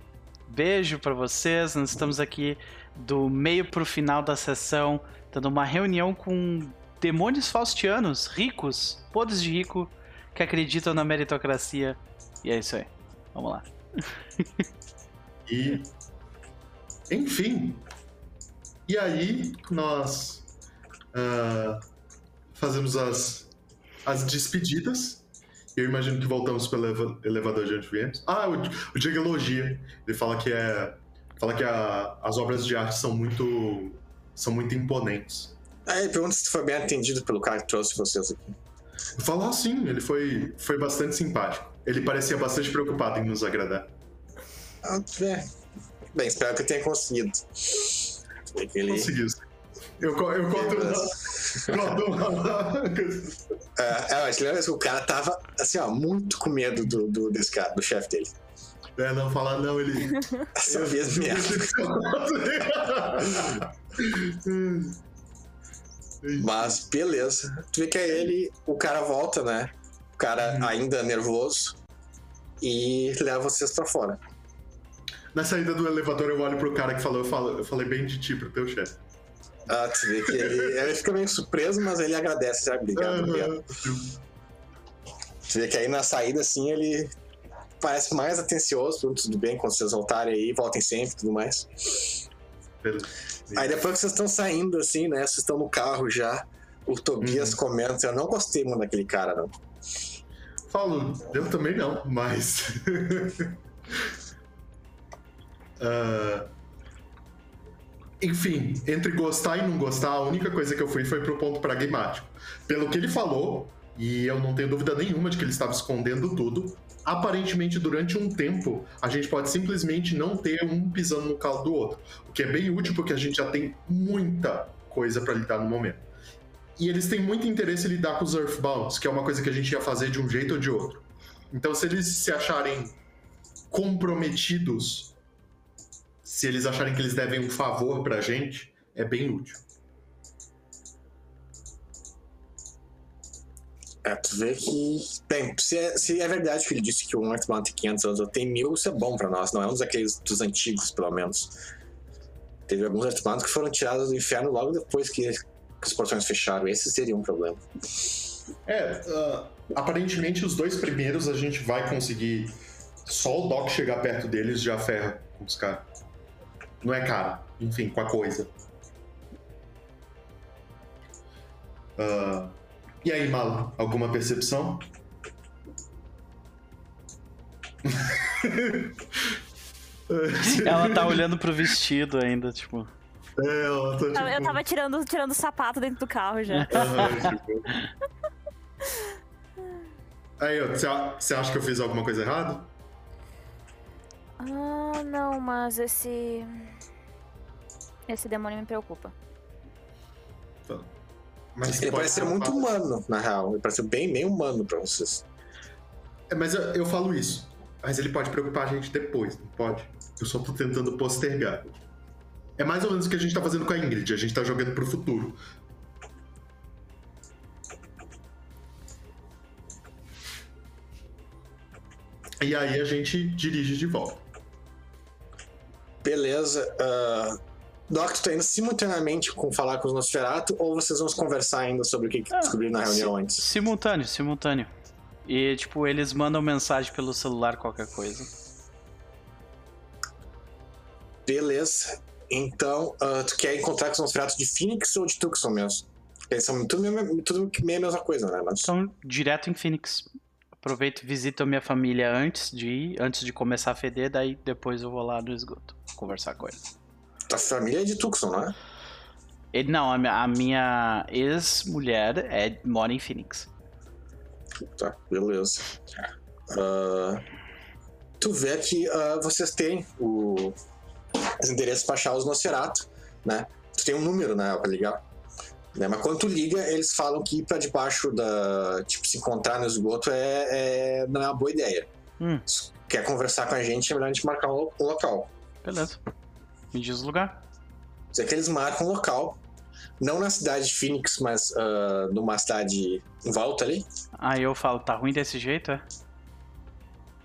beijo pra vocês. Nós estamos aqui do meio pro final da sessão, dando uma reunião com demônios faustianos, ricos, podres de rico, que acreditam na meritocracia. E é isso aí. Vamos lá. E. Enfim. E aí nós ah, fazemos as, as despedidas. Eu imagino que voltamos pelo eleva- elevador de onde viemos. Ah, o, o Diego elogia. Ele fala que é. Fala que a- as obras de arte são muito. São muito imponentes. Aí ele pergunta se foi bem atendido pelo cara que trouxe vocês aqui. Ah, sim, ele foi, foi bastante simpático. Ele parecia bastante preocupado em nos agradar. Ah, é. Bem, espero que eu tenha conseguido. Ele, Conseguiu. Eu, eu conto uma. É, é, mas lembra que o cara tava, assim, ó, muito com medo do, do- desse cara, do chefe dele. É, não falar não, ele. Essa vez merda. Mas beleza. Tu vê que é ele, o cara volta, né? O cara ainda nervoso. E leva vocês pra fora. Na saída do elevador, eu olho pro cara que falou, eu, falo, eu falei bem de ti pro teu chefe. Ah, tu vê que ele, ele fica meio surpreso, mas ele agradece, sabe? Obrigado, obrigado. Tu vê que aí na saída, assim, ele parece mais atencioso, tudo, bem, quando vocês voltarem aí, voltem sempre e tudo mais. Aí depois que vocês estão saindo, assim, né? Vocês estão no carro já, o Tobias comenta, eu não gostei muito daquele cara, não. Falo, eu também não, mas. Ah, Enfim, entre gostar e não gostar, a única coisa que eu fui foi pro ponto pragmático. Pelo que ele falou, e eu não tenho dúvida nenhuma de que ele estava escondendo tudo, aparentemente durante um tempo a gente pode simplesmente não ter um pisando no calo do outro. O que é bem útil porque a gente já tem muita coisa para lidar no momento. E eles têm muito interesse em lidar com os Earthbounds, que é uma coisa que a gente ia fazer de um jeito ou de outro. Então, se eles se acharem comprometidos, se eles acharem que eles devem um favor pra gente, é bem útil. É, tu vê que. Bem, se é, se é verdade que ele disse que o Earthbound tem 500 anos tem mil, isso é bom pra nós, não é um daqueles dos antigos, pelo menos. Teve alguns Earthbounds que foram tirados do inferno logo depois que, que os portões fecharam. Esse seria um problema. É, ah, aparentemente os dois primeiros a gente vai conseguir. Só o Doc chegar perto deles já ferra com os caras. Não é cara, enfim, com a coisa. Ah, e aí, Malo, alguma percepção? Ela tá olhando pro vestido ainda, tipo. É, ela tá tipo... Eu tava tirando, tirando o sapato dentro do carro já. Tipo... Aí, você acha que eu fiz alguma coisa errada? Ah, não, mas esse. Esse demônio me preocupa. Mas Ele ser muito um humano, na real. Ele parece bem, bem humano pra vocês. É, mas eu, eu falo isso. Mas ele pode preocupar a gente depois, não pode? Eu só tô tentando postergar. É mais ou menos o que a gente tá fazendo com a Ingrid. A gente tá jogando pro futuro. E aí a gente dirige de volta. Beleza. Uh, Doc, tu tá indo simultaneamente com falar com os Nosferatu ou vocês vão conversar ainda sobre o que, que Ah, descobriram na reunião si- antes? Simultâneo, simultâneo. E, tipo, eles mandam mensagem pelo celular, qualquer coisa. Beleza. Então, uh, tu quer encontrar com os Nosferatu de Phoenix ou de Tucson mesmo? Eles são tudo, meio- tudo meio a mesma coisa, né? Mas... Então, direto em Phoenix. Aproveito e visito a minha família antes de ir, antes de começar a feder, daí depois eu vou lá no esgoto conversar com eles. Tua família é de Tucson, não é? Ele, não, a minha, a ex-mulher é, mora em Phoenix. Tá, beleza. Ah, tu vê que ah, vocês têm o, os endereços pra achar os Nosferatu, né? Tu tem um número, né, pra ligar. Né? Mas quando tu liga, eles falam que ir pra debaixo da... Tipo, se encontrar no esgoto é, é- não é uma boa ideia. Hum. Se quer conversar com a gente, é melhor a gente marcar um, um local. Beleza. Me diz o lugar. Dizer que eles marcam um local, não na cidade de Phoenix, mas ah, numa cidade em volta ali. Aí eu falo, tá ruim desse jeito, é?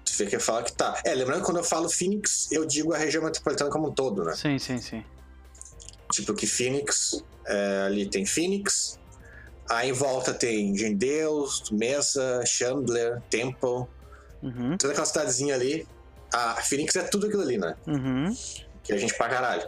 Tu vê que fala que tá. É, lembrando que quando eu falo Phoenix, eu digo a região metropolitana como um todo, né? Sim, sim, sim. Tipo que Phoenix, é, ali tem Phoenix, aí em volta tem Gendeus, Mesa, Chandler, Temple, Uhum, toda aquela cidadezinha ali. A Phoenix é tudo aquilo ali, né? uhum. Que a gente pra caralho.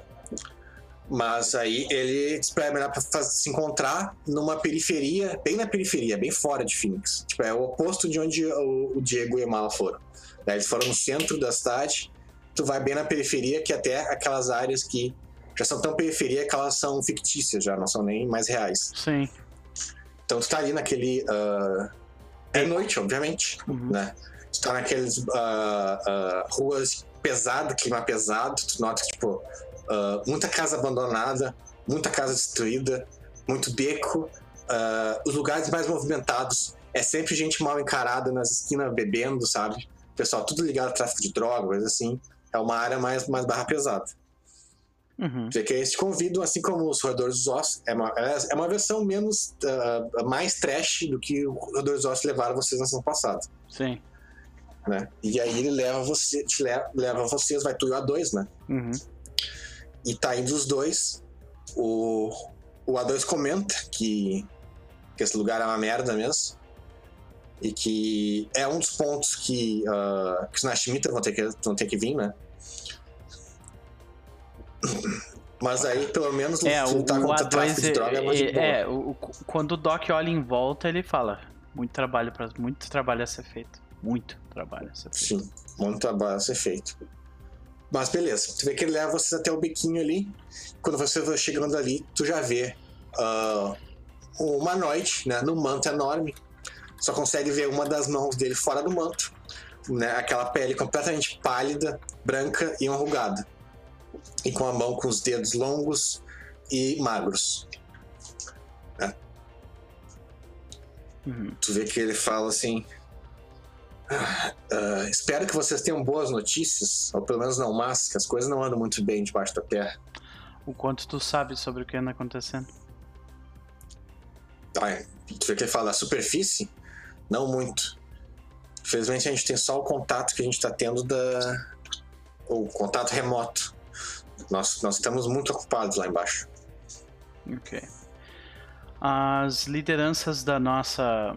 Mas aí ele diz pra melhor pra se encontrar numa periferia, bem na periferia, bem fora de Phoenix. Tipo, é o oposto de onde o, o Diego e a Mala foram. Daí eles foram no centro da cidade, tu vai bem na periferia, que até aquelas áreas que já são tão periferia que elas são fictícias, já não são nem mais reais. Sim. Então tu tá ali naquele. ah, é noite, obviamente, Uhum. né? Tu tá naqueles ah, ah, ruas pesado, clima pesado, tu nota que, tipo, ah, muita casa abandonada, muita casa destruída, muito beco. Uh, os lugares mais movimentados é sempre gente mal encarada nas esquinas bebendo, sabe? Pessoal, tudo ligado ao tráfico de drogas, assim. É uma área mais, mais barra pesada. Uhum. Que eles te convidam, assim como os Roedores dos Ossos, é uma, é uma versão menos, uh, mais trash do que os Roedores dos Ossos levaram vocês na semana passada. Sim. Né? E aí ele leva você, te leva, leva vocês, vai tu e o A2, né? Uhum. E tá indo os dois. O, o A2 comenta que, que esse lugar é uma merda mesmo. E que é um dos pontos que, uh, que os Nashimita vão ter que, vão ter que vir, né? Mas aí, pelo menos, É, o, lutar o contra o tráfico de A2 droga é mais é, boa. é, o- quando o Doc olha em volta, ele fala: muito trabalho para muito trabalho a ser feito. Muito trabalho a ser feito. Sim, muito trabalho a ser feito. Mas beleza, tu vê que ele leva vocês até o biquinho ali. Quando você vai chegando ali, tu já vê ah, um humanoide, né, no manto enorme. Só consegue ver uma das mãos dele fora do manto, né, aquela pele completamente pálida, branca e enrugada. E com a mão com os dedos longos e magros. Uhum. Tu vê que ele fala assim. "Ah, ah, espero que vocês tenham boas notícias, ou pelo menos não más, que as coisas não andam muito bem debaixo da terra. O quanto tu sabe sobre o que anda acontecendo? Ai, tu vê que ele fala a superfície? Não muito. Infelizmente a gente tem só o contato que a gente está tendo da. O contato remoto. Nós, nós estamos muito ocupados lá embaixo. Ok. As lideranças da nossa.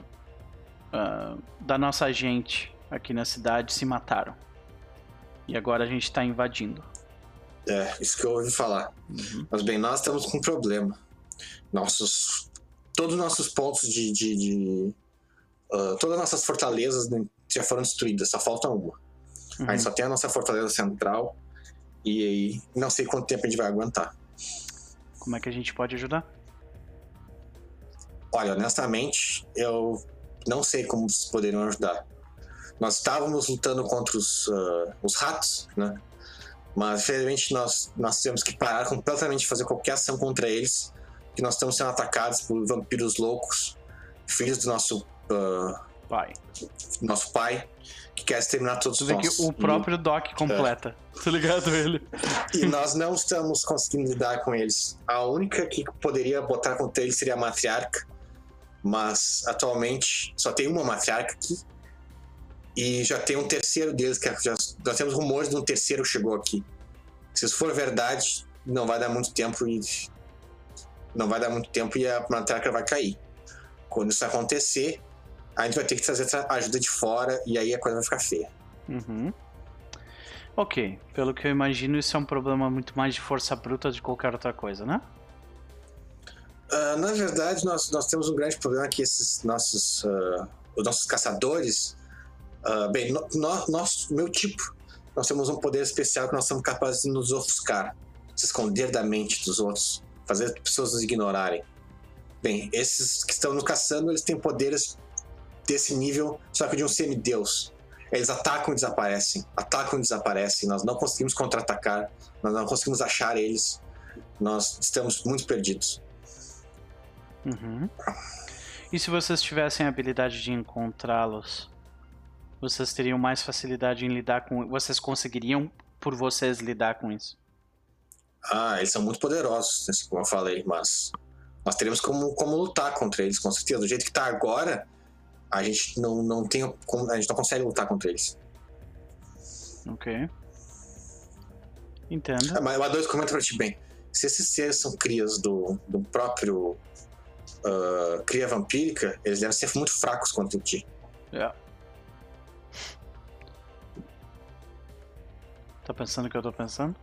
Ah, da nossa gente aqui na cidade se mataram. E agora a gente tá invadindo. É, isso que eu ouvi falar. Uhum. Mas bem, nós estamos com um problema. Nossos. Todos os nossos pontos de. de, de ah, todas as nossas fortalezas né, já foram destruídas, só falta uma. Uhum. A gente só tem a nossa fortaleza central. E aí, não sei quanto tempo a gente vai aguentar. Como é que a gente pode ajudar? Olha, honestamente, eu não sei como vocês poderiam ajudar. Nós estávamos lutando contra os, ah, os ratos, né? Mas, infelizmente, nós, nós temos que parar completamente de fazer qualquer ação contra eles, que nós estamos sendo atacados por vampiros loucos, filhos do nosso, ah, Pai. nosso pai, que quer exterminar todos vê nós. que o próprio Doc completa. Tá ligado ele? E nós não estamos conseguindo lidar com eles. A única que poderia botar contra eles seria a matriarca, mas atualmente só tem uma matriarca aqui. E já tem um terceiro deles, que é- já, nós temos rumores de um terceiro chegou aqui. Se isso for verdade, não vai dar muito tempo e. Não vai dar muito tempo e a matriarca vai cair. Quando isso acontecer, a gente vai ter que trazer tra- ajuda de fora e aí a coisa vai ficar feia. Uhum. Ok, pelo que eu imagino, isso é um problema muito mais de força bruta de qualquer outra coisa, né? Ah, na verdade, nós, nós temos um grande problema que esses nossos, ah, os nossos caçadores, ah, bem, no, no- nós, meu tipo, nós temos um poder especial que nós somos capazes de nos ofuscar, se esconder da mente dos outros, fazer as pessoas nos ignorarem. Bem, esses que estão nos caçando, eles têm poderes desse nível, só que de um semideus. Eles atacam e desaparecem, atacam e desaparecem. Nós não conseguimos contra-atacar, nós não conseguimos achar eles. Nós estamos muito perdidos. Uhum. E se vocês tivessem a habilidade de encontrá-los, vocês teriam mais facilidade em lidar com. Vocês conseguiriam, por vocês, lidar com isso? Ah, eles são muito poderosos, assim como eu falei, mas nós teremos como, como lutar contra eles, com certeza. Do jeito que tá agora, a gente não, não tem como, a gente não consegue lutar contra eles. Ok. Entendo. Ah, Mas o A2 comenta pra ti bem. Se esses seres são crias do, do próprio ah, cria vampírica, eles devem ser muito fracos contra ti. É. Tá pensando o que eu tô pensando?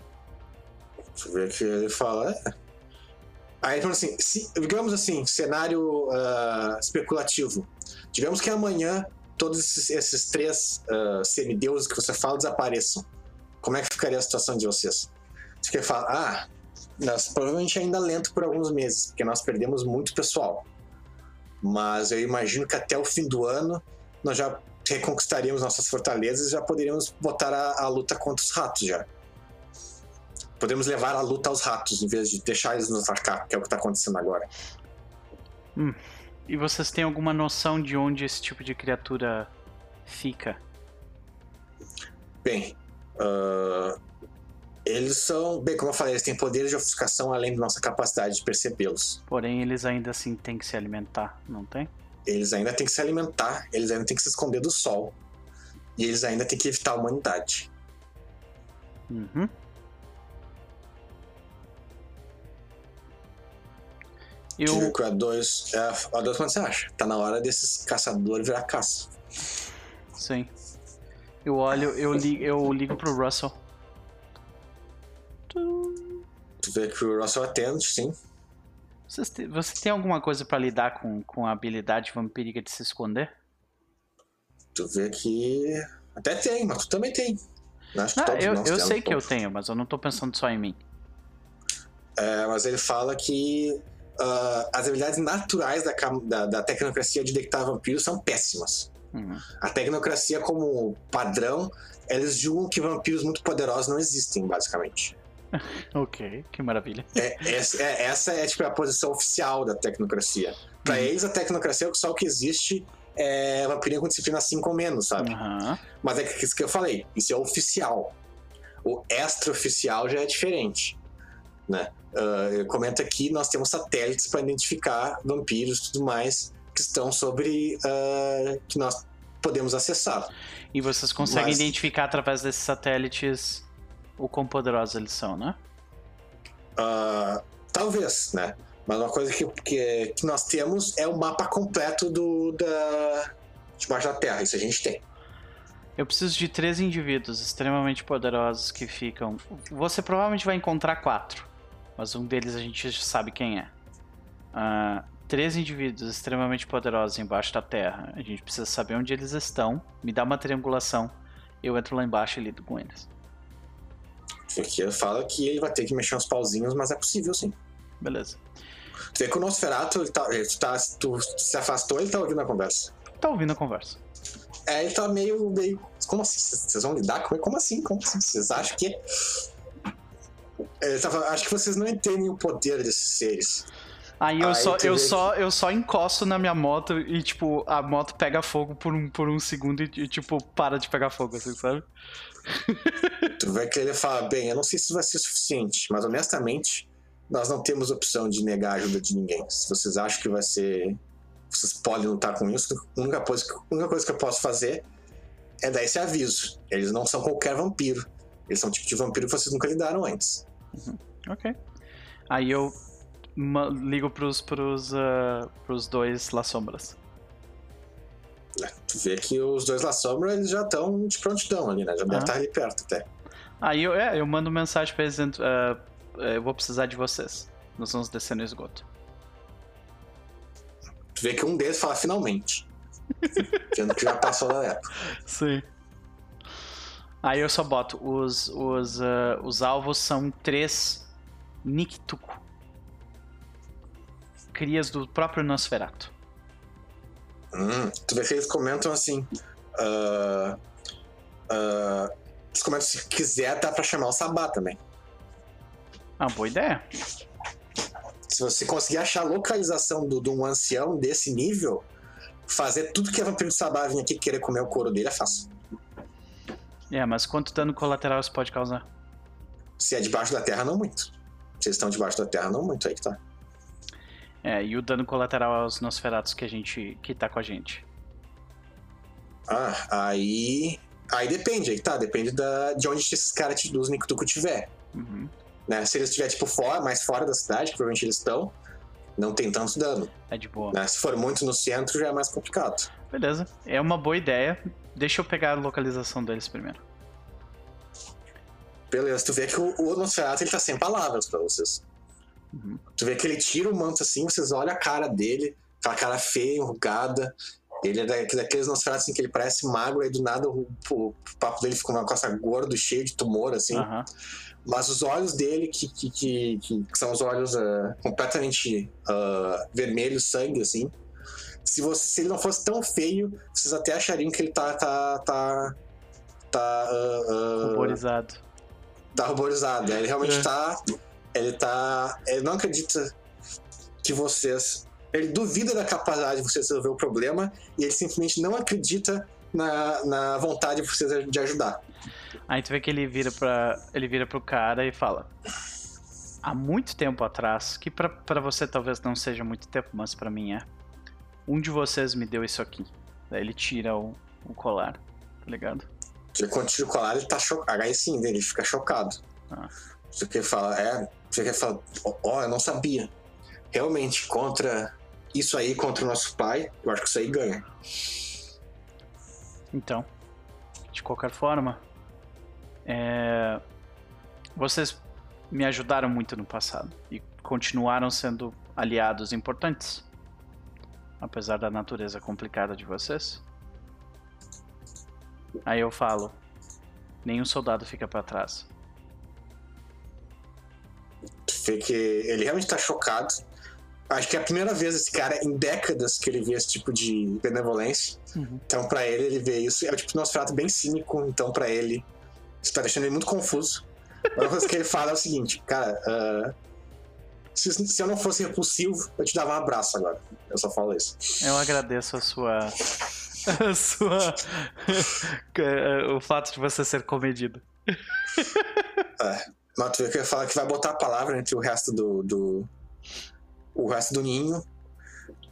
Deixa eu ver que ele fala. É. Aí ele fala assim: se- digamos assim, cenário ah, especulativo. Digamos que amanhã todos esses, esses três ah, semideuses que você fala desapareçam. Como é que ficaria a situação de vocês? Você quer falar, ah, nós provavelmente ainda lento por alguns meses, porque nós perdemos muito pessoal. Mas eu imagino que até o fim do ano nós já reconquistaríamos nossas fortalezas e já poderíamos botar a, a luta contra os ratos já. Podemos levar a luta aos ratos em vez de deixar eles nos atacar, que é o que tá acontecendo agora. E vocês têm alguma noção de onde esse tipo de criatura fica? Bem, ah, eles são. Bem, como eu falei, eles têm poderes de ofuscação além da nossa capacidade de percebê-los. Porém, eles ainda assim têm que se alimentar, não tem? Eles ainda têm que se alimentar, eles ainda têm que se esconder do sol. E eles ainda têm que evitar a humanidade. Uhum. Eu... Eu, Que o A2. É, o A2, quando você acha? Tá na hora desses caçadores virar caça. sim. Eu olho, eu ligo, eu ligo pro Russell. Tu vê que o Russell atende, sim. Te- Você tem alguma coisa pra lidar com, com a habilidade vampírica de se esconder? Tu vê que. Até tem, mas tu também tem. Não, eu, eu sei que eu tenho, mas eu não tô pensando só em mim. É, mas ele fala que ah, as habilidades naturais da, da, da tecnocracia de detectar vampiros são péssimas. Uhum. A tecnocracia, como padrão, eles julgam que vampiros muito poderosos não existem, basicamente. Ok, que maravilha. É, essa, é, essa é tipo, a posição oficial da tecnocracia. Pra Uhum. eles, a tecnocracia só o que existe é vampirinho com disciplina 5 ou menos, sabe? Aham. Mas é isso que eu falei, isso é oficial. O extraoficial já é diferente. Né? Eu comento aqui, nós temos satélites para identificar vampiros e tudo mais que estão sobre. ah, que nós podemos acessar. E vocês conseguem Mas- identificar através desses satélites o quão poderosos eles são, né? Ah, talvez, né? Mas uma coisa que, que, que nós temos é o mapa completo do, da, debaixo da Terra. Isso a gente tem. Eu preciso de três indivíduos extremamente poderosos que ficam. Você provavelmente vai encontrar quatro, mas um deles a gente já sabe quem é. Ah, três indivíduos extremamente poderosos embaixo da terra. A gente precisa saber onde eles estão. Me dá uma triangulação. Eu entro lá embaixo e lido com eles. Aqui ele fala que ele vai ter que mexer uns pauzinhos, mas é possível sim. Beleza. Tu vê que o Nosferatu, ele tá, ele tá, tu se afastou, ele tá ouvindo a conversa. Tá ouvindo a conversa. É, ele tá meio, meio. Como assim? Vocês vão lidar com ele? Como assim? Como assim? Vocês acham que. Ele tava, acho que vocês não entendem o poder desses seres. Aí eu, Aí só, eu, só, eu só encosto na minha moto e, tipo, a moto pega fogo por um, por um segundo e, e, tipo, para de pegar fogo, assim, sabe? Tu vê que ele fala: bem, eu não sei se vai ser suficiente, mas honestamente, nós não temos opção de negar a ajuda de ninguém. Se vocês acham que vai ser. Vocês podem lutar com isso, a única coisa, única coisa que eu posso fazer é dar esse aviso. Eles não são qualquer vampiro. Eles são o tipo de vampiro que vocês nunca lidaram antes. Ok. Aí eu ligo pros, pros, ah, pros dois La Sombras. Tu vê que os dois La Sombra eles já estão de prontidão ali, né? Já deve Ah. estar ali perto até. Aí eu, é, eu mando mensagem pra eles é, eu vou precisar de vocês. Nós vamos descer no esgoto. Tu vê que um deles fala finalmente. Sendo que já passou da época. Sim. Aí eu só boto, os, os, ah, os alvos são três Niktuku. Crias do próprio Nosferatu. Hum, tu vê que eles comentam assim. ah, ah, eles comentam se quiser, dá pra chamar o Sabá também. Ah, boa ideia. Se você conseguir achar a localização de um ancião desse nível, fazer tudo que é vampiro de Sabá vir aqui querer comer o couro dele é fácil. É, mas quanto dano colateral isso pode causar? Se é debaixo da terra, não muito. Se eles estão debaixo da terra, não muito, aí que tá. É, e o dano colateral aos Nosferatus que a gente. que tá com a gente. Ah, aí. Aí depende, aí tá. Depende da, de onde esses caras dos Niktuku tiver. Uhum. Né? Se eles estiver, tipo, fora, mais fora da cidade, que provavelmente eles estão, não tem tanto dano. É de boa. Né? Se for muito no centro, já é mais complicado. Beleza. É uma boa ideia. Deixa eu pegar a localização deles primeiro. Beleza, tu vê que o, o Nosferatu ele tá sem palavras pra vocês. Uhum. Tu vê que ele tira o manto assim, vocês olham a cara dele, aquela cara feia, enrugada. Ele é da- daqueles Nosferatu assim, que ele parece magro, aí do nada o, o- o papo dele fica uma coisa gordo, cheio de tumor, assim. Aham. Mas os olhos dele, que, que, que, que- são os olhos ah, completamente ah, vermelhos, sangue, assim. Se, você, se ele não fosse tão feio, vocês até achariam que ele tá. tá, tá, tá ah, Ruborizado. tá ruborizado. Ele realmente É. tá. Ele tá. Ele não acredita que vocês. Ele duvida da capacidade de vocês resolver o problema e ele simplesmente não acredita na, na vontade de vocês de ajudar. Aí tu vê que ele vira para ele vira pro cara e fala: Há muito tempo atrás, que pra pra você talvez não seja muito tempo, mas pra mim é. Um de vocês me deu isso aqui. Daí ele tira o, o colar, tá ligado? Ele quando tira o colar, ele tá chocado. Aí sim, ele fica chocado. Ah. Você quer falar, é. Você quer falar, ó, ó, eu não sabia. Realmente, contra isso aí, contra o nosso pai, eu acho que isso aí ganha. Então, de qualquer forma, é, vocês me ajudaram muito no passado e continuaram sendo aliados importantes, apesar da natureza complicada de vocês. Aí eu falo, nenhum soldado fica pra trás. Vê que ele realmente tá chocado. Acho que é a primeira vez esse cara em décadas que ele vê esse tipo de benevolência. Uhum. Então, pra ele, ele vê isso. É o tipo de Nosferatu bem cínico. Então, pra ele, isso tá deixando ele muito confuso. A única coisa que ele fala é o seguinte, cara, ah, se, se eu não fosse repulsivo, eu te dava um abraço agora. Eu só falo isso. Eu agradeço a sua. A sua. o fato de você ser comedido. Mas tu vê que fala que vai botar a palavra entre o resto do, do. o resto do ninho.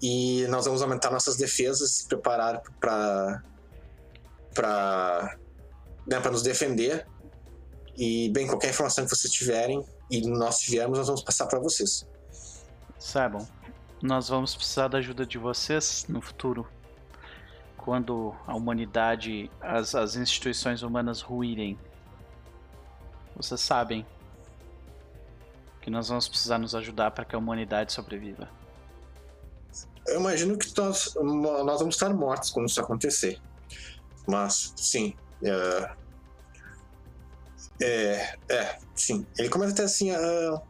E nós vamos aumentar nossas defesas, se preparar pra. pra. Né, nos defender. E, bem, qualquer informação que vocês tiverem e nós tivermos, nós vamos passar pra vocês. Saibam, nós vamos precisar da ajuda de vocês no futuro. Quando a humanidade, as, as instituições humanas ruírem. Vocês sabem que nós vamos precisar nos ajudar para que a humanidade sobreviva. Eu imagino que nós, nós vamos estar mortos quando isso acontecer. Mas, sim. É, é, é, sim. Ele começa até assim. ah,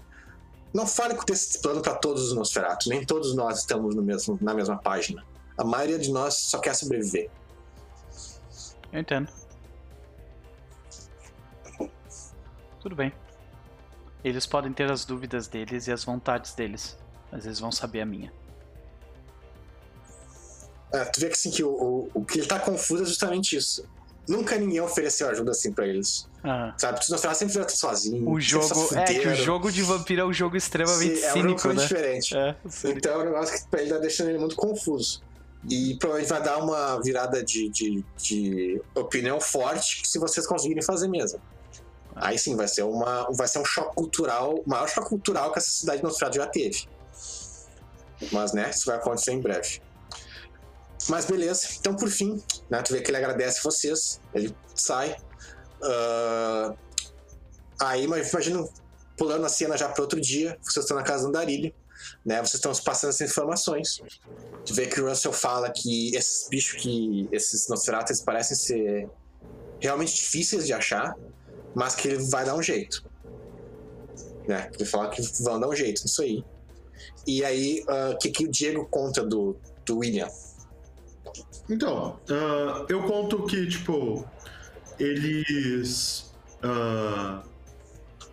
não fale com esse plano para todos os Nosferatos. Nem todos nós estamos no mesmo, na mesma página. A maioria de nós só quer sobreviver. Eu entendo. Tudo bem. Eles podem ter as dúvidas deles e as vontades deles, mas eles vão saber a minha. É, tu vê que, assim, que o, o, o que ele tá confuso é justamente isso. Nunca ninguém ofereceu ajuda assim pra eles. Ah, Sabe? Os Nosferatos sempre fizeram sozinho. o jogo. É que o jogo de vampiro é um jogo extremamente Sim, é um cínico, né? diferente. É, cínico. Então é um negócio que pra ele tá deixando ele muito confuso. E provavelmente vai dar uma virada de, de, de opinião forte se vocês conseguirem fazer mesmo. Aí sim, vai ser, uma, vai ser um choque cultural, o maior choque cultural que essa cidade de Nosferatu já teve. Mas, né, isso vai acontecer em breve. Mas beleza, então por fim, né, tu vê que ele agradece vocês, ele sai. Ah, aí, mas imagina, pulando a cena já para outro dia, vocês estão na casa do Andarilho, né, vocês estão passando essas informações. Tu vê que o Russell fala que esses bichos que. esses Nosferatus eles parecem ser realmente difíceis de achar, mas que ele vai dar um jeito. Né? Ele fala que vão dar um jeito nisso aí. E aí, ah, o que, que o Diego conta do, do William? Então, ah, eu conto que, tipo, eles. ah,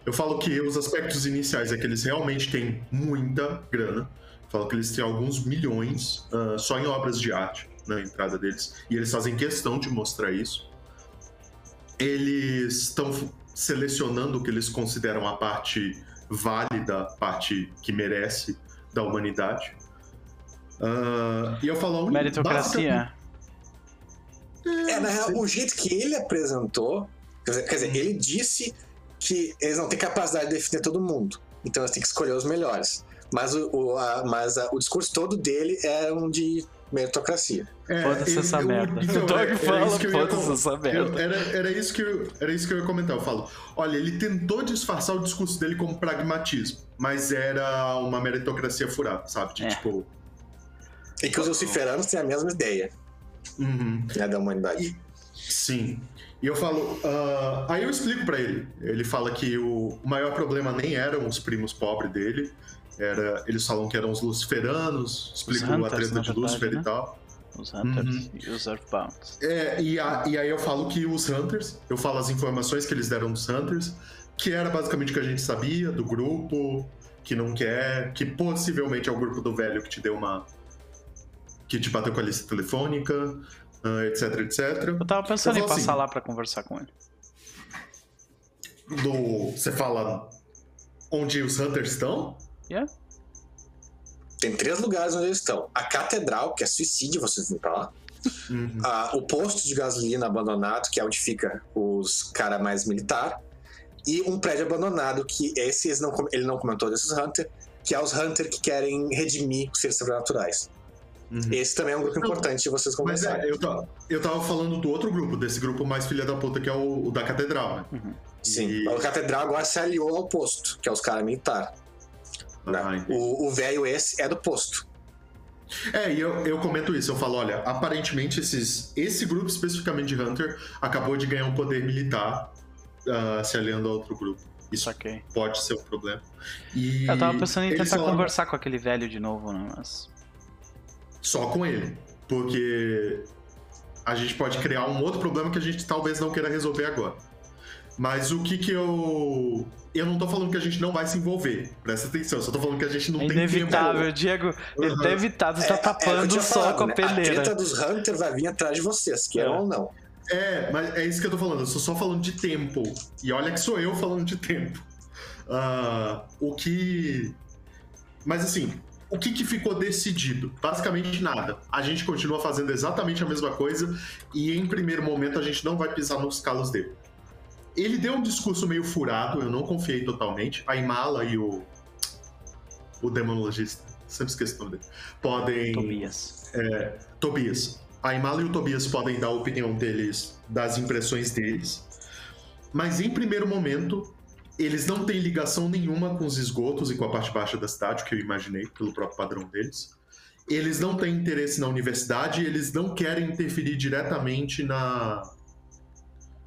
eu falo que os aspectos iniciais é que eles realmente têm muita grana. Falo que eles têm alguns milhões ah, só em obras de arte na entrada deles. E eles fazem questão de mostrar isso. Eles estão selecionando o que eles consideram a parte válida, a parte que merece da humanidade. Ah, e eu falo. única- Meritocracia. É, na real, o jeito que ele apresentou, quer dizer, quer dizer, ele disse que eles não têm capacidade de defender todo mundo. Então eles têm que escolher os melhores. Mas o, o, a- mas a- o discurso todo dele é um de meritocracia. É, Foda-se eu- essa eu- merda. então, o Dog fala, isso que eu ia foda-se essa eu- merda. Era, era, isso que eu, era isso que eu ia comentar. Eu falo, olha, ele tentou disfarçar o discurso dele como pragmatismo, mas era uma meritocracia furada, sabe? De, É. tipo. E que os luciferanos têm a mesma ideia uhum, né, da humanidade. sim. E eu falo, ah, aí eu explico pra ele. Ele fala que o, maior problema nem eram os primos pobres dele, era, eles falam que eram os luciferanos, explicam a Hunters, treta de Lucifer né? e tal. Os Hunters Uhum. e os Earthbounds. É, e, a- e aí eu falo que os Hunters, eu falo as informações que eles deram dos Hunters, que era basicamente o que a gente sabia do grupo, que não quer, que possivelmente é o grupo do velho que te deu uma. que te bateu com a lista telefônica, uh, etc, etc. Eu tava pensando Eu em passar assim, lá pra conversar com ele. Do. Você fala onde os Hunters estão? Yeah? Tem três lugares onde eles estão. A catedral, que é suicídio, vocês vão pra lá. Uhum. Ah, o posto de gasolina abandonado, que é onde fica os cara mais militar. E um prédio abandonado, que esse eles não ele não comentou desses Hunter, que é os Hunter que querem redimir os seres sobrenaturais. Uhum. Esse também é um grupo importante de vocês Mas conversarem. é, eu tava, eu tava falando do outro grupo, desse grupo mais filha da puta, que é o, o da catedral, né? Sim. E- A catedral agora se aliou ao posto, que é os caras militar. Né? Ah, o velho esse é do posto. É, e eu, eu comento isso, eu falo, olha, aparentemente esses, esse grupo especificamente de Hunter acabou de ganhar um poder militar ah, se aliando a outro grupo. Isso Saquei. pode ser um problema. E Eu tava pensando em tentar conversar com aquele velho de novo, né? Mas. Só com ele. Porque a gente pode criar um outro problema que a gente talvez não queira resolver agora. Mas o que que eu. Eu não tô falando que a gente não vai se envolver. Presta atenção, eu só tô falando que a gente não É tem inevitável, tempo. Diego. Ele Uhum. tá evitado, tá É, é tapando o sol falado, com a né? A peneira. treta dos Hunter vai vir atrás de vocês, queiram É. ou não. É, mas é isso que eu tô falando, eu tô só falando de tempo. E olha que sou eu falando de tempo. Ah, o que. Mas assim, o que, que ficou decidido? Basicamente nada. A gente continua fazendo exatamente a mesma coisa e em primeiro momento a gente não vai pisar nos calos dele. Ele deu um discurso meio furado, eu não confiei totalmente. A Imala e o. O demonologista, sempre esqueço o nome dele. Podem. Tobias. Tobias. A Imala e o Tobias podem dar a opinião deles, das impressões deles. Mas em primeiro momento, eles não têm ligação nenhuma com os esgotos e com a parte baixa da cidade, o que eu imaginei pelo próprio padrão deles. Eles não têm interesse na universidade, eles não querem interferir diretamente na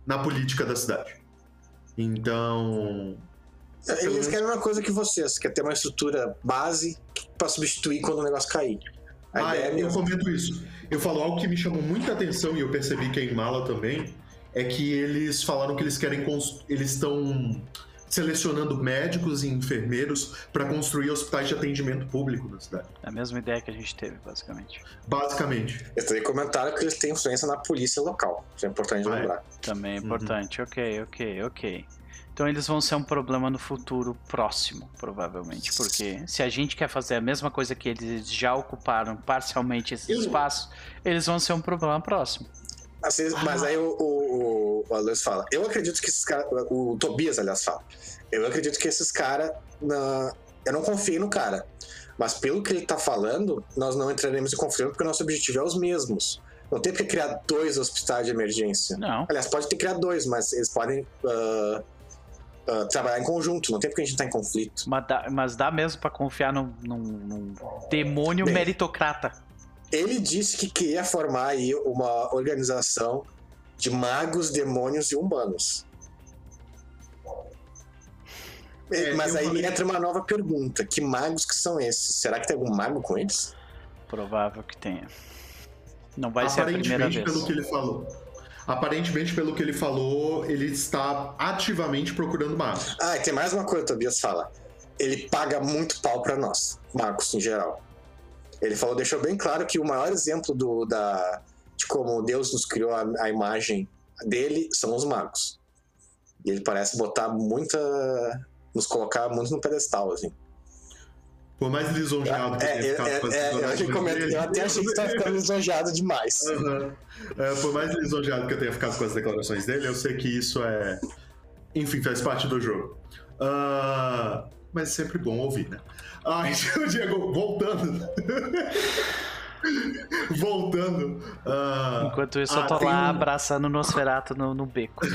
na política da cidade. Então, Eles querem uma coisa que vocês, que é ter uma estrutura base pra substituir quando o negócio cair. A Ah, é é, eu comento isso. Eu falo algo que me chamou muita atenção e eu percebi que é em Mala também, é que eles falaram que eles querem eles estão selecionando médicos e enfermeiros para construir hospitais de atendimento público na cidade. É a mesma ideia que a gente teve, basicamente. Basicamente. Eles também comentaram que eles têm influência na polícia local. Isso é importante Ah, é? lembrar. Também é Uhum. importante. Ok, ok, ok. Então eles vão ser um problema no futuro próximo, provavelmente. Porque se a gente quer fazer a mesma coisa que eles já ocuparam parcialmente esse Eu- espaço, eles vão ser um problema próximo. Assim, Ah. Mas aí o, o, o Aloysio fala, eu acredito que esses caras, o Tobias, aliás, fala, eu acredito que esses caras, na... eu não confio no cara, mas pelo que ele tá falando, nós não entraremos em conflito porque o nosso objetivo é os mesmos. Não tem porque criar dois hospitais de emergência. Não. Aliás, pode ter que criar dois, mas eles podem ah, ah, trabalhar em conjunto, não tem porque a gente tá em conflito. Mas dá, mas dá mesmo pra confiar num, num- num demônio Bem. meritocrata. Ele disse que queria formar aí uma organização de magos, demônios e humanos. É, Mas aí falei- entra uma nova pergunta: que magos que são esses? Será que tem algum mago com eles? Provável que tenha. Não vai ser a primeira Aparentemente, vez. pelo que ele falou. Aparentemente, pelo que ele falou, ele está ativamente procurando magos. Ah, e tem mais uma coisa, Tobias fala. Ele paga muito pau pra nós, magos em geral. Ele falou, deixou bem claro que o maior exemplo do, da, de como Deus nos criou a, a imagem dele são os magos. E ele parece botar muita. nos colocar muito no pedestal, assim. Por mais lisonjeado que eu É, tenha é, ficado é, com as é, eu, dele- eu até achei que você tava ficando lisonjeado demais. Aham. É, por mais lisonjeado que eu tenha ficado com as declarações dele, eu sei que isso é. Enfim, faz parte do jogo. Ah, mas é sempre bom ouvir, né? Então, Diego, voltando. voltando. ah, Enquanto isso, ah, eu tô tem lá abraçando o Nosferato no, no beco.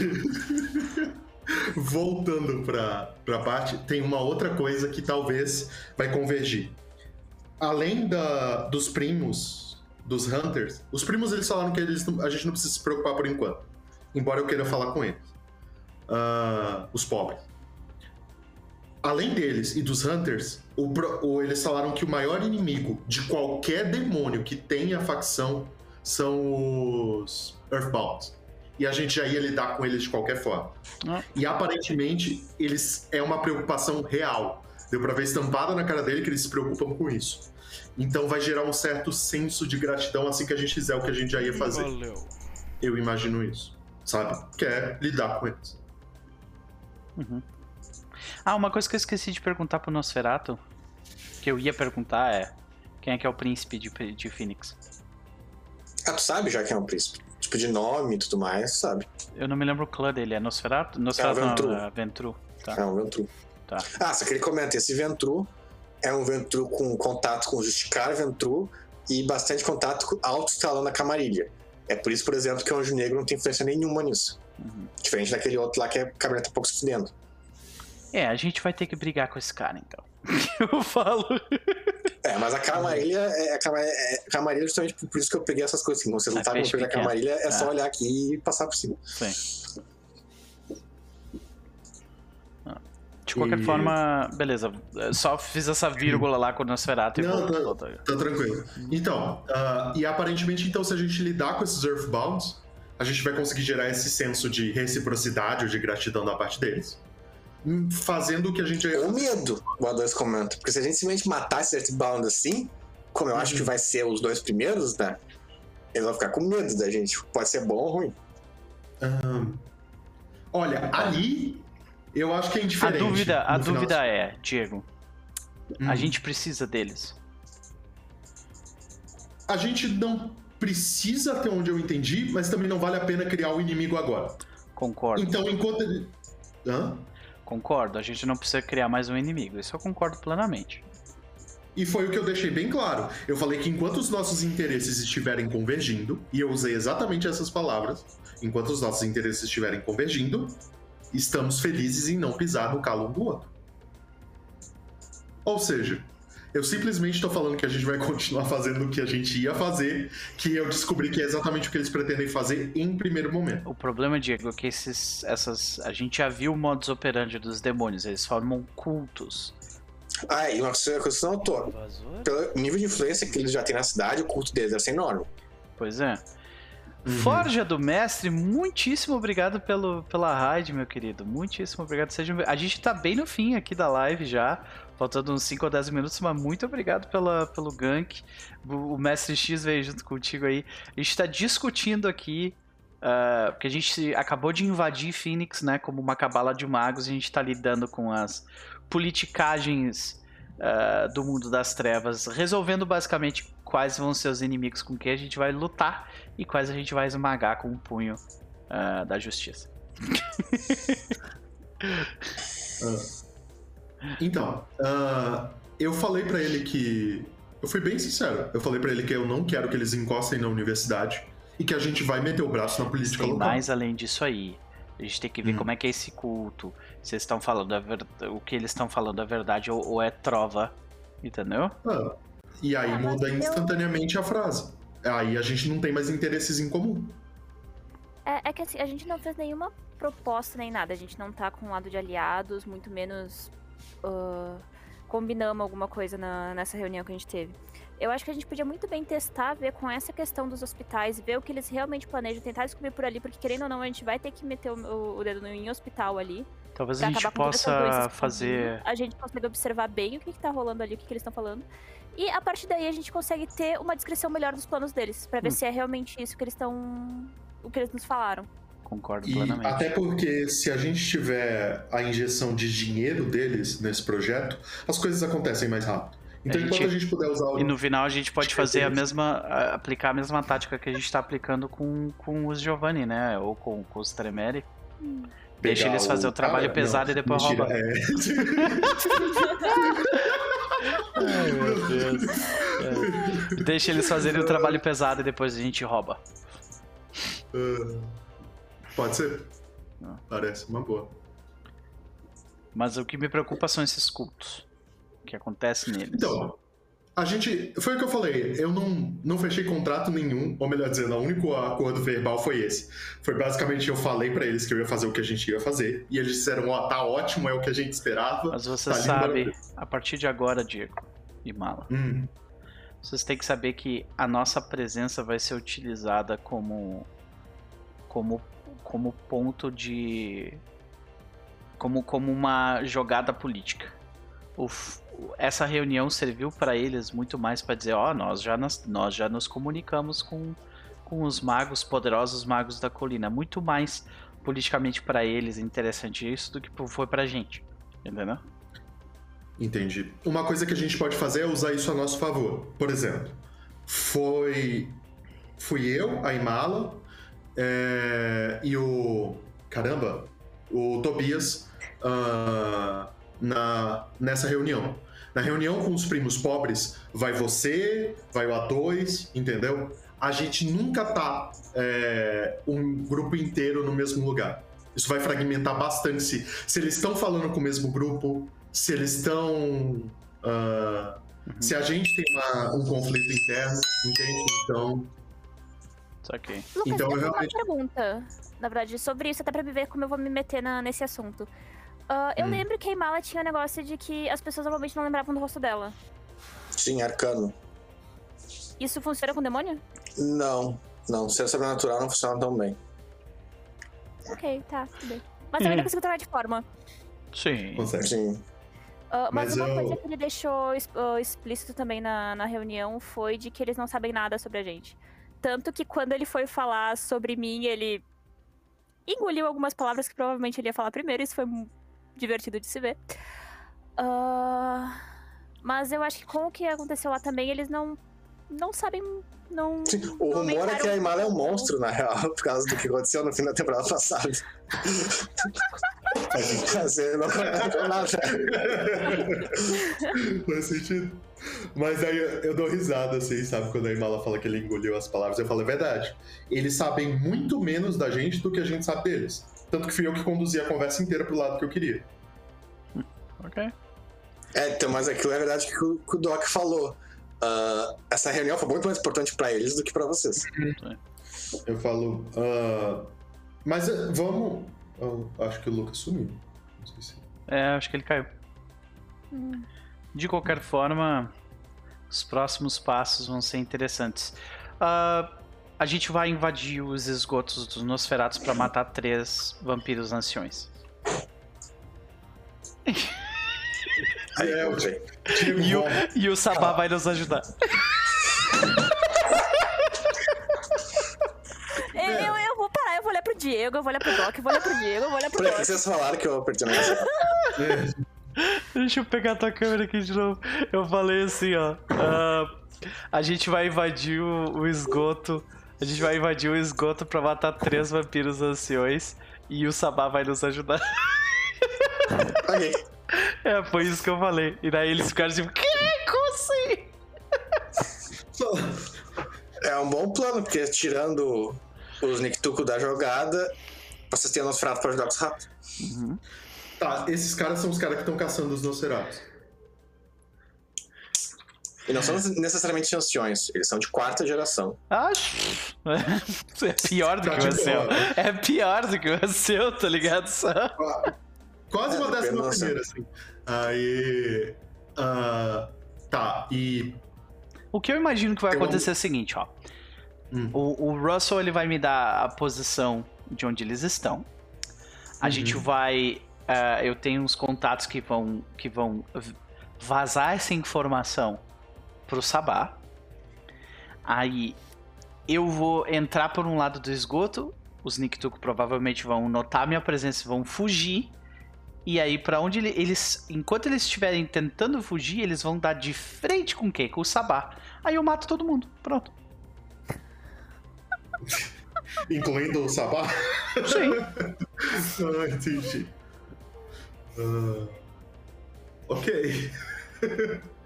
voltando pra, pra parte, tem uma outra coisa que talvez vai convergir. Além da, dos primos, dos Hunters, os primos eles falaram que eles a gente não precisa se preocupar por enquanto. Embora eu queira falar com eles. Ah, os pobres. Além deles e dos Hunters, o o- eles falaram que o maior inimigo de qualquer demônio que tenha facção são os Earthbound. e a gente já ia lidar com eles de qualquer forma. Ah. E aparentemente, eles é uma preocupação real. Deu pra ver estampada na cara dele que eles se preocupam com isso. Então vai gerar um certo senso de gratidão assim que a gente fizer o que a gente já ia fazer. Valeu. Eu imagino isso, sabe? Que é lidar com eles. Ah, uma coisa que eu esqueci de perguntar pro Nosferato, que eu ia perguntar é quem é que é o príncipe de, de Phoenix? Ah, tu sabe já que é um príncipe. Tipo, de nome e tudo mais, sabe? Eu não me lembro o clã dele, é Nosferato? Nosferato não, Ventru. é Ventru. Tá, É um Ventru. tá. Ah, só que ele comenta, esse Ventru é um Ventru com contato com o Justicar Ventru e bastante contato com alto escalão na camarilha. É por isso, por exemplo, que o Anjo Negro não tem influência nenhuma nisso. Uhum. Diferente daquele outro lá que a camarilla tá um pouco se fudendo. É, a gente vai ter que brigar com esse cara, então. eu falo. É, mas a camarilha é a é a camarilha justamente por isso que eu peguei essas coisas. Assim, quando você É lutar com peixe o da pequeno. camarilha, é só É. olhar aqui e passar por cima. Sim. Ah, De qualquer E- forma, beleza. Só fiz essa vírgula lá com o Nosferato e Não, voltou. tá-. Tá tranquilo. Então, ah, e aparentemente, então, se a gente lidar com esses Earthbounds, a gente vai conseguir gerar esse senso de reciprocidade ou de gratidão da parte deles. Hum, Fazendo o que a gente. Ou medo, o A2 comenta. Porque se a gente simplesmente matar esse Earthbound assim, como eu acho Uhum. que vai ser os dois primeiros, né? Eles vão ficar com medo da gente. Pode ser bom ou ruim. Ahn, olha, ali eu acho que é A indiferente. dúvida, a no final dúvida é, Diego, Hum. a gente precisa deles. A gente não precisa, até onde eu entendi, mas também não vale a pena criar o inimigo agora. Concordo. Então, enquanto ele. Hã? Concordo. A gente não precisa criar mais um inimigo. Isso eu concordo plenamente. E foi o que eu deixei bem claro. Eu falei que enquanto os nossos interesses estiverem convergindo, e eu usei exatamente essas palavras, enquanto os nossos interesses estiverem convergindo, estamos felizes em não pisar no calo um do outro. Ou seja, eu simplesmente estou falando que a gente vai continuar fazendo o que a gente ia fazer, que eu descobri que é exatamente o que eles pretendem fazer em primeiro momento. O problema, Diego, é que esses, essas, a gente já viu o modus operandi dos demônios. Eles formam cultos. Ah, e uma coisa que você notou. Pelo nível de influência que eles já têm na cidade, o culto deles deve ser enorme. Pois é. Uhum. Forja do Mestre, muitíssimo obrigado pelo, pela raid, meu querido. Muitíssimo obrigado. Sejam... A gente tá bem no fim aqui da live já. Faltando uns 5 ou 10 minutos, mas muito obrigado pela, pelo gank. O, Mestre X veio junto contigo aí. A gente tá discutindo aqui. ah, porque a gente acabou de invadir Phoenix, né? Como uma cabala de magos. E a gente tá lidando com as politicagens ah, do mundo das trevas. Resolvendo basicamente quais vão ser os inimigos com quem a gente vai lutar e quais a gente vai esmagar com o punho ah, da justiça. Então, ah, eu falei pra ele que. Eu fui bem sincero. Eu falei pra ele que eu não quero que eles encostem na universidade e que a gente vai meter o braço na política Tem local. mais além disso aí. A gente tem que ver Hum. como é que é esse culto. Se eles estão falando a ver... o que eles estão falando é verdade ou, ou é trova. Entendeu? Ah, e aí Ah, muda eu- instantaneamente a frase. Aí a gente não tem mais interesses em comum. É, é que assim, a gente não fez nenhuma proposta nem nada. A gente não tá com um lado de aliados, muito menos ah, combinamos alguma coisa na- nessa reunião que a gente teve. Eu acho que a gente podia muito bem testar, ver com essa questão dos hospitais, ver o que eles realmente planejam, tentar descobrir por ali, porque querendo ou não, a gente vai ter que meter o, o- dedo no- em hospital ali. Talvez a gente possa fazer. A gente consegue observar bem o que, que tá rolando ali, o que, que eles estão falando. E a partir daí a gente consegue ter uma descrição melhor dos planos deles, pra ver Hum. se é realmente isso que eles estão. o que eles nos falaram. Concordo E plenamente. até porque se a gente tiver a injeção de dinheiro deles nesse projeto, as coisas acontecem mais rápido. Então A enquanto gente- a gente puder usar o. E no final a gente pode fazer a mesma. aplicar a mesma tática que a gente tá aplicando com, com os Giovanni, né? Ou com, com os Tremere. Deixa pegar eles fazer o trabalho cara, pesado não, e depois mentira, rouba. é. Ai, meu Deus. É. Deixa eles fazerem o trabalho pesado e depois a gente rouba. Ah, Pode ser. Ah. Parece uma boa. Mas o que me preocupa são esses cultos. O que acontece neles. Então, a gente. Foi o que eu falei. Eu não, não fechei contrato nenhum, ou melhor dizendo, o único acordo verbal foi esse. Foi basicamente eu falei pra eles que eu ia fazer o que a gente ia fazer. E eles disseram: Ó, tá ótimo, é o que a gente esperava. Mas você Tá sabe, a partir de agora, Diego e Mala, Hum, vocês têm que saber que a nossa presença vai ser utilizada como como, como ponto de. Como, como uma jogada política. Essa reunião serviu para eles muito mais para dizer: ó, nós, já nos, nós já nos comunicamos com, com os magos, poderosos magos da colina. Muito mais politicamente para eles interessante isso do que foi pra gente. Entendeu? Entendi. Uma coisa que a gente pode fazer é usar isso a nosso favor. Por exemplo, foi. Fui eu, a Imala, é, e o. Caramba! O Tobias ah, na, nessa reunião. Na reunião com os primos pobres, vai você, vai o A2, entendeu? A gente nunca tá é, um grupo inteiro no mesmo lugar. Isso vai fragmentar bastante se, se eles estão falando com o mesmo grupo, se eles estão. ah, Se a gente tem uma- um conflito interno, entende? Então. Saquei. Lucas, Então, eu tenho uma realmente- pergunta, na verdade, sobre isso, até pra me ver como eu vou me meter na- nesse assunto. Ah, eu Hum. lembro que a Imala tinha um negócio de que as pessoas normalmente não lembravam do rosto dela. Sim, arcano. Isso funciona com demônio? Não, não. Ser sobrenatural não funciona tão bem. Ok, tá, tudo bem. Mas eu ainda consigo trocar de forma. Sim. Consegue. Sim. Ah, mas, Mas uma eu- coisa que ele deixou ah, explícito também na, na reunião foi de que eles não sabem nada sobre a gente. Tanto que quando ele foi falar sobre mim, ele engoliu algumas palavras que provavelmente ele ia falar primeiro. Isso foi divertido de se ver. Ah, mas eu acho que com o que aconteceu lá também, eles não, não sabem. Não, Sim, O não rumor é que a Imala é um monstro, na real, por causa do que aconteceu no fim da temporada passada. Você não nada. Faz sentido. Mas aí eu, eu dou risada, assim, sabe? Quando a Imala fala que ele engoliu as palavras, eu falo, é verdade. Eles sabem muito menos da gente do que a gente sabe deles. Tanto que fui eu que conduzi a conversa inteira pro lado que eu queria. Ok. É, então, mas aquilo é verdade que o, que o Doc falou. Ah, essa reunião foi muito mais importante pra eles do que pra vocês. Eu falo. ah, mas eh, vamos. eu acho que o Lucas sumiu. Não sei se. É, acho que ele caiu. Hum. De qualquer forma, os próximos passos vão ser interessantes. Ah, a gente vai invadir os esgotos dos Nosferatos para matar três vampiros anciões. Aí, É, E o, e o Sabá vai nos ajudar. Eu, eu, eu vou parar, eu vou olhar pro Diego, eu vou olhar pro Doc, eu vou olhar pro Diego, eu vou olhar pro Doc. vocês falaram que eu apertei na mesa? Deixa eu pegar tua câmera aqui de novo. Eu falei assim, ó. ah, a gente vai invadir o, o esgoto. A gente vai invadir o esgoto pra matar três vampiros anciões. E o Sabá vai nos ajudar. ok. É, foi isso que eu falei. E daí eles ficaram tipo, que? Como assim? É um bom plano, porque tirando os Nictuco da jogada, vocês têm o Nosferatu pra ajudar com os ratos. Tá, esses caras são os caras que estão caçando os Nosferatus. E não são necessariamente anciões, eles são de quarta geração. Acho. É pior do Tá que o seu. É pior do que o seu, tá ligado? Só. Quase É, uma décima primeira, assim. Aí. ah, tá, e. O que eu imagino que vai Eu acontecer é o seguinte, ó. Hum. O, o Russell ele vai me dar a posição de onde eles estão. A Uhum. gente vai. Ah, eu tenho uns contatos que vão, que vão vazar essa informação pro Sabá. Aí eu vou entrar por um lado do esgoto. Os Niktuko provavelmente vão notar minha presença e vão fugir. E aí, pra onde ele- eles. Enquanto eles estiverem tentando fugir, eles vão dar de frente com quem? Com o Sabá. Aí eu mato todo mundo. Pronto. Incluindo o Sabá? Sim. ah, entendi. Ah, ok.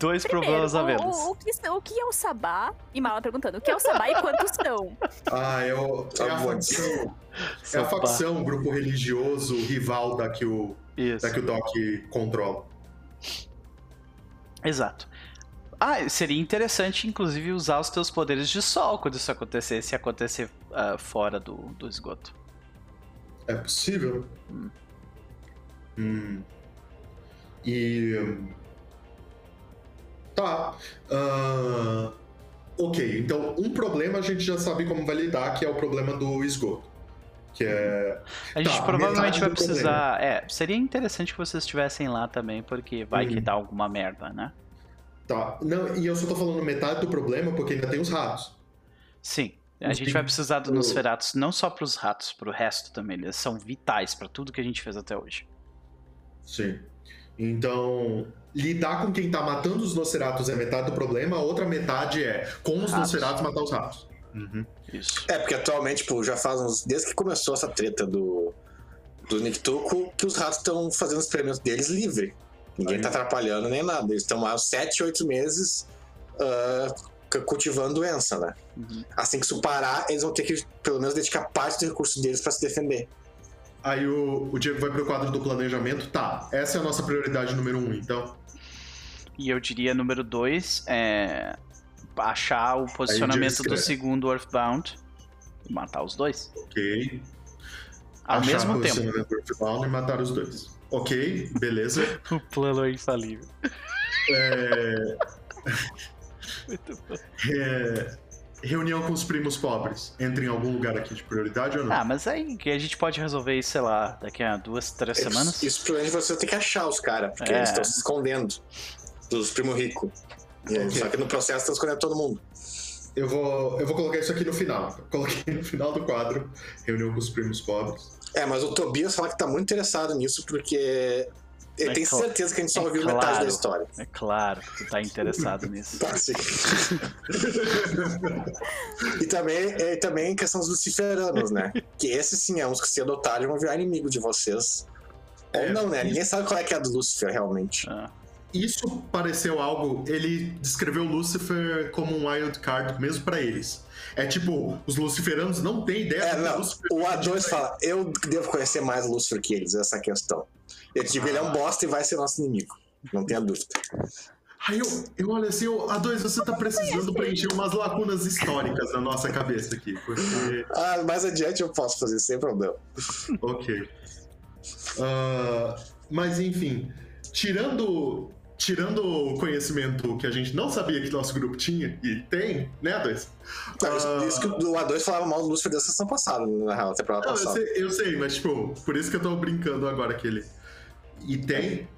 Dois Primeiro, problemas a o, menos. o, o, que, o que é o Sabá? E Mala perguntando, o que é o Sabá e quantos são? Ah, é, o, é a facção. É a facção, o grupo religioso rival da que o, Isso. da que o Doc controla. Exato. Ah, seria interessante, inclusive, usar os teus poderes de sol quando isso acontecer, se acontecer ah, fora do, do esgoto. É possível? Hum. E. Tá. Ah, ok, então um problema problema a gente já sabe como vai lidar, que é o problema do esgoto. Que é. A gente Tá, provavelmente vai precisar. É, seria interessante que vocês estivessem lá também, porque vai que Uhum. dá alguma merda, né? Tá. Não, e eu só tô falando metade do problema porque ainda tem os ratos. Sim. A Os gente vai precisar do o- Nosferatus não só pros ratos, pro resto também. Eles são vitais pra tudo que a gente fez até hoje. Sim. Então, lidar com quem tá matando os Nosferatus é metade do problema, a outra metade é com os Ratos. Nosferatus matar os ratos. Uhum. Isso. É, porque atualmente, tipo, já faz uns. Desde que começou essa treta do, do Nictuco, que os ratos estão fazendo os experimentos deles livre. Ninguém Aí. tá atrapalhando nem nada. Eles estão há uns 7, 8 meses c- cultivando doença, né? Uhum. Assim que isso parar, eles vão ter que, pelo menos, dedicar parte do recurso deles pra se defender. Aí o, o Diego vai pro quadro do planejamento. Tá, essa é a nossa prioridade número um, então. E eu diria número dois é achar o posicionamento do segundo Earthbound e matar os dois. Ok. Ao Achar mesmo o tempo. posicionamento do Earthbound e matar os dois. Ok, beleza. O plano é infalível. É, Muito bom. é, reunião com os primos pobres. Entra em algum lugar aqui de prioridade ou não? Ah, mas aí que a gente pode resolver isso, sei lá, daqui a duas, três semanas. Isso, provavelmente você tem que achar os caras, porque É. eles estão se escondendo dos primos ricos. Só que no processo estão escondendo todo mundo. Eu, vou, eu vou colocar isso aqui no final. Coloquei no final do quadro. Reunião com os primos pobres. É, mas o Tobias fala que tá muito interessado nisso porque ele É cla- certeza que a gente só é ouviu claro. metade da história. É claro que tu tá interessado nisso. Tá, sim. e também, é, também questão dos luciferanos, né? Que esses sim é uns que cedo ou tarde vão virar inimigo de vocês. Ou É. não, né? Ninguém sabe qual é que é a do Lucifer realmente. Ah, Isso pareceu algo. Ele descreveu Lucifer como um wild card mesmo pra eles. É tipo, os luciferanos não têm ideia É, não. O pode A2 pra fala, eu devo conhecer mais o Lucifer que eles, essa questão. Eu digo, ele é um bosta e vai ser nosso inimigo. Não tenha dúvida. Aí eu, eu olho assim, eu, A2, você tá precisando preencher umas lacunas históricas na nossa cabeça aqui. Porque. Ah, mais adiante eu posso fazer sem problema. Ok. Ah, mas enfim, tirando. Tirando o conhecimento que a gente não sabia que nosso grupo tinha, e tem, né, A2? Não, isso, Ah. isso que o A2 falava mal do Lucifer da sessão passada, na real, temporada Não, eu passada. sei, eu sei, mas tipo, por isso que eu tô brincando agora que ele. E tem.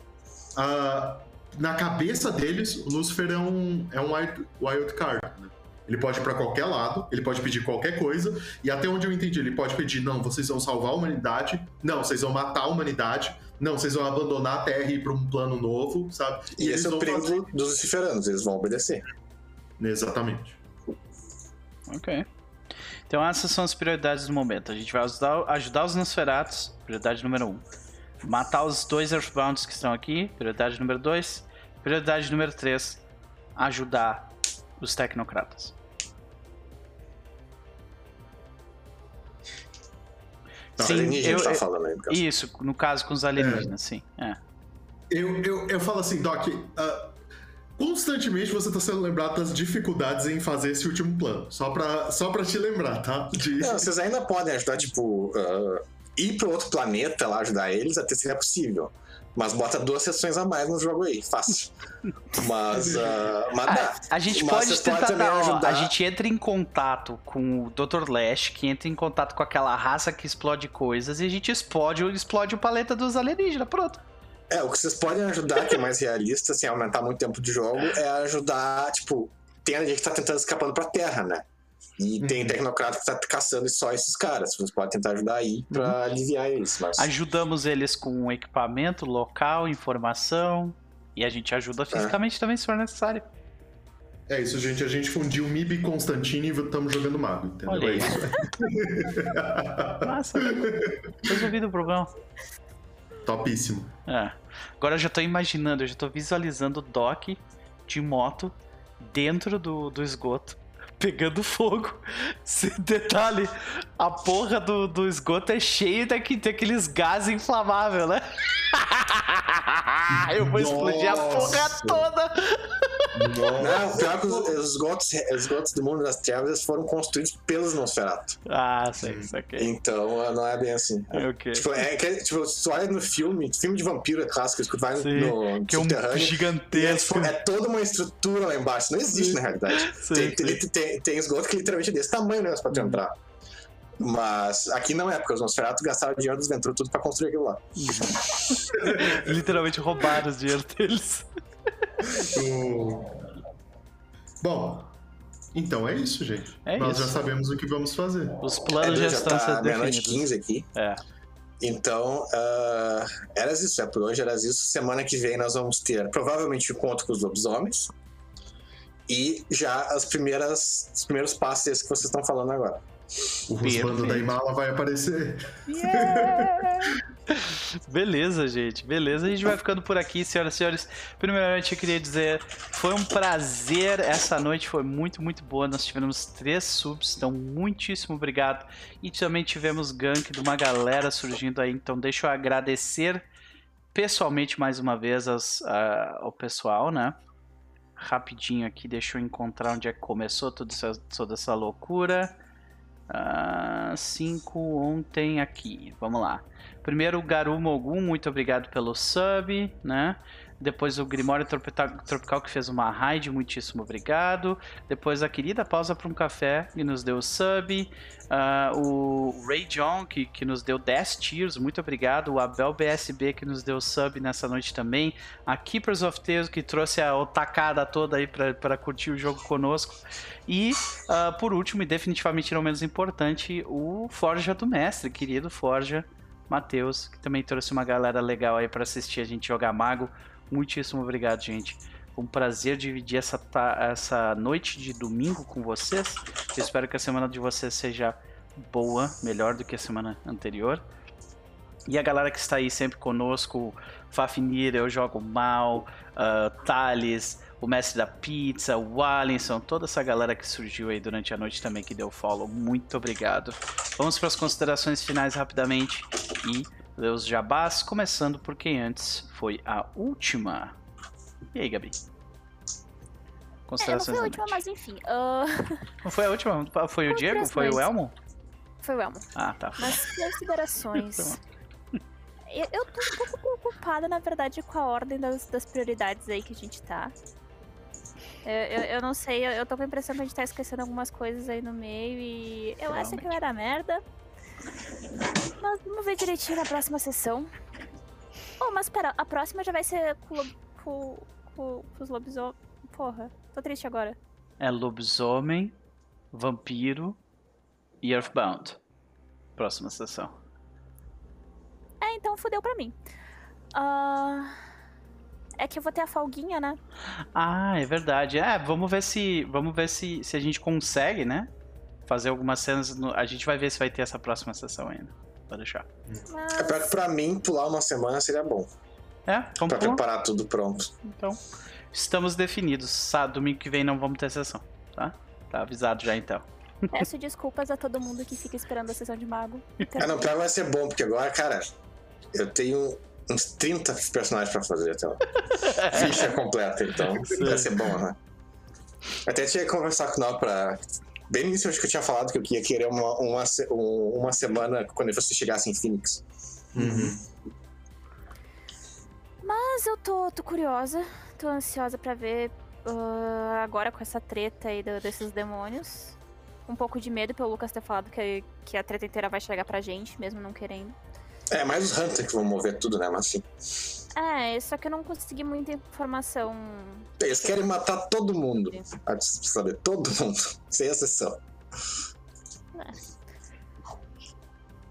ah, na cabeça deles, o Lucifer é um, é um wild, wild card, né? Ele pode ir pra qualquer lado, ele pode pedir qualquer coisa, e até onde eu entendi, ele pode pedir: não, vocês vão salvar a humanidade, não, vocês vão matar a humanidade, não, vocês vão abandonar a Terra e ir pra um plano novo, sabe? E esse é o perigo fazer- do- dos luciferanos, eles vão obedecer. Exatamente. ok. Então essas são as prioridades do momento. A gente vai ajudar, ajudar os Nosferatus, prioridade número um. Matar os dois Earthbounds que estão aqui, prioridade número dois. Prioridade número três, ajudar os Tecnocratas. Os Sim, alienígenas eu- tá eu- falando aí. no caso. Isso, no caso com os alienígenas, sim. É. Eu, eu, eu falo assim, Doc, ah, constantemente você tá sendo lembrado das dificuldades em fazer esse último plano. Só pra, só pra te lembrar, tá? De- Não, vocês ainda podem ajudar, tipo, ah, ir para outro planeta lá ajudar eles, até seria possível. Mas bota duas sessões a mais no jogo aí, fácil. Mas, ah, mas Ah, dá. a gente Mas pode tentar também dar, ó, ajudar. A gente entra em contato com o Dr. Lash, que entra em contato com aquela raça que explode coisas, e a gente explode, explode o paleta dos alienígenas. Pronto. É, o que vocês podem ajudar, que é mais realista, sem aumentar muito tempo de jogo, é ajudar, tipo, tem a gente que tá tentando escapando pra Terra, né? E tem Uhum. tecnocrata que tá caçando só esses caras. Vocês podem tentar ajudar aí pra aliviar eles. Mas... Ajudamos eles com equipamento, local, informação. E a gente ajuda fisicamente também se for necessário. É isso, gente. A gente fundiu MIB e Constantine e estamos jogando mago, entendeu? Olha É isso. Nossa, resolvido o problema. Topíssimo. É. Agora eu já tô imaginando, eu já tô visualizando o Doc de moto dentro do, do esgoto, pegando fogo. Se detalhe, a porra do, do esgoto é cheia daqui, daqueles gases inflamáveis, né? eu vou explodir a porra Nossa. toda. Não, pior que os, os esgotos, os esgotos do mundo das trevas foram construídos pelos Nosferatu. Ah, sei, isso aqui. Então não é bem assim. Ok. Tipo, é que, tipo, tu olha no filme, filme de vampiro é clássico, que vai no, Sim, no Que é um subterrâneo. e É, gigantesco. tipo, é toda uma estrutura lá embaixo. Não existe, na realidade. Sim, tem, sim. tem, tem, tem esgoto que literalmente é desse tamanho, né? Pra tu entrar. Mas aqui não é, porque os Nosferatu gastaram dinheiro dos Ventru tudo pra construir aquilo lá. Literalmente roubaram os dinheiro deles. Bom, então é isso, gente. É Nós isso. já sabemos o que vamos fazer. Os É, planos já já estão tá sendo definidos. 15 aqui. É. Então, ah, era isso. É por hoje, era isso. Semana que vem nós vamos ter provavelmente o encontro com os lobisomens. E já as primeiras, os primeiros passos desses que vocês estão falando agora. O rusbando da Imala vai aparecer. Beleza, gente. Beleza. A gente vai ficando por aqui, senhoras e senhores. Primeiramente, eu queria dizer, foi um prazer. Essa noite foi muito, muito boa. Nós tivemos três subs, então muitíssimo obrigado. E também tivemos gank de uma galera surgindo aí. Então, deixa eu agradecer pessoalmente mais uma vez aos, a- ao pessoal, né? Rapidinho aqui, deixa eu encontrar onde é que começou toda essa, toda essa loucura. 5 ontem aqui. Vamos lá. Primeiro Garu Mogum, muito obrigado pelo sub, né? Depois o Grimório Tropical, que fez uma raid, muitíssimo obrigado. Depois a querida Pausa para um Café, que nos deu sub. Ah, o Ray John, que, que nos deu 10 tiers, muito obrigado. O Abel BSB, que nos deu sub nessa noite também. A Keepers of Tales, que trouxe a otacada toda aí para curtir o jogo conosco. E, ah, por último, e definitivamente não menos importante, o Forja do Mestre, querido Forja. Matheus, que também trouxe uma galera legal aí para assistir a gente jogar Mago. Muitíssimo obrigado, gente. Foi um prazer dividir essa, essa noite de domingo com vocês. Eu espero que a semana de vocês seja boa, melhor do que a semana anterior. E a galera que está aí sempre conosco, Fafnir, Eu Jogo Mal, ah, Thales, o Mestre da Pizza, o Alisson, toda essa galera que surgiu aí durante a noite também que deu follow. Muito obrigado. Vamos para as considerações finais rapidamente e ler os jabás, começando por quem antes foi a última. E aí, Gabi? É, não Considerações foi a última, mas enfim. ah, Não foi a última? Foi o Diego? Foi o Considerações. Elmo? foi o Elmo. Ah, tá. Mas considerações. eu, eu tô um pouco preocupada, na verdade, com a ordem das, das prioridades aí que a gente tá. Eu, eu, eu não sei, eu, eu tô com a impressão que a gente tá esquecendo algumas coisas aí no meio e eu acho que vai dar merda. Mas vamos ver direitinho na próxima sessão. Oh, mas pera, a próxima já vai ser com, lo- com, com, com os lobisomens. Porra, tô triste agora. É lobisomem, vampiro e Earthbound. Próxima sessão. É, então fudeu pra mim. Ah, é que eu vou ter a folguinha, né? Ah, é verdade. É, vamos ver se. Vamos ver se, se a gente consegue, né? Fazer algumas cenas. no- a gente vai ver se vai ter essa próxima sessão ainda. Pode deixar. Mas... É pra, pra mim, pular uma semana seria bom. É, vamos Pra pular. preparar tudo pronto. Então, estamos definidos. Sábado, domingo que vem não vamos ter sessão, tá? Tá avisado já então. Peço desculpas a todo mundo que fica esperando a sessão de mago. Ah, não, pior vai ser bom, porque agora, cara, eu tenho uns 30 personagens pra fazer até lá. Ficha completa, então vai ser bom, né? Até tinha que conversar com o Nau pra. Bem no início, acho que eu tinha falado que eu ia querer uma, uma, um- uma semana quando você chegasse em Phoenix. Uhum. Mas eu tô, tô curiosa, tô ansiosa pra ver ah, agora com essa treta aí do- desses demônios. Um pouco de medo pelo Lucas ter falado que, que a treta inteira vai chegar pra gente, mesmo não querendo. É, mais os Hunter que vão mover tudo, né? Mas assim. É, só que eu não consegui muita informação. Eles querem matar todo mundo. Ah, saber, todo mundo. Sem exceção.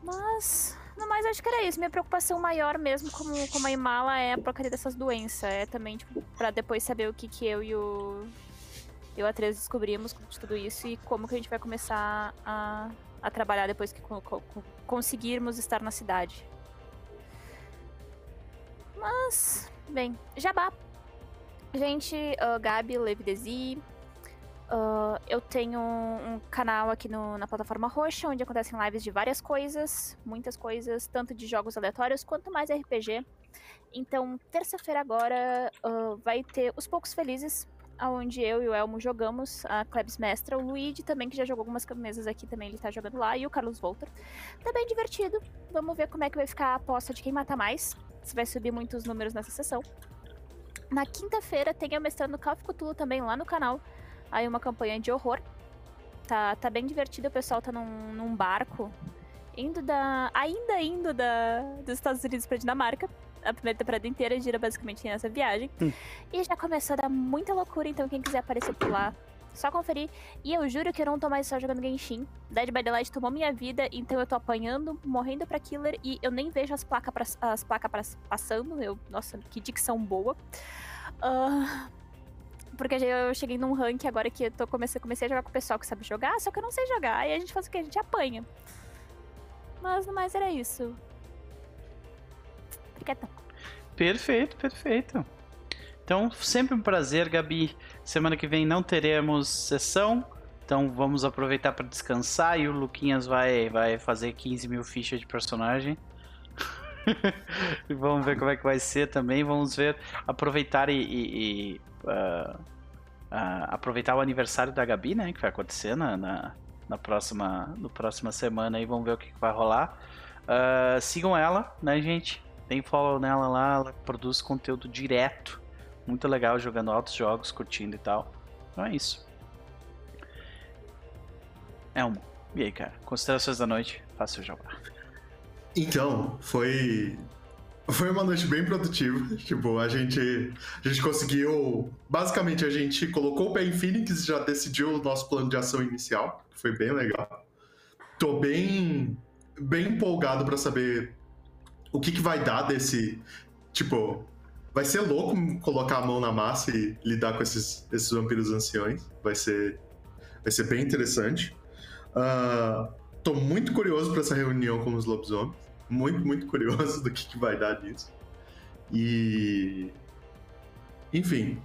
Mas, no mais, acho que era isso. Minha preocupação maior mesmo, como, como a Imala, é a porcaria dessas doenças. É também, tipo, pra depois saber o que, que eu e o. Eu a três descobrimos de tudo isso e como que a gente vai começar a, a trabalhar depois que co- co- conseguirmos estar na cidade. Mas, bem, jabá. Gente, ah, Gabi, Levidesi, ah, eu tenho um canal aqui no- na plataforma Roxa, onde acontecem lives de várias coisas, muitas coisas, tanto de jogos aleatórios quanto mais RPG. Então, terça-feira agora ah, vai ter Os Poucos Felizes, onde eu e o Elmo jogamos a Klebs Mestra. O Luigi também, que já jogou algumas mesas aqui, também ele tá jogando lá. E o Carlos Volter. Tá bem divertido. Vamos ver como é que vai ficar a aposta de quem mata mais. Vai subir muitos números nessa sessão. Na quinta-feira tem eu mestrando Call of Cthulhu também lá no canal. Aí uma campanha de horror. Tá, tá bem divertido, o pessoal tá num, num barco. Indo da. Ainda indo da, dos Estados Unidos pra Dinamarca a primeira temporada inteira gira basicamente nessa viagem. Hum. E já começou a dar muita loucura, então quem quiser aparecer por lá, só conferir. E eu juro que eu não tô mais só jogando Genshin. Dead by Daylight tomou minha vida, então eu tô apanhando, morrendo pra killer e eu nem vejo as placas pra, as placas pra, passando. Eu, nossa, que dicção boa. Ah, porque eu cheguei num rank agora que eu tô comecei, comecei a jogar com o pessoal que sabe jogar, só que eu não sei jogar. E a gente faz o que? A gente apanha. Mas no mais era isso. Quietão. Perfeito, perfeito. Então, sempre um prazer, Gabi. Semana que vem não teremos sessão, então vamos aproveitar para descansar e o Luquinhas vai, vai fazer 15 mil fichas de personagem. vamos ver como é que vai ser também. Vamos ver, aproveitar e, e, e uh, uh, aproveitar o aniversário da Gabi, né? Que vai acontecer na, na, na próxima, no próxima semana e vamos ver o que, que vai rolar. Uh, sigam ela, né, gente? Tem follow nela lá, ela produz conteúdo direto. Muito legal, jogando altos jogos, curtindo e tal. Então é isso. Elmo, e aí, cara? Considerações da noite, faça o jabá. Então, foi. Foi uma noite bem produtiva. Tipo, a gente, a gente conseguiu. Basicamente, a gente colocou o pé em Phoenix e já decidiu o nosso plano de ação inicial. que Foi bem legal. Tô bem, bem empolgado para saber o que, que vai dar desse. Tipo, vai ser louco colocar a mão na massa e lidar com esses, esses vampiros anciões. Vai ser, vai ser bem interessante. Uh, tô muito curioso para essa reunião com os lobisomens. Muito, muito curioso do que, que vai dar nisso. E. Enfim.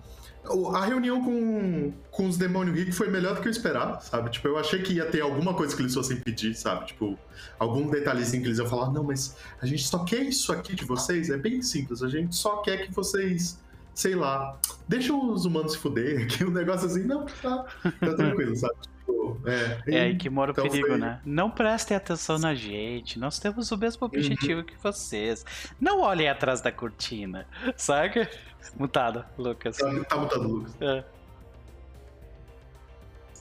A reunião com, com os demônios ricos foi melhor do que eu esperava, sabe? Tipo, eu achei que ia ter alguma coisa que eles fossem pedir, sabe? Tipo, algum detalhezinho que eles iam falar, não, mas a gente só quer isso aqui de vocês, é bem simples, a gente só quer que vocês, sei lá, deixam os humanos se fuder, aqui um negócio assim, não, tá, tá tranquilo, sabe? Tipo, é, é aí que mora o então perigo, foi... né? Não prestem atenção na gente, nós temos o mesmo objetivo uhum. que vocês. Não olhem atrás da cortina, saca? Mutado, Lucas. Tá, tá mutado, Lucas. É.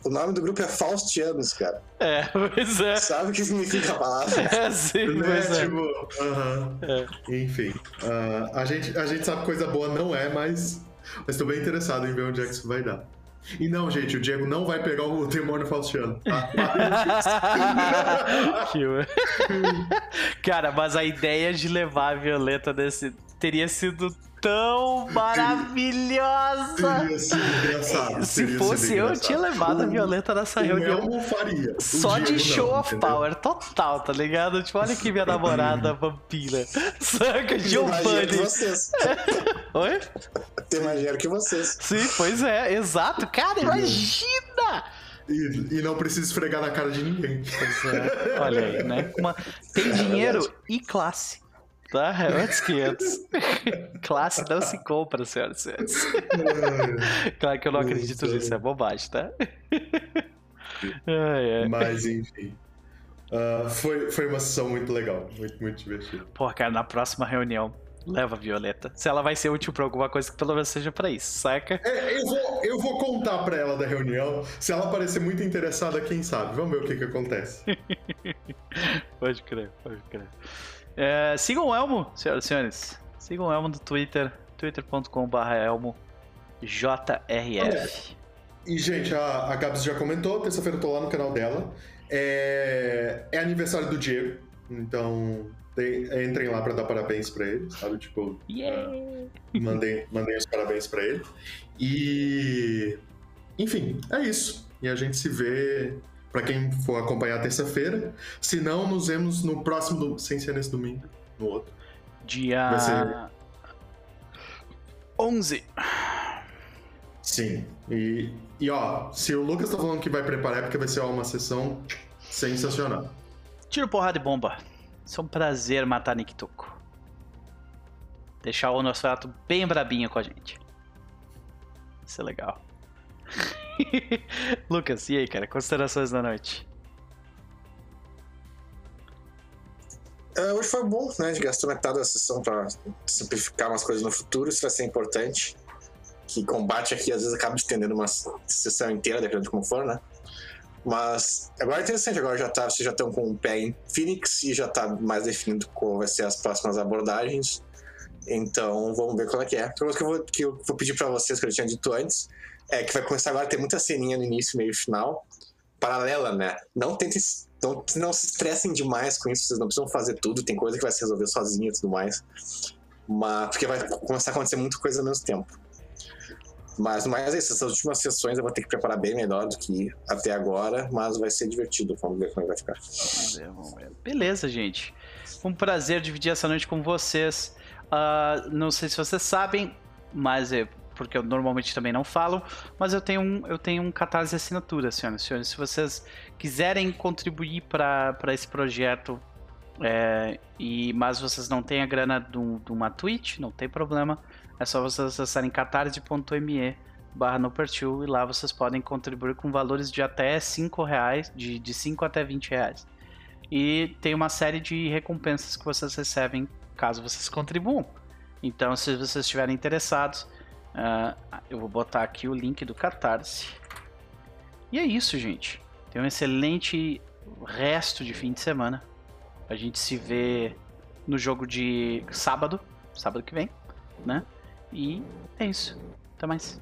O nome do grupo é Faustianos, cara. É, pois é. Sabe o que significa a palavra? É, sim, né? pois é. Tipo, uh -huh. é. Enfim, uh, a, gente, a gente sabe que coisa boa não é, mas estou bem interessado em ver onde é que isso vai dar. E não, gente, o Diego não vai pegar o demônio Faustiano. Tá? Cara, mas a ideia de levar a Violeta desse teria sido tão maravilhosa. Teria sido engraçado. Se fosse eu, eu tinha levado o, a Violeta nessa o reunião. faria. Só de show não, of entendeu? power total, tá ligado? Tipo, olha aqui minha namorada vampira. Saca? Giovanni. vocês. Oi? Tem mais dinheiro que vocês. Sim, pois é, exato. Cara, imagina! E, e, não precisa esfregar na cara de ninguém. Pois é. Olha aí, né? Uma... Tem dinheiro e classe tá? É outros 500. Classe não se compra, senhoras e senhores. claro que eu não acredito nisso, é bobagem, tá? Mas, enfim. Uh, foi, foi uma sessão muito legal, muito, muito divertida. Pô, cara, na próxima reunião, leva a Violeta. Se ela vai ser útil pra alguma coisa, que pelo menos seja pra isso, saca? É, eu, vou, eu vou contar pra ela da reunião. Se ela parecer muito interessada, quem sabe? Vamos ver o que que acontece. pode crer, pode crer. É, sigam o Elmo, senhoras e senhores. Sigam o Elmo no Twitter, twitter.com.br Elmo JRF. E, gente, a, a Gabs já comentou, terça-feira eu tô lá no canal dela. É, é aniversário do Diego, então tem, entrem lá pra dar parabéns pra ele, sabe? Tipo, yeah. uh, mandem, mandem os parabéns pra ele. E. Enfim, é isso. E a gente se vê para quem for acompanhar terça-feira. Se não, nos vemos no próximo, do... sem ser nesse domingo, no outro. Dia Vai ser... 11. Sim. E, e ó, se o Lucas tá falando que vai preparar é porque vai ser uma sessão sensacional. Tiro porrada e bomba. Isso é um prazer matar Nick Tuco. Deixar o Nosferatu bem brabinho com a gente. Isso é legal. Lucas, e aí, cara? Considerações da noite? Uh, hoje foi bom, né? A gente gastou metade da sessão pra simplificar umas coisas no futuro, isso vai ser importante. Que combate aqui às vezes acaba estendendo uma sessão inteira, dependendo de como for, né? Mas agora é interessante, agora já tá, vocês já estão com o pé em Phoenix e já tá mais definido qual vai ser as próximas abordagens. Então vamos ver qual é que é. Outra coisa que eu vou, que eu vou pedir para vocês, que eu tinha dito antes, é que vai começar agora a ter muita ceninha no início, meio e final, paralela, né? Não tentem. Não, não se estressem demais com isso, vocês não precisam fazer tudo, tem coisa que vai se resolver sozinho e tudo mais. Mas porque vai começar a acontecer muita coisa ao mesmo tempo. Mas mais essas últimas sessões eu vou ter que preparar bem melhor do que até agora, mas vai ser divertido. Vamos ver como é vai ficar. Beleza, gente. Um prazer dividir essa noite com vocês. Uh, não sei se vocês sabem, mas é porque eu normalmente também não falo, mas eu tenho um, eu tenho um catarse assinatura, senhoras e senhores. Se vocês quiserem contribuir para esse projeto, é, e mas vocês não têm a grana de, uma Twitch, não tem problema. É só vocês acessarem catarse.me barra e lá vocês podem contribuir com valores de até 5 reais, de, de 5 até 20 reais. E tem uma série de recompensas que vocês recebem caso vocês contribuam. Então, se vocês estiverem interessados, uh, eu vou botar aqui o link do Catarse. E é isso, gente. Tenha um excelente resto de fim de semana. A gente se vê no jogo de sábado, sábado que vem, né? E é isso. Até mais.